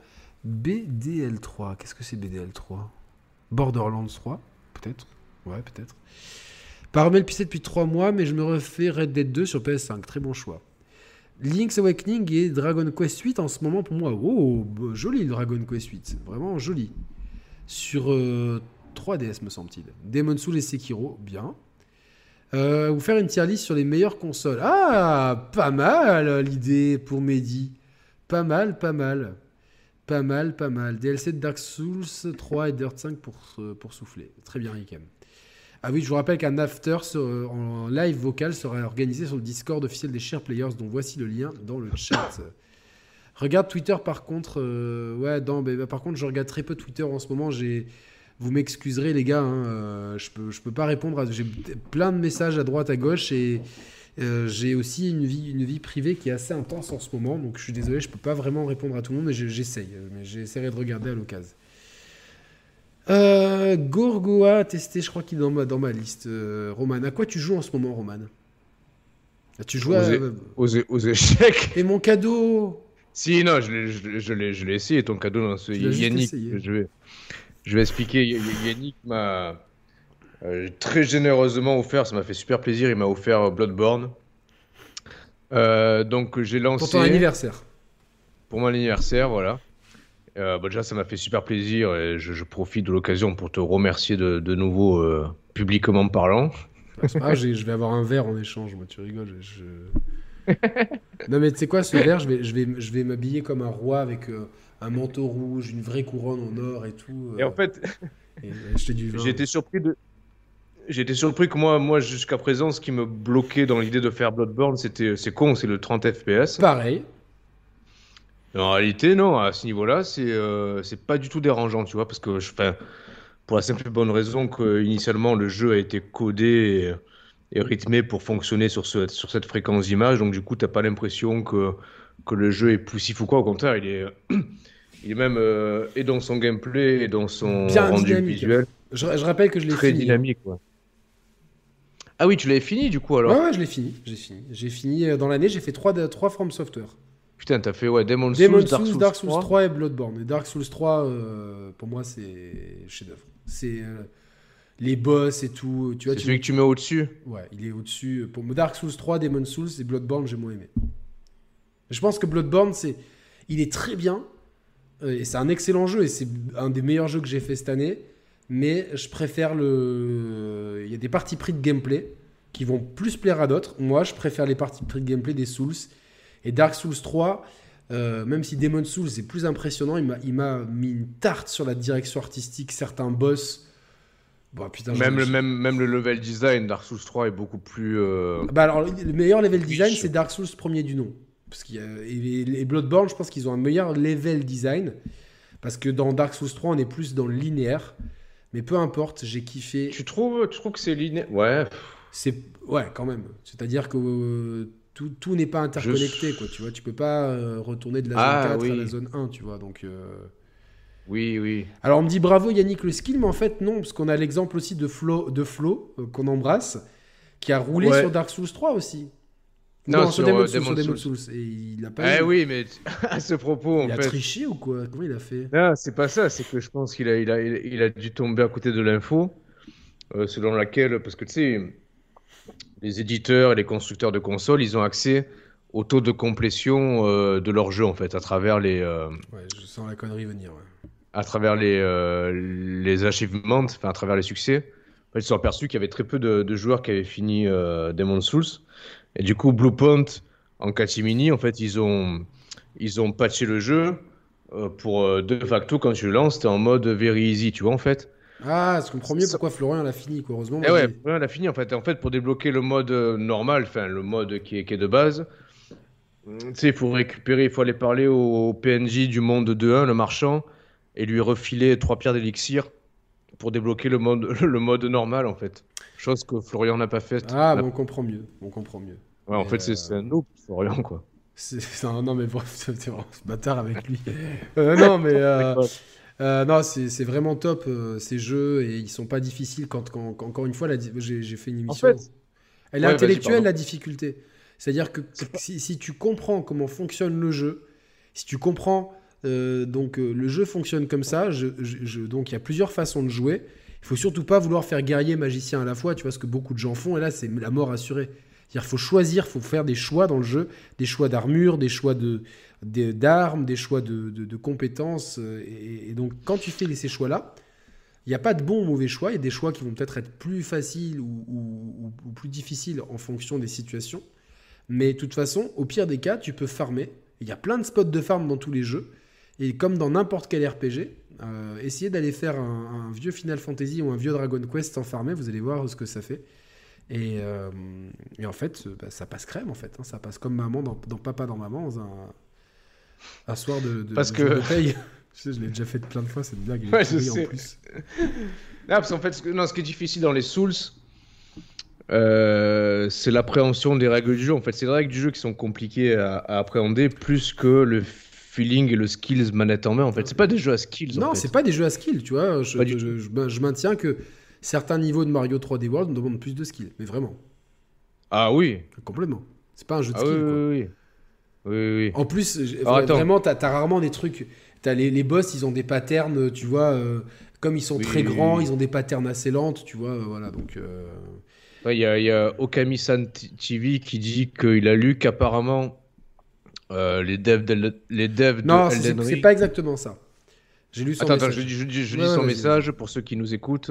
[SPEAKER 2] BDL3. Qu'est-ce que c'est BDL3 Borderlands 3 Peut-être Ouais, peut-être. Le PC depuis 3 mois, mais je me refais Red Dead 2 sur PS5. Très bon choix. Link's Awakening et Dragon Quest 8 en ce moment pour moi. Oh, joli Dragon Quest 8. Vraiment joli. Sur euh, 3DS, me semble-t-il. Demon Souls et Sekiro, bien. Euh, vous faire une tier list sur les meilleures consoles. Ah, pas mal l'idée pour Mehdi. Pas mal, pas mal. Pas mal, pas mal. DLC de Dark Souls 3 et Dirt 5 pour, euh, pour souffler. Très bien, Rikem. Ah oui, je vous rappelle qu'un after sur- en live vocal sera organisé sur le Discord officiel des Share Players, dont voici le lien dans le chat. Regarde Twitter par contre. euh, ouais, mais, bah, par contre, je regarde très peu Twitter en ce moment. Vous m'excuserez les gars, hein, euh, je peux, je peux pas répondre. à- J'ai plein de messages à droite, à gauche et euh, j'ai aussi une vie, une vie privée qui est assez intense en ce moment. Donc je suis désolé, je peux pas vraiment répondre à tout le monde, mais je- j'essaye. euh, Mais j'essaierai de regarder à l'occasion. Euh, Gorgoa a testé, je crois qu'il est dans ma, dans ma liste. Euh, Roman, à quoi tu joues en ce moment, Roman? Ah, Tu joues à...
[SPEAKER 1] Aux, échecs.
[SPEAKER 2] Et mon cadeau?
[SPEAKER 1] Si, non, je l'ai- je l'ai- je l'ai essayé, ton cadeau. Dans ce... Yannick, je vais, je vais expliquer. Yannick m'a euh, très généreusement offert, ça m'a fait super plaisir, il m'a offert euh, Bloodborne. Euh, donc j'ai lancé
[SPEAKER 2] Pour ton anniversaire.
[SPEAKER 1] pour mon anniversaire, voilà. Euh, bah, déjà, ça m'a fait super plaisir et je, je profite de l'occasion pour te remercier de, de nouveau euh, publiquement parlant.
[SPEAKER 2] Ah, je vais avoir un verre en échange, moi, tu rigoles. je- [laughs] Non, mais tu sais quoi, ce verre, je vais, je vais, je vais m'habiller comme un roi avec euh, un manteau rouge, une vraie couronne en or et tout.
[SPEAKER 1] Et
[SPEAKER 2] euh,
[SPEAKER 1] en fait,
[SPEAKER 2] et du vin.
[SPEAKER 1] j'ai été surpris de. J'ai été surpris que moi, moi jusqu'à présent, ce qui me bloquait dans l'idée de faire Bloodborne, c'était, c'est con, c'est le 30 FPS.
[SPEAKER 2] Pareil.
[SPEAKER 1] Et En réalité, non, à ce niveau-là, c'est euh, c'est pas du tout dérangeant, tu vois, parce que je, pour la simple et bonne raison que initialement le jeu a été codé et, et rythmé pour fonctionner sur, ce, sur cette fréquence d'image, donc du coup, t'as pas l'impression que, que le jeu est poussif ou quoi, au contraire, il est, il est même, euh, et dans son gameplay et dans son
[SPEAKER 2] Bien
[SPEAKER 1] rendu
[SPEAKER 2] dynamique.
[SPEAKER 1] visuel,
[SPEAKER 2] Je, je rappelle que je l'ai
[SPEAKER 1] très
[SPEAKER 2] fini. hein.
[SPEAKER 1] dynamique. Ouais. Ah oui, tu l'avais fini du coup alors?
[SPEAKER 2] Ouais, ouais, je l'ai fini. J'ai fini. J'ai fini euh, dans l'année. J'ai fait 3 trois, trois From Software.
[SPEAKER 1] Putain, t'as fait ouais, Demon's
[SPEAKER 2] Demon's
[SPEAKER 1] Souls,
[SPEAKER 2] Souls,
[SPEAKER 1] Dark Souls, 3.
[SPEAKER 2] 3 et Bloodborne. Et Dark Souls 3, euh, pour moi, c'est chef-d'œuvre. C'est euh, les boss et tout. Tu vois,
[SPEAKER 1] C'est
[SPEAKER 2] tu...
[SPEAKER 1] celui que tu mets au-dessus.
[SPEAKER 2] Ouais, il est au-dessus. Pour moi, Dark Souls 3, Demon's Souls et Bloodborne, j'ai moins aimé. Je pense que Bloodborne, c'est, il est très bien euh, et c'est un excellent jeu et c'est un des meilleurs jeux que j'ai fait cette année. Mais je préfère le. Il y a des parties pris de gameplay qui vont plus plaire à d'autres. Moi, je préfère les parties pris de gameplay des Souls. Et Dark Souls 3, euh, même si Demon's Souls est plus impressionnant, il m'a, il m'a mis une tarte sur la direction artistique, certains boss. Bon, putain,
[SPEAKER 1] Même le, même, même le level design, Dark Souls 3 est beaucoup plus. euh,
[SPEAKER 2] Bah alors, le meilleur level design,
[SPEAKER 1] Riche.
[SPEAKER 2] c'est Dark Souls premier du nom. Parce qu'il y a- et, et Bloodborne, je pense qu'ils ont un meilleur level design. Parce que dans Dark Souls 3, on est plus dans le linéaire. Mais peu importe, j'ai kiffé.
[SPEAKER 1] Tu trouves, tu trouves que c'est linéaire? Ouais.
[SPEAKER 2] C'est ouais, quand même. C'est-à-dire que euh, tout, tout n'est pas interconnecté, quoi. Tu vois, tu peux pas euh, retourner de la zone
[SPEAKER 1] Ah,
[SPEAKER 2] 4 à la zone 1, tu vois. Donc. euh,
[SPEAKER 1] Oui, oui.
[SPEAKER 2] Alors on me dit bravo Yannick le skill, mais en fait non, parce qu'on a l'exemple aussi de Flo, de Flo euh, qu'on embrasse, qui a roulé
[SPEAKER 1] Ouais.
[SPEAKER 2] sur Dark Souls 3 aussi.
[SPEAKER 1] Non,
[SPEAKER 2] sur,
[SPEAKER 1] sur,
[SPEAKER 2] Demon's
[SPEAKER 1] euh,
[SPEAKER 2] Souls,
[SPEAKER 1] Demon's Souls.
[SPEAKER 2] Souls. Et il a pas.
[SPEAKER 1] Eh
[SPEAKER 2] eu-
[SPEAKER 1] oui, mais [laughs] à ce propos, en
[SPEAKER 2] il a
[SPEAKER 1] fait.
[SPEAKER 2] triché ou quoi? Comment il a fait?
[SPEAKER 1] Non, c'est pas ça, c'est que je pense qu'il a, il a, il a dû tomber à côté de l'info, selon laquelle, parce que tu sais, les éditeurs et les constructeurs de consoles, ils ont accès au taux de complétion euh, de leur jeu, en fait, à travers les, euh,
[SPEAKER 2] Ouais, je sens la connerie venir. ouais.
[SPEAKER 1] à travers les, euh, les achievements, enfin, à travers les succès. En fait, ils se sont aperçus qu'il y avait très peu de, de joueurs qui avaient fini euh, Demon's Souls. Et du coup, Bluepoint, en catimini, en fait, ils ont, ils ont patché le jeu pour de facto, quand tu le lances, t'es en mode very easy, tu vois, en fait.
[SPEAKER 2] Ah, je comprends mieux pourquoi Florian l'a fini, quoi. Heureusement.
[SPEAKER 1] Et
[SPEAKER 2] moi,
[SPEAKER 1] ouais,
[SPEAKER 2] j'ai-
[SPEAKER 1] ouais, on a fini, en fait. En fait, pour débloquer le mode euh, normal, enfin, le mode qui est, qui est de base, tu sais, il faut récupérer, il faut aller parler au, PNJ du monde 2.1, le marchand, et lui refiler trois pierres d'élixir pour débloquer le mode, [laughs] le mode normal, en fait. Chose que Florian n'a pas faite.
[SPEAKER 2] Ah, bon, on comprend mieux. On comprend mieux.
[SPEAKER 1] Ouais, en fait, c'est
[SPEAKER 2] euh,
[SPEAKER 1] c'est un noob, Florian, quoi. [laughs]
[SPEAKER 2] C'est- un- non, mais bref, [laughs] c'est vraiment ce bâtard avec lui. Euh, non, mais. euh, Euh, non, c'est vraiment top euh, ces jeux et ils sont pas difficiles quand, quand- quand- encore une fois j'ai fait une émission.
[SPEAKER 1] fait-
[SPEAKER 2] elle est
[SPEAKER 1] Ouais,
[SPEAKER 2] intellectuelle la difficulté. C'est-à-dire que si, si tu comprends comment fonctionne le jeu, si tu comprends euh, donc le jeu fonctionne comme ça, je, je- je- donc il y a plusieurs façons de jouer. Il faut surtout pas vouloir faire guerrier magicien à la fois, tu vois ce que beaucoup de gens font et là c'est la mort assurée. C'est-à-dire faut choisir, faut faire des choix dans le jeu, des choix d'armure, des choix d'armes, des choix de, compétences. euh, Et, donc, quand tu fais ces choix-là, il n'y a pas de bon ou mauvais choix. Il y a des choix qui vont peut-être être plus faciles ou plus difficiles en fonction des situations. Mais de toute façon, au pire des cas, tu peux farmer. Il y a plein de spots de farm dans tous les jeux. Et comme dans n'importe quel RPG, euh, essayez d'aller faire un, un vieux Final Fantasy ou un vieux Dragon Quest sans farmer, vous allez voir ce que ça fait. Et, euh, et en fait, euh, bah, ça passe crème en fait. hein. Ça passe comme maman dans, dans Papa dans Maman, dans un, un soir de, de,
[SPEAKER 1] Parce
[SPEAKER 2] de
[SPEAKER 1] que-
[SPEAKER 2] de paye. je sais, je l'ai déjà fait plein de fois cette blague.
[SPEAKER 1] Ouais, je sais.
[SPEAKER 2] En plus. [laughs]
[SPEAKER 1] Non, parce qu'en fait, ce, que- non, ce qui est difficile dans les Souls, euh, c'est l'appréhension des règles du jeu. En fait, c'est les règles du jeu qui sont compliquées à, à appréhender plus que le feeling et le skills manette en main. En fait, c'est pas des jeux à skills. en
[SPEAKER 2] Non,
[SPEAKER 1] fait.
[SPEAKER 2] c'est pas des jeux à skill, tu vois. Je, je maintiens que certains niveaux de Mario 3D World demandent plus de skill, mais vraiment,
[SPEAKER 1] Ah oui.
[SPEAKER 2] complètement. C'est pas un jeu de
[SPEAKER 1] Ah oui,
[SPEAKER 2] skill.
[SPEAKER 1] oui,
[SPEAKER 2] quoi.
[SPEAKER 1] oui, oui. Oui, oui.
[SPEAKER 2] En plus, vraiment, t'as as rarement des trucs. T'as les, les boss, ils ont des patterns, tu vois. euh, comme ils sont
[SPEAKER 1] Oui,
[SPEAKER 2] très grands, ils ont des patterns assez lentes, tu vois. euh, voilà, donc. euh,
[SPEAKER 1] Ouais, Il y a, il y a Okami-san TV qui dit qu'il a lu qu'apparemment les devs de, les devs de
[SPEAKER 2] Non, c'est pas exactement ça. J'ai lu son
[SPEAKER 1] Attends, je, dis- je, dis- je
[SPEAKER 2] Ouais,
[SPEAKER 1] lis son message pour ceux qui nous écoutent.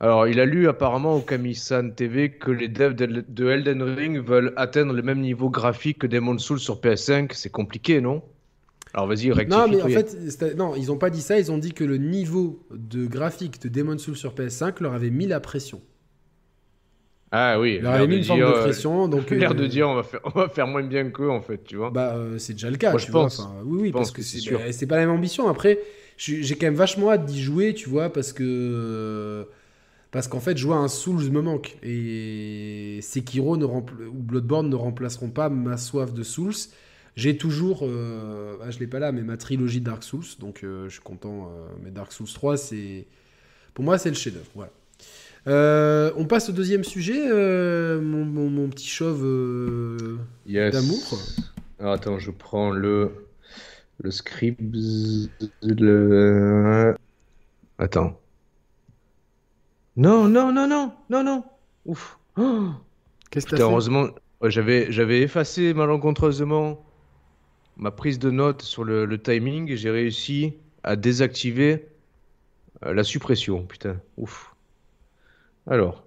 [SPEAKER 1] Alors, il a lu apparemment au Kami-san TV que les devs de, de Elden Ring veulent atteindre le même niveau graphique que Demon's Souls sur PS5. C'est compliqué, non? Alors vas-y, rectifie.
[SPEAKER 2] Non, mais en fait, non, ils ont pas dit ça. Ils ont dit que le niveau de graphique de Demon's Souls sur PS5 leur avait mis la pression.
[SPEAKER 1] Ah oui.
[SPEAKER 2] Leur avait mis
[SPEAKER 1] de
[SPEAKER 2] une forme de
[SPEAKER 1] dire, euh,
[SPEAKER 2] pression. [laughs] Donc,
[SPEAKER 1] L'air
[SPEAKER 2] euh,
[SPEAKER 1] de dire on va faire, on va faire moins bien qu'eux en fait, tu vois.
[SPEAKER 2] Bah, euh, c'est déjà le cas,
[SPEAKER 1] Moi,
[SPEAKER 2] tu
[SPEAKER 1] je
[SPEAKER 2] vois.
[SPEAKER 1] pense.
[SPEAKER 2] Enfin, oui, oui,
[SPEAKER 1] Je
[SPEAKER 2] parce que
[SPEAKER 1] que c'est
[SPEAKER 2] c'est
[SPEAKER 1] sûr.
[SPEAKER 2] bah, c'est pas la même ambition. Après, j'ai quand même vachement hâte d'y jouer, tu vois, parce que. Parce qu'en fait, jouer à un Souls me manque. Et Sekiro ne rempl- ou Bloodborne ne remplaceront pas ma soif de Souls. J'ai toujours, euh, ah, je l'ai pas là, mais ma trilogie Dark Souls, donc euh, je suis content. euh, mais Dark Souls 3, c'est. Pour moi, c'est le chef-d'œuvre. Voilà. Euh, on passe au deuxième sujet, mon, mon- mon petit chauve
[SPEAKER 1] Yes.
[SPEAKER 2] d'amour.
[SPEAKER 1] Attends, je prends le le script. Le... Attends. Non, non, non, non, non, non. Ouf. Oh,
[SPEAKER 2] Qu'est-ce que t'as fait
[SPEAKER 1] heureusement, j'avais j'avais effacé malencontreusement ma prise de note sur le, le timing et j'ai réussi à désactiver euh, la suppression. Putain, ouf. Alors,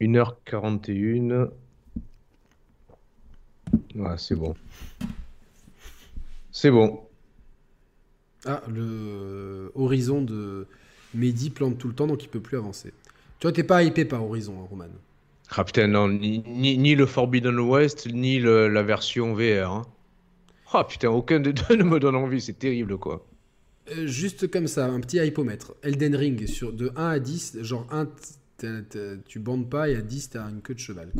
[SPEAKER 1] 1h41. Ouais, c'est bon. C'est bon.
[SPEAKER 2] Ah, le Horizon de Mehdi plante tout le temps, donc il peut plus avancer. Tu vois, t'es pas hypé par Horizon, hein, Roman.
[SPEAKER 1] Ah putain, non, ni, ni, ni le Forbidden West, ni le- la version VR. hein. Ah putain, aucun des [laughs] deux ne me donne envie, c'est terrible quoi.
[SPEAKER 2] Euh, juste comme ça, un petit hypomètre. Elden Ring, sur, de 1 à 10, genre 1, t'as- t'as- tu bandes pas, et à 10, t'as une queue de cheval.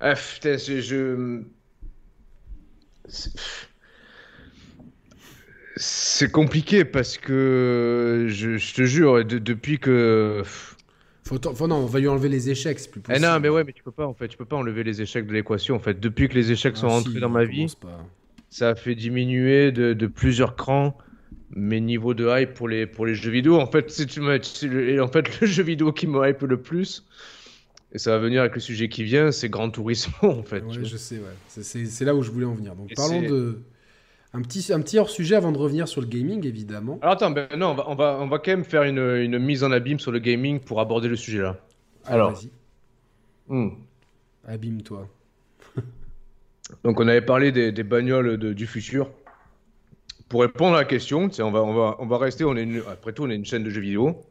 [SPEAKER 1] Ah putain, je... je- c'est- C'est compliqué parce que je, je te jure, de- depuis que.
[SPEAKER 2] Faut, non, on va lui enlever les échecs, c'est plus
[SPEAKER 1] Eh
[SPEAKER 2] possible.
[SPEAKER 1] non, mais ouais, mais tu peux pas en fait, tu peux pas enlever les échecs de l'équation en fait. Depuis que les échecs sont
[SPEAKER 2] Ah,
[SPEAKER 1] rentrés
[SPEAKER 2] si,
[SPEAKER 1] dans ma vie,
[SPEAKER 2] pas.
[SPEAKER 1] ça a fait diminuer de, de plusieurs crans mes niveaux de hype pour les, pour les jeux vidéo. En fait, si tu le, et en fait, le jeu vidéo qui me hype le plus, et ça va venir avec le sujet qui vient, c'est Gran Turismo en fait.
[SPEAKER 2] Ouais, je sais, ouais. C'est- là où je voulais en venir. Donc
[SPEAKER 1] Et
[SPEAKER 2] parlons de. Un petit, un petit hors-sujet avant de revenir sur le gaming, évidemment.
[SPEAKER 1] Alors attends, ben non, on va, on va, on va quand même faire une, une mise en abîme sur le gaming pour aborder le sujet là.
[SPEAKER 2] Ah,
[SPEAKER 1] alors.
[SPEAKER 2] vas-y,
[SPEAKER 1] Hmm.
[SPEAKER 2] abîme-toi. [laughs]
[SPEAKER 1] Donc on avait parlé des, des bagnoles de- du futur. Pour répondre à la question, on va, on va, on va rester, on est une- après tout, on est une chaîne de jeux vidéo.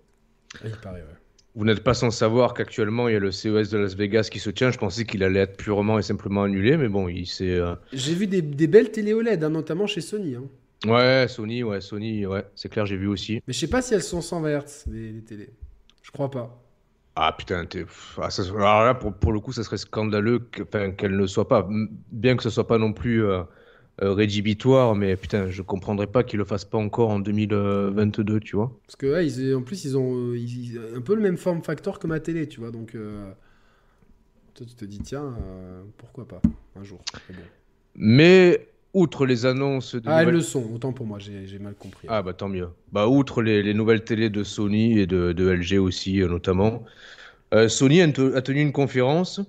[SPEAKER 2] Ah, il paraît, ouais.
[SPEAKER 1] Vous n'êtes pas sans savoir qu'actuellement il y a le CES de Las Vegas qui se tient. Je pensais qu'il allait être purement et simplement annulé, mais bon, il s'est. euh,
[SPEAKER 2] J'ai vu des, des belles télé OLED, hein, notamment chez Sony. hein.
[SPEAKER 1] Ouais, Sony, ouais, Sony, ouais, c'est clair, j'ai vu aussi.
[SPEAKER 2] Mais je sais pas si elles sont 120 Hz, les, les télés. Je crois pas.
[SPEAKER 1] Ah putain, ah, ça- alors là, pour, pour le coup, ça serait scandaleux que- enfin, qu'elle ne soit pas. Bien que ce soit pas non plus euh, rédhibitoire, mais putain, je comprendrais pas qu'ils le fassent pas encore en 2022, tu vois.
[SPEAKER 2] Parce que, ouais, ils- en plus, ils ont euh, ils- un peu le même form factor que ma télé, tu vois. Donc, euh, toi, tu te dis, tiens, euh, pourquoi pas, un jour. Mais bon.
[SPEAKER 1] Mais outre les annonces de
[SPEAKER 2] Ah, elles le sont, autant pour moi, j'ai mal compris.
[SPEAKER 1] Ah bah tant mieux. Bah outre les, les nouvelles télés de Sony et de, de LG aussi euh, notamment, euh, Sony a tenu une conférence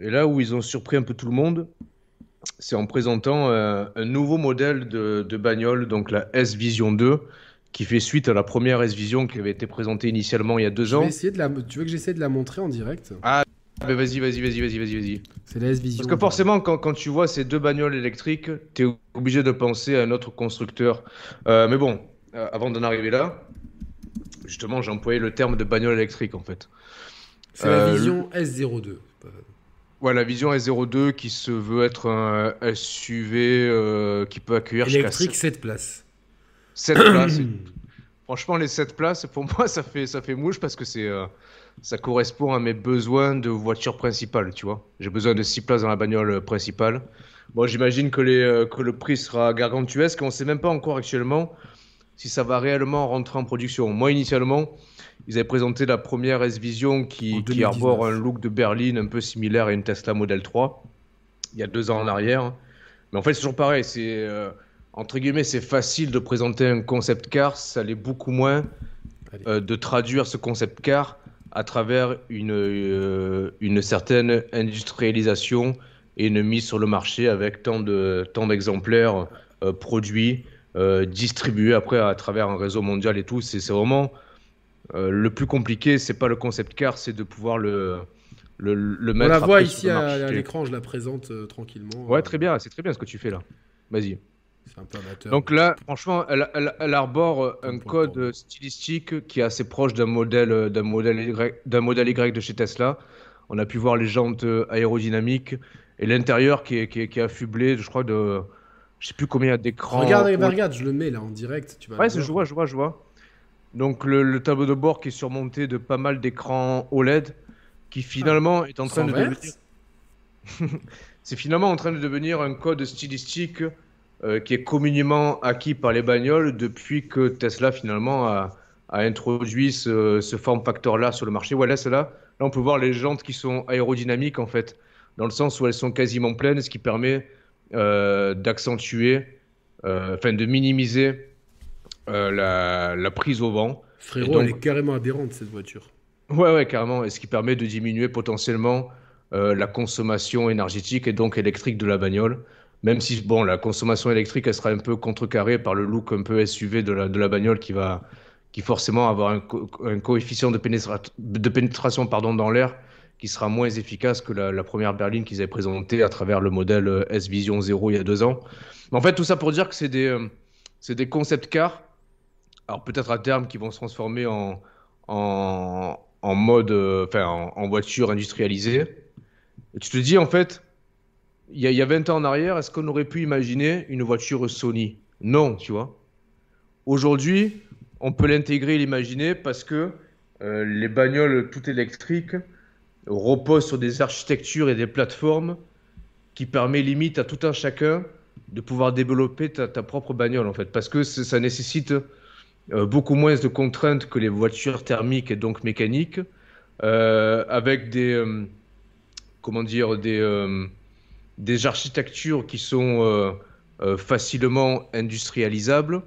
[SPEAKER 1] et là où ils ont surpris un peu tout le monde, c'est en présentant euh, un nouveau modèle de, de bagnole, donc la S Vision 2, qui fait suite à la première S Vision qui avait été présentée initialement il y a deux ans.
[SPEAKER 2] vais essayer de la... Tu veux que j'essaie de la montrer en direct?
[SPEAKER 1] Ah, bah vas-y, vas-y, vas-y, vas-y, vas-y, vas-y.
[SPEAKER 2] C'est la S-Vision.
[SPEAKER 1] Parce que forcément, quand, quand tu vois ces deux bagnoles électriques, tu es obligé de penser à un autre constructeur. Euh, mais bon, euh, avant d'en arriver là, justement, j'ai employé le terme de bagnole électrique en fait.
[SPEAKER 2] C'est la Vision S02.
[SPEAKER 1] Ouais, la Vision S02 qui se veut être un SUV euh, qui peut accueillir
[SPEAKER 2] Électrique, 7 places.
[SPEAKER 1] 7 places. [clears throat] Franchement, les 7 places, pour [laughs] moi, ça fait, ça fait mouche parce que c'est, euh, ça correspond à mes besoins de voiture principale, tu vois. J'ai besoin de 6 places dans la bagnole principale. Bon, j'imagine que, les, euh, que le prix sera gargantuesque. On ne sait même pas encore actuellement si ça va réellement rentrer en production. Moi, initialement, ils avaient présenté la première S-Vision qui,
[SPEAKER 2] 2019.
[SPEAKER 1] qui arbore un look de berline un peu similaire à une Tesla Model 3, il y a deux ans en arrière. Mais en fait, c'est toujours pareil. C'est, euh, entre guillemets, c'est facile de présenter un concept car, ça l'est beaucoup moins euh, de traduire ce concept car à travers une, euh, une certaine industrialisation et une mise sur le marché avec tant de tant d'exemplaires produits, distribués après à travers un réseau mondial et tout. C'est vraiment euh, le plus compliqué, c'est pas le concept car, c'est de pouvoir le, le, le
[SPEAKER 2] On
[SPEAKER 1] mettre
[SPEAKER 2] la voit ici à, l'écran, je la présente euh, tranquillement.
[SPEAKER 1] Ouais,
[SPEAKER 2] Euh,
[SPEAKER 1] très bien, c'est très bien ce que tu fais là. Vas-y.
[SPEAKER 2] C'est un peu amateur.
[SPEAKER 1] Donc là, franchement, elle, elle- elle arbore un
[SPEAKER 2] Pom, pom,
[SPEAKER 1] code stylistique qui est assez proche d'un modèle, d'un modèle Y, d'un modèle Y de chez Tesla. On a pu voir les jantes aérodynamiques et l'intérieur qui est, qui, est, qui est affublé, je crois, de. Je sais plus combien d'écrans.
[SPEAKER 2] regarde, regarde, je le mets là en direct. Tu vas
[SPEAKER 1] Ouais, je vois, je vois, je vois. Donc le, le tableau de bord qui est surmonté de pas mal d'écrans OLED qui finalement est en train de devenir. [laughs] C'est finalement en train de devenir un code stylistique euh, qui est communément acquis par les bagnoles depuis que Tesla finalement a, a introduit ce, ce form factor là sur le marché. Ouais, là, c'est là. Là, on peut voir les jantes qui sont aérodynamiques en fait, dans le sens où elles sont quasiment pleines, ce qui permet euh, d'accentuer, euh, enfin de minimiser la, la prise au vent.
[SPEAKER 2] Frérot,
[SPEAKER 1] donc-
[SPEAKER 2] elle est carrément adhérente cette voiture.
[SPEAKER 1] Ouais, ouais, carrément. Et ce qui permet de diminuer potentiellement euh, la consommation énergétique et donc électrique de la bagnole. Même si, bon, la consommation électrique, elle sera un peu contrecarrée par le look un peu SUV de la, de la bagnole qui va, qui forcément avoir un, co- un coefficient de, pénétra- de pénétration pardon, dans l'air qui sera moins efficace que la, la première berline qu'ils avaient présentée à travers le modèle euh, S-Vision 0 il y a deux ans. Mais en fait, tout ça pour dire que c'est des, euh, des concept cars, alors peut-être à terme qui vont se transformer en, en, en mode, euh, enfin en, en voiture industrialisée. Tu te dis en fait, il y, y a 20 ans en arrière, est-ce qu'on aurait pu imaginer une voiture Sony? Non, tu vois. Aujourd'hui, on peut l'intégrer et l'imaginer parce que euh, les bagnoles toutes électriques reposent sur des architectures et des plateformes qui permettent limite à tout un chacun de pouvoir développer ta, ta propre bagnole en fait. Parce que ça nécessite beaucoup moins de contraintes que les voitures thermiques et donc mécaniques, euh, avec des, euh, comment dire, des, euh, des architectures qui sont euh, euh, facilement industrialisables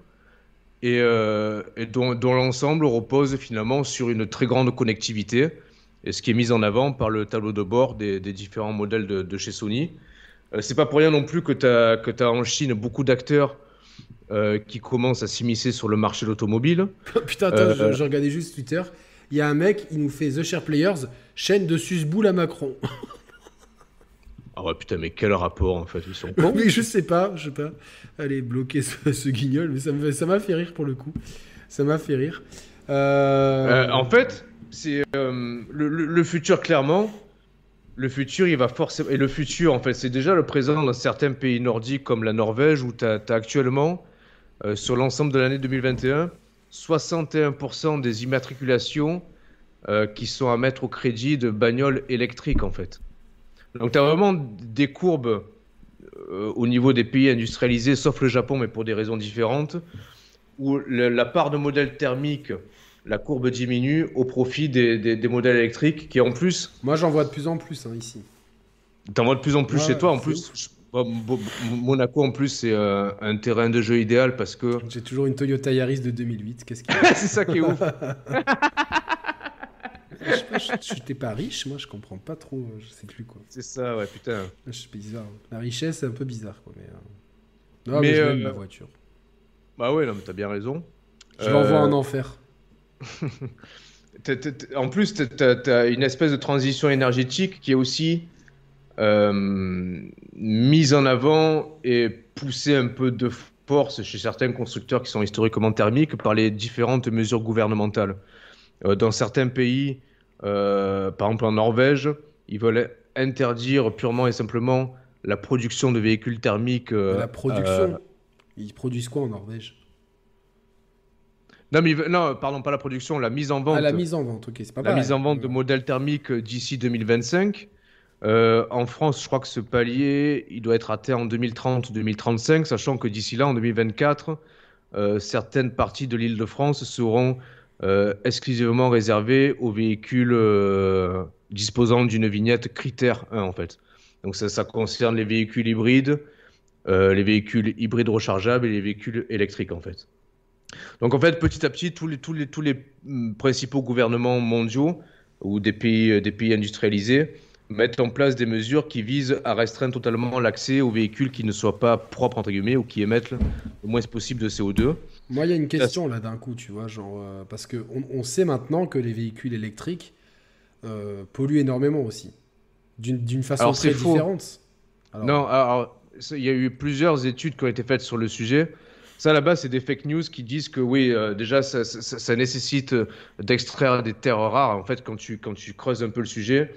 [SPEAKER 1] et, euh, dont, l'ensemble repose finalement sur une très grande connectivité, et ce qui est mis en avant par le tableau de bord des, différents modèles de, chez Sony. Euh, c'est pas pour rien non plus que tu as en Chine beaucoup d'acteurs euh, qui commencent à s'immiscer sur le marché de l'automobile. [laughs]
[SPEAKER 2] Putain, attends,
[SPEAKER 1] Euh,
[SPEAKER 2] je, je regardais juste Twitter. Il y a un mec, il nous fait The Share Players, chaîne de susboule à Macron.
[SPEAKER 1] Ah ouais, putain, mais quel rapport en fait Ils sont [laughs] cons.
[SPEAKER 2] mais je sais pas, je sais pas. Allez, bloquer ce, ce guignol, mais ça m'a fait rire pour le coup. Ça m'a fait rire. Euh,
[SPEAKER 1] Euh, en fait, c'est le, le- le futur clairement. Le futur, il va forcément. Et le futur, en fait, c'est déjà le présent dans certains pays nordiques comme la Norvège où tu as, actuellement, euh, sur l'ensemble de l'année 2021, 61% des immatriculations euh, qui sont à mettre au crédit de bagnoles électriques, en fait. Donc, tu as vraiment des courbes euh, au niveau des pays industrialisés, sauf le Japon, mais pour des raisons différentes, où la part de modèles thermiques, la courbe diminue au profit des, des- des modèles électriques qui, en plus,
[SPEAKER 2] Moi, j'en vois de plus en plus hein, ici.
[SPEAKER 1] t'en vois de plus en plus
[SPEAKER 2] Ouais,
[SPEAKER 1] chez toi. En plus, je- Monaco, en plus, c'est euh, un terrain de jeu idéal parce que
[SPEAKER 2] J'ai toujours une Toyota Yaris de 2008. Qu'est-ce qu'il [laughs]
[SPEAKER 1] c'est ça qui est ouf.
[SPEAKER 2] Je sais pas, je- je- T'es pas riche, moi, je comprends pas trop. euh, Je sais plus quoi.
[SPEAKER 1] C'est ça, ouais, putain.
[SPEAKER 2] Je suis bizarre. La richesse, c'est un peu bizarre, quoi. Mais, euh, Non, mais,
[SPEAKER 1] Mais,
[SPEAKER 2] je
[SPEAKER 1] euh,
[SPEAKER 2] ma voiture.
[SPEAKER 1] Bah ouais, non, mais t'as bien raison.
[SPEAKER 2] Je l'envoie en enfer.
[SPEAKER 1] En plus, tu as, une espèce de transition énergétique qui est aussi euh, mise en avant et poussée un peu de force chez certains constructeurs qui sont historiquement thermiques par les différentes mesures gouvernementales. Euh, dans certains pays, euh, par exemple en Norvège, ils veulent interdire purement et simplement la production de véhicules thermiques.
[SPEAKER 2] la production. Ils produisent quoi en Norvège?
[SPEAKER 1] Non, mais non, pardon, pas la production, la mise en vente.
[SPEAKER 2] Ah, la mise en vente, ok, c'est pas
[SPEAKER 1] la
[SPEAKER 2] pareil.
[SPEAKER 1] mise en vente de modèles thermiques euh, d'ici 2025. Euh, en France, je crois que ce palier, il doit être atteint en 2030 ou 2035, sachant que d'ici là, en 2024, euh, certaines parties de l'île de France seront euh, exclusivement réservées aux véhicules disposant d'une vignette critère 1, en fait. Donc ça, ça concerne les véhicules hybrides, les véhicules hybrides rechargeables et les véhicules électriques, en fait. Donc en fait, petit à petit, tous les, tous les, tous les mm, principaux gouvernements mondiaux ou des pays, euh, des pays industrialisés mettent en place des mesures qui visent à restreindre totalement l'accès aux véhicules qui ne soient pas propres, entre guillemets, ou qui émettent le moins possible de CO2.
[SPEAKER 2] Moi, il y a une question là d'un coup, tu vois, genre euh, parce que on, sait maintenant que les véhicules électriques euh, polluent énormément aussi, d'une façon
[SPEAKER 1] Alors,
[SPEAKER 2] très
[SPEAKER 1] faux.
[SPEAKER 2] différente. Alors,
[SPEAKER 1] Non, alors, il y a eu plusieurs études qui ont été faites sur le sujet. Ça, là-bas, c'est des fake news qui disent que oui, euh, déjà, ça, nécessite euh, d'extraire des terres rares. En fait, quand tu, quand tu creuses un peu le sujet,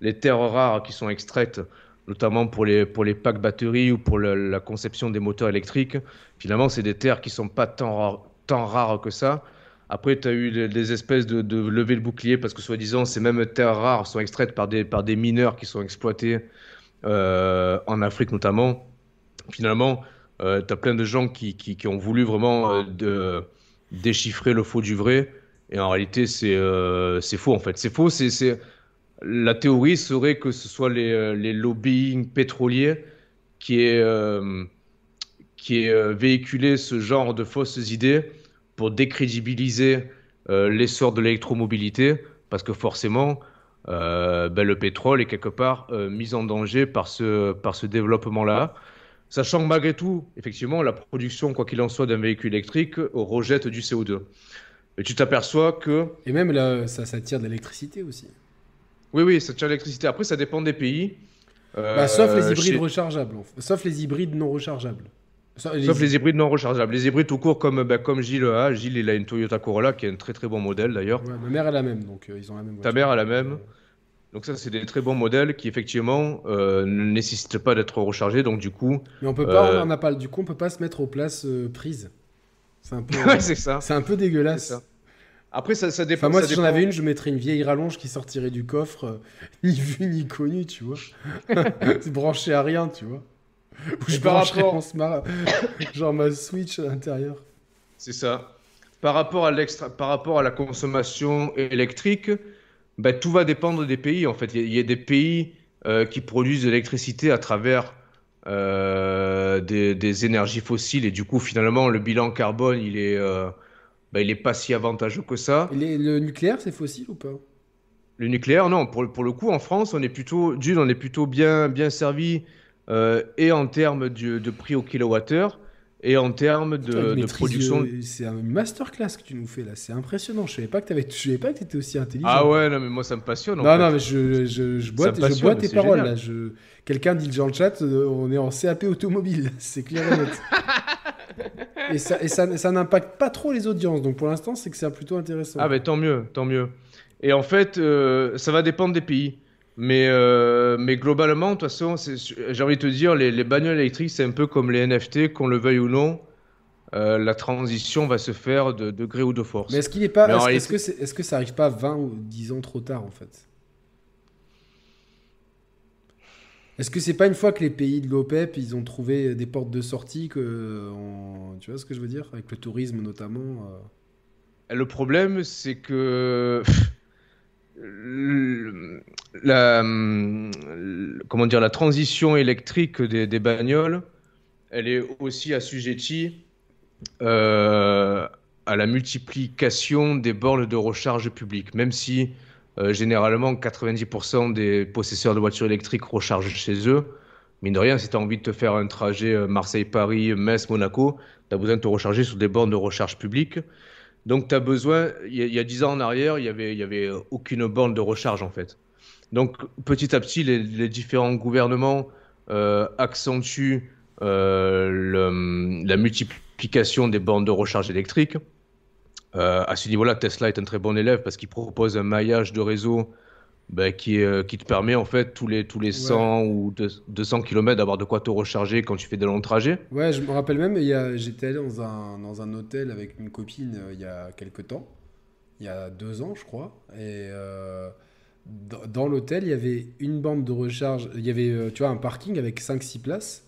[SPEAKER 1] les terres rares qui sont extraites, notamment pour les, pour les packs batteries ou pour la, conception des moteurs électriques, finalement, c'est des terres qui sont pas tant rares, tant rares que ça. Après, tu as eu des, espèces de, de levée de bouclier parce que, soi-disant, ces mêmes terres rares sont extraites par des, par des mineurs qui sont exploités euh, en Afrique notamment. Finalement, euh, tu as plein de gens qui, qui, ont voulu vraiment euh, déchiffrer le faux du vrai. Et en réalité, c'est euh, faux en fait. C'est faux. C'est La théorie serait que ce soit les, euh, les lobbying pétroliers qui euh, qui euh, véhiculé ce genre de fausses idées pour décrédibiliser l'essor de l'électromobilité. Parce que forcément, ben, le pétrole est quelque part mis en danger par ce, par ce développement-là. Sachant que malgré tout, effectivement, la production, quoi qu'il en soit, d'un véhicule électrique euh, rejette du CO2. Et tu t'aperçois que,
[SPEAKER 2] Et même là, ça, ça tire de l'électricité aussi.
[SPEAKER 1] oui, oui, ça tient l'électricité. Après, ça dépend des pays. Euh,
[SPEAKER 2] Bah, sauf les hybrides
[SPEAKER 1] chez-
[SPEAKER 2] rechargeables. Sauf les hybrides non rechargeables. Sauf les,
[SPEAKER 1] Sauf les hybrides non rechargeables. Les hybrides tout court, comme, bah, comme Gilles a. Gilles, il a une Toyota Corolla qui est un très très bon modèle d'ailleurs.
[SPEAKER 2] Ouais, ma mère a la même, donc euh, ils ont la même.
[SPEAKER 1] Ta
[SPEAKER 2] voiture.
[SPEAKER 1] mère a la même. Donc ça, c'est des très bons modèles qui effectivement euh, ne nécessitent pas d'être rechargés. Donc du coup,
[SPEAKER 2] Mais on peut pas,
[SPEAKER 1] Euh,
[SPEAKER 2] on en a pas. Du coup, on peut pas se mettre aux places euh, prises. C'est un peu, [laughs]
[SPEAKER 1] ouais, c'est ça.
[SPEAKER 2] c'est un peu
[SPEAKER 1] C'est
[SPEAKER 2] dégueulasse.
[SPEAKER 1] ça. Après, ça, ça dépend.
[SPEAKER 2] Enfin, moi,
[SPEAKER 1] ça
[SPEAKER 2] si j'en avais une, je mettrais une vieille rallonge qui sortirait du coffre, [laughs] ni vue ni connue, tu vois. [laughs] c'est branché à rien, tu vois. Ou je brancherais
[SPEAKER 1] rapport-
[SPEAKER 2] mon smart- genre ma Switch à l'intérieur.
[SPEAKER 1] C'est ça. Par rapport à l'extra, par rapport à la consommation électrique, ben, tout va dépendre des pays. En fait, il y, a- il y a des pays euh, qui produisent de l'électricité à travers euh, des, des énergies fossiles et du coup, finalement, le bilan carbone, il est, euh, ben, il est pas si avantageux que ça.
[SPEAKER 2] Et les- le nucléaire, c'est fossile ou pas?
[SPEAKER 1] Le nucléaire, non. Pour, pour le coup, en France, on est plutôt, d'une, on est plutôt bien, bien servi euh, et en termes de, de prix au kilowattheure et en termes de, production.
[SPEAKER 2] euh, C'est un masterclass que tu nous fais là, c'est impressionnant. Je savais pas que tu pas que étais aussi intelligent.
[SPEAKER 1] Ah ouais, non, mais moi, ça me passionne. en
[SPEAKER 2] Non,
[SPEAKER 1] fait.
[SPEAKER 2] non, mais je, je, je bois, je bois tes paroles
[SPEAKER 1] génial.
[SPEAKER 2] là. Je... Quelqu'un dit dans le chat, euh, on est en CAP automobile, [laughs] c'est clair et net. [laughs] et ça, et ça, ça n'impacte pas trop les audiences, donc pour l'instant, c'est que c'est plutôt intéressant.
[SPEAKER 1] Ah, ben tant mieux, tant mieux. Et en fait, euh, ça va dépendre des pays. Mais, euh, mais globalement, de toute façon, j'ai envie de te dire, les, les bagnoles électriques, c'est un peu comme les NFT, qu'on le veuille ou non. euh, la transition va se faire de, de gré ou de force.
[SPEAKER 2] Mais est-ce qu'il est pas, est-ce, que c'est- est-ce que ça arrive pas 20 ou 10 ans trop tard en fait? Est-ce que c'est pas une fois que les pays de l'OPEP ils ont trouvé des portes de sortie que on- tu vois ce que je veux dire? Avec le tourisme notamment euh,
[SPEAKER 1] Le problème, c'est que la, comment dire, la transition électrique des, des bagnoles, elle est aussi assujettie euh, à la multiplication des bornes de recharge publiques, même si euh, généralement 90% des possesseurs de voitures électriques rechargent chez eux. Mine de rien, si tu as envie de te faire un trajet euh, Marseille-Paris, Metz-Monaco, tu as besoin de te recharger sur des bornes de recharge publiques. Donc, tu as besoin, il y, a- il y a 10 ans en arrière, il n'y avait, y avait aucune borne de recharge en fait. Donc, petit à petit, les, différents gouvernements euh, accentuent euh, la multiplication des bornes de recharge électriques. Euh, à ce niveau-là, Tesla est un très bon élève parce qu'il propose un maillage de réseau ben, qui, euh, qui te permet en fait tous les, tous les 100 ou deux- 200 km d'avoir de quoi te recharger quand tu fais des longs trajets.
[SPEAKER 2] Ouais, je me rappelle même, j'étais allé dans un, dans un hôtel avec une copine euh, il y a quelques temps, il y a deux ans, je crois. Et euh, dans, dans l'hôtel, il y avait une bande de recharge, il y avait, tu vois, un parking avec 5-6 places.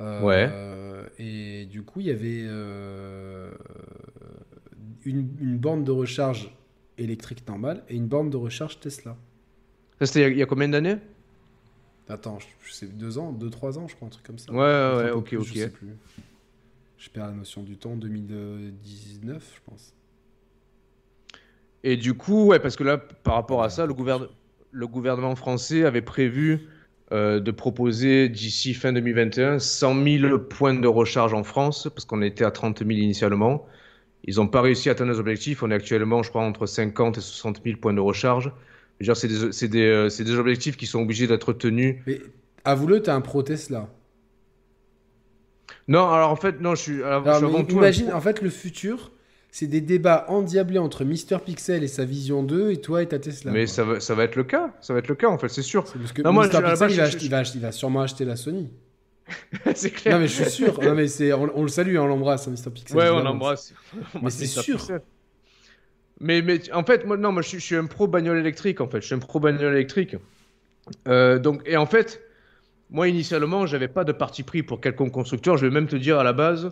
[SPEAKER 2] Euh,
[SPEAKER 1] Ouais.
[SPEAKER 2] et du coup, il y avait une, une borne de recharge électrique normale et une borne de recharge Tesla.
[SPEAKER 1] Ça, c'était il y a- il y a combien d'années?
[SPEAKER 2] Attends, je, sais, deux ans, deux, trois ans, je crois, un truc comme ça.
[SPEAKER 1] Ouais, ouais, ok,
[SPEAKER 2] plus,
[SPEAKER 1] ok.
[SPEAKER 2] Je sais plus. Je perds la notion du temps, 2019, je pense.
[SPEAKER 1] Et du coup, ouais, parce que là, par rapport à ça, le, gouverne- le gouvernement français avait prévu euh, de proposer d'ici fin 2021 100 000 points de recharge en France, parce qu'on était à 30 000 initialement. Ils n'ont pas réussi à atteindre les objectifs. On est actuellement, je crois, entre 50 et 60 000 points de recharge. Je c'est des, c'est des, euh, c'est des objectifs qui sont obligés d'être tenus.
[SPEAKER 2] Mais avoue-le, t'as un pro Tesla.
[SPEAKER 1] Non, alors en fait, non, je suis, alors, je
[SPEAKER 2] Alors,
[SPEAKER 1] suis
[SPEAKER 2] mais
[SPEAKER 1] avant tout
[SPEAKER 2] imagine, en fait, le futur, c'est des débats endiablés entre Mister Pixel et sa Vision 2 et toi et ta Tesla.
[SPEAKER 1] Mais ça va, ça va être le cas, ça va être le cas en fait, c'est sûr.
[SPEAKER 2] C'est parce que
[SPEAKER 1] Non, moi,
[SPEAKER 2] Mister
[SPEAKER 1] je-
[SPEAKER 2] Pixel,
[SPEAKER 1] base,
[SPEAKER 2] il va,
[SPEAKER 1] je-
[SPEAKER 2] acheter-
[SPEAKER 1] je-
[SPEAKER 2] il va acheter- il va sûrement acheter la Sony. [laughs]
[SPEAKER 1] c'est clair.
[SPEAKER 2] Non, mais je suis sûr. non, mais c'est, on, on le salue, hein, on l'embrasse, hein, Mister Pixel.
[SPEAKER 1] Ouais, on l'embrasse. Embrasse
[SPEAKER 2] c'est sûr.
[SPEAKER 1] Pixel. Mais, en fait, moi, non, moi, je, suis- un pro bagnole électrique, en fait. Je suis un pro bagnole électrique. Euh, donc, et en fait, moi, initialement, j'avais pas de parti pris pour quelconque constructeur. Je vais même te dire à la base,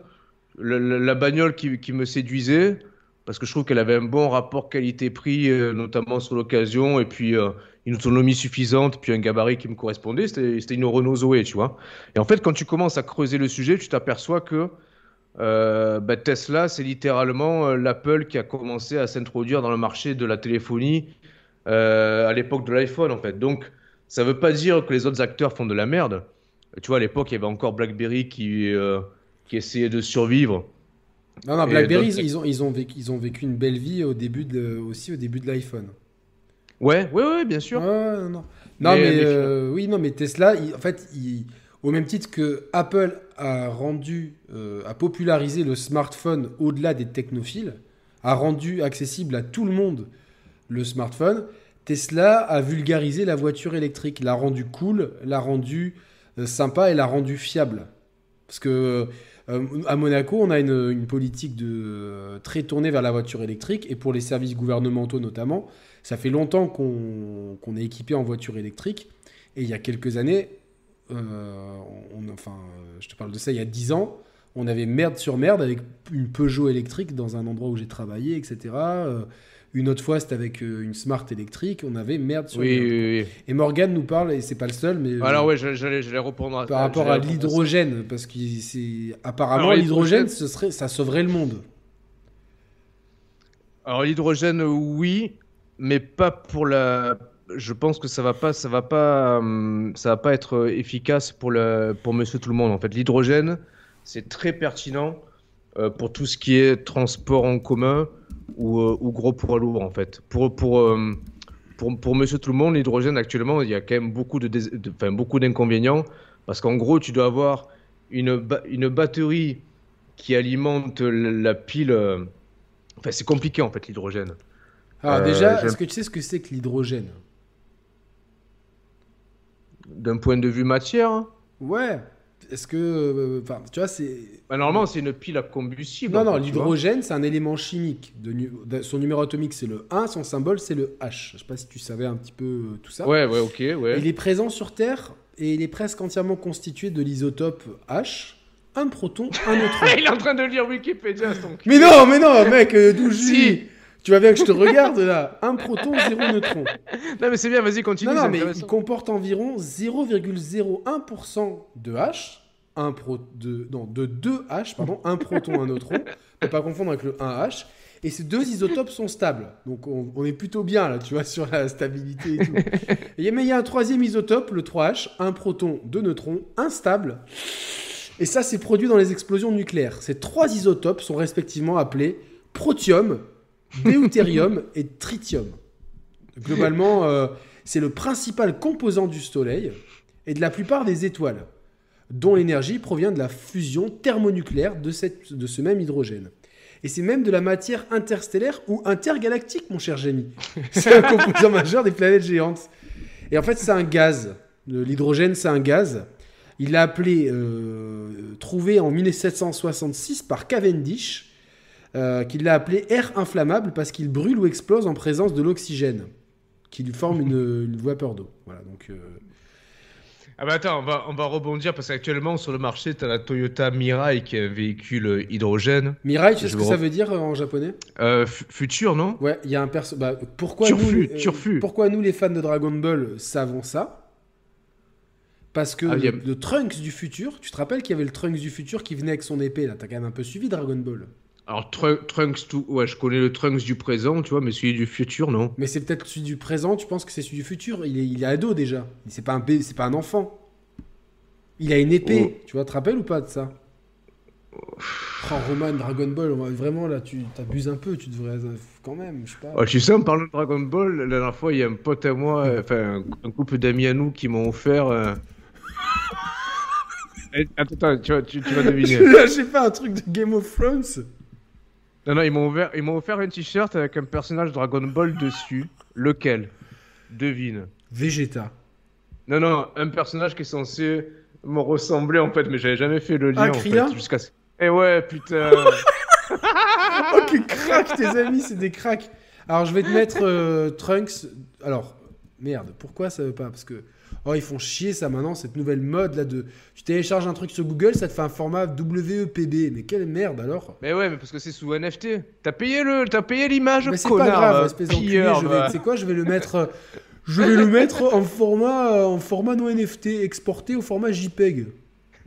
[SPEAKER 1] la bagnole qui, me séduisait, parce que je trouve qu'elle avait un bon rapport qualité-prix, euh, notamment sur l'occasion, et puis euh, une autonomie suffisante, puis un gabarit qui me correspondait, c'était c'était une Renault Zoé, tu vois. Et en fait, quand tu commences à creuser le sujet, tu t'aperçois que euh, bah, Tesla, c'est littéralement euh, l'Apple qui a commencé à s'introduire dans le marché de la téléphonie euh, à l'époque de l'iPhone, en fait. Donc, ça veut pas dire que les autres acteurs font de la merde. Tu vois, à l'époque, il y avait encore BlackBerry qui, euh, qui essayait de survivre.
[SPEAKER 2] Non, non, BlackBerry, ils ont, ils, ont vécu, ils ont vécu une belle vie au début de, aussi au début de l'iPhone.
[SPEAKER 1] Ouais, ouais, ouais, bien sûr.
[SPEAKER 2] Non, non. Non,
[SPEAKER 1] Mais-
[SPEAKER 2] mais,
[SPEAKER 1] mais
[SPEAKER 2] oui, non, mais Tesla, il- en fait, il- au même titre que Apple a rendu, euh, a popularisé le smartphone au-delà des technophiles, a rendu accessible à tout le monde le smartphone, Tesla a vulgarisé la voiture électrique, l'a rendu cool, l'a rendu euh, sympa et l'a rendu fiable. Parce que euh, à Monaco, on a une, politique euh, très tournée vers la voiture électrique et pour les services gouvernementaux notamment. Ça fait longtemps qu'on est équipé en voiture électrique et il y a quelques années, euh, on, enfin, euh, je te parle de ça il y a 10 ans, on avait merde sur merde avec une Peugeot électrique dans un endroit où j'ai travaillé, etc. Euh, une autre fois, c'était avec euh, une Smart électrique, on avait merde sur
[SPEAKER 1] Oui,
[SPEAKER 2] merde.
[SPEAKER 1] oui, oui.
[SPEAKER 2] Et Morgan nous parle, et c'est pas le seul, mais euh,
[SPEAKER 1] Alors, ouais, j'allais- j'allais j'allais répondre à
[SPEAKER 2] par rapport à l'hydrogène, parce que c'est apparemment l'hydrogène,
[SPEAKER 1] l'hydrogène-
[SPEAKER 2] ce serait, ça sauverait le monde.
[SPEAKER 1] Alors l'hydrogène, oui, mais pas pour la. Je pense que ça va pas, ça va pas, hum, ça va pas être euh, efficace pour le, pour Monsieur Tout le Monde. En fait, l'hydrogène, c'est très pertinent euh, pour tout ce qui est transport en commun ou, euh, ou gros poids lourds. En fait, pour pour euh, pour, pour Monsieur Tout le Monde, l'hydrogène actuellement, il y a quand même beaucoup de, enfin, beaucoup d'inconvénients parce qu'en gros, tu dois avoir une ba- une batterie qui alimente la, pile. Enfin, c'est compliqué en fait l'hydrogène.
[SPEAKER 2] Alors
[SPEAKER 1] Euh,
[SPEAKER 2] déjà, est-ce que tu sais ce que c'est que l'hydrogène?
[SPEAKER 1] D'un point de vue matière, hein.
[SPEAKER 2] Ouais. Est-ce que, euh, enfin, tu vois, c'est
[SPEAKER 1] bah, normalement c'est une pile à combustible.
[SPEAKER 2] non, non, l'hydrogène, c'est un élément chimique. De, nu- de- son numéro atomique, c'est le 1, son symbole, c'est le H. Je sais pas si tu savais un petit peu euh, tout ça.
[SPEAKER 1] Ouais, ouais, ok, ouais.
[SPEAKER 2] Il est présent sur Terre et il est presque entièrement constitué de l'isotope H, un proton, un [laughs] neutron.
[SPEAKER 1] il est en train de lire Wikipédia, donc.
[SPEAKER 2] mais non, mais non, mec, euh, d'où je
[SPEAKER 1] Si.
[SPEAKER 2] Tu vois bien que je te regarde là. Un proton, zéro neutron.
[SPEAKER 1] Non mais c'est bien, vas-y continue.
[SPEAKER 2] Non, non, mais il comporte environ 0,01% de H, un pro, de, non, de 2 H, pardon, un proton, un neutron. Ne pas confondre avec le 1H. Et ces deux isotopes sont stables. Donc on, on est plutôt bien là, tu vois, sur la stabilité et tout. Et, mais il y a un troisième isotope, le 3H, un proton, deux neutrons, instable. Et ça, c'est produit dans les explosions nucléaires. Ces trois isotopes sont respectivement appelés protium, deutérium et tritium. Globalement, euh, c'est le principal composant du Soleil et de la plupart des étoiles, dont l'énergie provient de la fusion thermonucléaire de, cette, de ce même hydrogène. Et c'est même de la matière interstellaire ou intergalactique, mon cher Jamie. C'est un composant majeur des planètes géantes. Et en fait, c'est un gaz. L'hydrogène, c'est un gaz. Il l'a appelé, euh, trouvé en 1766 par Cavendish, euh, qu'il l'a appelé air inflammable parce qu'il brûle ou explose en présence de l'oxygène, qui lui forme une, [laughs] une vapeur d'eau. Voilà, donc... euh,
[SPEAKER 1] Ah bah attends, on va, on va rebondir parce qu'actuellement sur le marché, tu as la Toyota Mirai qui est un véhicule hydrogène.
[SPEAKER 2] Mirai, tu sais ce que ça veut dire euh, en japonais?
[SPEAKER 1] Euh, fu- futur, non?
[SPEAKER 2] Ouais, il y a un perso. Bah, pourquoi
[SPEAKER 1] Turfu,
[SPEAKER 2] nous,
[SPEAKER 1] turfu.
[SPEAKER 2] pourquoi nous les fans de Dragon Ball savons ça? Parce que
[SPEAKER 1] Ah, a-
[SPEAKER 2] le Trunks du futur, tu te rappelles qu'il y avait le Trunks du futur qui venait avec son épée là T'as quand même un peu suivi Dragon Ball.
[SPEAKER 1] Alors Tru- Trunks, tout... ouais, je connais le Trunks du présent, tu vois, mais celui du futur, non
[SPEAKER 2] Mais c'est peut-être celui du présent. Tu penses que c'est celui du futur? Il est, il est ado déjà. C'est pas un bé- c'est pas un enfant. Il a une épée.
[SPEAKER 1] Oh.
[SPEAKER 2] Tu vois, te rappelles ou pas de ça? Oh Roman, Dragon Ball, vraiment là, tu t'abuses un peu. Tu devrais quand même, je sais pas.
[SPEAKER 1] Oh, tu sais, en parlant de Dragon Ball, la dernière fois, il y a un pote à moi, euh, enfin, un, un couple d'amis à nous qui m'ont offert. euh, [laughs] Eh, Attends, attends, tu, vas- tu, tu vas deviner. [laughs]
[SPEAKER 2] Là, j'ai fait un truc de Game of Thrones.
[SPEAKER 1] Non, non, ils m'ont offert, ils m'ont offert un t-shirt avec un personnage Dragon Ball dessus. Lequel? Devine.
[SPEAKER 2] Vegeta.
[SPEAKER 1] Non, non, un personnage qui est censé me ressembler en fait, mais j'avais jamais fait le lien
[SPEAKER 2] Ah,
[SPEAKER 1] en fait. Jusqu'à... Eh ouais, putain. [laughs]
[SPEAKER 2] Oh, que crack, tes amis, c'est des cracks. Alors, je vais te mettre euh, Trunks. Alors, merde, pourquoi ça veut pas? Parce que. Oh, ils font chier ça maintenant, cette nouvelle mode là de. Tu télécharges un truc sur Google, ça te fait un format WEPB. Mais quelle merde alors
[SPEAKER 1] mais ouais, mais parce que c'est sous NFT. T'as payé le, t'as payé l'image,
[SPEAKER 2] Mais c'est pas grave,
[SPEAKER 1] va.
[SPEAKER 2] espèce d'enculé.
[SPEAKER 1] Pilleur,
[SPEAKER 2] Je vais,
[SPEAKER 1] va.
[SPEAKER 2] tu sais quoi, je vais le mettre. euh, Je vais le mettre en format, euh, en format non NFT, exporté au format JPEG. [laughs]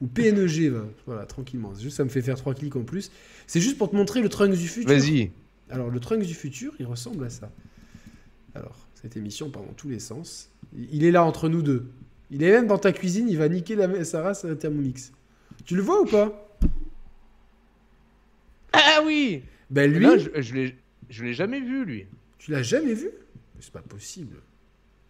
[SPEAKER 2] Ou PNG, va. Voilà, tranquillement. Juste, ça me fait faire trois clics en plus. C'est juste pour te montrer le Trunks du futur.
[SPEAKER 1] Vas-y.
[SPEAKER 2] Alors, le Trunks du futur, il ressemble à ça. Alors, cette émission part dans tous les sens. Il est là entre nous deux. Il est même dans ta cuisine, il va niquer la, sa race à la Thermomix. Tu le vois ou pas?
[SPEAKER 1] Ah oui.
[SPEAKER 2] Ben lui,
[SPEAKER 1] Là, je, je l'ai, jamais vu lui.
[SPEAKER 2] tu l'as jamais vu? C'est pas possible.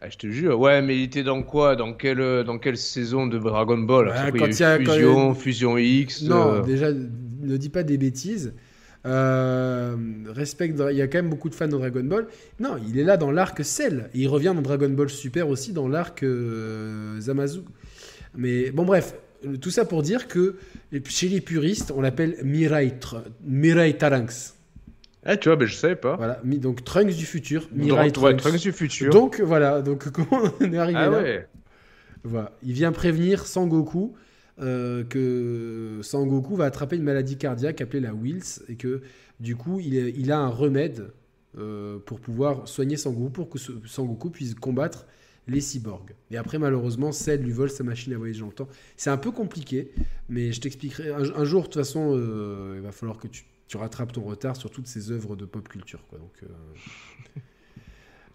[SPEAKER 1] Ah, je te jure. Ouais, mais il était dans quoi? Dans quelle, dans quelle saison de Dragon Ball?
[SPEAKER 2] Quand il y a-
[SPEAKER 1] eu
[SPEAKER 2] a-
[SPEAKER 1] Fusion, Fusion X.
[SPEAKER 2] Non,
[SPEAKER 1] euh,
[SPEAKER 2] déjà, ne dis pas des bêtises. Euh, respecte, il y a quand même beaucoup de fans de Dragon Ball. Non, il est là dans l'arc Cell. Et il revient dans Dragon Ball Super aussi dans l'arc euh, Zamazu. Mais bon, bref, tout ça pour dire que chez les puristes, on l'appelle Mirai, Mirai Trunks.
[SPEAKER 1] Ah, tu vois, ben, je savais pas.
[SPEAKER 2] Voilà, donc Trunks du futur, Mirai
[SPEAKER 1] Donc, ouais,
[SPEAKER 2] Trunks.
[SPEAKER 1] Trunks du futur.
[SPEAKER 2] Donc voilà, donc [laughs] comment on est arrivé
[SPEAKER 1] ah
[SPEAKER 2] là
[SPEAKER 1] ouais.
[SPEAKER 2] Voilà. Il vient prévenir Sangoku euh, que Sangoku va attraper une maladie cardiaque appelée la Wills et que du coup il, a un remède euh, pour pouvoir soigner Sangoku pour que Sangoku puisse combattre les cyborgs. Et après malheureusement Cell lui vole sa machine à voyager dans le temps. C'est un peu compliqué, mais je t'expliquerai un, jour de toute façon euh, il va falloir que tu, rattrapes ton retard sur toutes ces œuvres de pop culture.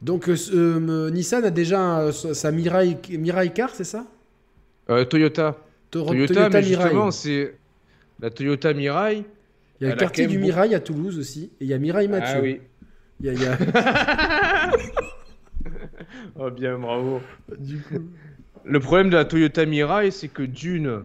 [SPEAKER 2] Donc, Nissan a déjà sa Mirai, Car, c'est ça?
[SPEAKER 1] Euh, Toyota. Toyota, mais justement, c'est la Toyota Mirai.
[SPEAKER 2] Il y a le quartier du Mirai à Toulouse aussi. Et il y a Mirai Mathieu.
[SPEAKER 1] Ah oui.
[SPEAKER 2] Il y a, il y a- [laughs]
[SPEAKER 1] Oh bien, bravo.
[SPEAKER 2] du coup.
[SPEAKER 1] Le problème de la Toyota Mirai, c'est que d'une,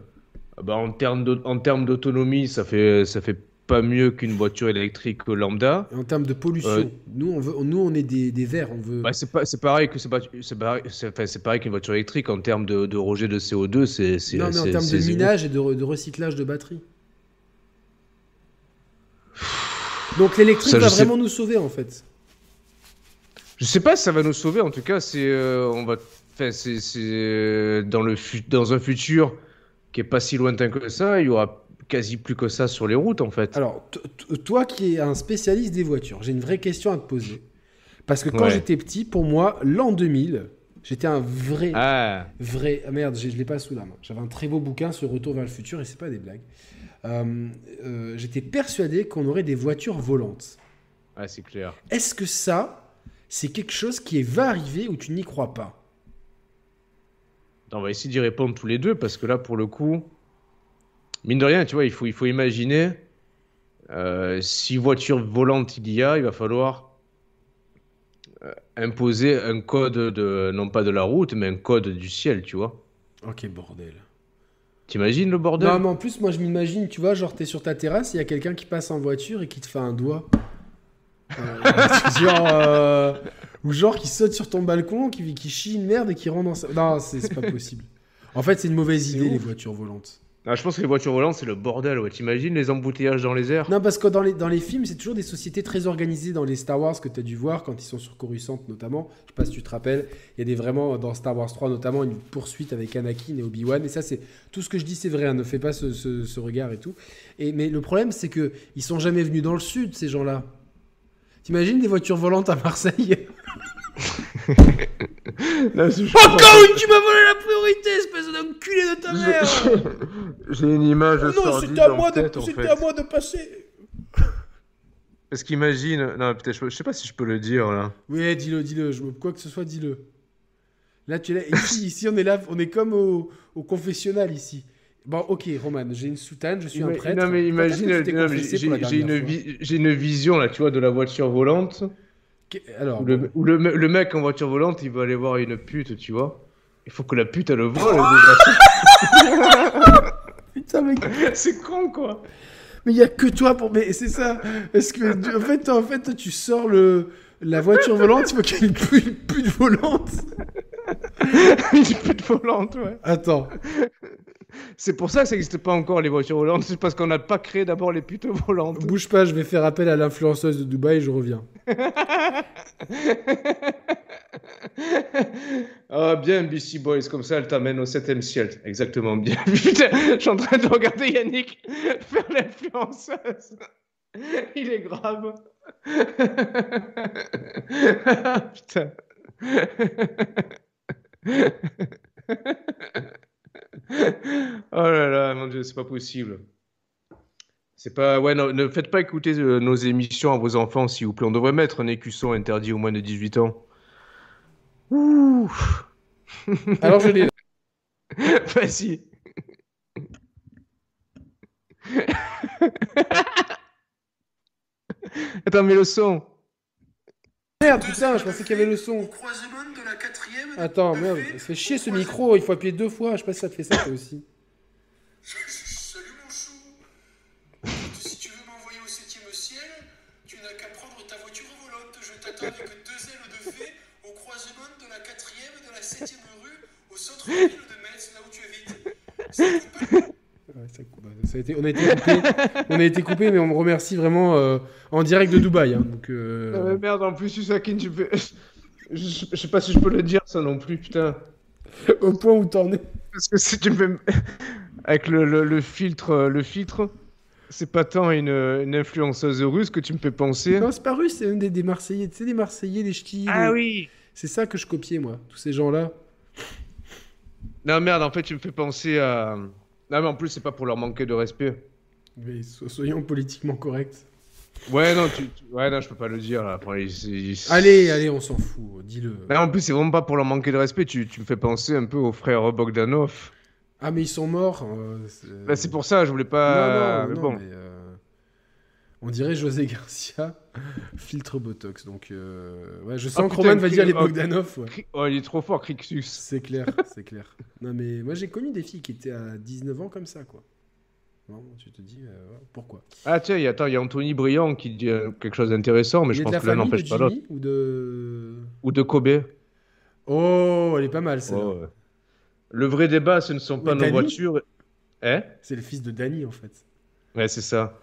[SPEAKER 1] ah bah, en termes d'au- en termes d'autonomie, ça fait, ça fait pas mieux qu'une voiture électrique lambda.
[SPEAKER 2] En termes de pollution,
[SPEAKER 1] Euh,
[SPEAKER 2] nous, on veut, nous on est des, des verts, on veut.
[SPEAKER 1] Bah, c'est pas, c'est pareil que c'est pas, c'est pareil, c'est, enfin, c'est pareil qu'une voiture électrique en termes de, de rejet de CO2, c'est,
[SPEAKER 2] non, mais en termes de minage et de, re- de recyclage de batterie. Donc l'électrique va
[SPEAKER 1] sais-
[SPEAKER 2] vraiment nous sauver en fait.
[SPEAKER 1] Je sais pas si ça va nous sauver. En tout cas, c'est, euh, on va, c'est, euh, dans le dans un futur qui est pas si lointain que ça, il y aura quasi plus que ça sur les routes en fait.
[SPEAKER 2] Alors, toi qui es un spécialiste des voitures, j'ai une vraie question à te poser. Parce que quand
[SPEAKER 1] Ouais.
[SPEAKER 2] j'étais petit, pour moi, l'an 2000, j'étais un vrai,
[SPEAKER 1] Ah,
[SPEAKER 2] vrai. ah merde, je, je l'ai pas sous la main. J'avais un très beau bouquin sur Retour vers le futur et c'est pas des blagues. Euh, euh, j'étais persuadé qu'on aurait des voitures volantes.
[SPEAKER 1] ah, c'est clair.
[SPEAKER 2] Est-ce que ça, c'est quelque chose qui va arriver ou tu n'y crois pas?
[SPEAKER 1] On va essayer d'y répondre tous les deux parce que là, pour le coup, mine de rien, tu vois, il faut, il faut imaginer euh, si voiture volante il y a, il va falloir euh, imposer un code de, non pas de la route, mais un code du ciel, tu vois.
[SPEAKER 2] Ok, bordel.
[SPEAKER 1] T'imagines le bordel?
[SPEAKER 2] Non, mais en plus, moi, je m'imagine, tu vois, genre, t'es sur ta terrasse, il y a quelqu'un qui passe en voiture et qui te fait un doigt. Euh, [laughs] genre, euh, ou genre qui saute sur ton balcon, qui, qui chie une merde et qui rentre dans sa... Non, c'est pas possible. En fait, c'est une mauvaise idée,
[SPEAKER 1] ouf.
[SPEAKER 2] les voitures volantes.
[SPEAKER 1] Ah, Je pense que les voitures volantes, c'est le bordel. Ouais. T'imagines les embouteillages dans les airs
[SPEAKER 2] Non, parce que dans les, dans les films, c'est toujours des sociétés très organisées dans les Star Wars que tu as dû voir quand ils sont sur Coruscant notamment. Je sais pas si tu te rappelles. Il y a des vraiment, dans Star Wars 3 notamment, une poursuite avec Anakin et Obi-Wan. Et ça, c'est tout ce que je dis, c'est vrai. hein, ne fais pas ce, ce- ce regard et tout. Et, mais le problème, c'est que ils sont jamais venus dans le sud, ces gens-là. T'imagines des voitures volantes à Marseille? [laughs] [laughs]
[SPEAKER 1] Non, c'est-
[SPEAKER 2] Encore une, tu m'as volé la priorité, espèce d'enculé de ta mère [laughs]
[SPEAKER 1] J'ai une image
[SPEAKER 2] Oh Non, c'était à,
[SPEAKER 1] en
[SPEAKER 2] moi de,
[SPEAKER 1] tête, en
[SPEAKER 2] c'était
[SPEAKER 1] fait.
[SPEAKER 2] à moi de passer
[SPEAKER 1] Parce qu'imagine... Non, peut-être, je, je sais pas si je peux le dire, là.
[SPEAKER 2] Oui, dis-le, dis-le. Je... Quoi que ce soit, dis-le. Là, tu es là. Ici, [laughs] ici, on est là. On est comme au, au confessionnal ici. Bon, ok, Roman, j'ai une soutane, je suis un prêtre.
[SPEAKER 1] Non, mais imagine... une, vi- j'ai une vision, là, tu vois, de la voiture volante.
[SPEAKER 2] Alors,
[SPEAKER 1] le, mec en voiture volante, il va aller voir une pute, tu vois. Il faut que la pute elle le voit. le [laughs]
[SPEAKER 2] Putain, mec. [laughs]
[SPEAKER 1] c'est con quoi.
[SPEAKER 2] Mais il y a que toi pour. Mais c'est ça. Est-ce que en fait, en fait, tu sors le la voiture volante, il faut qu'il y ait une pute, une pute volante. [laughs]
[SPEAKER 1] Une pute volante, ouais.
[SPEAKER 2] Attends.
[SPEAKER 1] C'est pour ça que ça n'existe pas encore les voitures volantes. C'est parce qu'on n'a pas créé d'abord les putes volantes.
[SPEAKER 2] Bouge pas, je vais faire appel à l'influenceuse de Dubaï et je reviens. [laughs]
[SPEAKER 1] Ah, bien, BC Boys, comme ça, elle t'amène au 7ème ciel. Exactement, bien. [laughs] Putain, je suis en train de regarder Yannick faire l'influenceuse. Il est grave. [laughs] Putain. [laughs] Oh là là, mon dieu, c'est pas possible. C'est pas. Ouais, non, ne faites pas écouter euh, nos émissions à vos enfants, s'il vous plaît. On devrait mettre un écusson interdit au moins de 18 ans. Ouh.
[SPEAKER 2] Alors je l'ai. [laughs]
[SPEAKER 1] Vas-y. Attends, mais le son.
[SPEAKER 2] Merde, putain, je pensais qu'il y avait le
[SPEAKER 3] Au
[SPEAKER 2] son.
[SPEAKER 3] croisement de la quatrième.
[SPEAKER 2] Attends, merde, ça fait chier ce micro, il faut appuyer deux fois. Je sais pas si ça te fait ça toi aussi.
[SPEAKER 3] Salut mon chou. Si tu veux m'envoyer au septième ciel, tu n'as qu'à prendre ta voiture volante. Je t'attends avec deux ailes de fée au croisement de la quatrième et de la septième rue au centre-ville de Metz, là où tu habites.
[SPEAKER 2] Ouais, ça, coupe. Bah, ça a été, on a été coupé, on a été coupé, mais on me remercie vraiment euh, en direct de Dubaï. hein, donc, euh,
[SPEAKER 1] Ah merde, en plus, Usakin, tu peux. Je, je sais pas si je peux le dire, ça non plus, putain.
[SPEAKER 2] au point où t'en es.
[SPEAKER 1] Parce que si tu me fais- Avec le, le- le filtre, euh, le filtre, c'est pas tant une, une influenceuse russe que tu me fais penser.
[SPEAKER 2] Non, c'est pas russe, c'est un des, des Marseillais. Tu sais, des Marseillais, des ch'tis. des-
[SPEAKER 1] oui
[SPEAKER 2] C'est ça que je copiais, moi. Tous ces gens-là.
[SPEAKER 1] Non, merde, en fait, tu me fais penser à. Non, mais en plus, c'est pas pour leur manquer de respect.
[SPEAKER 2] Mais so- soyons politiquement corrects.
[SPEAKER 1] Ouais, non, tu... tu- Ouais, non, je peux pas le dire, là. Après, ils-
[SPEAKER 2] Allez, allez, on s'en fout. Dis-le.
[SPEAKER 1] Mais en plus, c'est vraiment pas pour leur manquer de respect. Tu, tu me fais penser un peu aux frères Bogdanov.
[SPEAKER 2] Ah, mais ils sont morts. euh, c'est
[SPEAKER 1] Bah, pour ça, je voulais pas.
[SPEAKER 2] non, non,
[SPEAKER 1] mais
[SPEAKER 2] non,
[SPEAKER 1] bon.
[SPEAKER 2] mais, euh, On dirait José Garcia, [laughs] filtre Botox. Donc, euh, ouais, je sens
[SPEAKER 1] Ah,
[SPEAKER 2] que Roman va dire les
[SPEAKER 1] oh.
[SPEAKER 2] Bogdanov. ouais.
[SPEAKER 1] Oh, il est trop fort, Crixus.
[SPEAKER 2] C'est clair, c'est clair. Non, mais moi j'ai connu des filles qui étaient à 19 ans comme ça, quoi. Non, tu te dis, euh, pourquoi?
[SPEAKER 1] Ah, tiens, il y a, attends, il y a Anthony Briand qui dit euh, quelque chose d'intéressant, mais
[SPEAKER 2] Il
[SPEAKER 1] je pense que l'un n'empêche pas l'autre.
[SPEAKER 2] Ou de...
[SPEAKER 1] Ou de Kobe.
[SPEAKER 2] Oh, elle est pas mal, celle-là.
[SPEAKER 1] Oh, ouais. Le vrai débat, ce ne sont pas
[SPEAKER 2] Mais
[SPEAKER 1] nos voitures. Hein?
[SPEAKER 2] C'est le fils de Danny, en fait.
[SPEAKER 1] Ouais, c'est ça.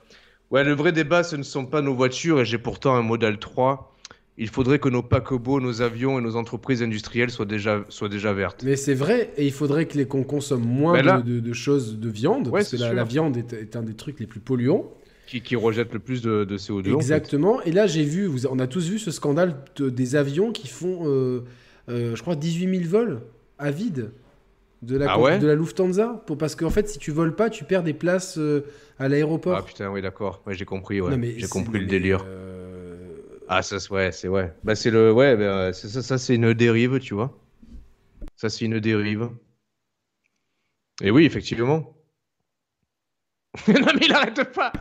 [SPEAKER 1] Ouais, le vrai débat, ce ne sont pas nos voitures, et j'ai pourtant un modèle 3. Il faudrait que nos paquebots, nos avions et nos entreprises industrielles soient déjà, soient déjà vertes.
[SPEAKER 2] Mais c'est vrai, et il faudrait que les- qu'on consomme moins
[SPEAKER 1] là-
[SPEAKER 2] de, de- de choses de viande,
[SPEAKER 1] Ouais,
[SPEAKER 2] parce que la, viande est, est un des trucs les plus polluants.
[SPEAKER 1] Qui, qui rejettent le plus de, de CO2. en fait.
[SPEAKER 2] Exactement. Et là, j'ai vu, vous- on a tous vu ce scandale de- des avions qui font, euh, euh, je crois, 18 000 vols à vide de la,
[SPEAKER 1] Ah ouais
[SPEAKER 2] de la Lufthansa. Pour, parce qu'en fait, si tu voles pas, tu perds des places euh, à l'aéroport.
[SPEAKER 1] Ah putain, oui, d'accord. Ouais, j'ai compris, ouais. J'ai compris le délire. Ah, ça, c'est- ouais, c'est ouais. Bah, c'est le. Ouais, bah, ça, ça c'est une dérive, tu vois. Ça, c'est une dérive. Et oui, effectivement. [laughs] non, mais il arrête pas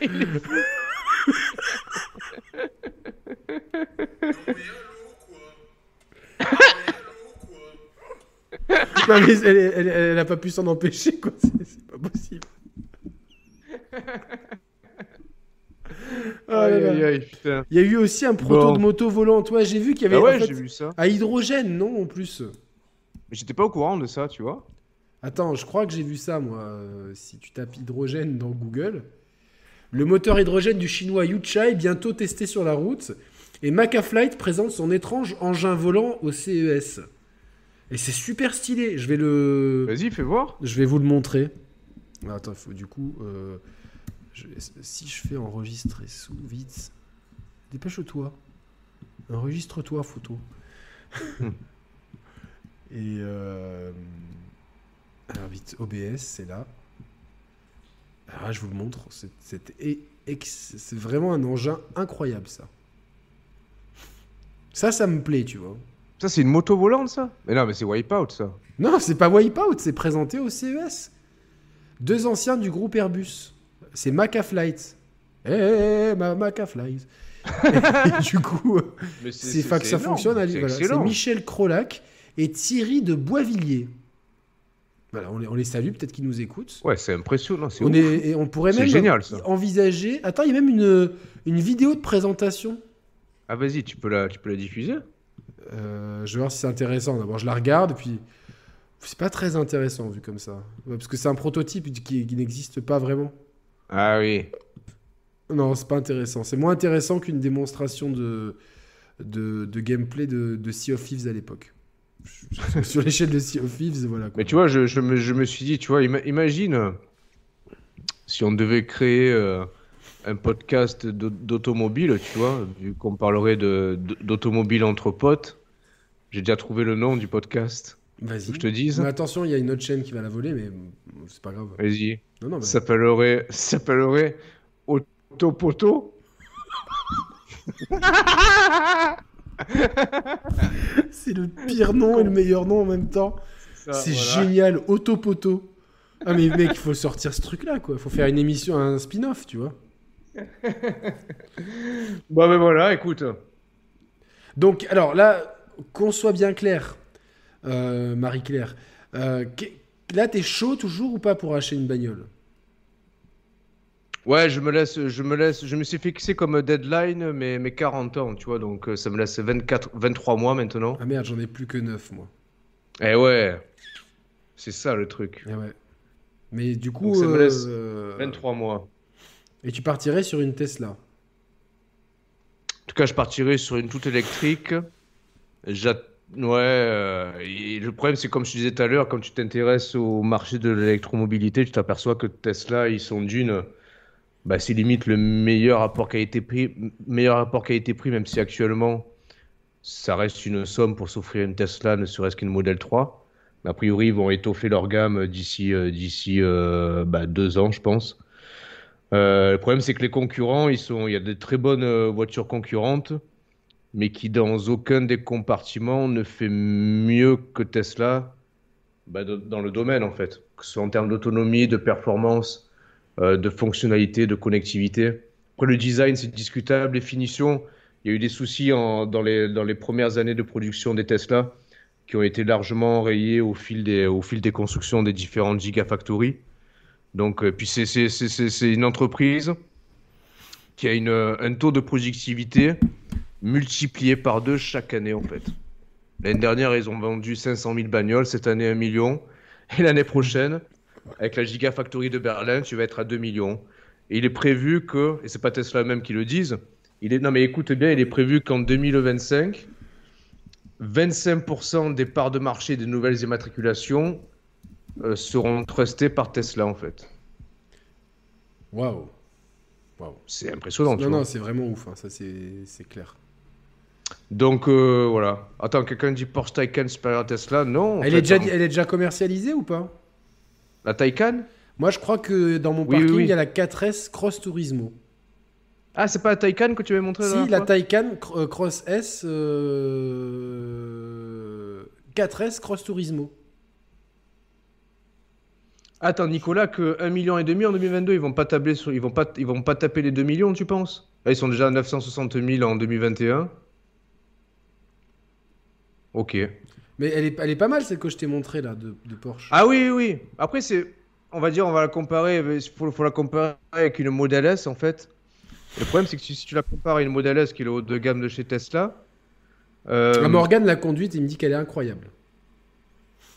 [SPEAKER 1] Il. [laughs]
[SPEAKER 3] Non mais mais
[SPEAKER 2] elle, elle, elle a pas pu s'en empêcher, quoi. C'est pas possible. [laughs] Ah là
[SPEAKER 1] Aïe, aïe, aïe, putain.
[SPEAKER 2] Il y a eu aussi un proto
[SPEAKER 1] Bon.
[SPEAKER 2] de moto volante. Ouais, j'ai vu qu'il y avait
[SPEAKER 1] Ah ouais,
[SPEAKER 2] en fait,
[SPEAKER 1] j'ai vu ça.
[SPEAKER 2] à hydrogène, non, en plus.
[SPEAKER 1] Mais j'étais pas au courant de ça, tu vois.
[SPEAKER 2] Attends, je crois que j'ai vu ça, moi. euh, si tu tapes hydrogène dans Google. Le moteur hydrogène du chinois Yuchai bientôt testé sur la route. Et Macaflight présente son étrange engin volant au CES. Et c'est super stylé. Je vais le.
[SPEAKER 1] Vas-y, fais voir.
[SPEAKER 2] Je vais vous le montrer. Attends, faut, du coup, euh, je si je fais enregistrer sous, vite, dépêche-toi. Enregistre-toi, photo. [laughs] Et euh, alors vite, OBS, c'est là. Alors là, je vous le montre. E- c'est vraiment un engin incroyable, ça. Ça, ça me plaît, tu vois.
[SPEAKER 1] Ça, c'est une moto volante, ça? Mais non, mais c'est Wipeout, ça.
[SPEAKER 2] Non, c'est pas Wipeout, c'est présenté au CES. Deux anciens du groupe Airbus. C'est Macaflight. Eh, eh, eh, ma Macaflight. [laughs] Et du coup, c'est que ça
[SPEAKER 1] énorme,
[SPEAKER 2] fonctionne. voilà. C'est. Michel Krolak et Thierry de Boisvilliers. Voilà, on les, on les salue, peut-être qu'ils nous écoutent.
[SPEAKER 1] Ouais, c'est impressionnant. C'est
[SPEAKER 2] On,
[SPEAKER 1] ouf.
[SPEAKER 2] est, et on pourrait même
[SPEAKER 1] génial, ça.
[SPEAKER 2] envisager. Attends, il y a même une, une vidéo de présentation.
[SPEAKER 1] Ah, vas-y, tu peux la, tu peux la diffuser?
[SPEAKER 2] Euh, je vais voir si c'est intéressant. D'abord, je la regarde, puis c'est pas très intéressant vu comme ça. Parce que c'est un prototype qui, qui n'existe pas vraiment.
[SPEAKER 1] Ah oui.
[SPEAKER 2] Non, c'est pas intéressant. C'est moins intéressant qu'une démonstration de, de, de gameplay de, de Sea of Thieves à l'époque. [laughs] Sur l'échelle de Sea of Thieves, voilà. quoi.
[SPEAKER 1] Mais tu vois, je, je me, je me suis dit, tu vois, ima- imagine si on devait créer euh, un podcast d'au- d'automobile, tu vois, vu qu'on parlerait d'automobile entre potes. J'ai déjà trouvé le nom du podcast.
[SPEAKER 2] Vas-y.
[SPEAKER 1] Faut que je te dise
[SPEAKER 2] Mais attention, il y a une autre chaîne qui va la voler, mais c'est pas grave.
[SPEAKER 1] Vas-y.
[SPEAKER 2] Non, non, mais...
[SPEAKER 1] Ça s'appellerait, ça s'appellerait Autopoto. [laughs]
[SPEAKER 2] c'est le pire nom et le meilleur nom en même temps. C'est
[SPEAKER 1] voilà.
[SPEAKER 2] génial, Autopoto. Ah mais mec, il faut sortir ce truc-là, quoi. Il faut faire une émission, un spin-off, tu vois.
[SPEAKER 1] Bon, ben voilà, écoute.
[SPEAKER 2] Donc, alors là, qu'on soit bien clair, euh, Marie-Claire, euh, là, t'es chaud toujours ou pas pour acheter une bagnole?
[SPEAKER 1] Ouais, je me laisse, je me laisse, je me suis fixé comme deadline mes, mes 40 ans, tu vois, donc euh, ça me laisse 24, 23 mois maintenant.
[SPEAKER 2] Ah merde, j'en ai plus que 9, moi.
[SPEAKER 1] Eh ouais, c'est ça le truc.
[SPEAKER 2] Eh ouais. Mais du coup,
[SPEAKER 1] Donc, ça me laisse
[SPEAKER 2] euh,
[SPEAKER 1] 23 mois.
[SPEAKER 2] et tu partirais sur une Tesla?
[SPEAKER 1] En tout cas, je partirai sur une toute électrique. J'a- Ouais, euh, le problème, c'est comme je disais tout à l'heure, quand tu t'intéresses au marché de l'électromobilité, tu t'aperçois que Tesla, ils sont d'une. Bah, c'est limite le meilleur rapport qualité-prix, meilleur rapport même si actuellement, ça reste une somme pour s'offrir une Tesla, ne serait-ce qu'une Model 3. Mais a priori, ils vont étoffer leur gamme d'ici euh, euh, bah, deux ans, je pense. Le problème, c'est que les concurrents, il y a de très bonnes voitures concurrentes, mais qui dans aucun des compartiments ne fait mieux que Tesla bah, dans le domaine en fait, que ce soit en termes d'autonomie, de performance, euh, de fonctionnalité, de connectivité. Après, le design, c'est discutable. Les finitions, il y a eu des soucis dans les, premières années de production des Tesla qui ont été largement rayés au fil des, constructions des différentes gigafactories. Donc, euh, puis c'est une entreprise qui a un taux de productivité multiplié par deux chaque année en fait. L'année dernière, ils ont vendu 500 000 bagnoles, cette année 1 million. Et l'année prochaine, avec la Gigafactory de Berlin, tu vas être à 2 millions. Et il est prévu que, et c'est pas Tesla même qui le disent, il est, non mais écoute bien, il est prévu qu'en 2025, 25% des parts de marché des nouvelles immatriculations euh, seront trustées par Tesla en fait.
[SPEAKER 2] Waouh. Waouh.
[SPEAKER 1] C'est impressionnant.
[SPEAKER 2] Non, non, c'est vraiment ouf, hein, ça c'est c'est clair.
[SPEAKER 1] Donc euh, voilà. Attends, quelqu'un dit Porsche Taycan supérieur à Tesla Non.
[SPEAKER 2] Elle
[SPEAKER 1] fait,
[SPEAKER 2] est, déjà,
[SPEAKER 1] en-
[SPEAKER 2] elle est déjà commercialisée ou pas?
[SPEAKER 1] La Taycan?
[SPEAKER 2] Moi, je crois que dans mon
[SPEAKER 1] Oui,
[SPEAKER 2] parking,
[SPEAKER 1] oui, oui.
[SPEAKER 2] il y a la 4S Cross Turismo.
[SPEAKER 1] Ah, c'est pas la Taycan que tu m'avais montré la
[SPEAKER 2] Si, la Taycan cr- euh, Cross S euh, 4S Cross Turismo.
[SPEAKER 1] Attends, Nicolas, que 1,5 million et demi en 2022, ils vont pas tabler sur, ils vont pas, ils vont pas taper les 2 millions, tu penses? Là, ils sont déjà à 960 000 en 2021. Ok.
[SPEAKER 2] Mais elle est, elle est pas mal celle que je t'ai montrée là de, de Porsche.
[SPEAKER 1] Ah oui, oui. Après, c'est, on va dire, on va la comparer, il faut, faut la comparer avec une Model S en fait. Le problème, c'est que si, si tu la compares à une Model S qui est le haut de gamme de chez Tesla, euh,
[SPEAKER 2] Ah, Morgan l'a conduite, il me dit qu'elle est incroyable.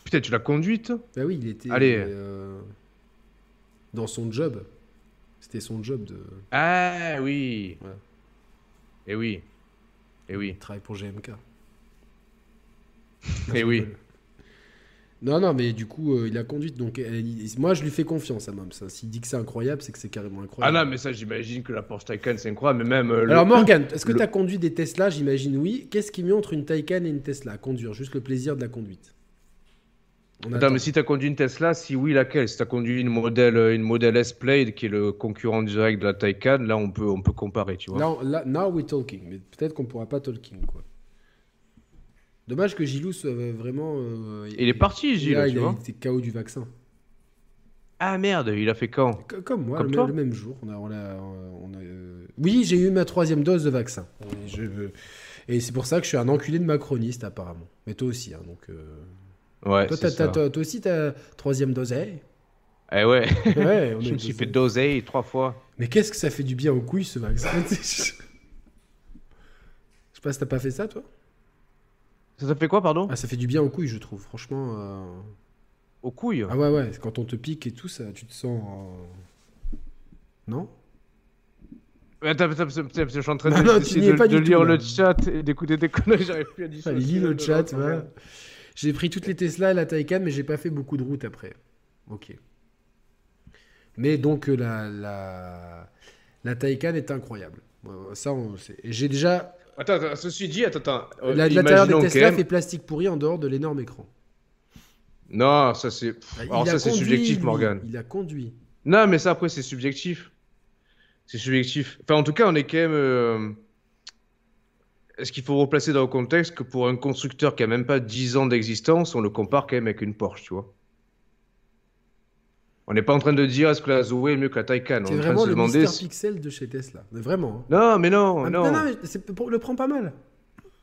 [SPEAKER 1] putain, tu l'as conduite?
[SPEAKER 2] Bah oui, il était
[SPEAKER 1] Allez.
[SPEAKER 2] euh, dans son job. C'était son job de
[SPEAKER 1] Ah oui.
[SPEAKER 2] Ouais.
[SPEAKER 1] Et oui. Et oui.
[SPEAKER 2] il travaille pour GMK.
[SPEAKER 1] Et oui.
[SPEAKER 2] Non, non, mais du coup, euh, il a conduite. Donc, il- moi, je lui fais confiance à Moms. hein. S'il dit que c'est incroyable, c'est que c'est carrément
[SPEAKER 1] Ah
[SPEAKER 2] incroyable.
[SPEAKER 1] non, mais ça, j'imagine que la Porsche Taycan, c'est incroyable, mais même. euh, le-
[SPEAKER 2] Alors, [laughs] Morgan, est-ce que
[SPEAKER 1] le-
[SPEAKER 2] tu as conduit des Tesla? J'imagine oui. Qu'est-ce qui est mieux entre une Taycan et une Tesla? À conduire Juste le plaisir de la conduite. On
[SPEAKER 1] Attends,
[SPEAKER 2] attend.
[SPEAKER 1] mais si t'as conduit une Tesla, si oui, laquelle? Si t'as conduit une modèle, une modèle S-Plate, qui est le concurrent direct de la Taycan, là, on peut, on peut comparer, tu vois.
[SPEAKER 2] Now, là- now we're talking. Mais peut-être qu'on pourra pas talking, quoi. Dommage que Gilou soit vraiment. euh,
[SPEAKER 1] Il est parti, Gilles,
[SPEAKER 2] là,
[SPEAKER 1] tu
[SPEAKER 2] il a
[SPEAKER 1] vois.
[SPEAKER 2] été KO du vaccin.
[SPEAKER 1] Ah merde, il a fait quand?
[SPEAKER 2] Co- Comme moi,
[SPEAKER 1] Comme
[SPEAKER 2] le,
[SPEAKER 1] toi?
[SPEAKER 2] le même jour. On a, on a- on a, euh, Oui, j'ai eu ma troisième dose de vaccin. Et je, Et c'est pour ça que je suis un enculé de macroniste, apparemment. Mais toi aussi, hein, donc. euh,
[SPEAKER 1] Ouais,
[SPEAKER 2] Toi,
[SPEAKER 1] ça.
[SPEAKER 2] t'as- toi, toi aussi, t'as troisième dose. eh
[SPEAKER 1] Eh ouais, [laughs]
[SPEAKER 2] Ouais, on [laughs]
[SPEAKER 1] je me suis fait doser trois fois.
[SPEAKER 2] Mais qu'est-ce que ça fait du bien aux couilles, ce vaccin? [laughs] Je sais pas si t'as pas fait ça, toi?
[SPEAKER 1] Ça t'a fait quoi, pardon
[SPEAKER 2] Ah, ça fait du bien aux couilles, je trouve. Franchement. euh,
[SPEAKER 1] Aux couilles
[SPEAKER 2] Ah ouais, ouais. Quand on te pique et tout, ça, tu te sens. euh, Non
[SPEAKER 1] Attends, attends, je suis en train de,
[SPEAKER 2] non, tu
[SPEAKER 1] de,
[SPEAKER 2] pas
[SPEAKER 1] de
[SPEAKER 2] du
[SPEAKER 1] lire
[SPEAKER 2] tout,
[SPEAKER 1] le chat et d'écouter des conneries, [laughs] j'arrive plus à.
[SPEAKER 2] Allez, lis le
[SPEAKER 1] de
[SPEAKER 2] chat,
[SPEAKER 1] regarde.
[SPEAKER 2] J'ai pris toutes les Tesla et la Taycan, mais j'ai pas fait beaucoup de route après. Ok. Mais donc, euh, la, la, la Taycan est incroyable. Ouais, ouais, Ça, on sait. Et j'ai déjà.
[SPEAKER 1] Attends, attends, ceci dit, attends, attends. euh,
[SPEAKER 2] la- L'intérieur des
[SPEAKER 1] imaginons
[SPEAKER 2] Tesla
[SPEAKER 1] même-
[SPEAKER 2] fait plastique pourri en dehors de l'énorme écran.
[SPEAKER 1] Non, ça c'est.
[SPEAKER 2] Ah,
[SPEAKER 1] Alors
[SPEAKER 2] a
[SPEAKER 1] ça c'est
[SPEAKER 2] conduit,
[SPEAKER 1] subjectif,
[SPEAKER 2] lui.
[SPEAKER 1] Morgan.
[SPEAKER 2] Il a conduit.
[SPEAKER 1] Non, mais ça après c'est subjectif. C'est subjectif. Enfin, en tout cas, on est quand même. euh, Est-ce qu'il faut replacer dans le contexte que pour un constructeur qui a même pas 10 ans d'existence, on le compare quand même avec une Porsche, tu vois? On n'est pas en train de dire est-ce que la Zoé est mieux que la Taycan.
[SPEAKER 2] C'est
[SPEAKER 1] est
[SPEAKER 2] vraiment le
[SPEAKER 1] demander.
[SPEAKER 2] Pixel de chez Tesla. Mais vraiment. hein.
[SPEAKER 1] Non, mais non,
[SPEAKER 2] Ah,
[SPEAKER 1] non.
[SPEAKER 2] non, mais c'est- pour- le prends pas mal.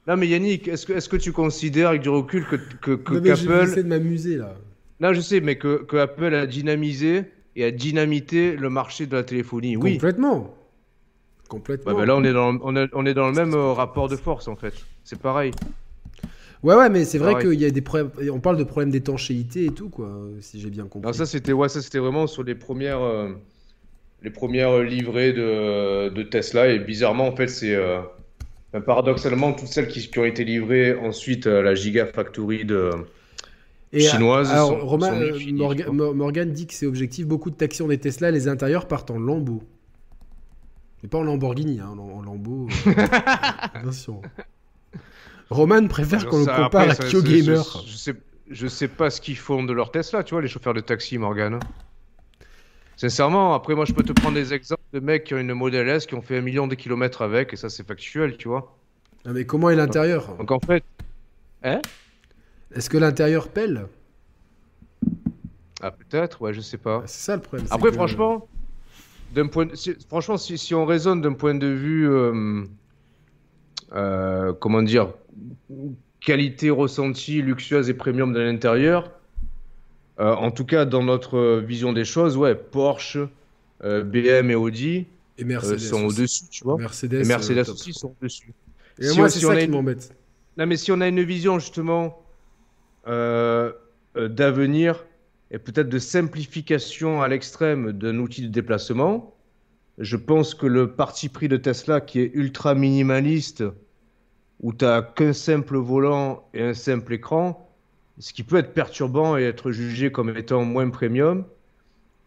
[SPEAKER 1] Non, mais Yannick, est-ce que, est-ce que tu considères avec du recul que, que,
[SPEAKER 2] Non, mais j'essaie de m'amuser là.
[SPEAKER 1] Non, je sais, mais que, que Apple a dynamisé et a dynamité le marché de la téléphonie. Oui.
[SPEAKER 2] Complètement. Complètement.
[SPEAKER 1] Ouais, bah là, on est dans, on est, on est dans le même euh, rapport de force, en fait. C'est pareil.
[SPEAKER 2] Ouais, ouais, mais c'est vrai
[SPEAKER 1] Pareil.
[SPEAKER 2] qu'il y a des problèmes. On parle de problèmes d'étanchéité et tout, quoi, si j'ai bien compris.
[SPEAKER 1] Non, ça, c'était ouais, ça, c'était vraiment sur les premières, euh, les premières livrées de, de Tesla. Et bizarrement, en fait, c'est. euh, enfin, paradoxalement, toutes celles qui, qui ont été livrées ensuite à la Gigafactory de.
[SPEAKER 2] Et,
[SPEAKER 1] chinoises
[SPEAKER 2] Alors,
[SPEAKER 1] sont-
[SPEAKER 2] Romain,
[SPEAKER 1] sont
[SPEAKER 2] euh, Morgan dit que c'est objectif. Beaucoup de taxis ont des Tesla, les intérieurs partent en lambeaux. Mais pas en Lamborghini, hein, en, en lambeaux. euh, [laughs] attention. Roman préfère qu'on le compare
[SPEAKER 1] après,
[SPEAKER 2] à
[SPEAKER 1] ça,
[SPEAKER 2] Kyo
[SPEAKER 1] c'est-
[SPEAKER 2] Gamer.
[SPEAKER 1] Je, sais, je sais pas ce qu'ils font de leur Tesla, tu vois, les chauffeurs de taxi, Morgan. Sincèrement, après, moi, je peux te prendre des exemples de mecs qui ont une Model S, qui ont fait un million de kilomètres avec, et ça, c'est factuel, tu vois.
[SPEAKER 2] Ah, mais comment est l'intérieur?
[SPEAKER 1] Donc, en fait,
[SPEAKER 2] Est-ce que l'intérieur pèle?
[SPEAKER 1] Ah, peut-être, ouais, je sais pas.
[SPEAKER 2] Ah, C'est ça le problème.
[SPEAKER 1] Après,
[SPEAKER 2] que-
[SPEAKER 1] franchement, d'un point, de- si, franchement, si, si on raisonne d'un point de vue, euh, euh, comment dire, qualité ressentie, luxueuse et premium de l'intérieur, euh, en tout cas dans notre vision des choses, ouais, Porsche, euh, BM et Audi
[SPEAKER 2] Et
[SPEAKER 1] euh,
[SPEAKER 2] Mercedes.
[SPEAKER 1] sont au-dessus, tu vois.
[SPEAKER 2] Mercedes,
[SPEAKER 1] Et Mercedes aussi sont au-dessus.
[SPEAKER 2] Et
[SPEAKER 1] Si
[SPEAKER 2] moi,
[SPEAKER 1] on-
[SPEAKER 2] c'est
[SPEAKER 1] si on
[SPEAKER 2] ça
[SPEAKER 1] a
[SPEAKER 2] qui
[SPEAKER 1] une-
[SPEAKER 2] m'embête.
[SPEAKER 1] Non, mais si on a une vision justement d'avenir et peut-être de simplification à l'extrême d'un outil de déplacement, je pense que le parti pris de Tesla qui est ultra minimaliste, où tu n'as qu'un simple volant et un simple écran, ce qui peut être perturbant et être jugé comme étant moins premium,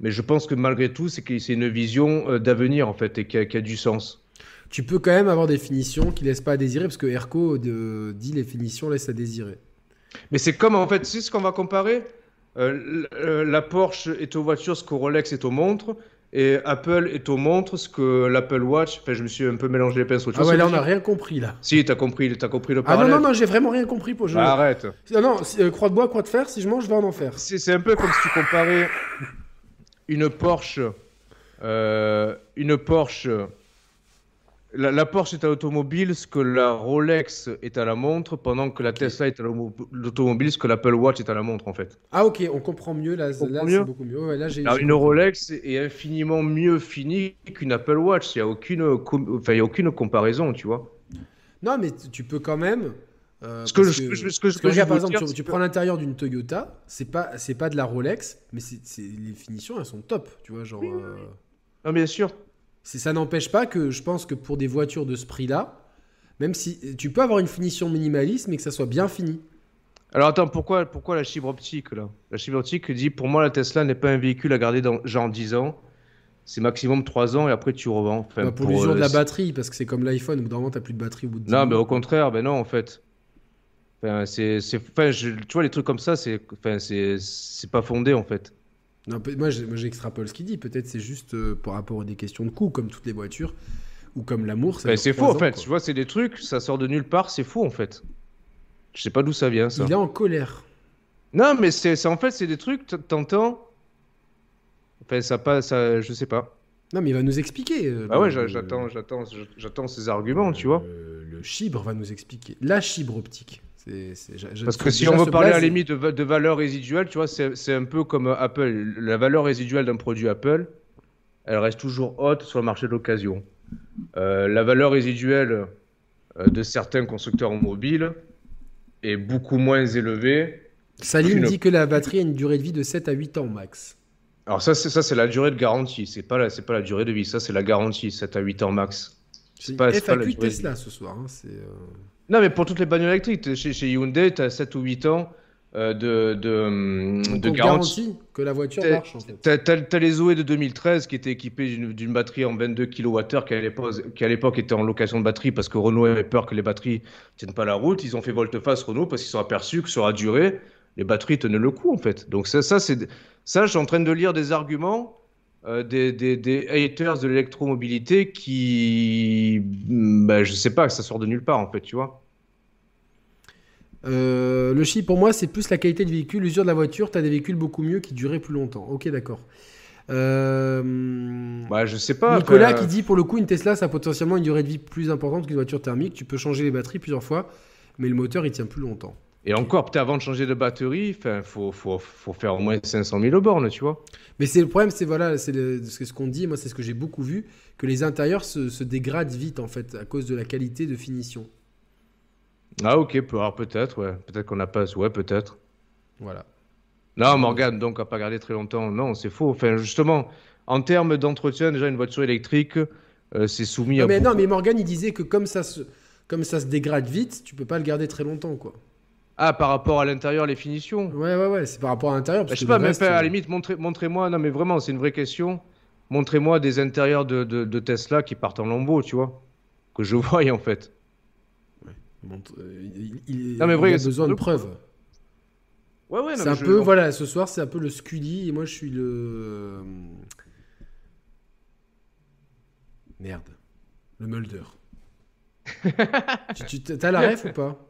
[SPEAKER 1] mais je pense que malgré tout, c'est que c'est une vision euh, d'avenir en fait et qui a, qui a du sens.
[SPEAKER 2] Tu peux quand même avoir des finitions qui laissent pas à désirer, parce que Erco de- dit les finitions laissent à désirer.
[SPEAKER 1] Mais c'est comme en fait, c'est ce qu'on va comparer. Euh, euh, la Porsche est aux voitures ce que Rolex est aux montres, et Apple est aux montres ce que l'Apple Watch. Enfin, je me suis un peu mélangé les pinceaux. Tu
[SPEAKER 2] Ah
[SPEAKER 1] vois
[SPEAKER 2] ouais, là on n'a rien compris là.
[SPEAKER 1] Si, t'as compris, t'as compris le
[SPEAKER 2] Ah non,
[SPEAKER 1] parallèle.
[SPEAKER 2] non, non, j'ai vraiment rien compris pour je...
[SPEAKER 1] Ah, arrête.
[SPEAKER 2] Non, non, euh, croix de bois, croix de fer, si je mange, je vais en enfer.
[SPEAKER 1] C'est c'est un peu comme si tu comparais une Porsche, euh, une Porsche. La, la Porsche est à l'automobile, ce que la Rolex est à la montre, pendant que la Tesla est à l'automobile, ce que l'Apple Watch est à la montre en fait.
[SPEAKER 2] Ah ok, on comprend mieux là,
[SPEAKER 1] comprend
[SPEAKER 2] là
[SPEAKER 1] mieux
[SPEAKER 2] c'est beaucoup mieux. Ouais, là,
[SPEAKER 1] Alors, une. Rolex est infiniment mieux finie qu'une Apple Watch. Il n'y a, aucune, com- enfin, il y a aucune comparaison, tu vois.
[SPEAKER 2] Non, mais tu- peux quand même. euh,
[SPEAKER 1] Ce que
[SPEAKER 2] parce
[SPEAKER 1] je- ce que-
[SPEAKER 2] par exemple,
[SPEAKER 1] dire,
[SPEAKER 2] tu, prends l'intérieur d'une Toyota, c'est pas, c'est pas de la Rolex, mais c'est, les finitions, elles sont top, tu vois, genre. euh,
[SPEAKER 1] Non, bien sûr.
[SPEAKER 2] Ça n'empêche pas que je pense que pour des voitures de ce prix-là, même si tu peux avoir une finition minimaliste, mais que ça soit bien fini.
[SPEAKER 1] Alors attends, pourquoi, pourquoi la fibre optique là? La fibre optique dit pour moi la Tesla n'est pas un véhicule à garder dans genre 10 ans. C'est maximum 3 ans et après tu revends. Enfin,
[SPEAKER 2] Bah, pour l'usure
[SPEAKER 1] euh,
[SPEAKER 2] de la
[SPEAKER 1] c'est-
[SPEAKER 2] batterie, parce que c'est comme l'iPhone, au bout d'un moment, t'as plus de batterie au bout de 10
[SPEAKER 1] Non, mais au contraire, ben non en fait. Enfin, c'est, tu vois les trucs comme ça, c'est, enfin, c'est, c'est pas fondé en fait.
[SPEAKER 2] Non, moi, j'extrapole ce qu'il dit. Peut-être c'est juste euh, par rapport à des questions de coût, comme toutes les voitures, ou comme l'amour.
[SPEAKER 1] Ben, c'est faux en fait.
[SPEAKER 2] quoi.
[SPEAKER 1] Tu vois, c'est des trucs, ça sort de nulle part, c'est faux en fait. Je sais pas d'où ça vient ça.
[SPEAKER 2] Il est en colère.
[SPEAKER 1] Non, mais c'est, en fait, c'est des trucs, t'entends. Enfin, ça passe, ça, je sais pas.
[SPEAKER 2] Non, mais il va nous expliquer. euh,
[SPEAKER 1] Ah ouais, j'attends, j'attends, j'attends ces arguments, tu vois.
[SPEAKER 2] le chibre va nous expliquer. La chibre optique.
[SPEAKER 1] Parce que si on veut parler à la limite de, va- de valeur résiduelle, tu vois, c'est un peu comme Apple. La valeur résiduelle d'un produit Apple, elle reste toujours haute sur le marché de l'occasion. Euh, la valeur résiduelle euh, de certains constructeurs mobiles est beaucoup moins élevée.
[SPEAKER 2] Salim dit que la batterie a une durée de vie de 7 à 8 ans max.
[SPEAKER 1] Alors ça, c'est ça, c'est la durée de garantie. C'est pas la, c'est pas la durée de vie. Ça, c'est la garantie, 7 à 8 ans max.
[SPEAKER 2] C'est
[SPEAKER 1] pas- c'est pas de
[SPEAKER 2] Tesla ce soir. hein, euh,
[SPEAKER 1] Non, mais pour toutes les bagnoles électriques, chez, chez Hyundai, tu as 7 ou 8 ans euh, de, garantie.
[SPEAKER 2] que la voiture marche en fait.
[SPEAKER 1] T'as- t'as les Zoé de 2013 qui étaient équipés d'une, batterie en 22 kWh qui à, l'époque, était en location de batterie parce que Renault avait peur que les batteries tiennent pas la route. Ils ont fait volte-face Renault parce qu'ils sont aperçus que sur la durée, les batteries tenaient le coup en fait. Donc ça, ça, c'est, ça je suis en train de lire des arguments euh, des, des, des haters de l'électromobilité qui, ben, je sais pas, ça sort de nulle part en fait, tu vois.
[SPEAKER 2] Euh, le chi, pour moi, c'est plus la qualité du véhicule, l'usure de la voiture. Tu as des véhicules beaucoup mieux qui duraient plus longtemps. Ok, d'accord. Euh,
[SPEAKER 1] Bah, je sais pas.
[SPEAKER 2] Nicolas
[SPEAKER 1] après,
[SPEAKER 2] qui dit pour le coup, une Tesla, ça a potentiellement une durée de vie plus importante qu'une voiture thermique. Tu peux changer les batteries plusieurs fois, mais le moteur, il tient plus longtemps.
[SPEAKER 1] Et encore, peut-être avant de changer de batterie, il faut, faut, faut faire au moins 500 000 bornes, tu vois.
[SPEAKER 2] Mais c'est le problème, c'est voilà, c'est ce qu'on dit. Moi, c'est ce que j'ai beaucoup vu, que les intérieurs se, se dégradent vite en fait à cause de la qualité de finition.
[SPEAKER 1] Ah ok, peut-être, ouais. Peut-être qu'on n'a pas... Ouais, peut-être.
[SPEAKER 2] Voilà.
[SPEAKER 1] Non, Morgane, donc, à pas garder très longtemps. Non, c'est faux. Enfin, justement, en termes d'entretien, déjà, une voiture électrique, euh, c'est soumis
[SPEAKER 2] Non,
[SPEAKER 1] à...
[SPEAKER 2] mais,
[SPEAKER 1] beaucoup-
[SPEAKER 2] non, mais Morgan, il disait que comme ça se, comme ça se dégrade vite, tu peux pas le garder très longtemps, quoi.
[SPEAKER 1] Ah, par rapport à l'intérieur, les finitions
[SPEAKER 2] Ouais, ouais, ouais. C'est par rapport à l'intérieur.
[SPEAKER 1] Bah, Je sais pas, mais
[SPEAKER 2] reste,
[SPEAKER 1] à
[SPEAKER 2] euh,
[SPEAKER 1] la limite, montrez- montrez-moi... non, mais vraiment, c'est une vraie question. Montrez-moi des intérieurs de, de, de Tesla qui partent en lambeaux, tu vois. Que je voie, en fait.
[SPEAKER 2] euh, il, il-
[SPEAKER 1] Non, mais vrai,
[SPEAKER 2] il a besoin de preuves.
[SPEAKER 1] Ouais, ouais,
[SPEAKER 2] c'est
[SPEAKER 1] mais
[SPEAKER 2] un
[SPEAKER 1] je-
[SPEAKER 2] peu, voilà, ce soir, c'est un peu le Scully et moi, je suis le. Merde. Le Mulder. [laughs] tu, tu t'as la ref ou pas?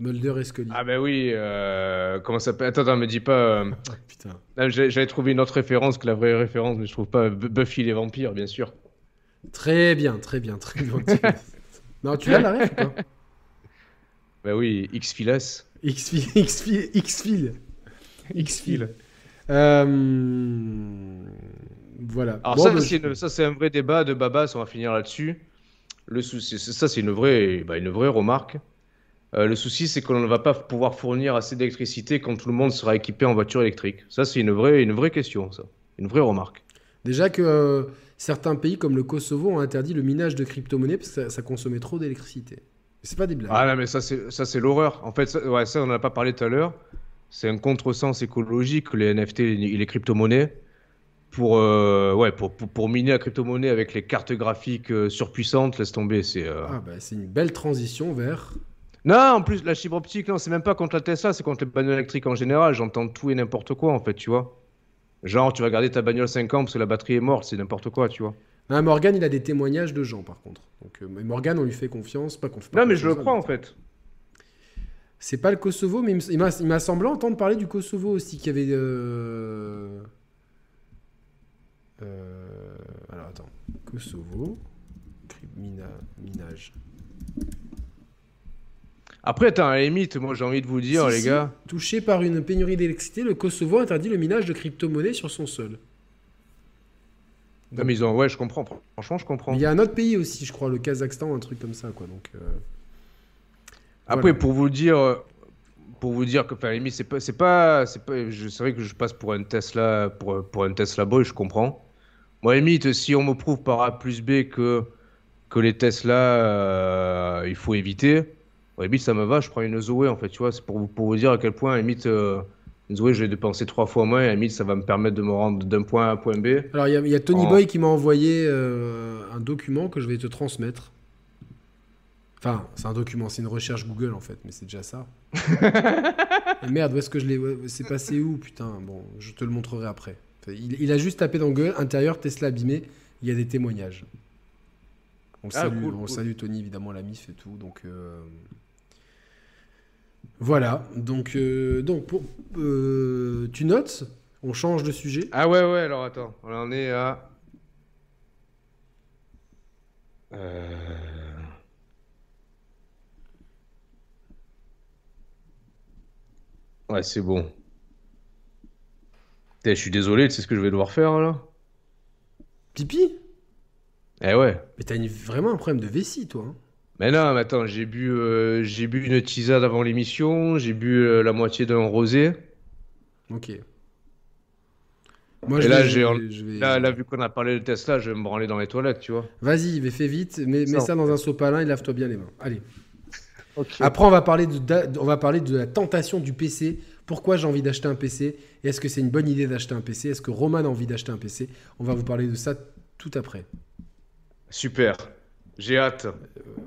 [SPEAKER 2] Mulder et Scully.
[SPEAKER 1] Ah ben oui, euh, comment ça s'appelle? Attends, attends, me dis pas... euh,
[SPEAKER 2] Ah, putain.
[SPEAKER 1] Ah, j'ai- J'avais trouvé une autre référence que la vraie référence, mais je trouve pas Buffy les vampires, bien sûr.
[SPEAKER 2] Très bien, très bien, très bien. [laughs] non, tu l'as la ref ou pas?
[SPEAKER 1] Bah oui, X-Files.
[SPEAKER 2] X-Fil. X-Fil. X-Fil.
[SPEAKER 1] X-Fil.
[SPEAKER 2] Euh, Voilà.
[SPEAKER 1] Alors
[SPEAKER 2] Bon,
[SPEAKER 1] ça,
[SPEAKER 2] bah,
[SPEAKER 1] c'est une- ça, c'est un vrai débat de Babas, on va finir là-dessus. Le souci, c'est- ça c'est une vraie, bah, une vraie remarque. Euh, le souci, c'est qu'on ne va pas pouvoir fournir assez d'électricité quand tout le monde sera équipé en voiture électrique. Ça, c'est une vraie, une vraie question, ça. Une vraie remarque.
[SPEAKER 2] Déjà que euh, certains pays comme le Kosovo ont interdit le minage de crypto-monnaies parce que ça, ça consommait trop d'électricité. C'est pas des blagues.
[SPEAKER 1] Ah non, mais ça, c'est, l'horreur. En fait, ça, ouais, ça, on n'en a pas parlé tout à l'heure. C'est un contresens écologique, les NFT et les crypto-monnaies. Pour, euh, ouais, pour, pour, pour miner la crypto-monnaie avec les cartes graphiques surpuissantes, laisse tomber. C'est, euh,
[SPEAKER 2] Ah, bah, c'est une belle transition vers.
[SPEAKER 1] Non, en plus, la fibre optique, non, c'est même pas contre la Tesla, c'est contre les bagnoles électriques en général. J'entends tout et n'importe quoi, en fait, tu vois. Genre, tu vas garder ta bagnole 5 ans parce que la batterie est morte, c'est n'importe quoi, tu vois.
[SPEAKER 2] Ah, Morgan, il a des témoignages de gens par contre. Donc, euh, mais Morgan, on lui fait confiance, pas confiance.
[SPEAKER 1] Non, mais je le crois, en fait.
[SPEAKER 2] C'est pas le Kosovo, mais il m'a semblé entendre parler du Kosovo aussi, qui avait. Euh... euh, Alors attends. Kosovo. mina- Minage.
[SPEAKER 1] Après, à la limite, moi, j'ai envie de vous dire,
[SPEAKER 2] Si,
[SPEAKER 1] les
[SPEAKER 2] si.
[SPEAKER 1] gars.
[SPEAKER 2] Touché par une pénurie d'électricité, le Kosovo interdit le minage de crypto-monnaies sur son sol.
[SPEAKER 1] Non, mais ils ont... Ouais, je comprends. Franchement, je comprends.
[SPEAKER 2] Il y a un autre pays aussi, je crois, le Kazakhstan, un truc comme ça, quoi. Donc, euh,
[SPEAKER 1] Après,
[SPEAKER 2] Voilà.
[SPEAKER 1] pour vous dire, pour vous dire que, enfin, limite, c'est pas, c'est pas, c'est pas, je- c'est vrai que je passe pour un Tesla, pour, pour un Tesla boy, je comprends. Moi, limite, si on me prouve par A plus B que, que les Tesla, euh, il faut éviter, la limite, ça me va, je prends une Zoé, en fait, tu vois, c'est pour vous, pour vous dire à quel point, limite, euh, une Zoé, je vais dépenser trois fois moins, et à limite, ça va me permettre de me rendre d'un point A à un point B.
[SPEAKER 2] Alors, il y, a- il y a Tony. Boy qui m'a envoyé euh, un document que je vais te transmettre. Enfin, c'est un document, c'est une recherche Google en fait, mais c'est déjà ça. [laughs] Merde, où est-ce que je l'ai. C'est passé où? Putain, bon, je te le montrerai après. Il, il a juste tapé dans Google intérieur Tesla abîmé, il y a des témoignages. On
[SPEAKER 1] Ah,
[SPEAKER 2] salue,
[SPEAKER 1] cool,
[SPEAKER 2] on
[SPEAKER 1] cool.
[SPEAKER 2] salue Tony, évidemment, la MIF et tout. Donc. euh, voilà, donc, euh, euh, tu notes On change de sujet
[SPEAKER 1] Ah ouais, ouais, alors attends, on en est à... Euh, ouais, c'est bon. je suis désolé, tu sais ce que je vais devoir faire là?
[SPEAKER 2] Pipi?
[SPEAKER 1] Eh ouais.
[SPEAKER 2] Mais t'as vraiment un problème de vessie, toi. Hein.
[SPEAKER 1] Mais non, mais attends, j'ai bu, euh, j'ai bu une tisane avant l'émission, j'ai bu euh, la moitié d'un rosé.
[SPEAKER 2] Ok. Moi,
[SPEAKER 1] Et
[SPEAKER 2] je
[SPEAKER 1] là,
[SPEAKER 2] vais-
[SPEAKER 1] j'ai-
[SPEAKER 2] je vais-
[SPEAKER 1] Là, là, vu qu'on a parlé de Tesla, je vais me branler dans les toilettes, tu vois.
[SPEAKER 2] Vas-y, mais fais vite, mets, mets
[SPEAKER 1] Ça.
[SPEAKER 2] ça dans un sopalin et lave-toi bien les mains. Allez. [laughs]
[SPEAKER 1] Ok.
[SPEAKER 2] Après, on va parler de, da- on va parler de la tentation du PC. Pourquoi j'ai envie d'acheter un PC Et est-ce que c'est une bonne idée d'acheter un PC Est-ce que Roman a envie d'acheter un PC On va vous parler de ça tout après.
[SPEAKER 1] Super. J'ai hâte.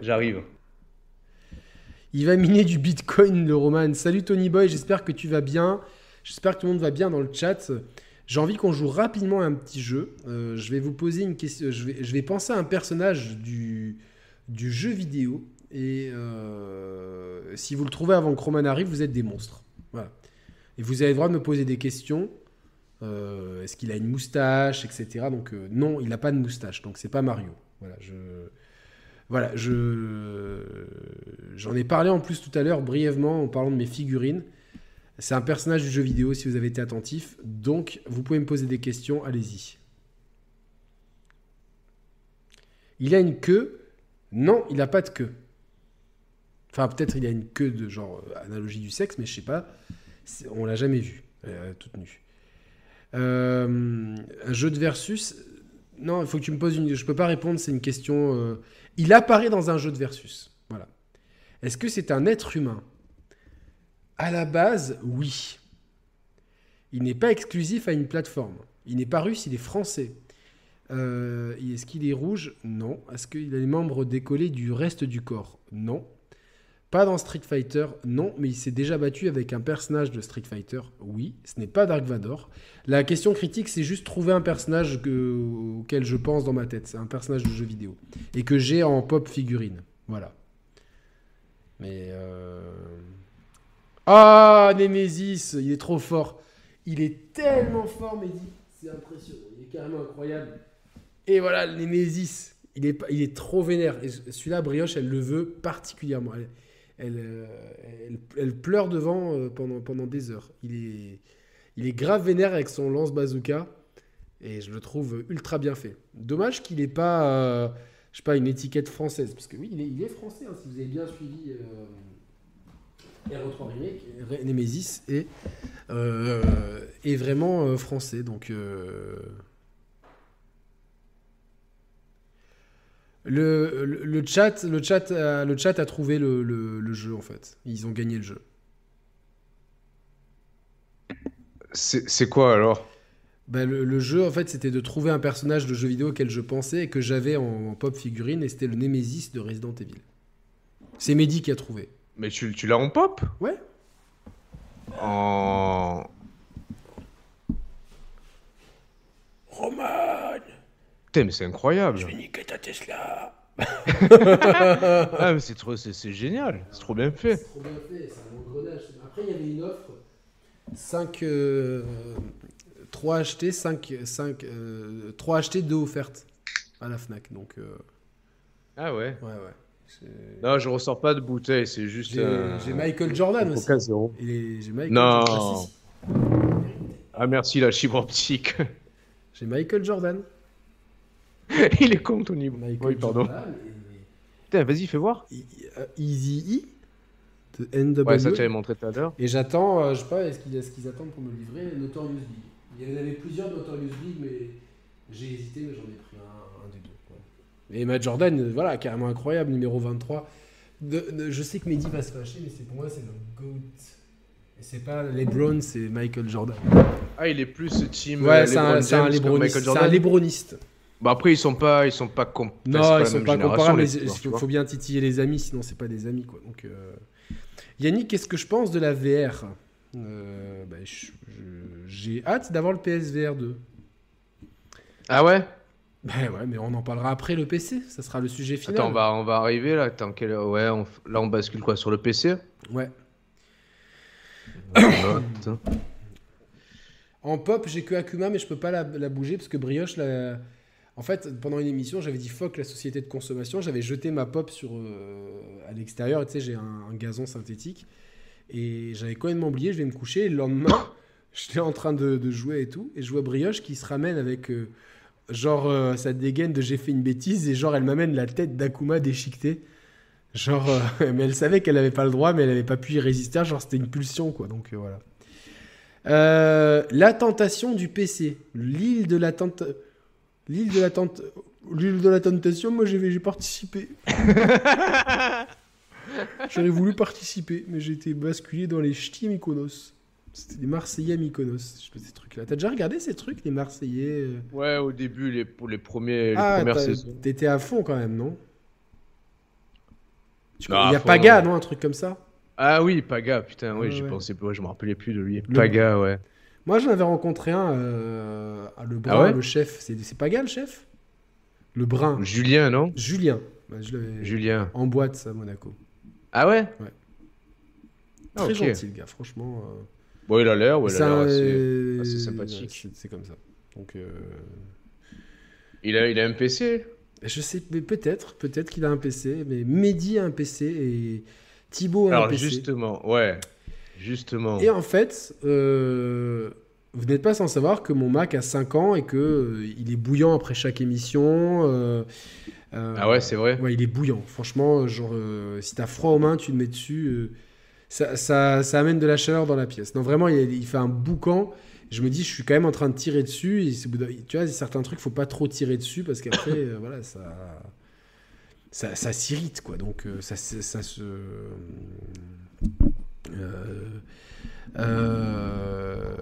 [SPEAKER 1] J'arrive.
[SPEAKER 2] Il va miner du Bitcoin, le Roman. Salut Tony Boy, j'espère que tu vas bien. J'espère que tout le monde va bien dans le chat. J'ai envie qu'on joue rapidement un petit jeu. Euh, je vais vous poser une question. Je vais, penser à un personnage du, jeu vidéo. Et euh, si vous le trouvez avant que Roman arrive, vous êtes des monstres. Voilà. Et vous avez le droit de me poser des questions. Euh, Est-ce qu'il a une moustache, etc. Donc non, il n'a pas de moustache. Donc c'est pas Mario. Voilà, je... Voilà, je j'en ai parlé en plus tout à l'heure brièvement en parlant de mes figurines. C'est un personnage du jeu vidéo si vous avez été attentif. Donc vous pouvez me poser des questions, allez-y. Il a une queue? Non, il n'a pas de queue. Enfin, peut-être il a une queue de genre euh, analogie du sexe, mais je sais pas. On l'a jamais vu, euh, toute nue. Euh, un jeu de versus? Non, il faut que tu me poses une. Je peux pas répondre, c'est une question. Il apparaît dans un jeu de versus. Voilà. Est-ce que c'est un être humain? À la base, oui. Il n'est pas exclusif à une plateforme. Il n'est pas russe, il est français. Euh, Est-ce qu'il est rouge? Non. Est-ce qu'il a les membres décollés du reste du corps? Non. Pas dans Street Fighter Non. Mais il s'est déjà battu avec un personnage de Street Fighter Oui. Ce n'est pas Dark Vador. La question critique, c'est juste trouver un personnage que- auquel je pense dans ma tête. C'est un personnage de jeu vidéo. Et que j'ai en pop figurine. Voilà. Mais. euh, Ah, Nemesis Il est trop fort. Il est tellement fort, Mehdi. C'est impressionnant. Il est carrément incroyable. Et voilà, Nemesis. Il est, il est trop vénère. Et celui-là, Brioche, elle le veut particulièrement. Elle, elle, euh, elle- pleure devant euh, pendant, pendant des heures. Il est, grave vénère avec son lance-bazooka. Et je le trouve ultra bien fait. Dommage qu'il n'ait pas, pas, une étiquette française. Parce que oui, il est, français. hein, si vous avez bien suivi euh, RE3 Remake, Re- Nemesis est, euh, vraiment français. Donc. Le, le, le chat, le, chat a, le chat a trouvé le, jeu en fait. Ils ont gagné le jeu.
[SPEAKER 1] C'est quoi alors?
[SPEAKER 2] Ben, le, jeu en fait c'était de trouver un personnage de jeu vidéo auquel je pensais et que j'avais en, en pop figurine et c'était le Nemesis de Resident Evil. C'est Mehdi qui a trouvé.
[SPEAKER 1] Mais tu, tu l'as en pop?
[SPEAKER 2] Ouais.
[SPEAKER 1] En.
[SPEAKER 2] Roman,
[SPEAKER 1] Putain, mais c'est incroyable.
[SPEAKER 2] je vais niquer ta Tesla. [laughs]
[SPEAKER 1] Ah, mais c'est trop, c'est c'est génial. C'est trop bien fait.
[SPEAKER 2] C'est trop bien fait, c'est un engrenage. Après il y avait une offre 5 3 achetés, 5, 5 3 achetés, 2 offertes à la Fnac. Donc euh,
[SPEAKER 1] Ah ouais.
[SPEAKER 2] ouais ouais. C'est-
[SPEAKER 1] Non, je ressors pas de bouteille, c'est juste.
[SPEAKER 2] J'ai
[SPEAKER 1] un-
[SPEAKER 2] j'ai Michael Jordan aussi. J'ai Michael
[SPEAKER 1] Non.
[SPEAKER 2] Ah, si, si.
[SPEAKER 1] Ah merci la fibre optique.
[SPEAKER 2] J'ai Michael Jordan. [laughs]
[SPEAKER 1] Il est con Tony.
[SPEAKER 2] Michael
[SPEAKER 1] Oui, pardon. Vas-y, fais voir.
[SPEAKER 2] Easy E de NW.
[SPEAKER 1] Ouais, ça tu avais montré tout à l'heure.
[SPEAKER 2] Et j'attends, euh, je sais pas, est-ce qu'ils est attendent pour me livrer Notorious Big. Il y en avait plusieurs Notorious Big, mais j'ai hésité, mais j'en ai pris un, un des deux. quoi. Et Matt Jordan, euh, voilà, carrément incroyable, numéro 23. De- de- je sais que Mehdi va se fâcher, mais c'est pour moi, c'est le GOAT. Et c'est pas LeBron, c'est Michael Jordan.
[SPEAKER 1] Ah, il est plus team.
[SPEAKER 2] Ouais,
[SPEAKER 1] euh,
[SPEAKER 2] c'est un, un Lebroniste.
[SPEAKER 1] Bah après ils sont pas, ils sont pas comp-
[SPEAKER 2] Non,
[SPEAKER 1] la
[SPEAKER 2] ils sont pas comparables,
[SPEAKER 1] les
[SPEAKER 2] il faut, bien titiller les amis, sinon c'est pas des amis quoi. Donc, euh, Yannick, qu'est-ce que je pense de la VR Euh, bah, J'ai hâte d'avoir le PSVR 2.
[SPEAKER 1] Ah ouais?
[SPEAKER 2] Bah ouais, mais on en parlera après le PC, ça sera le sujet final.
[SPEAKER 1] Attends, on va, on va arriver là. Attends, quelle... ouais, on là on bascule quoi sur le PC.
[SPEAKER 2] Ouais. En pop, j'ai que Akuma, mais je peux pas la, la bouger parce que Brioche, la... en fait, pendant une émission, j'avais dit fuck la société de consommation. J'avais jeté ma pop sur, euh, à l'extérieur. Tu sais, j'ai un, gazon synthétique. Et j'avais complètement oublié, je vais me coucher. Et le lendemain, [laughs] j'étais en train de, jouer et tout. Et je vois Brioche qui se ramène avec. euh, genre, euh, ça dégaine de j'ai fait une bêtise. Et genre, elle m'amène la tête d'Akuma déchiquetée. Genre, euh, [laughs] mais elle savait qu'elle n'avait pas le droit, mais elle n'avait pas pu y résister. Genre, c'était une pulsion, quoi. Donc, voilà. La tentation du PC. L'île de la tente... L'île de la tente... L'île de la tentation, moi j'ai j'ai participé. [laughs] J'aurais voulu participer, mais j'ai été basculé dans les ch'tis Mykonos. C'était des Marseillais à Mykonos, ces trucs-là. T'as déjà regardé ces trucs, les Marseillais euh
[SPEAKER 1] Ouais, au début, les, pour les, premiers, les
[SPEAKER 2] Ah,
[SPEAKER 1] premières saisons.
[SPEAKER 2] t'étais à fond quand même, non?
[SPEAKER 1] Non,
[SPEAKER 2] Il y a
[SPEAKER 1] fond,
[SPEAKER 2] Paga, non? Un truc comme ça?
[SPEAKER 1] Ah oui, Paga, putain, oui,
[SPEAKER 2] Ouais,
[SPEAKER 1] j'y
[SPEAKER 2] ouais.
[SPEAKER 1] je me rappelais plus de lui.
[SPEAKER 2] Le-
[SPEAKER 1] Paga, ouais.
[SPEAKER 2] Moi, j'en avais rencontré un, euh, ah, le brun,
[SPEAKER 1] Ah ouais
[SPEAKER 2] le chef. C'est Paga, le chef? Le brun.
[SPEAKER 1] Julien, non?
[SPEAKER 2] Julien. Bah, je
[SPEAKER 1] Julien.
[SPEAKER 2] En boîte, à Monaco.
[SPEAKER 1] Ah ouais? Ah,
[SPEAKER 2] Très gentil, le gars, franchement. euh,
[SPEAKER 1] Bon, il a l'air, ouais, il
[SPEAKER 2] c'est
[SPEAKER 1] a l'air assez, assez
[SPEAKER 2] ouais,
[SPEAKER 1] sympathique.
[SPEAKER 2] c'est- C'est comme ça. Donc, euh,
[SPEAKER 1] Il a, il a un PC
[SPEAKER 2] je sais, mais peut-être, peut-être qu'il a un PC, mais Mehdi a un PC et Thibaut a un
[SPEAKER 1] Alors
[SPEAKER 2] PC.
[SPEAKER 1] justement, ouais, justement.
[SPEAKER 2] Et en fait, euh, vous n'êtes pas sans savoir que mon Mac a 5 ans et que euh, il est bouillant après chaque émission. euh, euh,
[SPEAKER 1] Ah ouais, c'est vrai
[SPEAKER 2] Ouais, il est bouillant. Franchement, genre, si t'as froid aux mains, tu le mets dessus. ça, ça, ça amène de la chaleur dans la pièce. Non, vraiment, il, il fait un boucan. Je me dis, je suis quand même en train de tirer dessus. Et tu vois, il y a certains trucs, faut pas trop tirer dessus parce qu'après, [coughs] voilà, ça, ça, ça s'irrite, quoi. Donc, euh, ça se. Euh, euh,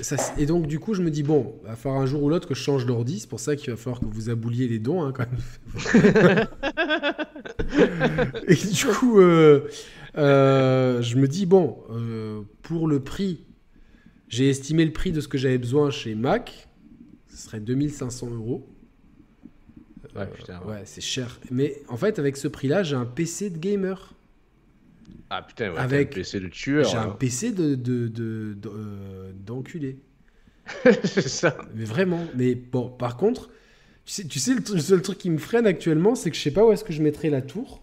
[SPEAKER 2] ça et donc, du coup, je me dis, bon, il va falloir un jour ou l'autre que je change d'ordi. C'est pour ça qu'il va falloir que vous abouliez les dons, hein, quand même. [laughs] et du coup, euh, euh, je me dis, bon, pour le prix, j'ai estimé le prix de ce que j'avais besoin chez Mac. Ce serait 2500 euros.
[SPEAKER 1] Ouais,
[SPEAKER 2] c'est cher. Mais en fait, avec ce prix-là, j'ai un PC de gamer.
[SPEAKER 1] Ah putain, ouais,
[SPEAKER 2] Avec-
[SPEAKER 1] un PC de tueur.
[SPEAKER 2] J'ai un. PC de, de, de- de- euh, d'enculé. [laughs]
[SPEAKER 1] c'est ça.
[SPEAKER 2] Mais vraiment. Mais bon, par contre, tu sais, tu sais le, seul truc qui me freine actuellement, c'est que je sais pas où est-ce que je mettrais la tour.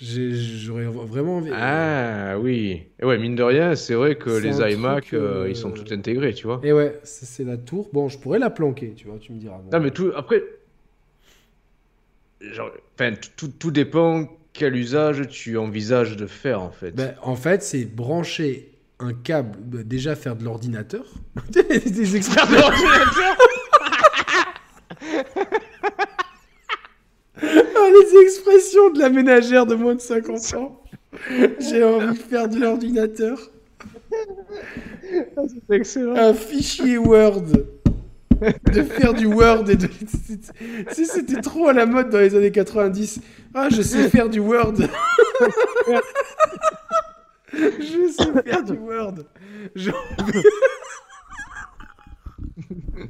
[SPEAKER 2] J'ai- J'aurais vraiment envie.
[SPEAKER 1] Ah oui. Et ouais, mine de rien, c'est vrai que
[SPEAKER 2] C'est
[SPEAKER 1] les iMac,
[SPEAKER 2] euh,
[SPEAKER 1] euh, ils sont tout intégrés, tu vois.
[SPEAKER 2] Et ouais, c'est la tour. Bon, je pourrais la planquer, tu vois, tu me diras. bon.
[SPEAKER 1] Non, mais tout, après, genre, enfin, tout, tout dépend quel usage tu envisages de faire, en fait.
[SPEAKER 2] Ben, en fait, c'est brancher un câble, ben, déjà faire de l'ordinateur. [laughs] Des expressions- Ah, [laughs] les expressions de la ménagère de moins de 50 ans. J'ai envie de faire de l'ordinateur.
[SPEAKER 1] c'est excellent.
[SPEAKER 2] Un fichier Word. [laughs] De faire du Word et de. [laughs] Si c'était trop à la mode dans les années 90. Ah, je sais faire du Word. [laughs] je sais faire du Word. Je-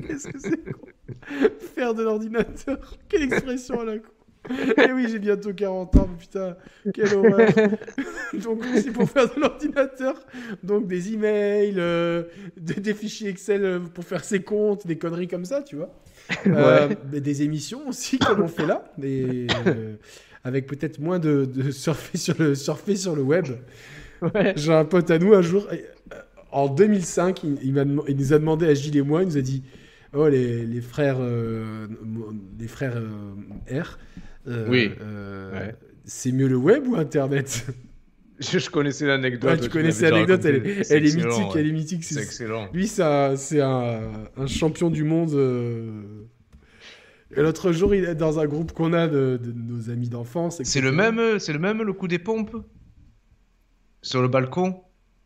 [SPEAKER 2] Qu'est-ce que c'est Faire de l'ordinateur. Quelle expression à la con. Eh oui, j'ai bientôt 40 ans, putain, quelle horreur. [laughs] Donc, c'est pour faire de l'ordinateur. Donc, des emails, euh, des, des fichiers Excel euh, pour faire ses comptes, des conneries comme ça, tu vois. Euh, mais des émissions aussi, comme on fait là, euh, avec peut-être moins de, de surfer, sur le, surfer sur le web.
[SPEAKER 1] Ouais.
[SPEAKER 2] J'ai un pote à nous, un jour, en 2005, il, nous a demandé à Gilles et moi, il nous a dit Oh, les, les frères, les frères R,
[SPEAKER 1] Oui.
[SPEAKER 2] euh,
[SPEAKER 1] Ouais.
[SPEAKER 2] c'est mieux le web ou Internet?
[SPEAKER 1] Je, [laughs] je connaissais l'anecdote.
[SPEAKER 2] Ouais, Tu connaissais l'anecdote, elle, est- elle mythique,
[SPEAKER 1] ouais.
[SPEAKER 2] elle est mythique.
[SPEAKER 1] C'est excellent.
[SPEAKER 2] Lui, ça, c'est un, un champion du monde. euh. Et l'autre jour, il est dans un groupe qu'on a de, de nos amis d'enfance.
[SPEAKER 1] C'est le même, c'est le même le coup des pompes? Sur le balcon?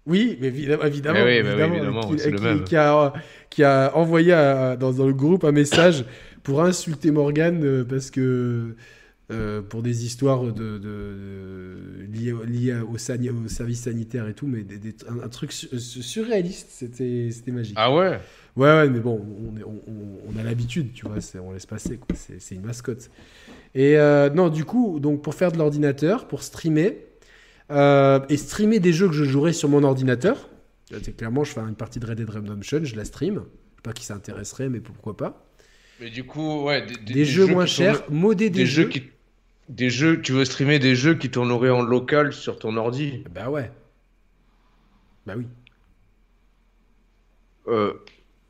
[SPEAKER 2] Oui, mais évidemment, évidemment,
[SPEAKER 1] Eh oui, bah oui,
[SPEAKER 2] évidemment, qui,
[SPEAKER 1] c'est le
[SPEAKER 2] qui-
[SPEAKER 1] même.
[SPEAKER 2] qui a, qui a envoyé à- dans, dans le groupe un message pour insulter Morgan euh, parce que euh, pour des histoires de, de- de- liées, au- liées au, sani- au service sanitaire et tout, mais des- des- un, un truc su- su- surréaliste, c'était magique.
[SPEAKER 1] Ah ouais?
[SPEAKER 2] Ouais, ouais, mais bon, on, est- on- on- on a l'habitude, tu vois, on laisse passer. C'est, une mascotte. Et euh, non, du coup, donc pour faire de l'ordinateur, pour streamer, euh, et streamer des jeux que je jouerais sur mon ordinateur, clairement, je fais une partie de Red Dead Redemption, je la stream. Je sais pas qui ça intéresserait, mais pourquoi pas.
[SPEAKER 1] Mais du coup, ouais, des,
[SPEAKER 2] Des, jeux, moins chers, des,
[SPEAKER 1] des jeux
[SPEAKER 2] jeux.
[SPEAKER 1] qui, des jeux, tu veux streamer des jeux qui tourneraient en local sur ton ordi?
[SPEAKER 2] Bah ouais. Bah oui.
[SPEAKER 1] Euh,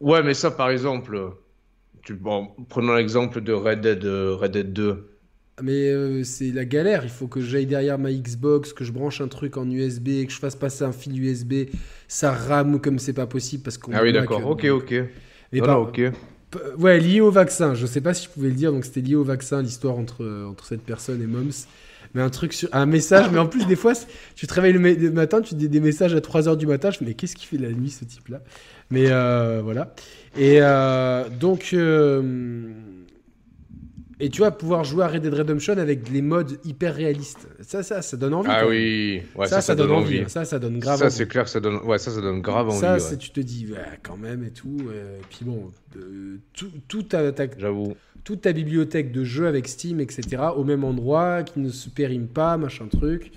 [SPEAKER 1] ouais, mais ça, par exemple, tu, bon, prenons l'exemple de Red Dead, euh, Red Dead 2.
[SPEAKER 2] Mais euh, c'est la galère, il faut que j'aille derrière ma Xbox, que je branche un truc en USB, que je fasse passer un fil USB, ça rame comme c'est pas possible parce qu'on
[SPEAKER 1] Ah oui, d'accord. Ok, ok.
[SPEAKER 2] Et
[SPEAKER 1] Non,
[SPEAKER 2] par-
[SPEAKER 1] non, ok.
[SPEAKER 2] Ouais, lié au vaccin. Je sais pas si je pouvais le dire, donc c'était lié au vaccin, l'histoire entre, euh, cette personne et Moms. Mais un truc sur. Un message, mais en plus, des fois, tu te réveilles le, ma- le matin, tu dis des messages à 3h du matin. Je me mais qu'est-ce qu'il fait la nuit, ce type-là? Mais euh, voilà. Et euh, donc. Et tu vas pouvoir jouer à Red Dead Redemption avec les modes hyper réalistes. Ça, ça, ça donne envie.
[SPEAKER 1] Ah oui, ouais,
[SPEAKER 2] ça, ça, donne envie. Ça, ça donne grave
[SPEAKER 1] Ça, c'est clair que ça donne, ouais, ça, ça donne grave envie.
[SPEAKER 2] Ça,
[SPEAKER 1] ouais.
[SPEAKER 2] c'est- tu te dis, ouais, quand même et tout. euh, Et puis bon, euh, tout, tout ta, ta-
[SPEAKER 1] J'avoue.
[SPEAKER 2] toute ta bibliothèque de jeux avec Steam, etc., au même endroit, qui ne se périment pas, machin truc.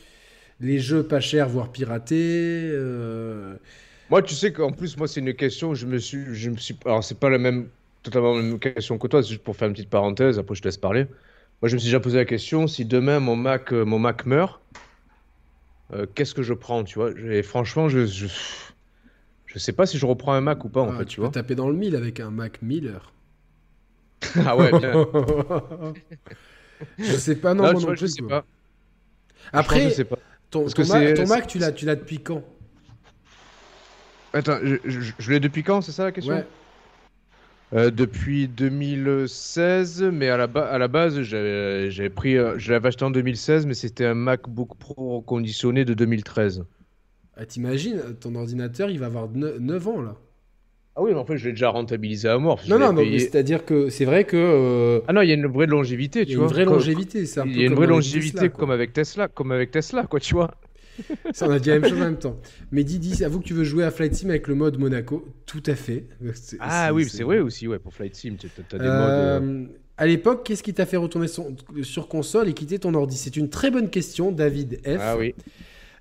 [SPEAKER 2] Les jeux pas chers, voire piratés. euh,
[SPEAKER 1] Moi, tu sais qu'en plus, moi, c'est une question, je me suis, je me suis, alors c'est pas la même, totalement la même question que toi, juste pour faire une petite parenthèse, après je te laisse parler. Moi, je me suis déjà posé la question, si demain mon Mac, euh, mon Mac meurt, euh, qu'est-ce que je prends, tu vois? Et franchement, je, je, je sais pas si je reprends un Mac ou pas, en
[SPEAKER 2] ah,
[SPEAKER 1] fait,
[SPEAKER 2] tu
[SPEAKER 1] tu
[SPEAKER 2] peux
[SPEAKER 1] vois.
[SPEAKER 2] taper dans le mille avec un Mac Miller. [laughs]
[SPEAKER 1] Ah ouais, bien.
[SPEAKER 2] je sais pas, non,
[SPEAKER 1] Non,
[SPEAKER 2] moi non
[SPEAKER 1] vois, je
[SPEAKER 2] plus,
[SPEAKER 1] sais pas.
[SPEAKER 2] Après,
[SPEAKER 1] je sais pas.
[SPEAKER 2] ton,
[SPEAKER 1] parce
[SPEAKER 2] ton Mac, tu l'as, tu l'as depuis quand?
[SPEAKER 1] Attends, je, je- je l'ai depuis quand, c'est ça la question?
[SPEAKER 2] Ouais.
[SPEAKER 1] Euh, depuis 2016, mais à la, ba- à la base, j'avais pris, euh, je l'avais acheté en 2016, mais c'était un MacBook Pro reconditionné de 2013.
[SPEAKER 2] Ah, T'imagines, ton ordinateur, il va avoir 9 ans là.
[SPEAKER 1] Ah oui, mais en fait, je l'ai déjà rentabilisé à mort.
[SPEAKER 2] Non, non, mais
[SPEAKER 1] payé-
[SPEAKER 2] c'est-à-dire que c'est vrai que. euh,
[SPEAKER 1] Ah non, il y a une vraie longévité,
[SPEAKER 2] il
[SPEAKER 1] tu
[SPEAKER 2] y a
[SPEAKER 1] vois.
[SPEAKER 2] une vraie longévité. c'est un
[SPEAKER 1] Il y a une vraie longévité
[SPEAKER 2] Tesla,
[SPEAKER 1] comme avec Tesla, comme avec Tesla, quoi, tu vois. [laughs]
[SPEAKER 2] Ça, on a dit la même chose en même temps. Mais Didi, avoue que tu veux jouer à Flight Sim avec le mode Monaco. Tout à fait.
[SPEAKER 1] Ah oui, c'est vrai aussi, ouais, pour Flight Sim, tu as, des modes.
[SPEAKER 2] Euh,
[SPEAKER 1] euh,
[SPEAKER 2] À l'époque, qu'est-ce qui t'a fait retourner son- sur console et quitter ton ordi? C'est une très bonne question, David F.
[SPEAKER 1] Ah oui,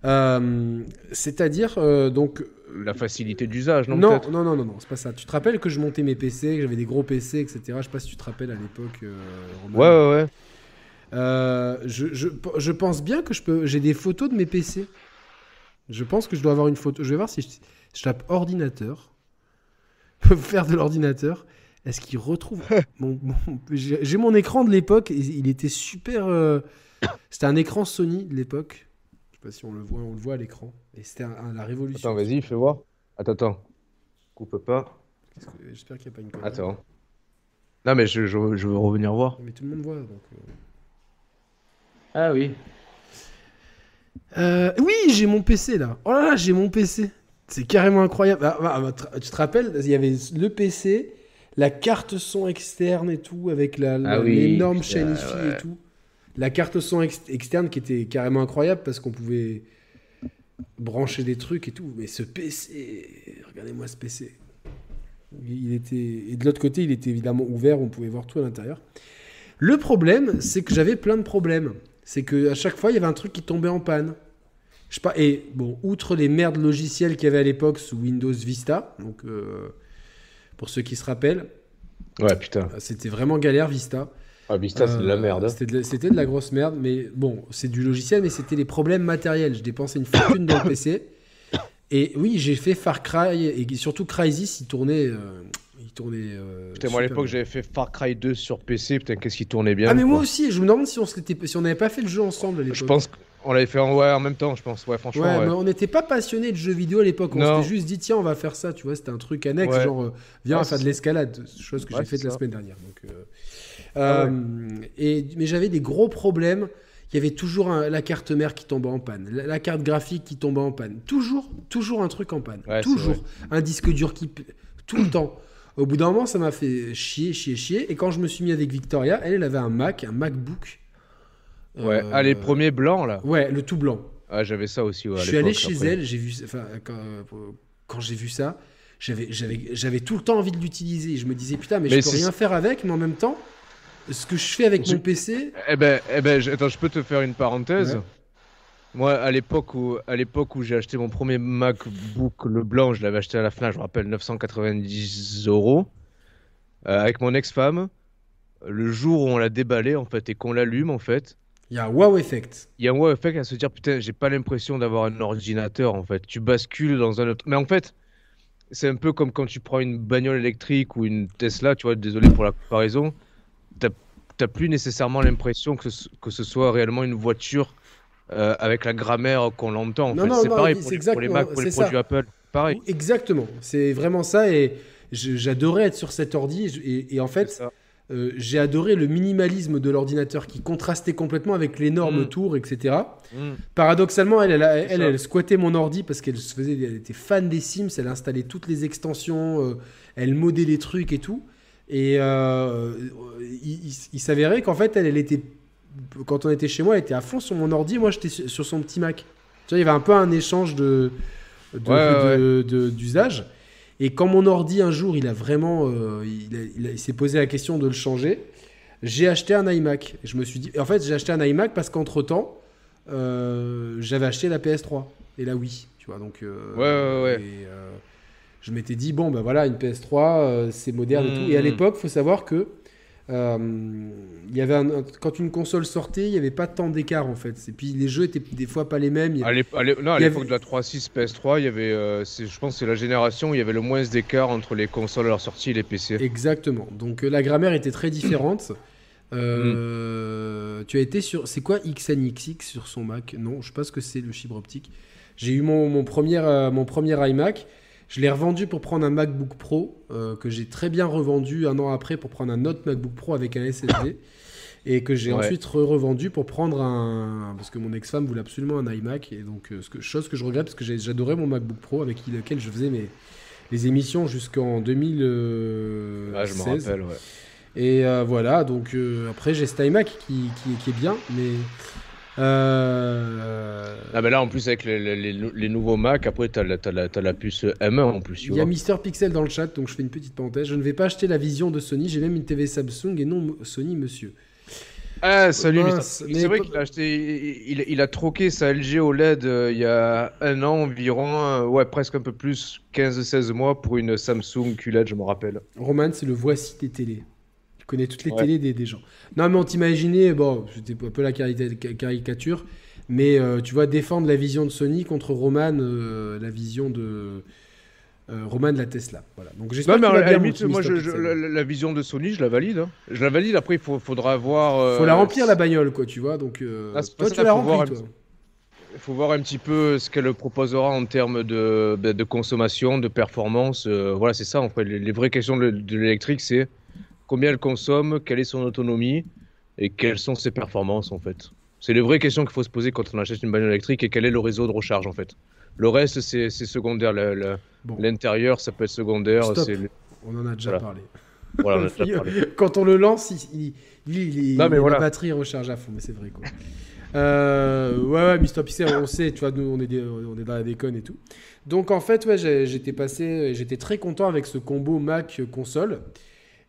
[SPEAKER 2] Euh, C'est-à-dire, euh, donc.
[SPEAKER 1] la facilité d'usage, non,
[SPEAKER 2] Non, non, non, non, non, c'est pas ça. Tu te rappelles que je montais mes PC, que j'avais des gros PC, etc. Je sais pas si tu te rappelles à l'époque. euh.
[SPEAKER 1] Ouais, ouais, ouais.
[SPEAKER 2] Euh, je, je, je pense bien que je peux. J'ai des photos de mes PC. Je pense que je dois avoir une photo. Je vais voir si je, je tape ordinateur. [laughs] faire de l'ordinateur. Est-ce qu'il retrouve [laughs] mon, mon- J'ai mon écran de l'époque. Il était super. euh, [coughs] C'était un écran Sony de l'époque. Je sais pas si on le voit. On le voit à l'écran. Et c'était la révolution.
[SPEAKER 1] Attends, vas-y, fais voir. Attends, attends. Coupe pas.
[SPEAKER 2] Que- J'espère qu'il n'y a pas une.
[SPEAKER 1] Attends. Non, mais je, je, je veux revenir voir.
[SPEAKER 2] Mais tout le monde voit. Donc, euh.
[SPEAKER 1] Ah oui.
[SPEAKER 2] Euh, oui, j'ai mon PC là. Oh là là, j'ai mon PC. C'est carrément incroyable. Ah, ah, ah, tu te rappelles, il y avait le PC, la carte son externe et tout, avec la, la-
[SPEAKER 1] oui,
[SPEAKER 2] l'énorme
[SPEAKER 1] putain,
[SPEAKER 2] chaîne
[SPEAKER 1] ouais.
[SPEAKER 2] et tout. La carte son ex- externe qui était carrément incroyable parce qu'on pouvait brancher des trucs et tout. Mais ce PC, regardez-moi ce PC. Il était et de l'autre côté, il était évidemment ouvert, on pouvait voir tout à l'intérieur. Le problème, c'est que j'avais plein de problèmes. C'est que à chaque fois, il y avait un truc qui tombait en panne. Je sais pas. Et bon, outre les merdes logicielles qu'il y avait à l'époque sous Windows Vista, donc euh, pour ceux qui se rappellent,
[SPEAKER 1] Ouais, putain.
[SPEAKER 2] c'était vraiment galère Vista.
[SPEAKER 1] Ah, Vista, c'est de la
[SPEAKER 2] Euh,
[SPEAKER 1] merde. hein.
[SPEAKER 2] C'était de, la- c'était de la grosse merde, mais bon, c'est du logiciel, mais c'était les problèmes matériels. Je dépensais une fortune dans le PC. Et oui, j'ai fait Far Cry et surtout Crysis, il tournait. euh, il tournait euh,
[SPEAKER 1] Putain, moi à l'époque, j'avais fait Far Cry 2 sur PC. Putain, qu'est-ce qui tournait bien.
[SPEAKER 2] Ah, mais moi aussi, je me demande si on si on n'avait pas fait le jeu ensemble à l'époque.
[SPEAKER 1] Je pense qu'on l'avait fait en, ouais, en même temps, je pense. Ouais, franchement.
[SPEAKER 2] Ouais,
[SPEAKER 1] ouais.
[SPEAKER 2] mais on n'était pas passionné de jeux vidéo à l'époque. On s'était juste dit, tiens, on va faire ça. Tu vois, c'était un truc annexe,
[SPEAKER 1] Ouais.
[SPEAKER 2] genre, euh, viens, on va
[SPEAKER 1] Ouais,
[SPEAKER 2] faire de l'escalade. Chose que j'ai faite la semaine dernière. Donc, euh,
[SPEAKER 1] Ah
[SPEAKER 2] et, mais j'avais des gros problèmes. Il y avait toujours un- la carte mère qui tombait en panne, la, la carte graphique qui tombait en panne. Toujours, toujours un truc en panne.
[SPEAKER 1] Ouais,
[SPEAKER 2] toujours. Un disque dur qui. Tout le temps. Au bout d'un moment, ça m'a fait chier, chier, chier. Et quand je me suis mis avec Victoria, elle, elle avait un Mac, un MacBook.
[SPEAKER 1] Ouais.
[SPEAKER 2] Euh,
[SPEAKER 1] Ah, les premiers blancs, là.
[SPEAKER 2] Ouais, le tout blanc.
[SPEAKER 1] Ah, j'avais ça aussi. Ouais, à
[SPEAKER 2] je suis allé chez
[SPEAKER 1] après.
[SPEAKER 2] elle, j'ai vu, enfin, quand, quand j'ai vu ça, j'avais, tout le temps envie de l'utiliser. Je me disais putain, mais,
[SPEAKER 1] Mais
[SPEAKER 2] je peux rien faire avec, mais en même temps, ce que je fais avec
[SPEAKER 1] Je-
[SPEAKER 2] mon PC,
[SPEAKER 1] Eh ben, eh ben, je- attends, je peux te faire une parenthèse.
[SPEAKER 2] Ouais.
[SPEAKER 1] Moi, à l'époque où, à l'époque où j'ai acheté mon premier MacBook, le blanc, je l'avais acheté à la fin, je me rappelle, 990 euros, euh, avec mon ex-femme. Le jour où on l'a déballé, en fait, et qu'on l'allume, en fait,
[SPEAKER 2] Il y a un wow effect.
[SPEAKER 1] il y a un wow effect à se dire putain, j'ai pas l'impression d'avoir un ordinateur en fait. Tu bascules dans un autre. Mais en fait, c'est un peu comme quand tu prends une bagnole électrique ou une Tesla, tu vois, désolé pour la comparaison, t'as t'as plus nécessairement l'impression que, ce- que ce soit réellement une voiture euh, avec la grammaire qu'on l'entend. C'est pareil pour les, pour les
[SPEAKER 2] exactement-
[SPEAKER 1] Mac, pour les
[SPEAKER 2] ça.
[SPEAKER 1] produits Apple. Pareil.
[SPEAKER 2] Exactement, c'est vraiment ça et j'adorais être sur cet ordi et, en fait euh, j'ai adoré le minimalisme de l'ordinateur qui contrastait complètement avec l'énorme
[SPEAKER 1] Mm.
[SPEAKER 2] tour, etc.
[SPEAKER 1] Mm.
[SPEAKER 2] Paradoxalement, elle, elle, elle, squattait mon ordi parce qu'elle faisait, elle était fan des Sims, elle installait toutes les extensions, euh, elle modait les trucs et tout. Et euh, il, il- il s'avérait qu'en fait, elle, elle était, quand on était chez moi, elle était à fond sur mon ordi, moi j'étais sur, son petit Mac. Tu vois, il y avait un peu un échange de,
[SPEAKER 1] Ouais, ouais,
[SPEAKER 2] d'usage. Et quand mon ordi un jour, il a vraiment, euh, il, il il s'est posé la question de le changer, j'ai acheté un iMac. Et je me suis dit, et en fait, j'ai acheté un iMac parce qu'entre temps, j'avais acheté la PS3 et la Wii, tu vois. Donc, euh,
[SPEAKER 1] Ouais, ouais, ouais.
[SPEAKER 2] et, euh, je m'étais dit, bon, ben voilà, une PS3, euh, c'est moderne et tout. Et à
[SPEAKER 1] Mhm.
[SPEAKER 2] l'époque, faut savoir que euh, il y avait un- quand une console sortait, il n'y avait pas tant d'écart en fait. Et puis les jeux étaient des fois pas les mêmes. Il y avait-
[SPEAKER 1] à l'époque
[SPEAKER 2] avait-
[SPEAKER 1] de la 3.6 PS3, il y avait, euh, je pense que c'est la génération où il y avait le moins d'écart entre les consoles à leur sortie et les PC.
[SPEAKER 2] Exactement. Donc euh, la grammaire était très différente.
[SPEAKER 1] Mm. [clears throat]
[SPEAKER 2] Tu as été sur. C'est quoi XNXX sur son Mac? Non, je sais pas ce que c'est le fibre optique. J'ai eu mon, mon, premier, mon premier iMac. Je l'ai revendu pour prendre un MacBook Pro euh, que j'ai très bien revendu un an après pour prendre un autre MacBook Pro avec un SSD. Et que j'ai
[SPEAKER 1] Ouais.
[SPEAKER 2] ensuite revendu pour prendre un. Parce que mon ex-femme voulait absolument un iMac. Et donc, euh, ce que, chose que je regrette parce que j'adorais mon MacBook Pro avec lequel je faisais mes, les émissions jusqu'en 2016.
[SPEAKER 1] Ah, je me rappelle, ouais.
[SPEAKER 2] Et euh, voilà, donc euh, après j'ai cet iMac qui, qui, qui est bien, mais. Euh,
[SPEAKER 1] Ah, mais là, en plus, avec les, les- les- les nouveaux Mac, après, t'as la, t'as la, t'as la puce M1 en plus,
[SPEAKER 2] il y a. Mister Pixel dans le chat, donc je fais une petite parenthèse. Je ne vais pas acheter la vision de Sony, j'ai même une TV Samsung et non Sony, monsieur.
[SPEAKER 1] Ah, salut,
[SPEAKER 2] mais
[SPEAKER 1] C'est vrai qu'il a acheté, il a troqué sa LG OLED euh, il y a un an environ, euh, ouais, presque un peu plus, 15-16 mois pour une Samsung QLED, je me rappelle.
[SPEAKER 2] Roman, c'est le voici des télés. Il connaît toutes les
[SPEAKER 1] Ouais.
[SPEAKER 2] télés des, des gens. Non, mais on t'imaginait, bon, c'était un peu la cari- caricature, mais euh, tu vois, défendre la vision de Sony contre Roman, euh, la vision de. euh, Roman de la Tesla. Voilà. Donc j'espère
[SPEAKER 1] Non, mais à la limite, moi, je, je- la, la vision de Sony, je la valide. hein. Je la valide, après, il faut, faudra voir. euh,
[SPEAKER 2] Faut la remplir la bagnole, quoi, tu vois. Donc,
[SPEAKER 1] Ah, c'est
[SPEAKER 2] toi, tu
[SPEAKER 1] un
[SPEAKER 2] toi.
[SPEAKER 1] Il faut voir un petit peu ce qu'elle proposera en termes de, ben, de consommation, de performance. euh, voilà, c'est ça, en fait. Les, les vraies questions de, de l'électrique, c'est combien elle consomme, quelle est son autonomie et quelles sont ses performances, en fait. C'est les vraies questions qu'il faut se poser quand on achète une bagnole électrique et quel est le réseau de recharge, en fait. Le reste, c'est secondaire. La-
[SPEAKER 2] Bon,
[SPEAKER 1] L'intérieur, ça peut être secondaire.
[SPEAKER 2] On en a déjà
[SPEAKER 1] Voilà.
[SPEAKER 2] parlé.
[SPEAKER 1] Voilà, on a déjà [laughs] parlé.
[SPEAKER 2] Quand on le lance, il, il, il- il-
[SPEAKER 1] Non, mais
[SPEAKER 2] la batterie recharge à fond, mais c'est vrai, quoi. Euh, ouais, ouais, Mister Pixel, on sait, tu vois, nous, on est, des- on est dans la déconne et tout. Donc, en fait, ouais, j'étais passé, j'étais très content avec ce combo Mac-console.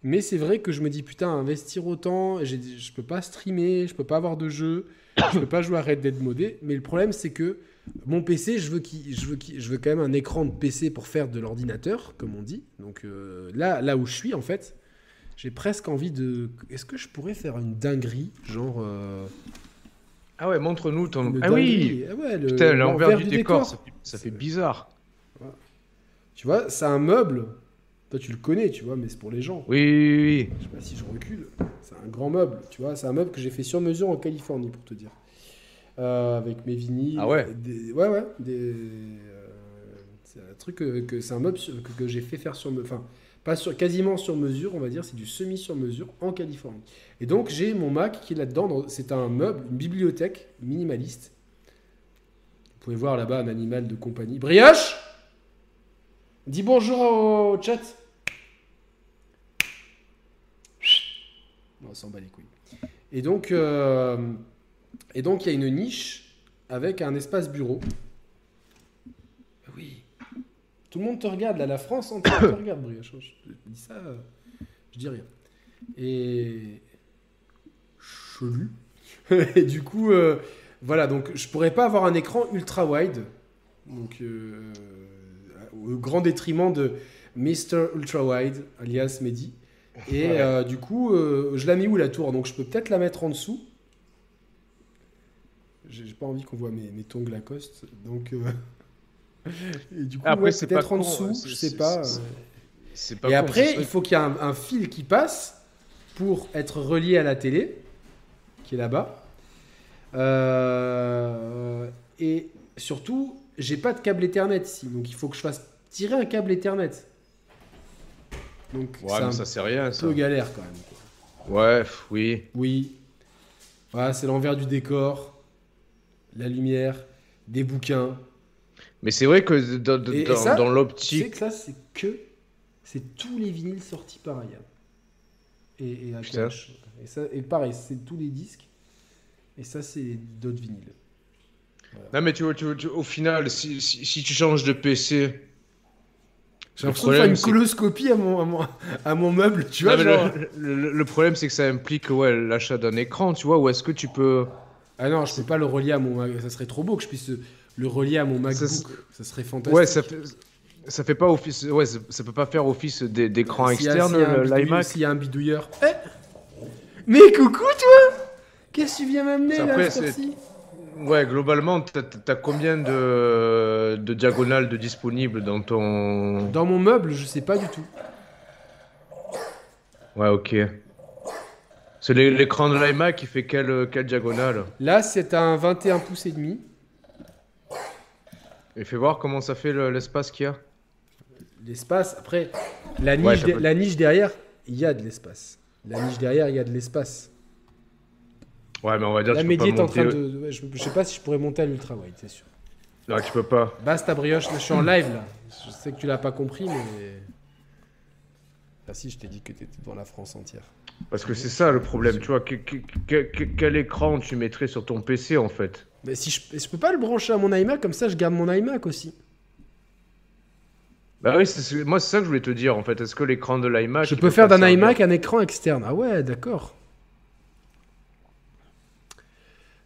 [SPEAKER 2] Mais c'est vrai que je me dis, putain, investir autant, je peux pas streamer, je peux pas avoir de jeu, je peux pas jouer à Red Dead modé. Mais le problème, c'est que mon PC, je veux, qu'il- je, veux qu'il- je veux quand même un écran de PC pour faire de l'ordinateur, comme on dit. Donc euh, là, là où je suis, en fait, j'ai presque envie de. Est-ce que je pourrais faire une dinguerie Genre. euh,
[SPEAKER 1] Ah ouais, montre-nous ton. Ah oui.
[SPEAKER 2] Ah ouais, le-
[SPEAKER 1] Putain, l'envers du, décor,
[SPEAKER 2] décor.
[SPEAKER 1] ça fait, ça fait bizarre.
[SPEAKER 2] Tu vois, c'est un meuble. Toi, tu le connais, tu vois, mais c'est pour les gens.
[SPEAKER 1] Oui, oui, oui.
[SPEAKER 2] Je sais pas si je recule. C'est un grand meuble, tu vois. C'est un meuble que j'ai fait sur mesure en Californie, pour te dire. Euh, avec mes vinyles.
[SPEAKER 1] Ah ouais
[SPEAKER 2] des- Ouais, ouais. Des, euh, c'est un truc que, que- c'est un meuble sur- que, que j'ai fait faire sur mesure. Enfin, pas sur, quasiment sur mesure, on va dire. C'est du semi sur mesure en Californie. Et donc, j'ai mon Mac qui est là-dedans. dans- C'est un meuble, une bibliothèque minimaliste. Vous pouvez voir là-bas un animal de compagnie. Brioche Dis bonjour au chat. On s'en bat les couilles. Et donc, euh, et donc, il y a une niche avec un espace bureau. Oui. Tout le monde te regarde, là, la France entière te [coughs] regarde, Brioche. Je dis ça, euh, je dis rien. Et. Chelu. [laughs] et du coup, euh, voilà, donc je pourrais pas avoir un écran ultra wide. Donc, au grand détriment de Mr. Ultra Wide, alias Mehdi. Et
[SPEAKER 1] Ouais.
[SPEAKER 2] euh, du coup, euh, je la mets où la tour? Donc je peux peut-être la mettre en dessous. j'ai pas envie qu'on voit mes, mes tongs Lacoste. Donc. euh, [laughs] Et du coup,
[SPEAKER 1] Après,
[SPEAKER 2] ouais,
[SPEAKER 1] c'est
[SPEAKER 2] peut-être en
[SPEAKER 1] con,
[SPEAKER 2] dessous,
[SPEAKER 1] c'est-
[SPEAKER 2] je sais pas. euh. Et
[SPEAKER 1] con,
[SPEAKER 2] après, il faut qu'il y ait un, un fil qui passe pour être relié à la télé, qui est là-bas. Euh, et surtout, j'ai pas de câble Ethernet ici, donc il faut que je fasse tirer un câble Ethernet. Donc
[SPEAKER 1] Ouais, mais ça c'est rien, ça.
[SPEAKER 2] peu galère quand même. quoi.
[SPEAKER 1] Ouais, oui.
[SPEAKER 2] Oui. Voilà, c'est l'envers du décor, la lumière, des bouquins.
[SPEAKER 1] Mais c'est vrai que dans,
[SPEAKER 2] Et- et
[SPEAKER 1] dans- l'optique.
[SPEAKER 2] que ça, c'est que. C'est tous les vinyles sortis par Ayam. Et, et à. Et, ça, et pareil, c'est tous les disques. Et ça, c'est d'autres vinyles.
[SPEAKER 1] Non, mais tu vois, tu vois, tu- au final, si, si, si tu changes de PC.
[SPEAKER 2] J'ai l'impression de faire une coloscopie à mon, à, mon, à mon meuble, tu vois. genre-
[SPEAKER 1] le, le- le problème, c'est que ça implique ouais, l'achat d'un écran, tu vois, ou est-ce que tu peux.
[SPEAKER 2] Ah non, je peux pas le relier à mon. Ça serait trop beau que je puisse le relier à mon MacBook.
[SPEAKER 1] Ça,
[SPEAKER 2] Ça, serait fantastique.
[SPEAKER 1] Ouais, ça fait. Ça fait pas office, ouais, ça, ça peut pas faire office d'é- d'écran externe, l'iMac.
[SPEAKER 2] S'il y a un bidouilleur. Eh Mais coucou, toi Qu'est-ce que tu viens m'amener là,
[SPEAKER 1] Ouais, globalement, t'as as combien de, de diagonales de disponibles dans ton.
[SPEAKER 2] Dans mon meuble, je sais pas du tout.
[SPEAKER 1] Ouais, ok. C'est l'é- l'écran de l'iMac, il fait quelle, quelle diagonale?
[SPEAKER 2] Là, c'est un 21 pouces et demi.
[SPEAKER 1] Et fais voir comment ça fait le- l'espace qu'il y a.
[SPEAKER 2] L'espace, après, la niche,
[SPEAKER 1] Ouais, ça
[SPEAKER 2] de-
[SPEAKER 1] peut-
[SPEAKER 2] la niche derrière, il y a de l'espace. La niche derrière, il y a de l'espace.
[SPEAKER 1] Ouais, mais on va dire
[SPEAKER 2] La
[SPEAKER 1] tu peux pas
[SPEAKER 2] Mehdi est en
[SPEAKER 1] monter.
[SPEAKER 2] train de. ouais, Je, je sais pas si je pourrais monter à l'ultra wide, c'est sûr.
[SPEAKER 1] Non, tu peux pas.
[SPEAKER 2] Basse ta brioche, là, je suis en live là. Je sais que tu l'as pas compris, mais. Ah si, je t'ai dit que t'étais dans la France entière.
[SPEAKER 1] Parce que c'est ça le problème, tu vois. que- que- que- que- quel écran tu mettrais sur ton PC en fait?
[SPEAKER 2] Mais si je, je peux pas le brancher à mon iMac, comme ça je garde mon iMac aussi.
[SPEAKER 1] Bah oui, moi c'est ça que je voulais te dire en fait. Est-ce que l'écran de l'iMac.
[SPEAKER 2] je peux faire d'un iMac un écran externe. Ah ouais, d'accord.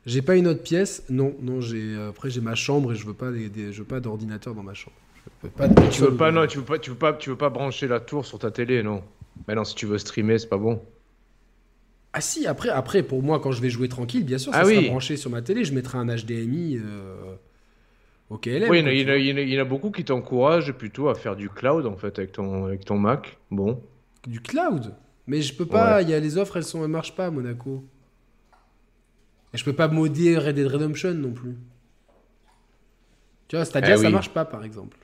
[SPEAKER 2] J'ai pas une autre pièce. Non, non, j'ai après j'ai ma chambre et je veux pas des, des- je veux pas d'ordinateur dans ma chambre. Je veux pas de
[SPEAKER 1] Tu veux pas, non, tu veux pas, tu veux pas, tu veux pas brancher la tour sur ta télé, non. Mais non, si tu veux streamer, c'est pas bon.
[SPEAKER 2] Ah si, après, après, pour moi, quand je vais jouer tranquille, bien sûr, ça
[SPEAKER 1] Ah
[SPEAKER 2] sera
[SPEAKER 1] oui.
[SPEAKER 2] branché sur ma télé. Je mettrai un HDMI euh, au KLM.
[SPEAKER 1] oui, il y, en a- il il il y en beaucoup qui t'encouragent plutôt à faire du cloud en fait avec ton, avec ton Mac. Bon.
[SPEAKER 2] Du cloud? Mais je peux pas, il y a les offres, elles sont, elles marchent pas à Monaco. Et je peux pas modder Red Dead Redemption non plus. Tu vois, Stadia,
[SPEAKER 1] Eh
[SPEAKER 2] ça marche pas, par exemple.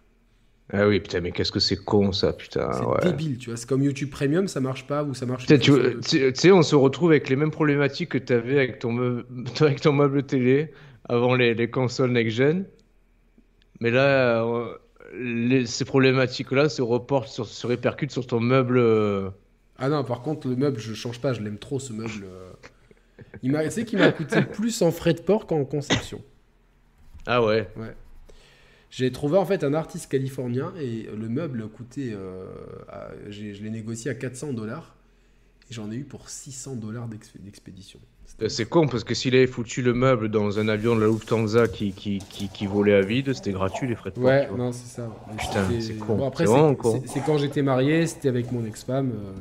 [SPEAKER 1] Ah oui, putain, mais qu'est-ce que c'est con ça, putain.
[SPEAKER 2] C'est
[SPEAKER 1] ouais.
[SPEAKER 2] débile, tu vois. C'est comme YouTube Premium, ça marche pas ou ça marche une
[SPEAKER 1] tu sais, on se retrouve avec les mêmes problématiques que tu avais avec ton, meu- [laughs] avec ton meuble télé avant les, les consoles next-gen. Mais là, euh, les- ces problématiques-là se reportent, sur, se répercutent sur ton meuble. euh,
[SPEAKER 2] Ah non, par contre, le meuble, je change pas, je l'aime trop ce meuble. euh. Il m'a, sais qu'il m'a coûté [laughs] plus en frais de port qu'en conception.
[SPEAKER 1] Ah ouais.
[SPEAKER 2] J'ai trouvé en fait un artiste californien et le meuble coûtait. euh, à- j'ai- je l'ai négocié à 400 dollars et j'en ai eu pour 600 dollars d'expédition. C'était-
[SPEAKER 1] Euh, C'est con parce que s'il avait foutu le meuble dans un avion de la Lufthansa qui, qui, qui, qui volait à vide, c'était gratuit les frais de port.
[SPEAKER 2] Ouais, non, c'est ça.
[SPEAKER 1] Putain,
[SPEAKER 2] c'était-
[SPEAKER 1] c'est con.
[SPEAKER 2] Bon, après,
[SPEAKER 1] C'est
[SPEAKER 2] c'est,
[SPEAKER 1] con.
[SPEAKER 2] c'est- c'est quand j'étais marié, c'était avec mon ex-femme. euh,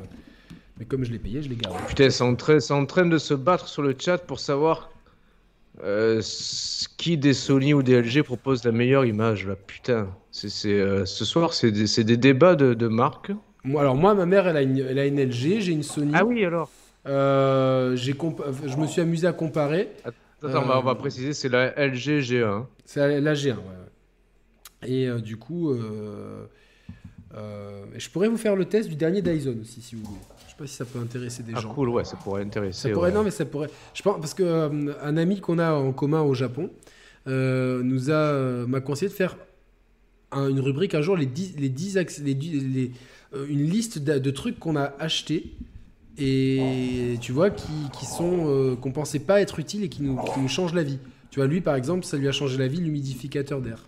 [SPEAKER 2] Mais comme je l'ai payé, je l'ai gardé.
[SPEAKER 1] Putain, c'est en, train- c'est en train de se battre sur le chat pour savoir euh, qui des Sony ou des LG propose la meilleure image. Là. Putain, c'est, c'est, euh, ce soir, c'est des, c'est des débats de, de marques.
[SPEAKER 2] Moi, alors, moi, ma mère, elle a une, elle a une LG, j'ai une Sony.
[SPEAKER 1] Ah oui, alors
[SPEAKER 2] Euh, j'ai compa- je me suis amusé à comparer.
[SPEAKER 1] Attends, on, va, on va préciser, c'est la LG G1.
[SPEAKER 2] C'est la G1, ouais. ouais. Et euh, du coup, euh, euh, je pourrais vous faire le test du dernier Dyson aussi, si vous voulez. Je sais pas si ça peut intéresser des
[SPEAKER 1] Ah
[SPEAKER 2] gens.
[SPEAKER 1] cool, ouais, ça pourrait intéresser.
[SPEAKER 2] Ça pourrait,
[SPEAKER 1] ouais.
[SPEAKER 2] non, mais ça pourrait. Je pense parce que euh, un ami qu'on a en commun au Japon euh, nous a euh, m'a conseillé de faire un- une rubrique un jour les 10 les 10 axes- les, les- euh, une liste de, de trucs qu'on a achetés et tu vois qui, qui sont euh, qu'on pensait pas être utiles et qui nous, qui nous changent la vie. Tu vois lui par exemple ça lui a changé la vie l'humidificateur d'air,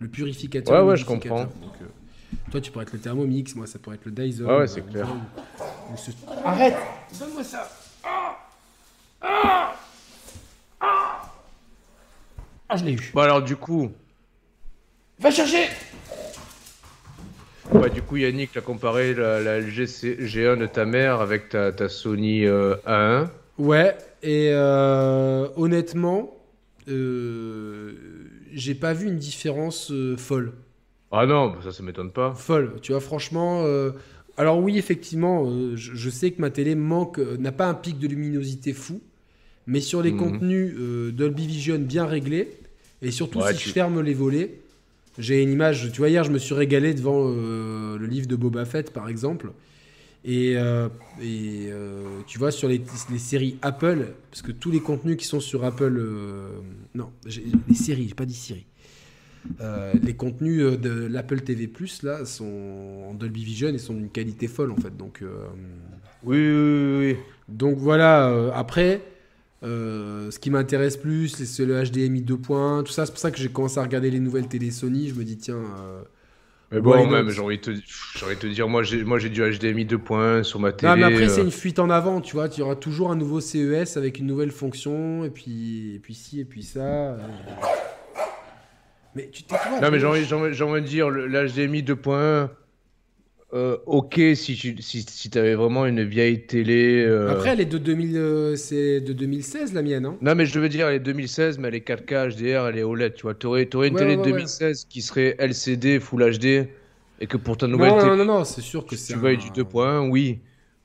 [SPEAKER 2] le purificateur.
[SPEAKER 1] Ouais, ouais, je comprends.
[SPEAKER 2] Donc, euh, toi tu pourrais être le Thermomix, moi ça pourrait être le Dyson.
[SPEAKER 1] Ouais, ouais, c'est
[SPEAKER 2] euh,
[SPEAKER 1] clair.
[SPEAKER 2] ou- ou ce- Arrête, donne-moi ça. Ah, je l'ai eu.
[SPEAKER 1] Bon, alors, du coup,
[SPEAKER 2] Va chercher
[SPEAKER 1] ouais, du coup, Yannick l'a comparé la, la LG C- G1 de ta mère avec ta, ta Sony euh, A1.
[SPEAKER 2] Ouais, et euh, honnêtement, euh, j'ai pas vu une différence euh, folle.
[SPEAKER 1] Ah non, bah ça, ça m'étonne pas.
[SPEAKER 2] Folle, tu vois, franchement. euh, alors, oui, effectivement, euh, je, je sais que ma télé manque, euh, n'a pas un pic de luminosité fou, mais sur les
[SPEAKER 1] Mhm.
[SPEAKER 2] contenus Dolby Vision bien réglés, et surtout
[SPEAKER 1] Ouais,
[SPEAKER 2] si
[SPEAKER 1] tu-
[SPEAKER 2] je ferme les volets, j'ai une image. Tu vois, hier, je me suis régalé devant le livre de Boba Fett, par exemple. Et, et, tu vois, sur les, les séries Apple, parce que tous les contenus qui sont sur Apple. non, les séries, j'ai pas dit Siri. Euh, les contenus euh, de l'Apple TV là sont en Dolby Vision et sont d'une qualité folle en fait. Donc, euh,
[SPEAKER 1] Oui, oui, oui,
[SPEAKER 2] donc voilà. euh, après, ce qui m'intéresse plus, c'est- le HDMI 2 points, tout ça. C'est pour ça que j'ai commencé à regarder les nouvelles télé Sony. Je me dis tiens.
[SPEAKER 1] Mais bon, même, j'ai envie, de te... dire, moi j'ai, moi, j'ai du HDMI 2.1 sur ma télé.
[SPEAKER 2] Non, mais après, c'est une fuite en avant, tu vois. Tu auras toujours un nouveau CES avec une nouvelle fonction, et puis, et puis ci, et puis ça. Mais tu t'es
[SPEAKER 1] Non, mais j'ai envie, de dire, l'HDMI 2.1, euh, ok, si tu si, si avais vraiment une vieille télé. euh,
[SPEAKER 2] Après, elle est de, 2000, euh, c'est de 2016, la mienne. Hein.
[SPEAKER 1] Non, mais je veux dire, elle est 2016, mais elle est 4K HDR, elle est OLED, tu vois. T'aurais, t'aurais une
[SPEAKER 2] Ouais,
[SPEAKER 1] télé de
[SPEAKER 2] ouais,
[SPEAKER 1] 2016 qui serait LCD, Full HD, et que pour ta
[SPEAKER 2] Non,
[SPEAKER 1] nouvelle
[SPEAKER 2] non,
[SPEAKER 1] télé,
[SPEAKER 2] non, non, c'est sûr que
[SPEAKER 1] tu,
[SPEAKER 2] c'est.
[SPEAKER 1] tu
[SPEAKER 2] un-
[SPEAKER 1] du 2.1, oui.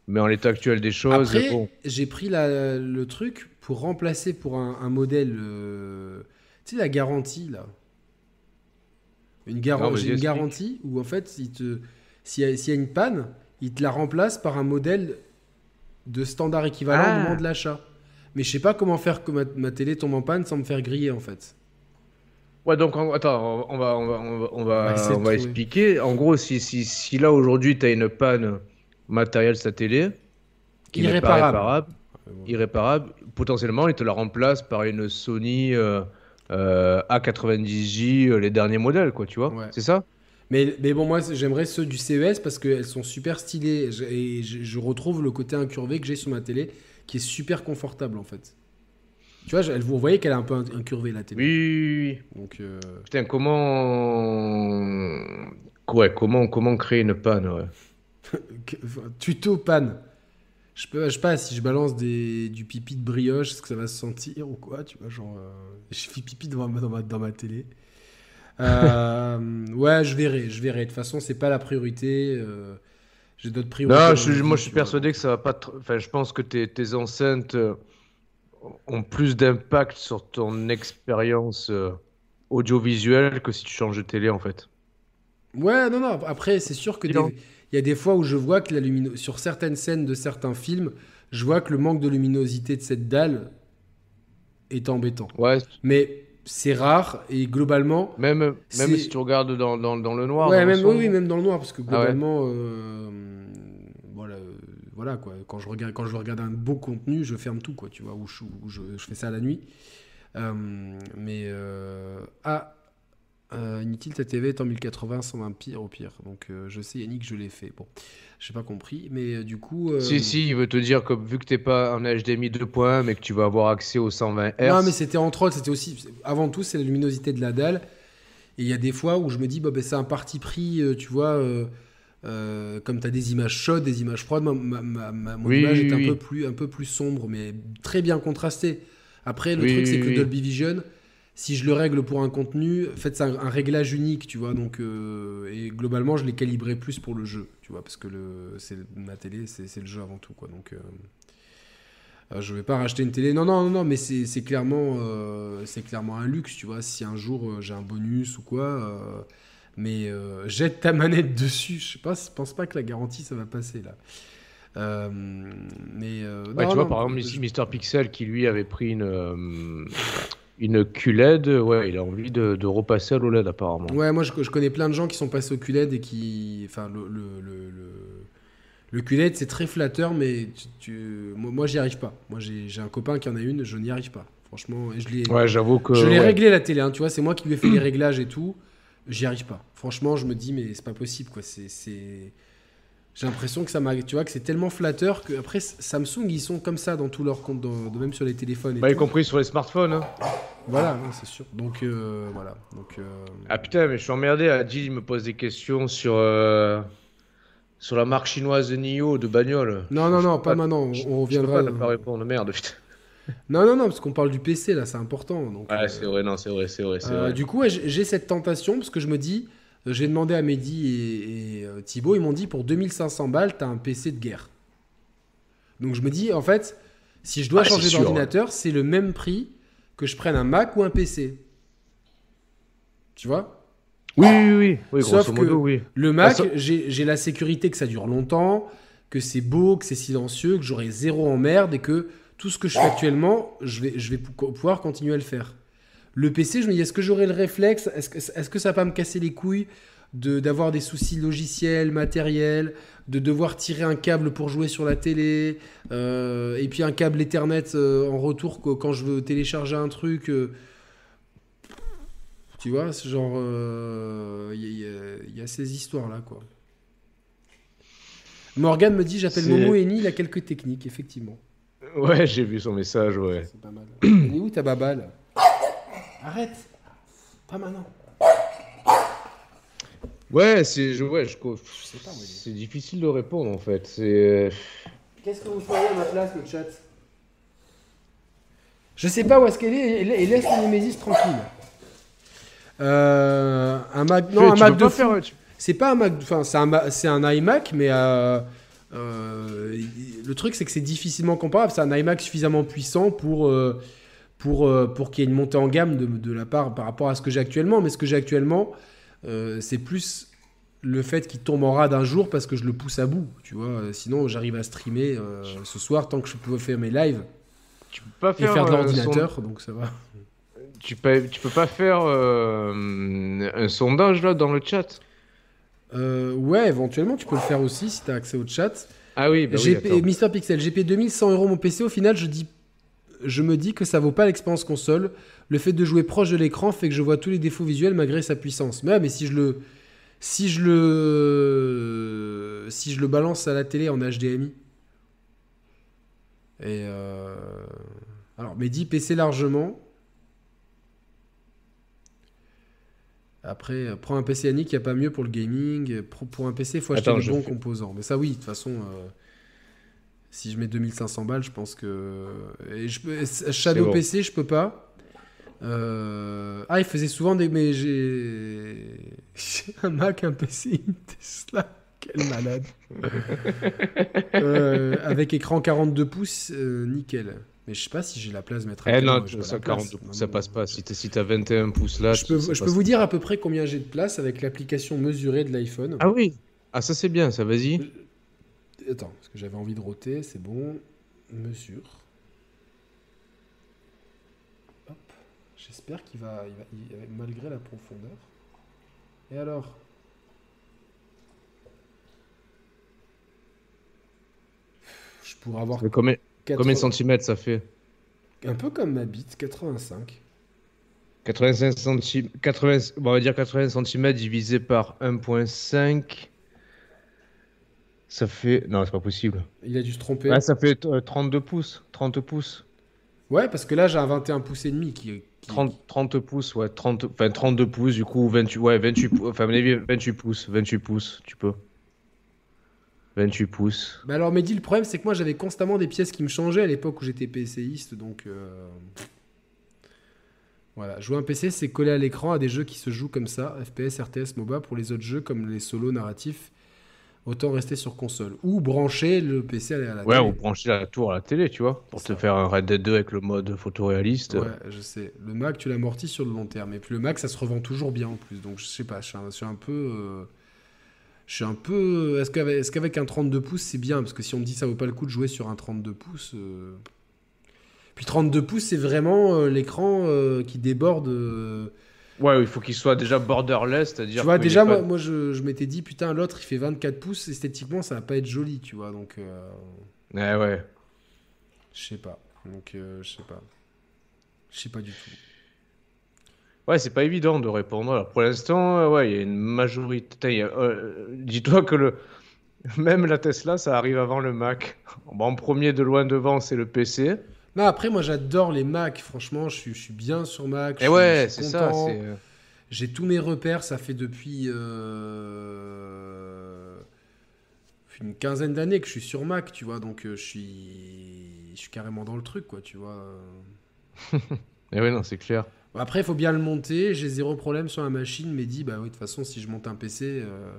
[SPEAKER 1] Mais en l'état actuel des choses,
[SPEAKER 2] Après,
[SPEAKER 1] bon.
[SPEAKER 2] j'ai pris la- le truc pour remplacer pour un, un modèle. euh, tu sais, la garantie, là. Une, garan-
[SPEAKER 1] Non,
[SPEAKER 2] une garantie où, en fait, il te- s'il y, y a une panne, il te la remplace par un modèle de standard équivalent
[SPEAKER 1] Ah.
[SPEAKER 2] au moment de l'achat. Mais je sais pas comment faire que ma, ma télé tombe en panne sans me faire griller, en fait.
[SPEAKER 1] Ouais, donc en- attends, on va, on va, on va, on va,
[SPEAKER 2] On de
[SPEAKER 1] expliquer. En gros, si, si, si là aujourd'hui tu as une panne matérielle sur ta télé, qui pas
[SPEAKER 2] Irréparable.
[SPEAKER 1] réparable, irréparable, potentiellement il te la remplace par une Sony euh, A90J, euh, les derniers modèles, quoi, tu vois.
[SPEAKER 2] Ouais.
[SPEAKER 1] C'est ça?
[SPEAKER 2] Mais, mais bon, moi, j'aimerais ceux du CES parce qu'elles sont super stylées et je, je retrouve le côté incurvé que j'ai sur ma télé qui est super confortable en fait. Tu vois, elle- vous voyez qu'elle est un peu in- incurvée la
[SPEAKER 1] Oui,
[SPEAKER 2] télé.
[SPEAKER 1] oui, oui.
[SPEAKER 2] Donc, euh,
[SPEAKER 1] Putain, comment. Ouais, comment, comment créer une panne ouais. [laughs]
[SPEAKER 2] tuto panne. Je, peux, je sais pas si je balance des, du pipi de brioche, est-ce que ça va se sentir ou quoi Tu vois, genre, euh, je fais pipi dans ma, dans ma, dans ma télé. [laughs] Euh, ouais, je verrai, je verrai. De toute façon, c'est pas la priorité. euh, J'ai d'autres priorités.
[SPEAKER 1] Non, je- moi je suis persuadé que ça va pas. Enfin, je pense que tes, tes enceintes ont plus d'impact sur ton expérience audiovisuelle que si tu changes de télé en fait.
[SPEAKER 2] Ouais, non, non. Après, c'est sûr que des-. Il y a des fois où je vois que la lumino... sur certaines scènes de certains films, je vois que le manque de luminosité de cette dalle est embêtant.
[SPEAKER 1] Ouais,
[SPEAKER 2] Mais c'est rare et globalement.
[SPEAKER 1] même, même si tu regardes dans, dans, dans le noir.
[SPEAKER 2] ouais,
[SPEAKER 1] dans
[SPEAKER 2] même, oui, même dans le noir, parce que
[SPEAKER 1] Ah ouais.
[SPEAKER 2] globalement, euh, voilà, voilà quoi. Quand je regarde, quand je regarde un beau contenu, je ferme tout, quoi. Tu vois, ou je, ou je, je fais ça la nuit. Euh, mais euh, ah, euh, inutile, ta TV est en 1080 sans un pire au pire. Donc euh, je sais Yannick, je l'ai fait. Bon, j'ai pas compris, mais euh, du coup. euh,
[SPEAKER 1] Si, si, il veut te dire que vu que t'es pas en HDMI 2.1, mais que tu vas avoir accès aux 120 Hz.
[SPEAKER 2] Non, mais c'était entre autres, c'était aussi. Avant tout, c'est la luminosité de la dalle. Et il y a des fois où je me dis, bah, ben, c'est un parti pris, tu vois, comme tu as des images chaudes, des images froides, ma, ma- ma- ma- mon
[SPEAKER 1] Oui,
[SPEAKER 2] image
[SPEAKER 1] oui,
[SPEAKER 2] est un, peu plus, un peu plus sombre, mais très bien contrastée. Après, le truc, c'est que. Dolby Vision, si je le règle pour un contenu, en fait, c'est un, un réglage unique, tu vois. Donc, euh, et globalement, je l'ai calibré plus pour le jeu, tu vois, parce que le, c'est ma télé, c'est le jeu avant tout, quoi. Donc. euh, euh, je vais pas racheter une télé. Non, non, non, non, mais c'est clairement, euh, c'est clairement un luxe, tu vois. Si un jour j'ai un bonus ou quoi, mais jette ta manette [laughs] dessus. Je sais pas, je pense pas que la garantie ça va passer là. Euh, mais euh,
[SPEAKER 1] Ouais,
[SPEAKER 2] non,
[SPEAKER 1] tu vois,
[SPEAKER 2] non,
[SPEAKER 1] par exemple,
[SPEAKER 2] je-
[SPEAKER 1] Mister Pixel qui lui avait pris une, euh, une QLED, ouais, il a envie de, de repasser à l'OLED apparemment.
[SPEAKER 2] Ouais, moi je, je connais plein de gens qui sont passés au QLED et qui, enfin le le le, le, le QLED c'est très flatteur, mais tu, tu- moi, moi j'y arrive pas. Moi j'ai un copain qui en a une, je n'y arrive pas. Franchement, et je l'ai
[SPEAKER 1] Ouais, j'avoue que.
[SPEAKER 2] Je l'ai
[SPEAKER 1] ouais.
[SPEAKER 2] réglé la télé, hein, tu vois, c'est moi qui lui ai fait les réglages et tout. J'y arrive pas. Franchement, je me dis, mais c'est pas possible, quoi. C'est... J'ai l'impression que ça m'a, tu vois, que c'est tellement flatteur que après Samsung ils sont comme ça dans tous leurs comptes, dans- de même sur les téléphones. Et
[SPEAKER 1] Bah, y compris sur les smartphones. hein.
[SPEAKER 2] Voilà, ouais, c'est sûr. Donc euh, voilà. Donc euh,
[SPEAKER 1] Ah putain, mais je suis emmerdé. Adil il me pose des questions sur, euh, sur la marque chinoise NIO de bagnole.
[SPEAKER 2] non, non,
[SPEAKER 1] Je
[SPEAKER 2] non, pas, maintenant. On, on
[SPEAKER 1] Je peux
[SPEAKER 2] reviendra.
[SPEAKER 1] pas répondre, merde, putain. [laughs]
[SPEAKER 2] Non, non, non, parce qu'on parle du PC là, c'est important. Donc, euh,
[SPEAKER 1] c'est vrai, non, c'est vrai, c'est vrai,
[SPEAKER 2] du coup, ouais, j'ai cette tentation parce que je me dis, j'ai demandé à Mehdi et, et, euh, Thibaut, ils m'ont dit pour 2500 balles, t'as un PC de guerre. Donc je me dis, en fait, si je dois
[SPEAKER 1] Ah,
[SPEAKER 2] changer d'ordinateur, c'est le même prix que je prenne un Mac ou un PC. Tu vois?
[SPEAKER 1] Oui, oui, oui, oui,
[SPEAKER 2] Sauf que-
[SPEAKER 1] modo, oui.
[SPEAKER 2] Le Mac,
[SPEAKER 1] Ah, ça-
[SPEAKER 2] j'ai la sécurité que ça dure longtemps, que c'est beau, que c'est silencieux, que j'aurai zéro emmerde et que tout ce que je fais actuellement, je vais, je vais pou- pouvoir continuer à le faire. Le PC, je me dis, est-ce que j'aurai le réflexe Est-ce que, est que ça va pas me casser les couilles de- d'avoir des soucis logiciels, matériels, de devoir tirer un câble pour jouer sur la télé, euh, et puis un câble Ethernet euh, en retour quand je veux télécharger un truc euh, Tu vois, c'est genre. Il y, a- il y a ces histoires-là, quoi. Morgan me dit J'appelle Momo Eni, il a quelques techniques, effectivement.
[SPEAKER 1] Ouais, j'ai vu son message, ouais.
[SPEAKER 2] C'est pas mal. Elle est où ta baballe Arrête Pas maintenant.
[SPEAKER 1] Ouais, c'est ouais, je, c'est difficile de répondre en fait. C'est
[SPEAKER 2] Qu'est-ce que vous feriez à ma place, le chat? Je sais pas où est-ce qu'elle est, et, laisse le Nemesis tranquille. Euh, un Mac, non, un Mac de
[SPEAKER 1] faire.
[SPEAKER 2] C'est pas un Mac, enfin c'est un, c'est un iMac, mais euh, euh, le truc c'est que c'est difficilement comparable. C'est un iMac suffisamment puissant pour euh, pour euh, pour qu'il y ait une montée en gamme de, de la part par rapport à ce que j'ai actuellement. Mais ce que j'ai actuellement, euh, c'est plus le fait qu'il tombe en rade un jour parce que je le pousse à bout. Tu vois, sinon j'arrive à streamer euh, ce soir tant que je peux faire mes lives
[SPEAKER 1] Tu peux pas
[SPEAKER 2] et
[SPEAKER 1] faire,
[SPEAKER 2] de l'ordinateur, donc ça va.
[SPEAKER 1] Tu peux, tu peux pas faire euh, un sondage là dans le chat?
[SPEAKER 2] Ouais, éventuellement tu peux le faire aussi si tu as accès au chat.
[SPEAKER 1] Ah oui, bah oui.
[SPEAKER 2] Mister Pixel, GP 2100 euros mon PC. Au final, je, dis, je me dis que ça vaut pas l'expérience console. Le fait de jouer proche de l'écran fait que je vois tous les défauts visuels malgré sa puissance. Mais, ouais, mais si je le. Si je le. Si je le balance à la télé en HDMI. Et. euh, Alors, Mehdi, PC largement. Après, euh, prends un PC Yannick, il n'y a pas mieux pour le gaming. Pour, un PC, il faut acheter
[SPEAKER 1] Attends,
[SPEAKER 2] le bon
[SPEAKER 1] fais-
[SPEAKER 2] composant. Mais ça, oui, de toute façon, euh, si je mets 2500 balles, je pense que. Et je peux- Shadow
[SPEAKER 1] bon.
[SPEAKER 2] PC, je peux pas. Euh, Ah, il faisait souvent des. Mais j'ai. [laughs] J'ai un Mac, un PC, une Tesla. Quel malade. [laughs] Euh, avec écran 42 pouces, euh, nickel. Mais je sais pas si j'ai la place de mettre un
[SPEAKER 1] Eh non,
[SPEAKER 2] moi,
[SPEAKER 1] ça,
[SPEAKER 2] la place.
[SPEAKER 1] 42
[SPEAKER 2] Non,
[SPEAKER 1] ça
[SPEAKER 2] non,
[SPEAKER 1] passe pas. Si t'as si t'as 21 pouces là,
[SPEAKER 2] Je peux, je peux vous dire à peu près combien j'ai de place avec l'application mesurée de l'iPhone.
[SPEAKER 1] Ah oui. Ah ça c'est bien, ça vas-y.
[SPEAKER 2] Attends, parce que j'avais envie de roter, c'est bon. Mesure. Hop. J'espère qu'il va, il va- il- malgré la profondeur. Et alors? Je pourrais avoir
[SPEAKER 1] Mais Combien,
[SPEAKER 2] 80
[SPEAKER 1] combien de centimètres ça fait?
[SPEAKER 2] Un peu comme ma bite, 85.
[SPEAKER 1] 85 cm, 80, bon, on va dire 80 cm divisé par 1.5. Ça fait. Non, c'est pas possible.
[SPEAKER 2] Il a dû se tromper.
[SPEAKER 1] Ça fait euh, 32 pouces. 30 pouces.
[SPEAKER 2] Ouais, parce que là j'ai un 21 pouces et demi qui, qui-
[SPEAKER 1] 30, 30 pouces, ouais. 30, enfin, 32 pouces, du coup, 28, ouais, 28 pouces. Enfin, à mon avis, 28 pouces. 28 pouces, tu peux. 28 pouces.
[SPEAKER 2] Bah alors Mehdi, le problème c'est que moi j'avais constamment des pièces qui me changeaient à l'époque où j'étais PCiste, donc euh, voilà. Jouer un PC c'est coller à l'écran à des jeux qui se jouent comme ça, FPS, RTS, MOBA. Pour les autres jeux comme les solos narratifs, autant rester sur console ou brancher le PC à la
[SPEAKER 1] Ouais,
[SPEAKER 2] télé.
[SPEAKER 1] ou brancher la tour à la télé, tu vois, pour te
[SPEAKER 2] ça.
[SPEAKER 1] faire un Red Dead 2 avec le mode photoréaliste.
[SPEAKER 2] Ouais, je sais. Le Mac, tu l'amortis sur le long terme. Et puis le Mac, ça se revend toujours bien en plus. Donc je sais pas, je suis un, je suis un peu. euh, je suis un peu. Est-ce qu'avec, un 32 pouces, c'est bien? Parce que si on me dit ça vaut pas le coup de jouer sur un 32 pouces. euh, Puis 32 pouces, c'est vraiment euh, l'écran qui déborde.
[SPEAKER 1] Ouais, il faut qu'il soit déjà borderless, c'est-à-dire.
[SPEAKER 2] Tu vois, déjà,
[SPEAKER 1] pas-
[SPEAKER 2] moi, moi, je, je m'étais dit, putain, l'autre, il fait 24 pouces. Esthétiquement, ça va pas être joli, tu vois. Donc, euh,
[SPEAKER 1] Ouais, ouais.
[SPEAKER 2] je sais pas. Donc, euh, je sais pas. Je sais pas du tout.
[SPEAKER 1] Ouais, c'est pas évident de répondre. Alors, pour l'instant, euh, ouais, il y a une majorité. Euh, Dis-toi que le... [laughs] même la Tesla, ça arrive avant le Mac. Bon, en premier, de loin devant, c'est le PC.
[SPEAKER 2] Non, après, moi, j'adore les Mac. Franchement, je suis, je suis bien sur Mac.
[SPEAKER 1] Et
[SPEAKER 2] suis-
[SPEAKER 1] ouais, c'est ça. euh,
[SPEAKER 2] J'ai tous mes repères. Ça fait depuis. euh, une quinzaine d'années que je suis sur Mac, tu vois, donc euh, je suis je suis carrément dans le truc, quoi, tu vois. [laughs]
[SPEAKER 1] Et oui, non, c'est clair.
[SPEAKER 2] Après, il faut bien le monter. J'ai zéro problème sur la machine, mais dit, bah oui, de toute façon, si je monte un PC, euh,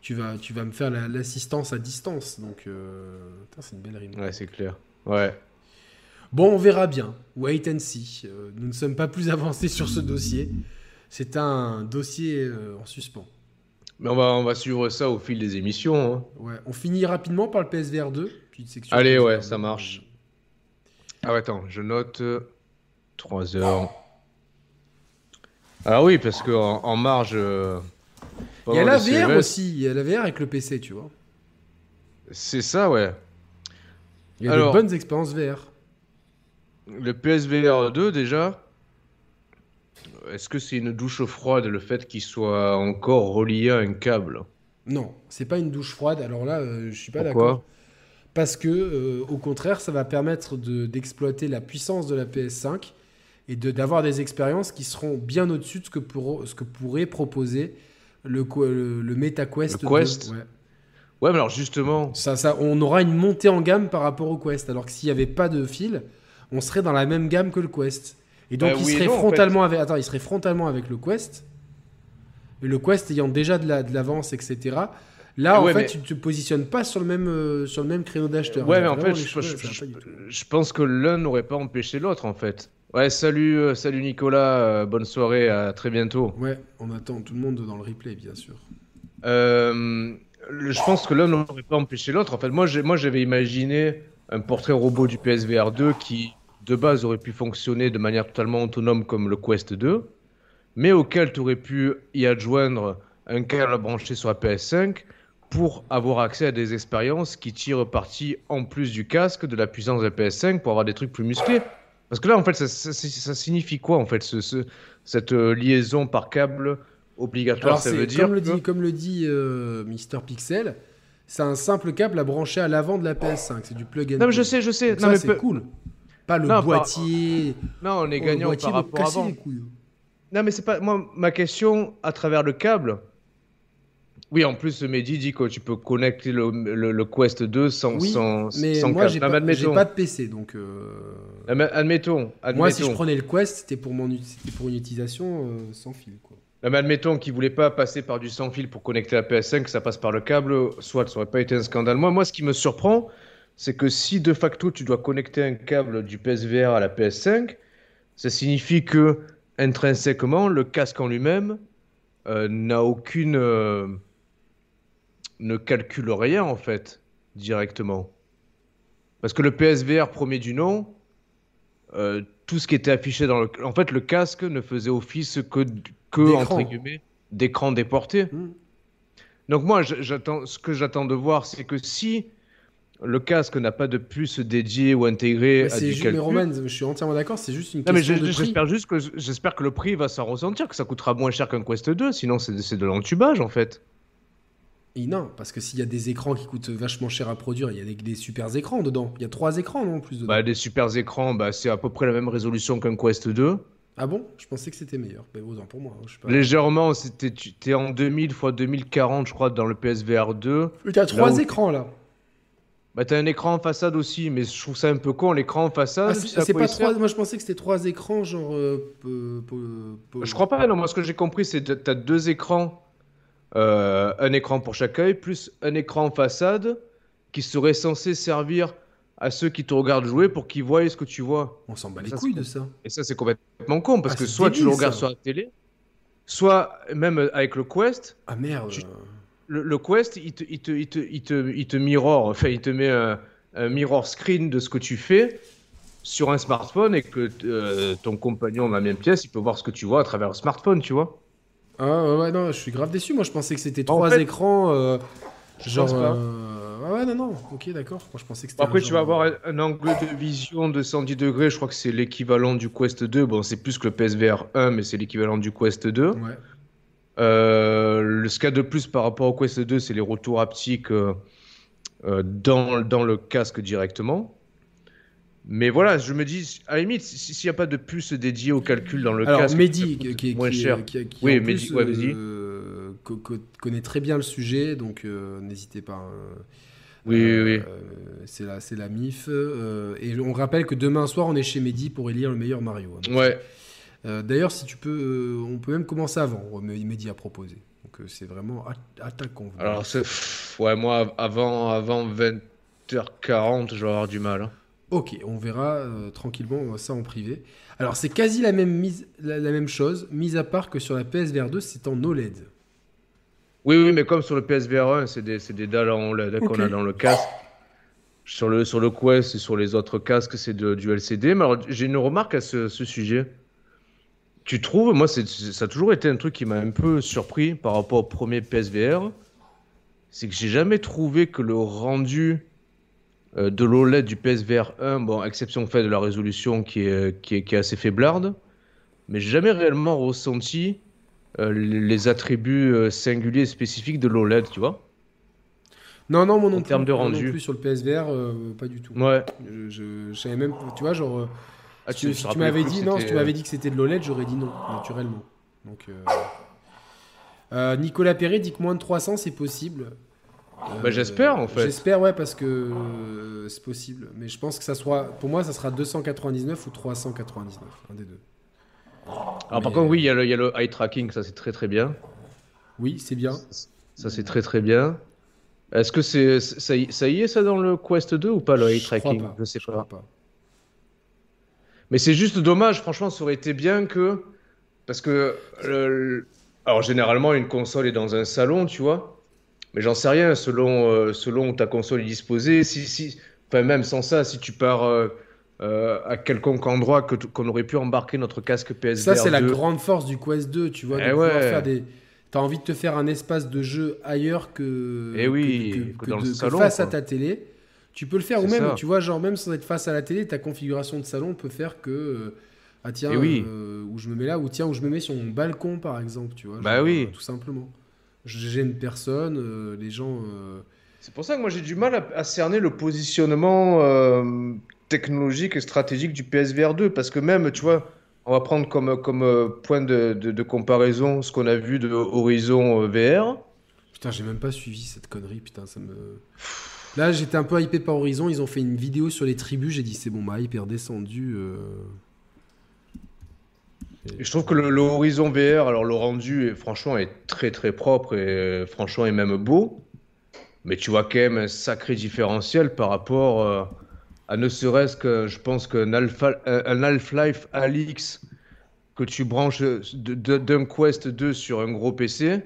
[SPEAKER 2] tu, vas, tu vas me faire la- l'assistance à distance. Donc, euh, c'est une belle rime.
[SPEAKER 1] Ouais, c'est clair. Ouais.
[SPEAKER 2] Bon, on verra bien. Wait and see. Euh, nous ne sommes pas plus avancés sur ce dossier. C'est un dossier euh, en suspens.
[SPEAKER 1] Mais on va, on va suivre ça au fil des émissions. hein.
[SPEAKER 2] Ouais. On finit rapidement par le PSVR 2. Petite section
[SPEAKER 1] Allez, ouais,
[SPEAKER 2] 2.
[SPEAKER 1] ça marche. Ah ouais, attends, je note 3 heures. Ah oui, parce qu'en en marge. euh,
[SPEAKER 2] Il y a la VR
[SPEAKER 1] CES,
[SPEAKER 2] aussi. Il y a la VR avec le PC, tu vois.
[SPEAKER 1] C'est ça, ouais.
[SPEAKER 2] Il y a
[SPEAKER 1] Alors-
[SPEAKER 2] de bonnes expériences VR.
[SPEAKER 1] Le PSVR 2, déjà. Est-ce que c'est une douche froide le fait qu'il soit encore relié à un câble?
[SPEAKER 2] Non, c'est pas une douche froide. Alors là, euh, je suis pas d'accord. Parce que, euh, au contraire, ça va permettre de- d'exploiter la puissance de la PS5 et de- d'avoir des expériences qui seront bien au-dessus de ce que, pour- ce que pourrait proposer le, le, le MetaQuest.
[SPEAKER 1] Le Quest
[SPEAKER 2] 2. Ouais.
[SPEAKER 1] Ouais, mais alors justement,
[SPEAKER 2] Ça, ça, on aura une montée en gamme par rapport au Quest. Alors que s'il n'y avait pas de fil, on serait dans la même gamme que le Quest. Et donc,
[SPEAKER 1] Bah
[SPEAKER 2] il
[SPEAKER 1] oui et
[SPEAKER 2] serait
[SPEAKER 1] en
[SPEAKER 2] frontalement avec. Attends, il serait frontalement avec le Quest. Et le Quest ayant déjà de la- de l'avance, etc. Là,
[SPEAKER 1] Ouais,
[SPEAKER 2] en fait,
[SPEAKER 1] mais-
[SPEAKER 2] tu te positionnes pas sur le même, euh, sur le même créneau d'acheteur.
[SPEAKER 1] Ouais, mais en fait, je,
[SPEAKER 2] choses,
[SPEAKER 1] pense que l'un n'aurait pas empêché l'autre, en fait. Ouais, salut, euh, salut Nicolas, euh, bonne soirée, à très bientôt.
[SPEAKER 2] Ouais, on attend tout le monde dans le replay, bien sûr.
[SPEAKER 1] Je pense que l'un n'aurait pas empêché l'autre. En fait, moi, j'avais imaginé un portrait robot du PSVR 2 qui, de base, aurait pu fonctionner de manière totalement autonome comme le Quest 2, mais auquel tu aurais pu y adjoindre un câble branché sur la PS5 pour avoir accès à des expériences qui tirent parti en plus du casque de la puissance de la PS5 pour avoir des trucs plus musclés. Parce que là, en fait, ça, ça- ça- ça signifie quoi, en fait, ce- ce- cette euh, liaison par câble obligatoire
[SPEAKER 2] Alors,
[SPEAKER 1] Ça
[SPEAKER 2] c'est
[SPEAKER 1] veut dire
[SPEAKER 2] comme, le dit, comme le dit euh, Mister Pixel, c'est un simple câble à brancher à l'avant de la PS5. C'est du plug and
[SPEAKER 1] Non, mais je
[SPEAKER 2] play.
[SPEAKER 1] sais, je sais.
[SPEAKER 2] Donc
[SPEAKER 1] Non,
[SPEAKER 2] ça,
[SPEAKER 1] mais
[SPEAKER 2] c'est cool. Pas le
[SPEAKER 1] Non, par-
[SPEAKER 2] boîtier.
[SPEAKER 1] non, on est
[SPEAKER 2] Oh,
[SPEAKER 1] par rapport
[SPEAKER 2] casser
[SPEAKER 1] avant.
[SPEAKER 2] les couilles.
[SPEAKER 1] Non, mais c'est pas moi ma question à travers le câble. Oui, en plus, Mehdi dit que tu peux connecter le, le- le Quest 2 sans,
[SPEAKER 2] Oui,
[SPEAKER 1] sans,
[SPEAKER 2] mais
[SPEAKER 1] sans
[SPEAKER 2] moi,
[SPEAKER 1] câble.
[SPEAKER 2] j'ai pas, pas de PC, donc... euh,
[SPEAKER 1] Admet- admettons, admettons,
[SPEAKER 2] Moi, si je prenais le Quest, c'était pour, mon, pour une utilisation euh, sans fil. Quoi.
[SPEAKER 1] Mais admettons qu'il voulait pas passer par du sans fil pour connecter la PS5, que ça passe par le câble, soit ça aurait pas été un scandale. Moi, moi, ce qui me surprend, c'est que si de facto tu dois connecter un câble du PSVR à la PS5, ça signifie que intrinsèquement le casque en lui-même euh, n'a aucune euh, ne calcule rien en fait directement. Parce que le PSVR premier du nom, euh, tout ce qui était affiché dans le, en fait, le casque ne faisait office que que
[SPEAKER 2] D'écran.
[SPEAKER 1] entre guillemets d'écran déporté.
[SPEAKER 2] Hmm.
[SPEAKER 1] Donc moi, j'attends, ce que j'attends de voir, c'est que si le casque n'a pas de puce dédiée ou intégrée
[SPEAKER 2] Mais
[SPEAKER 1] à
[SPEAKER 2] c'est
[SPEAKER 1] du
[SPEAKER 2] juste, mais
[SPEAKER 1] calcul.
[SPEAKER 2] Roman, je suis entièrement d'accord, c'est juste une
[SPEAKER 1] non mais
[SPEAKER 2] question de prix.
[SPEAKER 1] j'espère juste que j'espère que le prix va s'en ressentir, que ça coûtera moins cher qu'un Quest 2, sinon c'est de l'entubage en fait.
[SPEAKER 2] Et non, parce que s'il y a des écrans qui coûtent vachement cher à produire, il y a des, des super écrans dedans. Il y a trois écrans non en plus dedans.
[SPEAKER 1] Bah, des super écrans, bah, c'est à peu près la même résolution qu'un Quest 2.
[SPEAKER 2] Ah bon? Je pensais que c'était meilleur. Mais autant pour moi. hein, Je sais pas.
[SPEAKER 1] Légèrement, c'était tu en 2000 x 2040, je crois, dans le PSVR 2.
[SPEAKER 2] Mais T'as trois
[SPEAKER 1] où-
[SPEAKER 2] écrans là.
[SPEAKER 1] Bah, t'as un écran en façade aussi, mais je trouve ça un peu con, l'écran en façade.
[SPEAKER 2] Ah, c'est pas trois. Moi je pensais que c'était trois écrans genre. euh, peu- peu- peu-
[SPEAKER 1] Je crois pas, non, moi ce que j'ai compris, c'est que t'as deux écrans, euh, un écran pour chaque œil, plus un écran en façade qui serait censé servir à ceux qui te regardent jouer pour qu'ils voient ce que tu vois.
[SPEAKER 2] On s'en bat les
[SPEAKER 1] Ça,
[SPEAKER 2] couilles de ça.
[SPEAKER 1] Et ça, c'est complètement con, parce
[SPEAKER 2] Ah,
[SPEAKER 1] que soit tu le regardes
[SPEAKER 2] ça.
[SPEAKER 1] sur la télé, soit même avec le Quest,
[SPEAKER 2] Ah merde.
[SPEAKER 1] Tu- le, le Quest, il te, il, te, il, te, il, te, il te mirror, enfin, il te met un, un mirror screen de ce que tu fais sur un smartphone et que euh, ton compagnon dans la même pièce, il peut voir ce que tu vois à travers le smartphone, tu vois.
[SPEAKER 2] Ah ouais, non, je suis grave déçu. Moi je pensais que c'était
[SPEAKER 1] En
[SPEAKER 2] trois
[SPEAKER 1] fait,
[SPEAKER 2] écrans. euh,
[SPEAKER 1] Je
[SPEAKER 2] genre.
[SPEAKER 1] pense pas.
[SPEAKER 2] euh, Ah ouais, non, non. Ok, d'accord. Moi je pensais que c'était.
[SPEAKER 1] Après, tu vas avoir un, un angle de vision de 110 degrés. Je crois que c'est l'équivalent du Quest 2. Bon, c'est plus que le PSVR 1, mais c'est l'équivalent du Quest 2.
[SPEAKER 2] Ouais.
[SPEAKER 1] Euh, le, ce qu'il y a de plus par rapport au Quest 2, c'est les retours haptiques euh, euh, dans, dans le casque directement. Mais voilà, je me dis, à la limite, si- s'il n'y a pas de puce dédiée au calcul dans le
[SPEAKER 2] Alors,
[SPEAKER 1] casque,
[SPEAKER 2] Mehdi, qui, qui,
[SPEAKER 1] moins
[SPEAKER 2] qui-
[SPEAKER 1] cher.
[SPEAKER 2] qui-
[SPEAKER 1] Oui, Mehdi, ouais,
[SPEAKER 2] euh, co- co- connaît très bien le sujet, donc n'hésitez pas. hein.
[SPEAKER 1] Oui, oui, oui.
[SPEAKER 2] Euh, c'est la, c'est la MIF. euh, et on rappelle que demain soir, on est chez Mehdi pour élire le meilleur Mario. hein.
[SPEAKER 1] Ouais.
[SPEAKER 2] Euh, D'ailleurs, si tu peux, euh, on peut même commencer avant. Mais Mehdi a proposé. Donc euh, c'est vraiment at- attaquant.
[SPEAKER 1] Alors, Ouais, moi, avant, avant 20h40, je vais avoir du mal. hein.
[SPEAKER 2] Ok, on verra euh, tranquillement ça en privé. Alors c'est quasi la même, mise, la, la même chose, mis à part que sur la PSVR 2, c'est en OLED.
[SPEAKER 1] Oui, oui, mais comme sur le PSVR 1, c'est des, des dalles en LED qu'on
[SPEAKER 2] Ok.
[SPEAKER 1] a dans le casque. Sur le, sur le Quest et sur les autres casques, c'est du LCD. Mais alors, j'ai une remarque à ce, ce sujet. Tu trouves, moi, c'est, ça a toujours été un truc qui m'a un peu surpris par rapport au premier PSVR. C'est que j'ai jamais trouvé que le rendu euh, de l'OLED du PSVR 1, bon, exception faite de la résolution qui est, qui est, qui est assez faiblarde, mais j'ai jamais réellement ressenti euh, les attributs euh, singuliers et spécifiques de l'OLED, tu vois.
[SPEAKER 2] Non, non, moi non
[SPEAKER 1] En termes de rendu.
[SPEAKER 2] Non plus sur le PSVR, pas du tout.
[SPEAKER 1] Ouais.
[SPEAKER 2] Je, je, je savais même, tu vois, genre,
[SPEAKER 1] Ah,
[SPEAKER 2] si, tu m'avais dit non, si tu m'avais dit que c'était de l'OLED, j'aurais dit non, naturellement. Donc, euh, euh, Nicolas Perret dit que moins de 300 c'est possible. Euh,
[SPEAKER 1] Bah, j'espère, en fait.
[SPEAKER 2] J'espère, ouais, parce que euh, c'est possible. Mais je pense que ça soit, pour moi, ça sera 299 ou 399, un des deux.
[SPEAKER 1] Alors, par contre, oui, il y, a le- il y a le eye tracking, ça c'est très très bien.
[SPEAKER 2] Oui, c'est bien.
[SPEAKER 1] Ça c'est très très bien. Est-ce que c'est ça, y- ça y est ça dans le Quest 2 ou pas le eye
[SPEAKER 2] Je crois
[SPEAKER 1] tracking
[SPEAKER 2] pas,
[SPEAKER 1] Je sais
[SPEAKER 2] je
[SPEAKER 1] pas.
[SPEAKER 2] crois pas.
[SPEAKER 1] Mais c'est juste dommage, franchement, ça aurait été bien que. Parce que. le- Alors, généralement, une console est dans un salon, tu vois. Mais j'en sais rien, selon, euh, selon où ta console est disposée. Si, si... Enfin, même sans ça, si tu pars euh, euh, à quelconque endroit que qu'on aurait pu embarquer notre casque PSVR
[SPEAKER 2] Ça, c'est la
[SPEAKER 1] 2.
[SPEAKER 2] grande force du Quest 2, tu vois. de
[SPEAKER 1] Eh
[SPEAKER 2] pouvoir
[SPEAKER 1] ouais.
[SPEAKER 2] faire des... T'as envie de te faire un espace de jeu ailleurs que,
[SPEAKER 1] Eh oui,
[SPEAKER 2] que,
[SPEAKER 1] que dans le
[SPEAKER 2] de-
[SPEAKER 1] salon,
[SPEAKER 2] face à
[SPEAKER 1] quoi.
[SPEAKER 2] ta télé. Tu peux le faire, ou même,
[SPEAKER 1] ça.
[SPEAKER 2] tu vois, genre même sans être face à la télé, ta configuration de salon peut faire que euh, ah tiens,
[SPEAKER 1] Eh oui.
[SPEAKER 2] euh, où je me mets là, ou tiens, où je me mets sur mon balcon, par exemple, tu vois.
[SPEAKER 1] Bah
[SPEAKER 2] genre,
[SPEAKER 1] oui.
[SPEAKER 2] euh, tout simplement. Je gêne personne, euh, les gens. euh,
[SPEAKER 1] C'est pour ça que moi j'ai du mal à, à cerner le positionnement euh, technologique et stratégique du PSVR 2 parce que même, tu vois, on va prendre comme, comme point de, de- de comparaison ce qu'on a vu de Horizon VR.
[SPEAKER 2] Putain, j'ai même pas suivi cette connerie, putain, ça me. Là, j'étais un peu hypé par Horizon. Ils ont fait une vidéo sur les tribus. J'ai dit, c'est bon, ma hype est redescendue. euh.
[SPEAKER 1] Je trouve que le, Horizon VR, alors le rendu, est, franchement, est très très propre et euh, franchement est même beau. Mais tu vois quand même un sacré différentiel par rapport euh, à ne serait-ce que, je pense qu'un Half-Life Alix que tu branches d'un Quest 2 sur un gros PC,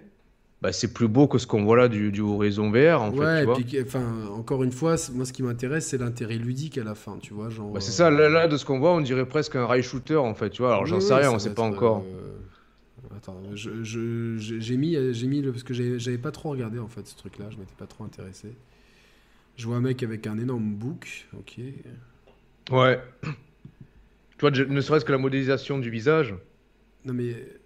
[SPEAKER 1] bah, c'est plus beau que ce qu'on voit là du, du Horizon VR en fait. tu
[SPEAKER 2] et
[SPEAKER 1] vois.
[SPEAKER 2] puis, enfin, encore une fois, moi, ce qui m'intéresse, c'est l'intérêt ludique à la fin, tu vois. Genre,
[SPEAKER 1] Bah, c'est ça, là, là, de ce qu'on voit, on dirait presque un rail shooter en fait, tu vois. Alors j'en
[SPEAKER 2] oui,
[SPEAKER 1] sais
[SPEAKER 2] oui,
[SPEAKER 1] rien, on sait pas encore.
[SPEAKER 2] euh, Attends, je- je- je- j'ai mis, j'ai mis le parce que j'avais pas trop regardé en fait ce truc-là, je m'étais pas trop intéressé. Je vois un mec avec un énorme book, ok.
[SPEAKER 1] Ouais. [clears throat] Tu vois, ne serait-ce que la modélisation du visage.
[SPEAKER 2] Non mais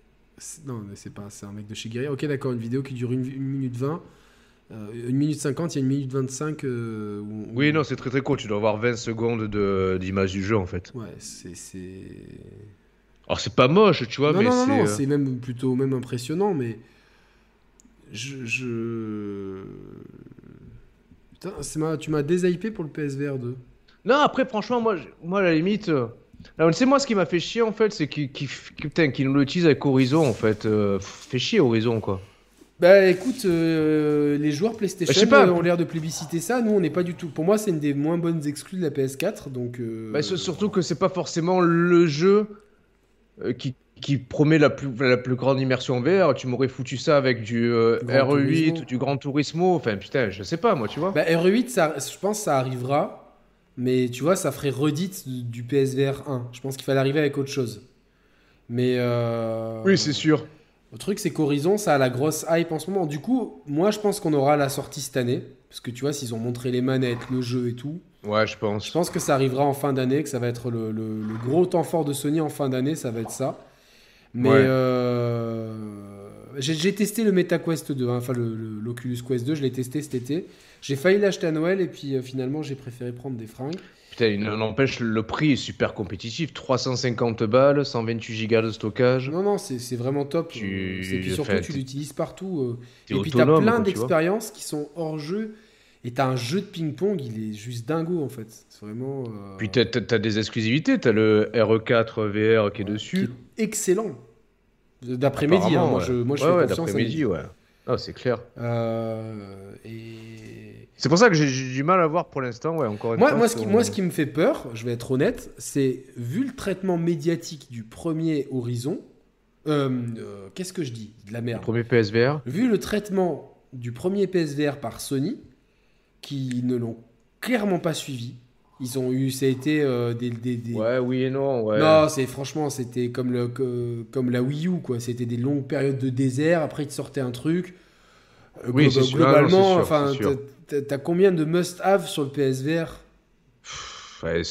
[SPEAKER 2] non mais c'est pas c'est un mec de chez Guerrier. Ok d'accord, une vidéo qui dure une, une minute 20. euh, une minute 50, il y a une minute 25 euh, où- où-
[SPEAKER 1] Oui, non, c'est très très court. Tu dois avoir 20 secondes de- d'image du jeu en fait.
[SPEAKER 2] Ouais, c'est c'est
[SPEAKER 1] Alors c'est pas moche, tu vois,
[SPEAKER 2] non,
[SPEAKER 1] mais
[SPEAKER 2] non, non,
[SPEAKER 1] c'est.
[SPEAKER 2] non,
[SPEAKER 1] euh,
[SPEAKER 2] c'est même plutôt même impressionnant, mais je, je... Putain, c'est ma- tu m'as déshypé pour le PSVR 2.
[SPEAKER 1] Non, après, franchement, moi, moi à la limite. Alors, tu sais, moi, ce qui m'a fait chier en fait, c'est qu'il qu'il- qu'il- putain, qu'il nous l'utilise avec Horizon en fait. Euh, fait chier Horizon quoi.
[SPEAKER 2] Bah écoute, euh, les joueurs PlayStation
[SPEAKER 1] pas.
[SPEAKER 2] euh, ont l'air de plébisciter ça. Nous, on n'est pas du tout. Pour moi, c'est une des moins bonnes exclus de la PS4, donc. euh,
[SPEAKER 1] Bah, surtout que c'est pas forcément le jeu qui, qui promet la plus, la plus grande immersion VR. Tu m'aurais foutu ça avec du euh,
[SPEAKER 2] Gran
[SPEAKER 1] RE8
[SPEAKER 2] Turismo.
[SPEAKER 1] ou du Gran Turismo. Enfin, putain, je sais pas, moi, tu vois.
[SPEAKER 2] Bah, RE8, ça, je pense que ça arrivera, mais tu vois, ça ferait redite du, PSVR 1. Je pense qu'il fallait arriver avec autre chose. Mais. euh,
[SPEAKER 1] Oui, c'est sûr.
[SPEAKER 2] Le truc, c'est qu'Horizon, ça a la grosse hype en ce moment. Du coup, moi, je pense qu'on aura la sortie cette année. Parce que tu vois, s'ils ont montré les manettes, le jeu et tout,
[SPEAKER 1] Ouais, je pense.
[SPEAKER 2] je pense que ça arrivera en fin d'année, que ça va être le, le- le gros temps fort de Sony en fin d'année, ça va être ça. Mais
[SPEAKER 1] Ouais.
[SPEAKER 2] euh, J'ai testé le MetaQuest 2, hein, enfin l'Oculus Quest 2, je l'ai testé cet été. J'ai failli l'acheter à Noël et puis euh, finalement j'ai préféré prendre des fringues.
[SPEAKER 1] Putain, il n'empêche, le prix est super compétitif. 350 balles, 128 gigas de stockage.
[SPEAKER 2] Non, non, c'est c'est vraiment top.
[SPEAKER 1] Tu-
[SPEAKER 2] Euh, Et puis surtout,
[SPEAKER 1] enfin,
[SPEAKER 2] tu l'utilises partout. euh. Et puis t'as
[SPEAKER 1] autonome,
[SPEAKER 2] plein
[SPEAKER 1] tu
[SPEAKER 2] d'expériences qui sont hors jeu. Et t'as un jeu de ping-pong, il est juste dingo en fait. C'est vraiment. euh,
[SPEAKER 1] Puis t'as, t'as- t'as des exclusivités. T'as le RE4 VR qui est
[SPEAKER 2] qui
[SPEAKER 1] dessus.
[SPEAKER 2] est excellent. D'après-midi, hein, moi
[SPEAKER 1] ouais.
[SPEAKER 2] je, moi, je
[SPEAKER 1] Ouais,
[SPEAKER 2] fais
[SPEAKER 1] ouais,
[SPEAKER 2] confiance à
[SPEAKER 1] d'après-midi, ouais. Ah, c'est clair.
[SPEAKER 2] Euh, et
[SPEAKER 1] C'est pour ça que j'ai, du mal à voir pour l'instant, ouais, encore une
[SPEAKER 2] Moi,
[SPEAKER 1] fois.
[SPEAKER 2] moi, ce qui, moi, ce qui me fait peur, je vais être honnête, c'est vu le traitement médiatique du premier Horizon. euh, euh, Qu'est-ce que je dis De la
[SPEAKER 1] Le
[SPEAKER 2] merde.
[SPEAKER 1] premier PSVR.
[SPEAKER 2] Vu le traitement du premier PSVR par Sony, qui ne l'ont clairement pas suivi. Ils ont eu, ça a été euh, des, des- des-
[SPEAKER 1] Ouais, oui et non, ouais.
[SPEAKER 2] Non, c'est franchement, c'était comme, le, que- comme la Wii U, quoi. C'était des longues périodes de désert. Après, ils sortaient un truc. Euh,
[SPEAKER 1] Oui,
[SPEAKER 2] glo-. Globalement,
[SPEAKER 1] Ah sûr,
[SPEAKER 2] enfin. T'as- combien de must-have sur le PSVR
[SPEAKER 1] Ouais,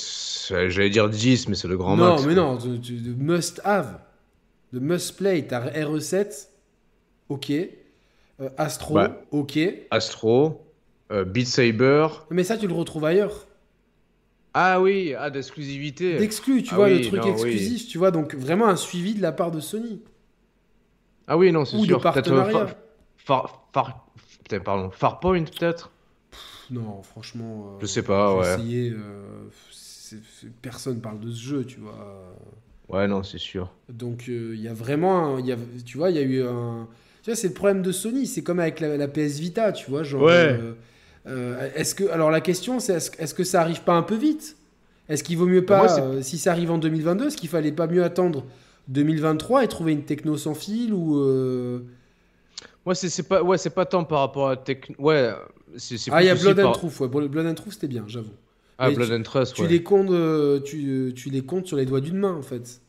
[SPEAKER 1] j'allais dire 10, mais c'est le grand
[SPEAKER 2] non,
[SPEAKER 1] max.
[SPEAKER 2] mais
[SPEAKER 1] quoi.
[SPEAKER 2] non, de, de- de must-have. De must-play. T'as RE7, ok. Euh, Astro, ok.
[SPEAKER 1] Astro, euh, Beat Saber.
[SPEAKER 2] Mais ça, tu le retrouves ailleurs.
[SPEAKER 1] Ah oui, ah, d'exclusivité.
[SPEAKER 2] D'exclus, tu
[SPEAKER 1] Ah
[SPEAKER 2] vois,
[SPEAKER 1] oui,
[SPEAKER 2] le truc
[SPEAKER 1] non,
[SPEAKER 2] exclusif, tu vois. Donc, vraiment un suivi de la part de Sony.
[SPEAKER 1] Ah oui, non, c'est
[SPEAKER 2] Ou de
[SPEAKER 1] sûr. Peut-être, euh,
[SPEAKER 2] partenariat.
[SPEAKER 1] Far, Far, Far- pardon, Farpoint, peut-être?
[SPEAKER 2] Non, franchement. euh,
[SPEAKER 1] Je sais pas, ouais.
[SPEAKER 2] essayé, euh, personne parle de ce jeu, tu vois.
[SPEAKER 1] Ouais, non, c'est sûr.
[SPEAKER 2] Donc euh, il y a vraiment, un- il y a, tu vois, il y a eu un, tu vois, c'est le problème de Sony. C'est comme avec la, la PS Vita, tu vois, genre.
[SPEAKER 1] Ouais.
[SPEAKER 2] euh, euh, est-ce que, alors la question, c'est est-ce, est-ce que ça arrive pas un peu vite? Est-ce qu'il vaut mieux pas,
[SPEAKER 1] Moi,
[SPEAKER 2] euh, si ça arrive en 2022, est-ce qu'il fallait pas mieux attendre 2023 et trouver une techno sans fil ou euh,
[SPEAKER 1] Moi, c'est c'est pas, ouais, c'est pas tant par rapport à tech... Ouais,
[SPEAKER 2] Ah, il y a Blood and
[SPEAKER 1] par-
[SPEAKER 2] Truth. Ouais. Blood and Truth, c'était bien, j'avoue.
[SPEAKER 1] Ah,
[SPEAKER 2] Mais
[SPEAKER 1] Blood and Trust,
[SPEAKER 2] Tu
[SPEAKER 1] ouais.
[SPEAKER 2] les comptes, euh, tu, tu les comptes sur les doigts d'une main, en fait.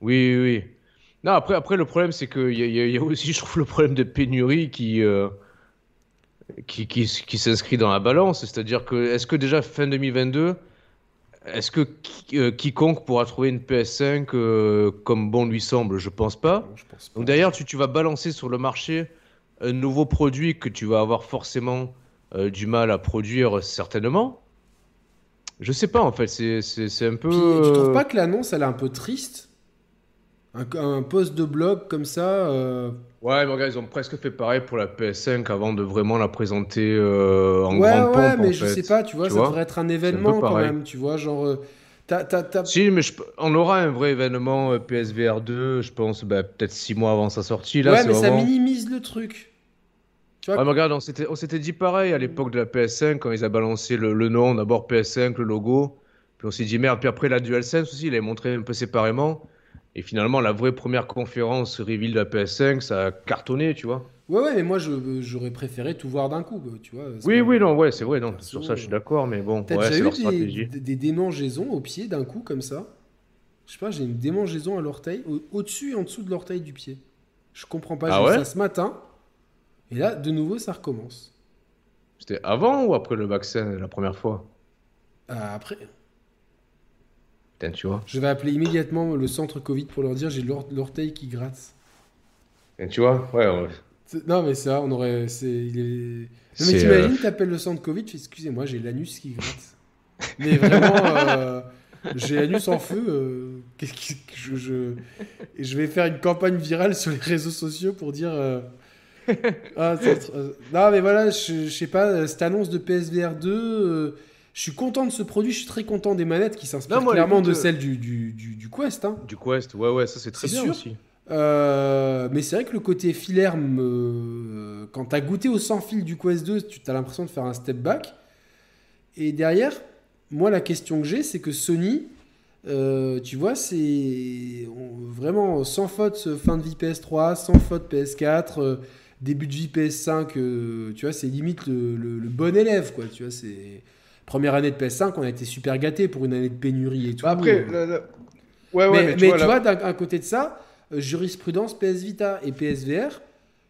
[SPEAKER 1] Oui, oui. Non, après, après le problème, c'est qu'il y, y a- il y a aussi, [laughs] je trouve, le problème de pénurie qui, euh, qui, qui, qui s'inscrit dans la balance. C'est-à-dire que, est-ce que déjà fin 2022, est-ce que qui- euh, quiconque pourra trouver une PS5 euh, comme bon lui semble? Je pense pas.
[SPEAKER 2] Je pense pas.
[SPEAKER 1] Donc d'ailleurs, tu, tu vas balancer sur le marché un nouveau produit que tu vas avoir forcément euh, du mal à produire certainement. Je sais pas en fait, c'est un peu...
[SPEAKER 2] Puis, tu trouves
[SPEAKER 1] euh,
[SPEAKER 2] pas que l'annonce, elle est un peu triste? Un, un post de blog comme ça. euh,
[SPEAKER 1] Ouais, mais regarde, ils ont presque fait pareil pour la PS5 avant de vraiment la présenter euh, en
[SPEAKER 2] ouais,
[SPEAKER 1] grande
[SPEAKER 2] ouais, mais
[SPEAKER 1] en
[SPEAKER 2] je
[SPEAKER 1] fait.
[SPEAKER 2] sais pas, tu vois,
[SPEAKER 1] Tu
[SPEAKER 2] ça
[SPEAKER 1] vois?
[SPEAKER 2] devrait être un événement quand même, tu vois, genre. euh, t'as- t'as- t'as-
[SPEAKER 1] Si, mais je- on aura un vrai événement euh, PSVR 2, je pense, bah, peut-être 6 mois avant sa sortie. Là,
[SPEAKER 2] ouais, mais ça minimise le truc. Tu vois,
[SPEAKER 1] Ouais, mais regarde, on s'était on s'était dit pareil à l'époque de la PS5 quand ils ont balancé le, le nom, d'abord PS5, le logo. Puis on s'est dit merde. Puis après la DualSense aussi, il avait montré un peu séparément. Et finalement, la vraie première conférence reveal de la PS5, ça a cartonné, tu vois.
[SPEAKER 2] ouais, ouais, mais moi, je- j'aurais préféré tout voir d'un coup, tu vois.
[SPEAKER 1] Oui, oui, non, ouais, c'est vrai, non.
[SPEAKER 2] Perso,
[SPEAKER 1] Sur ça, je suis
[SPEAKER 2] euh,
[SPEAKER 1] d'accord, mais bon,
[SPEAKER 2] T'as
[SPEAKER 1] ouais,
[SPEAKER 2] déjà eu
[SPEAKER 1] leur
[SPEAKER 2] des,
[SPEAKER 1] stratégie.
[SPEAKER 2] des, des démangeaisons au pied d'un coup comme ça? Je sais pas, j'ai une démangeaison à l'orteil, au- au-dessus et en dessous de l'orteil du pied. Je comprends pas,
[SPEAKER 1] Ah
[SPEAKER 2] j'ai eu
[SPEAKER 1] ouais?
[SPEAKER 2] ça ce matin. Et là, de nouveau, ça recommence.
[SPEAKER 1] C'était avant ou après le vaccin, la première fois?
[SPEAKER 2] Ah, après,
[SPEAKER 1] Putain, tu vois.
[SPEAKER 2] je vais appeler immédiatement le centre Covid pour leur dire j'ai l'or- l'orteil qui gratte.
[SPEAKER 1] Et tu vois, ouais,
[SPEAKER 2] Non, mais ça, on aurait. c'est- il est- Non, mais
[SPEAKER 1] C'est,
[SPEAKER 2] t'imagines, t'appelles le centre Covid, excusez-moi, j'ai l'anus qui gratte. Mais vraiment, euh, j'ai l'anus en feu. euh, qu'est-ce qui- je, je... Et je vais faire une campagne virale sur les réseaux sociaux pour dire. [laughs] ah, euh, Non, mais voilà, je, je sais pas, euh, cette annonce de PSVR 2. euh, Je suis content de ce produit, je suis très content des manettes qui s'inspirent clairement de
[SPEAKER 1] euh,
[SPEAKER 2] celle du, du, du, du Quest. Hein.
[SPEAKER 1] Du Quest, ouais, ouais, ça c'est très bien
[SPEAKER 2] sûr.
[SPEAKER 1] aussi.
[SPEAKER 2] Euh, mais c'est vrai que le côté filaire, me... quand t'as goûté au sans fil du Quest 2, tu as l'impression de faire un step back. Et derrière, moi, la question que j'ai, c'est que Sony, euh, tu vois, c'est vraiment sans faute fin de vie PS3, sans faute PS4, euh, début de vie PS5, euh, tu vois, c'est limite le, le- le bon élève, quoi. Tu vois, c'est première année de PS5, on a été super gâtés pour une année de pénurie et tout.
[SPEAKER 1] Bah, après,
[SPEAKER 2] Euh,
[SPEAKER 1] le- le- ouais, ouais,
[SPEAKER 2] mais,
[SPEAKER 1] mais,
[SPEAKER 2] mais tu vois, d'un un côté de ça, euh, jurisprudence PS Vita et PSVR,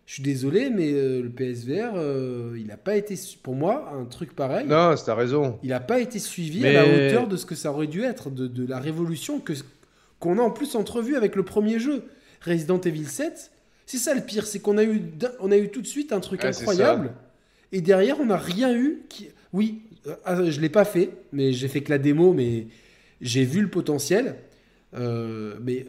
[SPEAKER 2] je suis désolé, mais euh, le PSVR, euh, il n'a pas été, pour moi, un truc pareil,
[SPEAKER 1] Non, t'as raison.
[SPEAKER 2] il n'a pas été suivi
[SPEAKER 1] Mais-
[SPEAKER 2] à la hauteur de ce que ça aurait dû être, de, de la révolution que qu'on a en plus entrevue avec le premier jeu. Resident Evil 7, C'est ça le pire, c'est qu'on a eu, on a eu tout de suite un truc incroyable, et derrière on n'a rien eu. Qui... Oui, euh, ah, je l'ai pas fait, mais j'ai fait que la démo, mais j'ai vu le potentiel. Euh, mais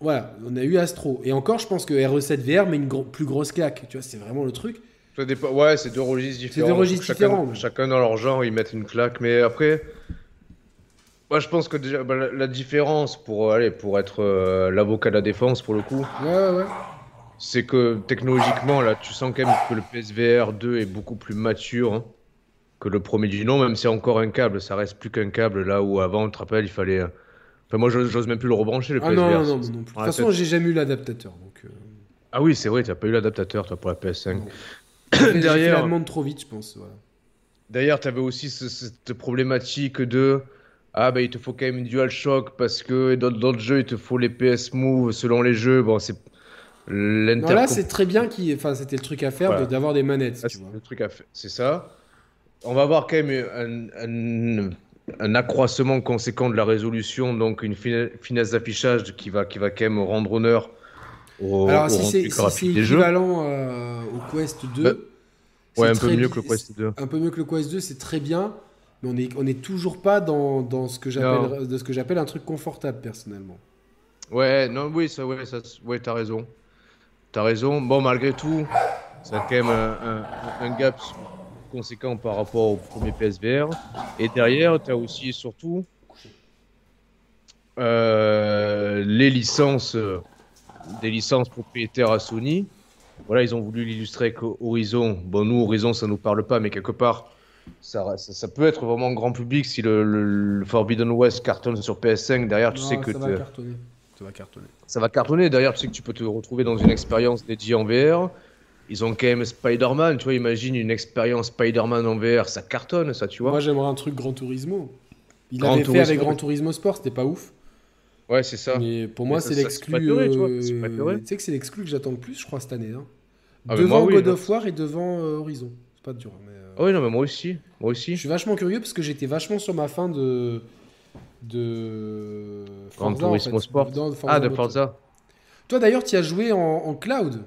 [SPEAKER 2] voilà, on a eu Astro, et encore, je pense que RE7 VR met une gro- plus grosse claque. Tu vois, c'est vraiment le truc.
[SPEAKER 1] Ça dépend- Ouais, c'est deux registres différents.
[SPEAKER 2] deux registres
[SPEAKER 1] chacun,
[SPEAKER 2] différents.
[SPEAKER 1] Chacun dans leur genre, ils mettent une claque. Mais après, moi je pense que déjà, bah, la, la différence pour, aller pour être euh, l'avocat de la défense, pour le coup,
[SPEAKER 2] Ouais, ouais, ouais.
[SPEAKER 1] C'est que technologiquement, là, tu sens quand même que le PSVR 2 est beaucoup plus mature hein, que le premier du nom, même si c'est encore un câble, ça reste plus qu'un câble là où avant, tu te rappelles, il fallait. euh, Enfin, moi, j'ose même plus le rebrancher, le
[SPEAKER 2] Ah
[SPEAKER 1] PSVR.
[SPEAKER 2] non, non, non, non. De toute façon, j'ai jamais eu l'adaptateur, donc. euh,
[SPEAKER 1] Ah oui, c'est vrai, tu n'as pas eu l'adaptateur, toi, pour la PS5.
[SPEAKER 2] Non. [coughs] j'ai fait- j'ai fait
[SPEAKER 1] Derrière-
[SPEAKER 2] demande trop vite, je pense. Voilà.
[SPEAKER 1] D'ailleurs, tu avais aussi ce- cette problématique de ah bah il te faut quand même une DualShock parce que dans d'autres jeux il te faut les PS Move selon les jeux. Bon, c'est
[SPEAKER 2] Non, là, c'est très bien qu'il. Enfin, c'était le truc à faire
[SPEAKER 1] Voilà.
[SPEAKER 2] de- d'avoir des manettes, tu
[SPEAKER 1] c'est
[SPEAKER 2] vois.
[SPEAKER 1] le truc à faire, c'est ça. On va avoir quand même un, un- un accroissement conséquent de la résolution, donc une finesse d'affichage qui va, qui va quand même rendre honneur au,
[SPEAKER 2] Alors,
[SPEAKER 1] au
[SPEAKER 2] si c'est si équivalent euh, au Quest 2,
[SPEAKER 1] Bah, Ouais, un peu mieux que le Quest 2.
[SPEAKER 2] Un peu mieux que le Quest 2, c'est très bien, mais on est, on est toujours pas dans, dans ce que j'appelle de ce que j'appelle un truc confortable personnellement.
[SPEAKER 1] Ouais, non, oui, ça, ouais, ça, ouais, t'as raison. T'as raison. Bon, malgré tout, ça a quand même un, un- un gap conséquent par rapport au premier PSVR. Et derrière, t'as aussi et surtout euh, les licences, euh, des licences propriétaires à Sony. Voilà, ils ont voulu l'illustrer avec Horizon. Bon, nous, Horizon, ça nous parle pas, mais quelque part, ça, ça, ça peut être vraiment grand public si le, le- le Forbidden West cartonne sur PS5. Derrière, tu
[SPEAKER 2] Non,
[SPEAKER 1] sais que
[SPEAKER 2] ça va cartonner. Ça va cartonner.
[SPEAKER 1] ça va cartonner. D'ailleurs, tu sais que tu peux te retrouver dans une expérience dédiée en VR. Ils ont quand même Spider-Man, tu vois, imagine une expérience Spider-Man en VR, ça cartonne, ça, tu vois.
[SPEAKER 2] Moi, j'aimerais un truc Gran Turismo. Il
[SPEAKER 1] Gran
[SPEAKER 2] avait fait
[SPEAKER 1] Turismo,
[SPEAKER 2] avec
[SPEAKER 1] ouais.
[SPEAKER 2] Gran Turismo Sport, c'était pas ouf.
[SPEAKER 1] ouais, c'est ça.
[SPEAKER 2] Mais pour moi, c'est l'exclu.
[SPEAKER 1] tu
[SPEAKER 2] sais que c'est l'exclu que j'attends le plus, je crois, cette année. hein.
[SPEAKER 1] Ah,
[SPEAKER 2] devant
[SPEAKER 1] moi, oui,
[SPEAKER 2] God
[SPEAKER 1] là.
[SPEAKER 2] of War et devant euh, Horizon. C'est pas dur. Mais, euh,
[SPEAKER 1] Ah oui, non, mais moi aussi. Moi
[SPEAKER 2] Je
[SPEAKER 1] aussi.
[SPEAKER 2] suis vachement curieux parce que j'étais vachement sur ma fin de. De. Forza,
[SPEAKER 1] Turismo
[SPEAKER 2] fait.
[SPEAKER 1] Sport.
[SPEAKER 2] Forza
[SPEAKER 1] Ah, de. Forza.
[SPEAKER 2] Toi d'ailleurs, tu as joué en, en cloud.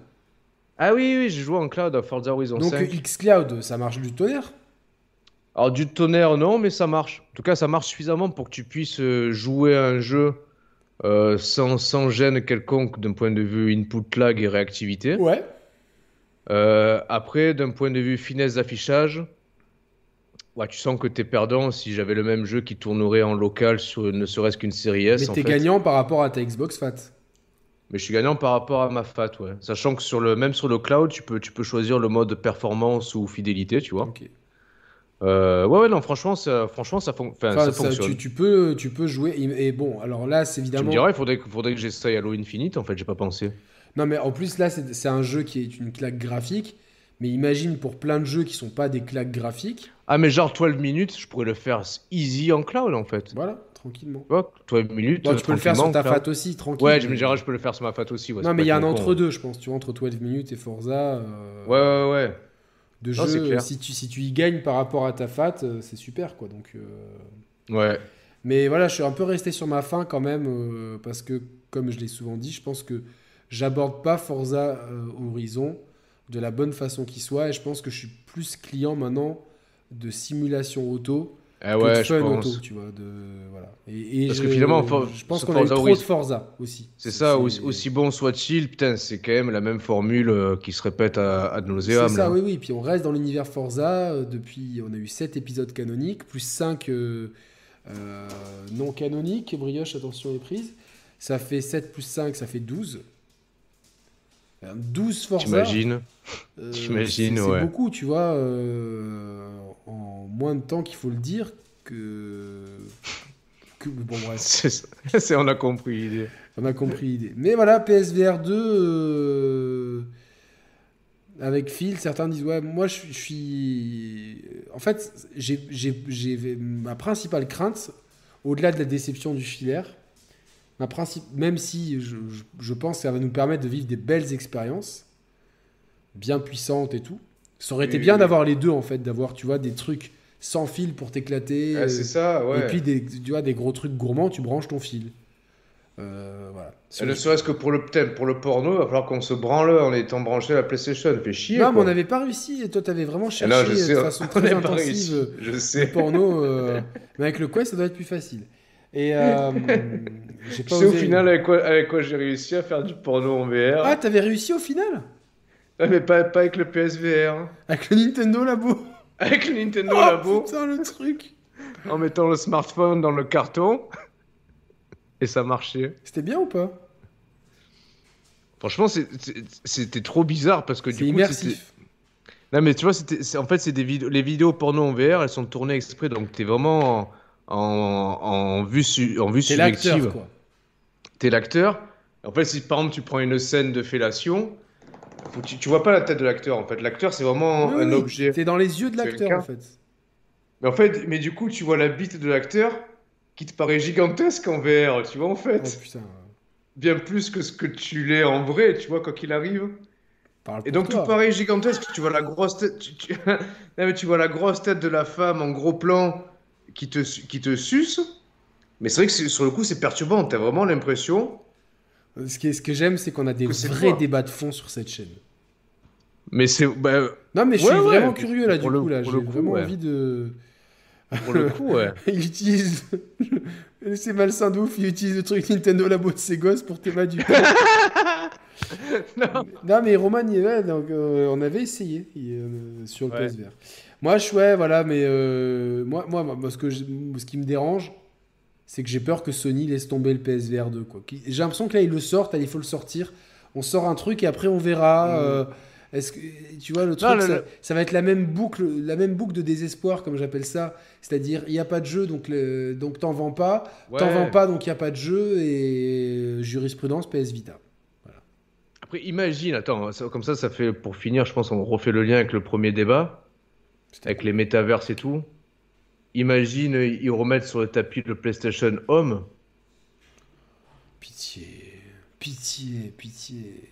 [SPEAKER 1] Ah oui, oui, j'ai joué en cloud à Forza Horizon
[SPEAKER 2] Donc
[SPEAKER 1] 5.
[SPEAKER 2] euh, xCloud, ça marche du tonnerre.
[SPEAKER 1] Alors, du tonnerre, non, mais ça marche. En tout cas, ça marche suffisamment pour que tu puisses euh, jouer à un jeu euh, sans, sans gêne quelconque d'un point de vue input lag et réactivité.
[SPEAKER 2] Ouais.
[SPEAKER 1] Euh, après, d'un point de vue finesse d'affichage, ouais, tu sens que t'es perdant si j'avais le même jeu qui tournerait en local sur ne serait-ce qu'une série S.
[SPEAKER 2] Mais
[SPEAKER 1] en
[SPEAKER 2] t'es gagnant par rapport à ta Xbox Fat.
[SPEAKER 1] Mais je suis gagnant par rapport à ma FAT, ouais. Sachant que sur le, même sur le cloud, tu peux, tu peux choisir le mode performance ou fidélité, tu vois.
[SPEAKER 2] Ok.
[SPEAKER 1] Euh, ouais, ouais, non, franchement, ça, franchement, ça, fon- enfin,
[SPEAKER 2] Enfin,
[SPEAKER 1] ça
[SPEAKER 2] ça,
[SPEAKER 1] fonctionne.
[SPEAKER 2] tu, tu peux, tu peux jouer. Et bon, alors là, c'est
[SPEAKER 1] Tu me
[SPEAKER 2] évidemment.
[SPEAKER 1] dirais, il faudrait, que- faudrait que j'essaye Halo Infinite, en fait, j'ai pas pensé.
[SPEAKER 2] Non, mais en plus, là, c'est c'est un jeu qui est une claque graphique. Mais imagine pour plein de jeux qui sont pas des claques graphiques.
[SPEAKER 1] Ah, mais genre 12 minutes, je pourrais le faire easy en cloud, en fait.
[SPEAKER 2] Voilà, tranquillement.
[SPEAKER 1] Tu vois, 12 minutes.
[SPEAKER 2] Bon,
[SPEAKER 1] euh,
[SPEAKER 2] tu peux le faire sur ta
[SPEAKER 1] cloud.
[SPEAKER 2] Fat aussi, tranquille.
[SPEAKER 1] Ouais, je me dirais, je peux le faire sur ma FAT aussi. ouais,
[SPEAKER 2] Non, mais il y a un
[SPEAKER 1] con.
[SPEAKER 2] entre-deux, je pense. Tu vois, entre 12 minutes et Forza. euh,
[SPEAKER 1] Ouais, ouais, ouais.
[SPEAKER 2] De
[SPEAKER 1] Non,
[SPEAKER 2] jeu, si tu, si tu y gagnes par rapport à ta FAT, euh, c'est super, quoi. Donc. euh,
[SPEAKER 1] Ouais.
[SPEAKER 2] Mais voilà, je suis un peu resté sur ma fin quand même, euh, parce que, comme je l'ai souvent dit, je pense que j'aborde pas Forza Horizon de la bonne façon qui soit, et je pense que je suis plus client maintenant de simulation auto que
[SPEAKER 1] ouais,
[SPEAKER 2] de
[SPEAKER 1] je pense.
[SPEAKER 2] auto, tu vois. De, voilà. Et, et
[SPEAKER 1] Parce
[SPEAKER 2] je,
[SPEAKER 1] que finalement, For-
[SPEAKER 2] je pense qu'on a eu trop de Forza aussi.
[SPEAKER 1] C'est ça, aussi, aussi bon soit-il, putain, c'est quand même la même formule euh, qui se répète à, à
[SPEAKER 2] C'est
[SPEAKER 1] nauseam.
[SPEAKER 2] ça,
[SPEAKER 1] là.
[SPEAKER 2] oui, oui. Puis on reste dans l'univers Forza euh, depuis. On a eu 7 épisodes canoniques, plus 5 non canoniques. Brioche, attention les prises. Ça fait 7 plus 5, ça fait 12. Euh, 12 Forza.
[SPEAKER 1] T'imagines
[SPEAKER 2] euh,
[SPEAKER 1] t'imagines,
[SPEAKER 2] c'est- c'est
[SPEAKER 1] ouais.
[SPEAKER 2] beaucoup, tu vois, euh, en moins de temps qu'il faut le dire que. que bon, bref. [laughs]
[SPEAKER 1] C'est ça. C'est- on a compris l'idée.
[SPEAKER 2] On a compris l'idée. Mais voilà, PSVR 2, euh, avec Phil, certains disent Ouais, moi je, suis- je suis. En fait, j'ai- ma principale crainte, au-delà de la déception du filaire, ma principe, même si je, je- je pense que ça va nous permettre de vivre des belles expériences, bien puissantes et tout. Ça aurait été bien d'avoir les deux en fait, d'avoir, tu vois, des trucs sans fil pour t'éclater.
[SPEAKER 1] Ah,
[SPEAKER 2] euh,
[SPEAKER 1] c'est ça, ouais.
[SPEAKER 2] et puis, des, tu vois, des gros trucs gourmands, tu branches ton fil. Euh, voilà.
[SPEAKER 1] Ne serait-ce que pour le, pour le porno, il va falloir qu'on se branle en étant branché à la PlayStation. Fait chier.
[SPEAKER 2] Non, mais on n'avait pas réussi. Et toi, t'avais vraiment cherché
[SPEAKER 1] non, je sais,
[SPEAKER 2] de
[SPEAKER 1] on
[SPEAKER 2] façon [laughs] très intensive
[SPEAKER 1] réussi.
[SPEAKER 2] euh,
[SPEAKER 1] Je
[SPEAKER 2] le
[SPEAKER 1] sais.
[SPEAKER 2] porno. euh, Mais avec le Quest, ça doit être plus facile. Et euh, [laughs] j'ai
[SPEAKER 1] Tu
[SPEAKER 2] pas
[SPEAKER 1] sais au final avec quoi, avec quoi j'ai réussi à faire du porno en VR
[SPEAKER 2] Ah, t'avais réussi au final?
[SPEAKER 1] Ah, mais pas, pas avec le PSVR. hein.
[SPEAKER 2] Avec le Nintendo Labo.
[SPEAKER 1] Avec le Nintendo
[SPEAKER 2] Oh
[SPEAKER 1] Labo,
[SPEAKER 2] putain, le truc.
[SPEAKER 1] en mettant le smartphone dans le carton. Et ça marchait.
[SPEAKER 2] C'était bien ou pas?
[SPEAKER 1] Franchement, c'est- c'est- c'était trop bizarre parce que
[SPEAKER 2] C'est
[SPEAKER 1] du coup, c'était-
[SPEAKER 2] immersif.
[SPEAKER 1] Non, mais tu vois, c'était, c'est- en fait, c'est des vidéos, les vidéos porno en VR, elles sont tournées exprès, donc t'es vraiment en, en, en vue, su- en vue subjective.
[SPEAKER 2] quoi.
[SPEAKER 1] T'es l'acteur. En fait, si par exemple tu prends une scène de fellation, tu, tu vois pas la tête de l'acteur. En fait, l'acteur c'est vraiment
[SPEAKER 2] Oui,
[SPEAKER 1] un
[SPEAKER 2] oui,
[SPEAKER 1] objet.
[SPEAKER 2] T'es dans les yeux de
[SPEAKER 1] C'est
[SPEAKER 2] l'acteur, en fait.
[SPEAKER 1] Mais en fait, mais du coup, tu vois la bite de l'acteur qui te paraît gigantesque en VR. Tu vois en fait,
[SPEAKER 2] Oh putain.
[SPEAKER 1] bien plus que ce que tu l'es en vrai. Tu vois quoi qu'il arrive.
[SPEAKER 2] Parle
[SPEAKER 1] Et donc
[SPEAKER 2] toi.
[SPEAKER 1] tout pareil gigantesque, tu vois la grosse tête, tu, tu- [laughs] Non, mais tu vois la grosse tête de la femme en gros plan qui te, qui te suce. Mais c'est vrai que c'est- sur le coup c'est perturbant, t'as vraiment l'impression.
[SPEAKER 2] Ce, qui est- ce que j'aime, c'est qu'on a des vrais débats de fond sur cette chaîne.
[SPEAKER 1] Mais c'est bah,
[SPEAKER 2] Non, mais je
[SPEAKER 1] Ouais,
[SPEAKER 2] suis
[SPEAKER 1] ouais,
[SPEAKER 2] vraiment curieux là, du
[SPEAKER 1] le-
[SPEAKER 2] coup. Là, j'ai vraiment
[SPEAKER 1] ouais.
[SPEAKER 2] envie de.
[SPEAKER 1] pour le coup ouais. [laughs]
[SPEAKER 2] il utilise. [laughs] c'est malsain de ouf, il utilise le truc Nintendo Labo de ses gosses pour t'évaduer. [laughs]
[SPEAKER 1] non.
[SPEAKER 2] non, mais Roman, il est là, donc euh, on avait essayé il, euh, sur le
[SPEAKER 1] Ouais.
[SPEAKER 2] PSVR. Moi, je ouais, voilà, mais euh, moi, moi, moi, ce, que je- ce qui me dérange, c'est que j'ai peur que Sony laisse tomber le PSVR 2. quoi. Qui- J'ai l'impression que là, ils le sortent, allez, il faut le sortir. On sort un truc et après, on verra.
[SPEAKER 1] Mm.
[SPEAKER 2] euh, Est-ce que tu vois le truc,
[SPEAKER 1] Non, le-
[SPEAKER 2] ça,
[SPEAKER 1] le-
[SPEAKER 2] ça va être la même boucle, la même boucle de désespoir, comme j'appelle ça. C'est-à-dire, il n'y a pas de jeu, donc le, donc t'en vends pas. T'en vends pas, donc il n'y a pas de jeu et euh, jurisprudence PS Vita.
[SPEAKER 1] Après imagine, attends, ça- comme ça ça fait pour finir, je pense on refait le lien avec le premier débat, avec les métaverses et tout. Imagine ils remettent sur le tapis le PlayStation Home.
[SPEAKER 2] Pitié, pitié, pitié.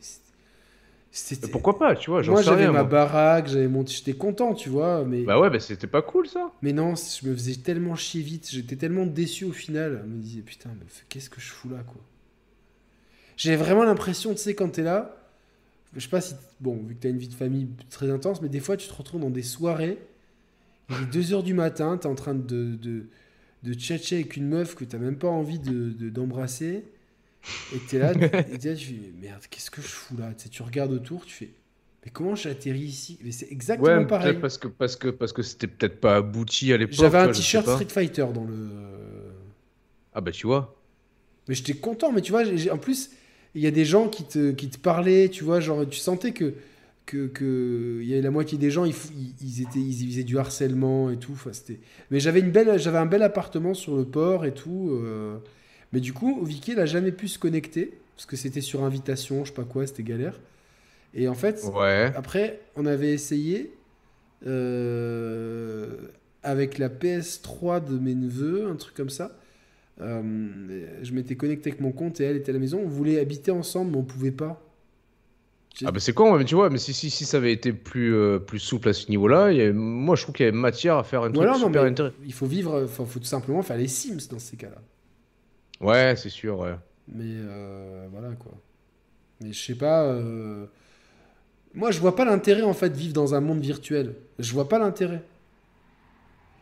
[SPEAKER 2] C'était.
[SPEAKER 1] Mais pourquoi pas, tu vois, j'en
[SPEAKER 2] Moi, j'avais ma
[SPEAKER 1] moi.
[SPEAKER 2] baraque, j'avais mon. J'étais content, tu vois, mais.
[SPEAKER 1] Bah ouais, bah c'était pas cool ça.
[SPEAKER 2] Mais non, je me faisais tellement chier vite, j'étais tellement déçu au final. Je me disais, putain, mais qu'est-ce que je fous là, quoi. J'ai vraiment l'impression, tu sais, quand t'es là, je sais pas si. Bon, vu que t'as une vie de famille très intense, mais des fois, tu te retrouves dans des soirées, il est 2h du matin, t'es en train de, de, de tchatcher avec une meuf que t'as même pas envie de, de- d'embrasser, et t'es là, [laughs] et t'es là, tu fais, merde, qu'est-ce que je fous là? Tu sais, tu regardes autour, tu fais, mais comment j'ai atterri ici? Mais c'est exactement
[SPEAKER 1] Ouais,
[SPEAKER 2] pareil.
[SPEAKER 1] parce que parce que parce que c'était peut-être pas abouti à l'époque.
[SPEAKER 2] J'avais
[SPEAKER 1] tu
[SPEAKER 2] un t-shirt. Street Fighter dans le.
[SPEAKER 1] Ah bah tu vois.
[SPEAKER 2] Mais j'étais content, mais tu vois, j'ai- j'ai- en plus, il y a des gens qui te, qui te parlaient, tu vois, genre, tu sentais que. Que, y avait la moitié des gens ils, étaient ils faisaient du harcèlement et tout enfin, c'était mais j'avais une belle j'avais un bel appartement sur le port et tout euh, mais du coup Vicky il a jamais pu se connecter parce que c'était sur invitation je sais pas quoi c'était galère et en fait
[SPEAKER 1] Ouais.
[SPEAKER 2] après, on avait essayé euh, avec la PS3 de mes neveux, un truc comme ça. Euh, je m'étais connecté avec mon compte et elle était à la maison. On voulait habiter ensemble, mais on pouvait pas.
[SPEAKER 1] Ah bah c'est con, mais tu vois, mais si, si, si ça avait été plus, euh, plus souple à ce niveau-là, il y avait- moi je trouve qu'il y avait matière à faire un
[SPEAKER 2] Ou
[SPEAKER 1] truc
[SPEAKER 2] alors, non,
[SPEAKER 1] super
[SPEAKER 2] mais
[SPEAKER 1] intéressant.
[SPEAKER 2] il faut vivre, enfin, faut tout simplement faire les Sims dans ces cas-là.
[SPEAKER 1] Ouais, c'est sûr, ouais.
[SPEAKER 2] Mais euh, voilà quoi. Mais je sais pas. euh, Moi, je vois pas l'intérêt en fait de vivre dans un monde virtuel. Je vois pas l'intérêt.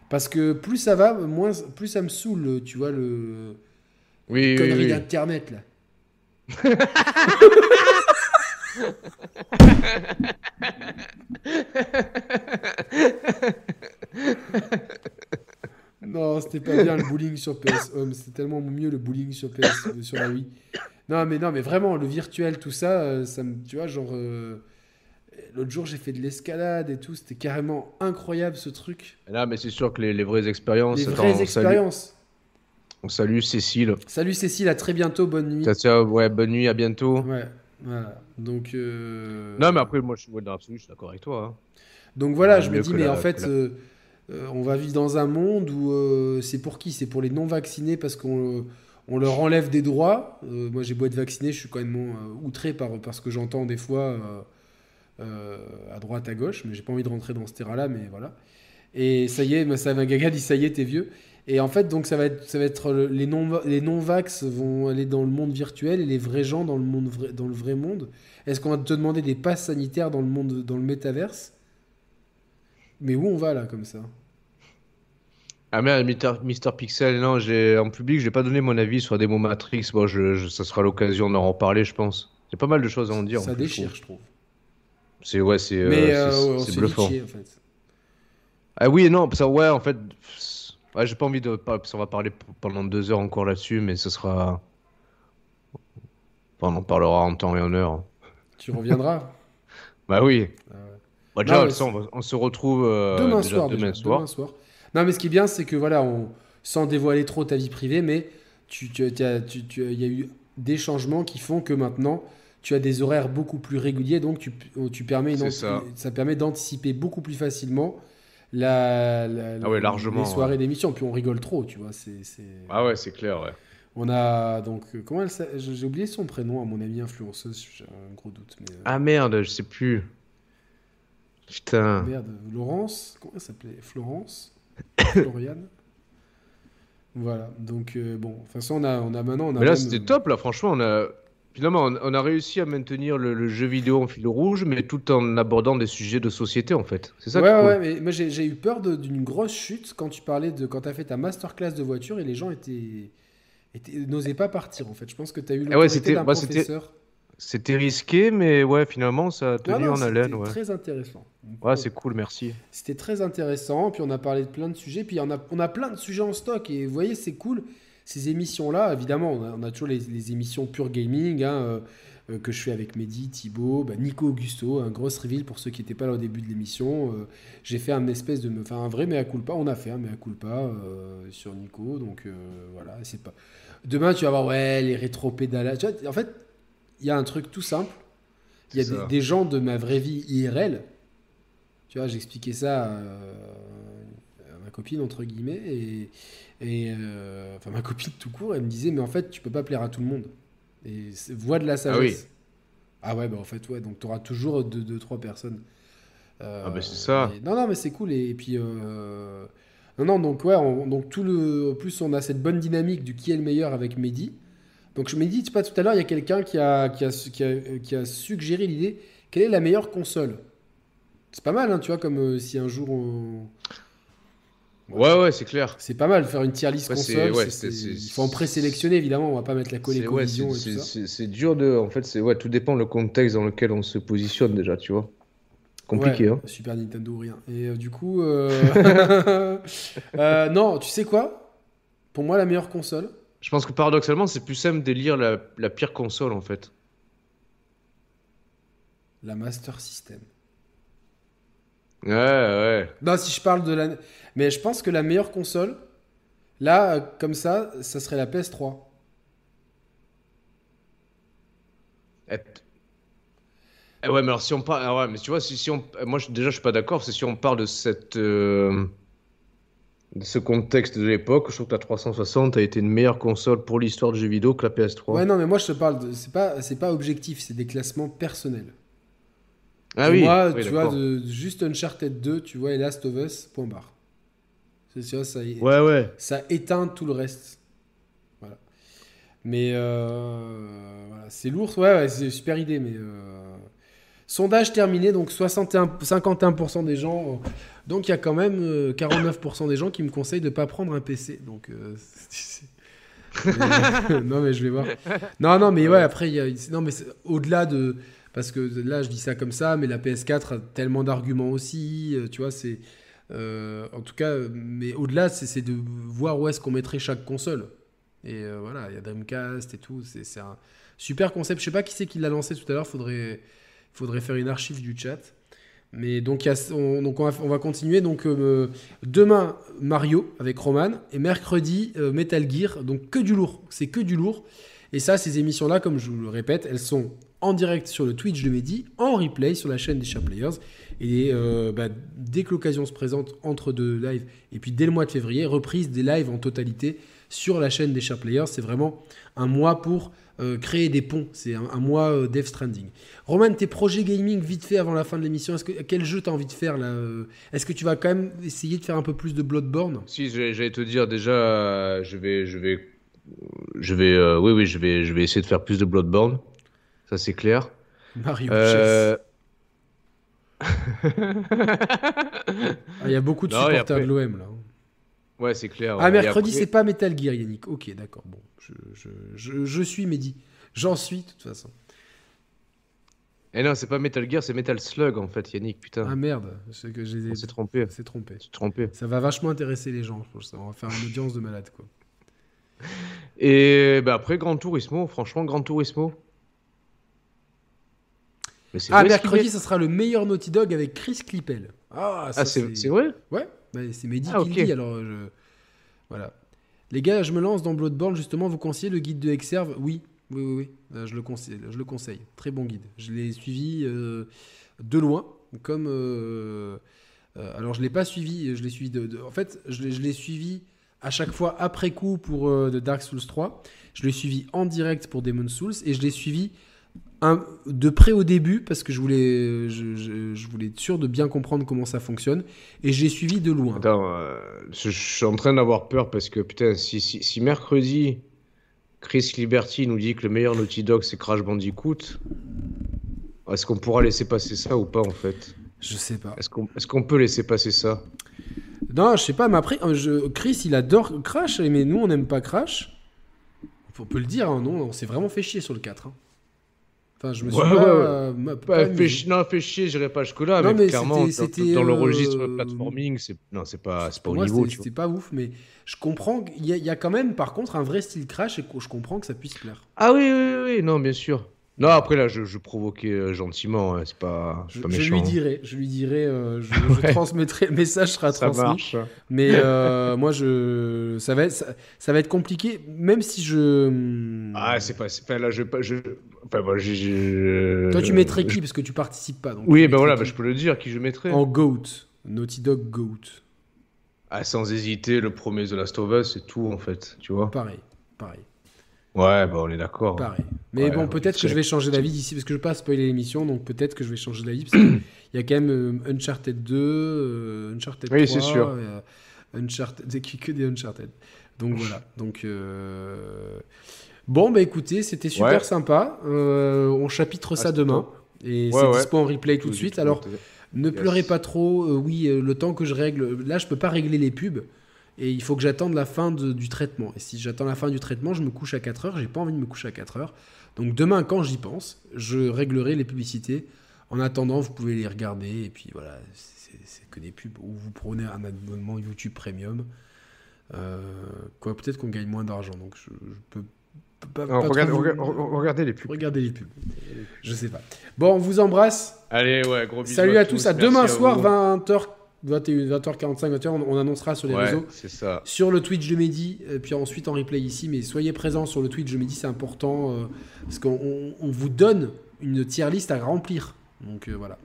[SPEAKER 2] Parce que plus ça va, moins, plus ça me saoule, tu vois, le
[SPEAKER 1] Oui, oui.
[SPEAKER 2] d'internet là. [laughs] [laughs] non, c'était pas bien le bowling sur PS Home, c'était tellement mieux le bowling sur PS euh, sur la Wii. Non, mais non, mais vraiment le virtuel tout ça, euh, ça me tu vois genre euh, l'autre jour j'ai fait de l'escalade et tout, c'était carrément incroyable ce truc.
[SPEAKER 1] Là, mais c'est sûr que les, les vraies expériences.
[SPEAKER 2] Les
[SPEAKER 1] attends,
[SPEAKER 2] vraies
[SPEAKER 1] on salue-
[SPEAKER 2] expériences.
[SPEAKER 1] On salue Cécile.
[SPEAKER 2] Salut Cécile, à très bientôt, bonne nuit.
[SPEAKER 1] Ça, ouais, bonne nuit, à bientôt.
[SPEAKER 2] Ouais, voilà. Donc euh,
[SPEAKER 1] Non, mais après, moi, je suis dans l'absolu, je suis d'accord avec toi. hein.
[SPEAKER 2] Donc voilà, je me dis, mais
[SPEAKER 1] la-
[SPEAKER 2] en fait,
[SPEAKER 1] la-
[SPEAKER 2] euh, euh, on va vivre dans un monde où euh, c'est pour qui? C'est pour les non-vaccinés parce qu'on on leur enlève des droits. Moi, j'ai beau être vacciné, je suis quand même outré par, par ce que j'entends des fois à droite, à gauche, mais j'ai pas envie de rentrer dans ce terrain-là, mais voilà. Et ça y est, ça Gaga dit ça y est, t'es vieux. Et en fait, donc ça va être, ça va être le- les non les non vax vont aller dans le monde virtuel et les vrais gens dans le monde vrai- dans le vrai monde. Est-ce qu'on va te demander des passes sanitaires dans le monde dans le métaverse? Mais où on va là comme ça?
[SPEAKER 1] Ah merde, Mister, Mister Pixel, non, en public, j'ai pas donné mon avis sur la démo Matrix. Bon, je, je- ça sera l'occasion d'en reparler, je pense. Il y a pas mal de choses à en dire. en
[SPEAKER 2] Ça
[SPEAKER 1] plus, je
[SPEAKER 2] déchire, je trouve.
[SPEAKER 1] C'est ouais, c'est euh,
[SPEAKER 2] euh,
[SPEAKER 1] bluffant.
[SPEAKER 2] chier, en fait.
[SPEAKER 1] Ah oui non, ça ouais, en fait, ouais, j'ai pas envie de parce qu'on va parler pendant deux heures encore là-dessus, mais ce sera, Enfin, on en parlera en temps et en heure.
[SPEAKER 2] Tu reviendras? [laughs]
[SPEAKER 1] Bah oui.
[SPEAKER 2] Ah ouais.
[SPEAKER 1] Bah, déjà,
[SPEAKER 2] Non, mais
[SPEAKER 1] ça, on, va- on se retrouve euh,
[SPEAKER 2] demain,
[SPEAKER 1] déjà
[SPEAKER 2] soir,
[SPEAKER 1] demain
[SPEAKER 2] déjà,
[SPEAKER 1] soir.
[SPEAKER 2] demain soir. Non, mais ce qui est bien, c'est que voilà, on, sans dévoiler trop ta vie privée, mais tu, y a eu des changements qui font que maintenant, tu as des horaires beaucoup plus réguliers, donc tu, tu permets anti-
[SPEAKER 1] ça.
[SPEAKER 2] permet d'anticiper beaucoup plus facilement la, la-
[SPEAKER 1] Ah ouais, largement,
[SPEAKER 2] les soirées d'émission. Puis on rigole trop, tu vois. C'est,
[SPEAKER 1] Ah ouais, c'est clair, ouais.
[SPEAKER 2] On a donc euh, comment elle j'ai oublié son prénom à mon amie influenceuse, j'ai un gros doute. Mais, euh,
[SPEAKER 1] Ah merde, je sais plus. Putain.
[SPEAKER 2] Merde, Laurence, comment elle s'appelait? Florence [coughs] Floriane? Voilà, donc euh, bon, toute façon, on a, on a maintenant. On a
[SPEAKER 1] Mais là,
[SPEAKER 2] même,
[SPEAKER 1] c'était top, là, franchement, on a... Finalement, on, on a réussi à maintenir le, le jeu vidéo en fil rouge, mais tout en abordant des sujets de société, en fait. C'est ça
[SPEAKER 2] Ouais, ouais, mais moi j'ai eu peur d'une grosse chute quand tu parlais de. Quand tu as fait ta masterclass de voiture et les gens étaient. étaient- n'osaient pas partir en fait. Je pense que tu as eu
[SPEAKER 1] Ah ouais, c'était-
[SPEAKER 2] d'un
[SPEAKER 1] bah, c'était-
[SPEAKER 2] professeur.
[SPEAKER 1] C'était risqué, mais ouais, finalement, ça a
[SPEAKER 2] Non,
[SPEAKER 1] tenu
[SPEAKER 2] non,
[SPEAKER 1] en
[SPEAKER 2] c'était
[SPEAKER 1] haleine, ouais.
[SPEAKER 2] très intéressant.
[SPEAKER 1] Ouais, c'est cool, merci.
[SPEAKER 2] C'était très intéressant, puis on a parlé de plein de sujets, puis on a, on a plein de sujets en stock, et vous voyez, c'est cool. Ces émissions-là, évidemment, on a, on a toujours les, les émissions pure gaming, hein, euh, euh, que je fais avec Mehdi, Thibaut, bah, Nico Augusto, un gros reveal pour ceux qui n'étaient pas là au début de l'émission. Euh, J'ai fait un espèce de... Enfin, un vrai mea culpa, on a fait un mea culpa euh, sur Nico, donc voilà, c'est pas... Demain, tu vas voir, ouais, les rétro-pédalages. En fait, il y a un truc tout simple. Il y a des, des gens de ma vraie vie IRL. Tu vois, j'expliquais ça ma copine, entre guillemets, et, et euh, enfin ma copine tout court, elle me disait, mais en fait, tu peux pas plaire à tout le monde. Et voix de la sagesse. Ah, ouais, bah en fait, ouais, donc tu auras toujours deux, deux, trois personnes. Euh,
[SPEAKER 1] Ah bah, c'est ça.
[SPEAKER 2] et- non, non, mais c'est cool, et, puis... euh, non, non, donc ouais, on- donc tout le... En plus, on a cette bonne dynamique du qui est le meilleur avec Mehdi. Donc je me sais pas, tout à l'heure, il y a quelqu'un qui a, qui, a, qui, a, qui a suggéré l'idée, quelle est la meilleure console? C'est pas mal, hein, tu vois, comme euh, si un jour on...
[SPEAKER 1] Ouais, ouais, c'est clair.
[SPEAKER 2] C'est pas mal, faire une tier list
[SPEAKER 1] Ouais,
[SPEAKER 2] console,
[SPEAKER 1] ouais,
[SPEAKER 2] il faut en présélectionner, évidemment, on va pas mettre la
[SPEAKER 1] C'est ouais, c'est- dur de. En fait, c'est ouais, tout dépend le contexte dans lequel on se positionne déjà, tu vois. Compliqué,
[SPEAKER 2] Ouais,
[SPEAKER 1] hein.
[SPEAKER 2] Super Nintendo ou rien. Et euh, du coup, euh, [laughs] euh, non, tu sais quoi? Pour moi, la meilleure console,
[SPEAKER 1] Je pense que paradoxalement, c'est plus simple d'élire la, la pire console, en fait.
[SPEAKER 2] la Master System.
[SPEAKER 1] Ouais, ouais.
[SPEAKER 2] Non, si je parle de la... Mais je pense que la meilleure console, là, euh, comme ça, ça serait la PS3.
[SPEAKER 1] Et- Eh ouais, mais alors si on parle, ah ouais, mais tu vois, si, si on, moi je- déjà je suis pas d'accord, c'est si on parle de cette, euh, de ce contexte de l'époque, je trouve que la 360 a été une meilleure console pour l'histoire du jeu vidéo que la PS3.
[SPEAKER 2] Ouais, non, mais moi, je te parle de... C'est pas, c'est pas objectif, c'est des classements personnels.
[SPEAKER 1] Ah oui,
[SPEAKER 2] Moi,
[SPEAKER 1] oui,
[SPEAKER 2] tu vois, de, juste Uncharted 2, tu vois, et Last of Us, point barre. C'est sûr, ça,
[SPEAKER 1] Ouais, ouais.
[SPEAKER 2] ça éteint tout le reste. Voilà. Mais euh, voilà, c'est lourd, ouais, ouais, c'est une super idée, mais euh, sondage terminé, donc 61, 51% des gens, euh, donc il y a quand même euh, 49% des gens qui me conseillent de pas prendre un PC, donc Mais- [laughs] [laughs] non mais je vais voir. Non non mais ouais après il y a non mais au-delà de parce que là je dis ça comme ça, mais la PS4 a tellement d'arguments aussi, euh, tu vois c'est euh, en tout cas, mais au-delà, c'est de voir où est-ce qu'on mettrait chaque console. Et euh, voilà, il y a Dreamcast et tout. C'est un super concept. Je sais pas qui c'est qui l'a lancé tout à l'heure. Faudrait, faudrait faire une archive du chat. Mais donc, on, donc on, va, on va continuer. Donc demain Mario avec Roman et mercredi Metal Gear. Donc que du lourd. C'est que du lourd. Et ça, ces émissions-là, comme je vous le répète, elles sont en direct sur le Twitch de Mehdi, en replay sur la chaîne des Sharp Players. Et euh, bah, dès que l'occasion se présente entre deux lives, et puis dès le mois de février, reprise des lives en totalité sur la chaîne des Sharp Players. C'est vraiment un mois pour euh, créer des ponts. C'est un, mois euh, Dev Stranding. Roman, tes projets gaming vite fait avant la fin de l'émission. Est-ce que quel jeu t'as envie de faire là euh Est-ce que tu vas quand même essayer de faire un peu plus de Bloodborne?
[SPEAKER 1] Si, j'allais te dire déjà, je vais, je vais, je vais, oui, oui, je vais, je vais essayer de faire plus de Bloodborne. Ça, c'est clair.
[SPEAKER 2] Mario
[SPEAKER 1] Euh,
[SPEAKER 2] Chess. [laughs] Ah, Il y a beaucoup de
[SPEAKER 1] Non,
[SPEAKER 2] supporters
[SPEAKER 1] après-
[SPEAKER 2] de l'OM là.
[SPEAKER 1] Ouais, c'est clair.
[SPEAKER 2] Ah,
[SPEAKER 1] ouais. Et
[SPEAKER 2] mercredi,
[SPEAKER 1] après-
[SPEAKER 2] c'est pas Metal Gear, Yannick. Ok, d'accord. Bon, je, je, je, je suis Mehdi. J'en suis, de toute façon.
[SPEAKER 1] Eh non, c'est pas Metal Gear, c'est Metal Slug en fait, Yannick. Putain,
[SPEAKER 2] Ah merde, c'est que j'ai
[SPEAKER 1] s'est trompé.
[SPEAKER 2] c'est trompé. Ça va vachement intéresser les gens, je pense. On va faire une audience de malade, quoi.
[SPEAKER 1] Et bah, après, Gran Turismo, franchement, Gran Turismo.
[SPEAKER 2] Ah, mercredi, ça sera le meilleur Naughty Dog avec Chris Clippel. Ah, ça,
[SPEAKER 1] Ah, c'est c'est vrai
[SPEAKER 2] Ouais, bah, c'est Mehdi
[SPEAKER 1] Ah,
[SPEAKER 2] qui
[SPEAKER 1] ok.
[SPEAKER 2] le dit, alors je... Voilà. Les gars, je me lance dans Bloodborne, justement, vous conseillez le guide de Exerve Oui, oui, oui, oui, Euh, je, le conseille, je le conseille. Très bon guide. Je l'ai suivi euh, de loin, comme... euh, euh, alors, je l'ai pas suivi, je l'ai suivi de, de- En fait, je l'ai- je l'ai suivi à chaque fois après coup pour euh, Dark Souls 3. Je l'ai suivi en direct pour Demon Souls et je l'ai suivi un- de près au début parce que je voulais, je, je- je voulais être sûr de bien comprendre comment ça fonctionne et je l'ai suivi de loin.
[SPEAKER 1] Attends, euh, je, je suis en train d'avoir peur parce que putain, si, si, si mercredi, Chris Liberty nous dit que le meilleur Naughty Dog c'est Crash Bandicoot, est-ce qu'on pourra laisser passer ça ou pas en fait?
[SPEAKER 2] Je sais pas.
[SPEAKER 1] Est-ce qu'on est qu'on peut laisser passer ça?
[SPEAKER 2] Non, je sais pas, mais après, Chris, il adore Crash, mais nous, on n'aime pas Crash. On peut le dire, hein, non, on s'est vraiment fait chier sur le 4. hein. Enfin, je me suis
[SPEAKER 1] Ouais,
[SPEAKER 2] pas,
[SPEAKER 1] ouais, ouais.
[SPEAKER 2] euh, ma- pas amusé.
[SPEAKER 1] fait, chi- non, fait chier, j'irai pas jusque-là, mais,
[SPEAKER 2] mais
[SPEAKER 1] clairement, dans, le
[SPEAKER 2] euh,
[SPEAKER 1] registre platforming, c'est non, c'est pas, au niveau,
[SPEAKER 2] c'était pas ouf, mais je comprends qu'il y, a- il y a quand même, par contre, un vrai style Crash et que je comprends que ça puisse plaire.
[SPEAKER 1] Ah oui, oui, oui, oui, non, bien sûr. Non, après là, je, je provoquais euh, gentiment, hein, c'est pas, c'est
[SPEAKER 2] Je,
[SPEAKER 1] pas
[SPEAKER 2] je
[SPEAKER 1] méchant.
[SPEAKER 2] lui
[SPEAKER 1] hein.
[SPEAKER 2] dirai, je lui dirai, euh, je, transmettrai, le message sera
[SPEAKER 1] Ça
[SPEAKER 2] transmis.
[SPEAKER 1] marche.
[SPEAKER 2] Mais euh, [laughs] moi, je, ça va, être, ça, ça va être compliqué, même si je.
[SPEAKER 1] Ah, c'est pas, c'est pas là, je, je, enfin, moi, j'ai-
[SPEAKER 2] Toi, tu mettrais qui? Parce que tu participes pas. donc
[SPEAKER 1] Oui, ben voilà, bah, je peux le dire, qui je mettrais.
[SPEAKER 2] En Goat, Naughty Dog Goat,
[SPEAKER 1] Ah, sans hésiter, le premier The Last of Us, c'est tout en fait, tu vois.
[SPEAKER 2] pareil, pareil,
[SPEAKER 1] Ouais, bah on est d'accord.
[SPEAKER 2] pareil. Mais
[SPEAKER 1] Ouais,
[SPEAKER 2] bon, peut-être que je vais changer d'avis d'ici parce que je veux pas spoiler l'émission, donc peut-être que je vais changer d'avis parce qu'il [clears throat] y a quand même euh, Uncharted 2, euh, Uncharted 3,
[SPEAKER 1] Oui, c'est sûr.
[SPEAKER 2] euh, Uncharted, c'est que des Uncharted. Donc voilà, donc. euh, Bon, bah écoutez, c'était super
[SPEAKER 1] Ouais.
[SPEAKER 2] sympa. Euh, on chapitre ça
[SPEAKER 1] c'est
[SPEAKER 2] demain. Et
[SPEAKER 1] Ouais,
[SPEAKER 2] c'est
[SPEAKER 1] ouais.
[SPEAKER 2] dispo en replay tout de suite. Alors, ne
[SPEAKER 1] Yes.
[SPEAKER 2] pleurez pas trop. euh, oui, euh, le temps que je règle. Là, je peux pas régler les pubs. Et il faut que j'attende la fin de- du traitement. Et si j'attends la fin du traitement, je me couche à 4 heures. J'ai pas envie de me coucher à 4 heures. Donc demain, quand j'y pense, je réglerai les publicités. En attendant, vous pouvez les regarder. Et puis voilà, c'est que des pubs. Ou vous prenez un abonnement YouTube Premium. Euh, quoi, peut-être qu'on gagne moins d'argent. Donc je, je peux pas.
[SPEAKER 1] Non,
[SPEAKER 2] pas
[SPEAKER 1] regarde-
[SPEAKER 2] trop vous-
[SPEAKER 1] regarde- re- regardez les pubs.
[SPEAKER 2] Regardez les pubs. Je sais pas. Bon, on vous embrasse.
[SPEAKER 1] Allez, ouais, gros bisous.
[SPEAKER 2] Salut à tous. À demain
[SPEAKER 1] à
[SPEAKER 2] soir,
[SPEAKER 1] vous.
[SPEAKER 2] 20h, 21, 20h45, 21 on, on annoncera sur les
[SPEAKER 1] Ouais,
[SPEAKER 2] réseaux.
[SPEAKER 1] c'est ça.
[SPEAKER 2] Sur le Twitch de Mehdi, et puis ensuite en replay ici. Mais soyez présents sur le Twitch de Mehdi, c'est important. euh, parce qu'on on- on vous donne une tier list à remplir. Donc euh, voilà.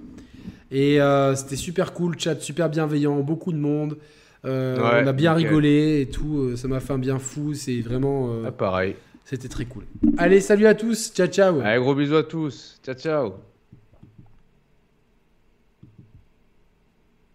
[SPEAKER 2] Et euh, c'était super cool, chat super bienveillant, beaucoup de monde. Euh,
[SPEAKER 1] Ouais,
[SPEAKER 2] on a bien rigolé et tout. euh, ça m'a fait un bien fou. C'est vraiment. euh,
[SPEAKER 1] Ah, pareil.
[SPEAKER 2] C'était très cool. Allez, salut à tous. Ciao, ciao.
[SPEAKER 1] Allez, gros bisous à tous. Ciao, ciao.